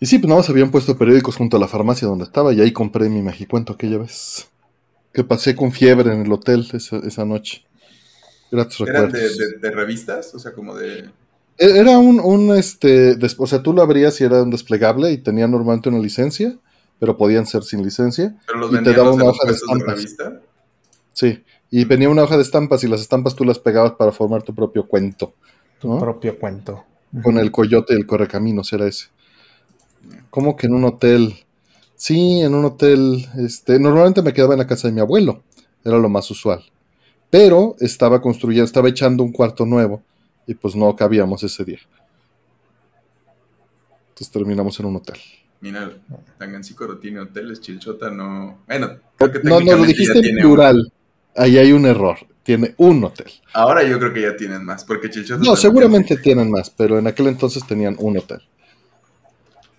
Y sí, pues nada más habían puesto periódicos junto a la farmacia donde estaba y ahí compré mi magicuento aquella vez. Que pasé con fiebre en el hotel esa, esa noche. Gratos ¿Eran de, recuerdos. de- de revistas? O sea, como de. E- Era un, un, este, des- o sea, tú lo abrías y era un desplegable y tenía normalmente una licencia, pero podían ser sin licencia. Pero los Y te daba de una hoja de estampas. revista. Sí. Y venía una hoja de estampas y las estampas tú las pegabas para formar tu propio cuento. Tu propio cuento. Con el coyote y el correcaminos era ese. ¿Cómo que en un hotel? Sí, en un hotel. Este, normalmente me quedaba en la casa de mi abuelo. Era lo más usual. Pero estaba construyendo, estaba echando un cuarto nuevo. Y pues no cabíamos ese día. Entonces terminamos en un hotel. Mira, Tangancícuaro tiene hoteles, Chilchota no. Bueno, creo que No, no, lo dijiste en plural. Ahí hay un error. Tiene un hotel. Ahora yo creo que ya tienen más, porque Chilchota. No, seguramente tienen más, pero en aquel entonces tenían un hotel.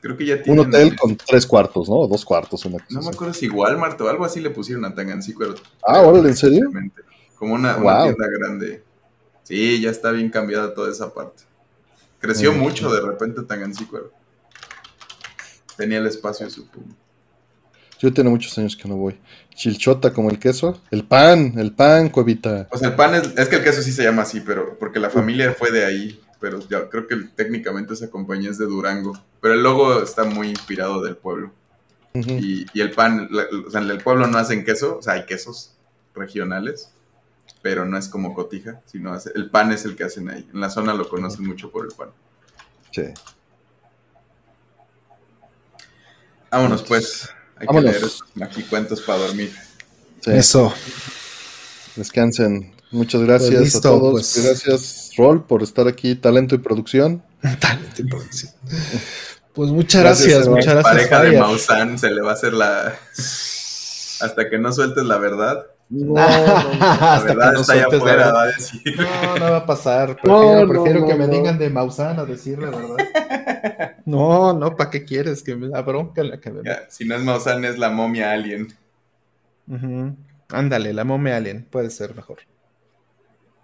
Creo que ya Un tienen. hotel con tres cuartos, ¿no? O dos cuartos. Una cosa No me acuerdo si Walmart o algo así le pusieron a Tangancícuaro. Ah, órale, ¿en serio? Como una, una tienda grande. Sí, ya está bien cambiada toda esa parte. Creció mucho de repente Tangancícuaro. Tenía el espacio, supongo. Yo tiene muchos años que no voy. Chilchota como el queso. El pan, el pan, cuevita. O sea, el pan es, es que el queso sí se llama así, pero porque la familia fue de ahí. Pero ya creo que técnicamente esa compañía es de Durango. Pero el logo está muy inspirado del pueblo. Y, y el pan, la- o sea, en el pueblo no hacen queso, o sea, hay quesos regionales, pero no es como cotija, sino hace- el pan es el que hacen ahí. En la zona lo conocen mucho por el pan. Sí. Vámonos pues, hay Vámonos. que leer aquí cuentos para dormir. sí. Eso. Descansen. Muchas gracias Pues listo, a todos. pues. Gracias, Rol, por estar aquí. Talento y producción. Talento y producción. Pues muchas Gracias, gracias, muchas gracias. Pareja de. Maussan se le va a hacer la... Hasta que no sueltes la verdad. La Hasta que no sueltes la verdad. va a decir. No, no va a pasar. Prefiero, No, no, prefiero no, que me no. digan de Maussan a decir la verdad. No, no, ¿para qué quieres? Que me la bronca la que me Ya, si no es Maussan, es la momia alien. Ujú. Ándale, la momia alien, puede ser mejor.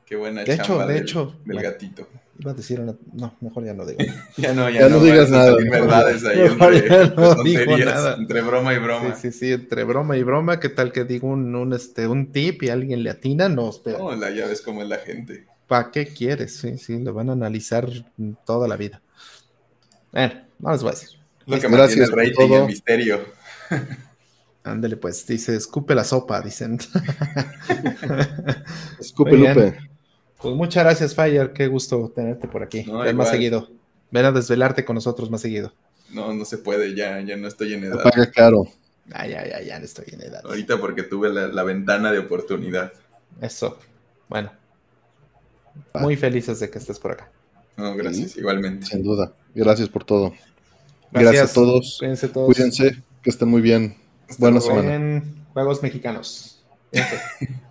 Qué buena De hecho, chamba de del- hecho, del bueno. gatito. Iba a decir una. No, mejor ya no digo. Ya no, ya, Ya no digas nada. verdades ahí Mejor entre, ya no entre digo nada. entre broma y broma. Sí, sí, sí, entre broma y broma, ¿qué tal que digo un, un, este, un tip y alguien le atina? No, espera. No, la, ya ves cómo es la gente. ¿Para qué quieres? Sí, sí, lo van a analizar toda la vida. Bueno, no les voy a decir. Lo que mantiene el rating y todo. el misterio. Ándale, pues, dice, escupe la sopa, dicen. Escupe. Lupe. Pues muchas gracias, Fire. Qué gusto tenerte por aquí. No, Ven más seguido. Ven a desvelarte con nosotros más seguido. No, no se puede, ya, ya no estoy en Te edad. paga caro. Ay, ya, ya, ya no estoy en edad. Ahorita porque tuve la, la ventana de oportunidad. Eso. Bueno. Va. Muy felices de que estés por acá. No, gracias, igualmente. Sin duda. Gracias por todo. Gracias, Gracias, a todos. Cuídense todos. Cuídense. Que estén muy bien. Hasta Buena semana. Juegos mexicanos. Cuídense.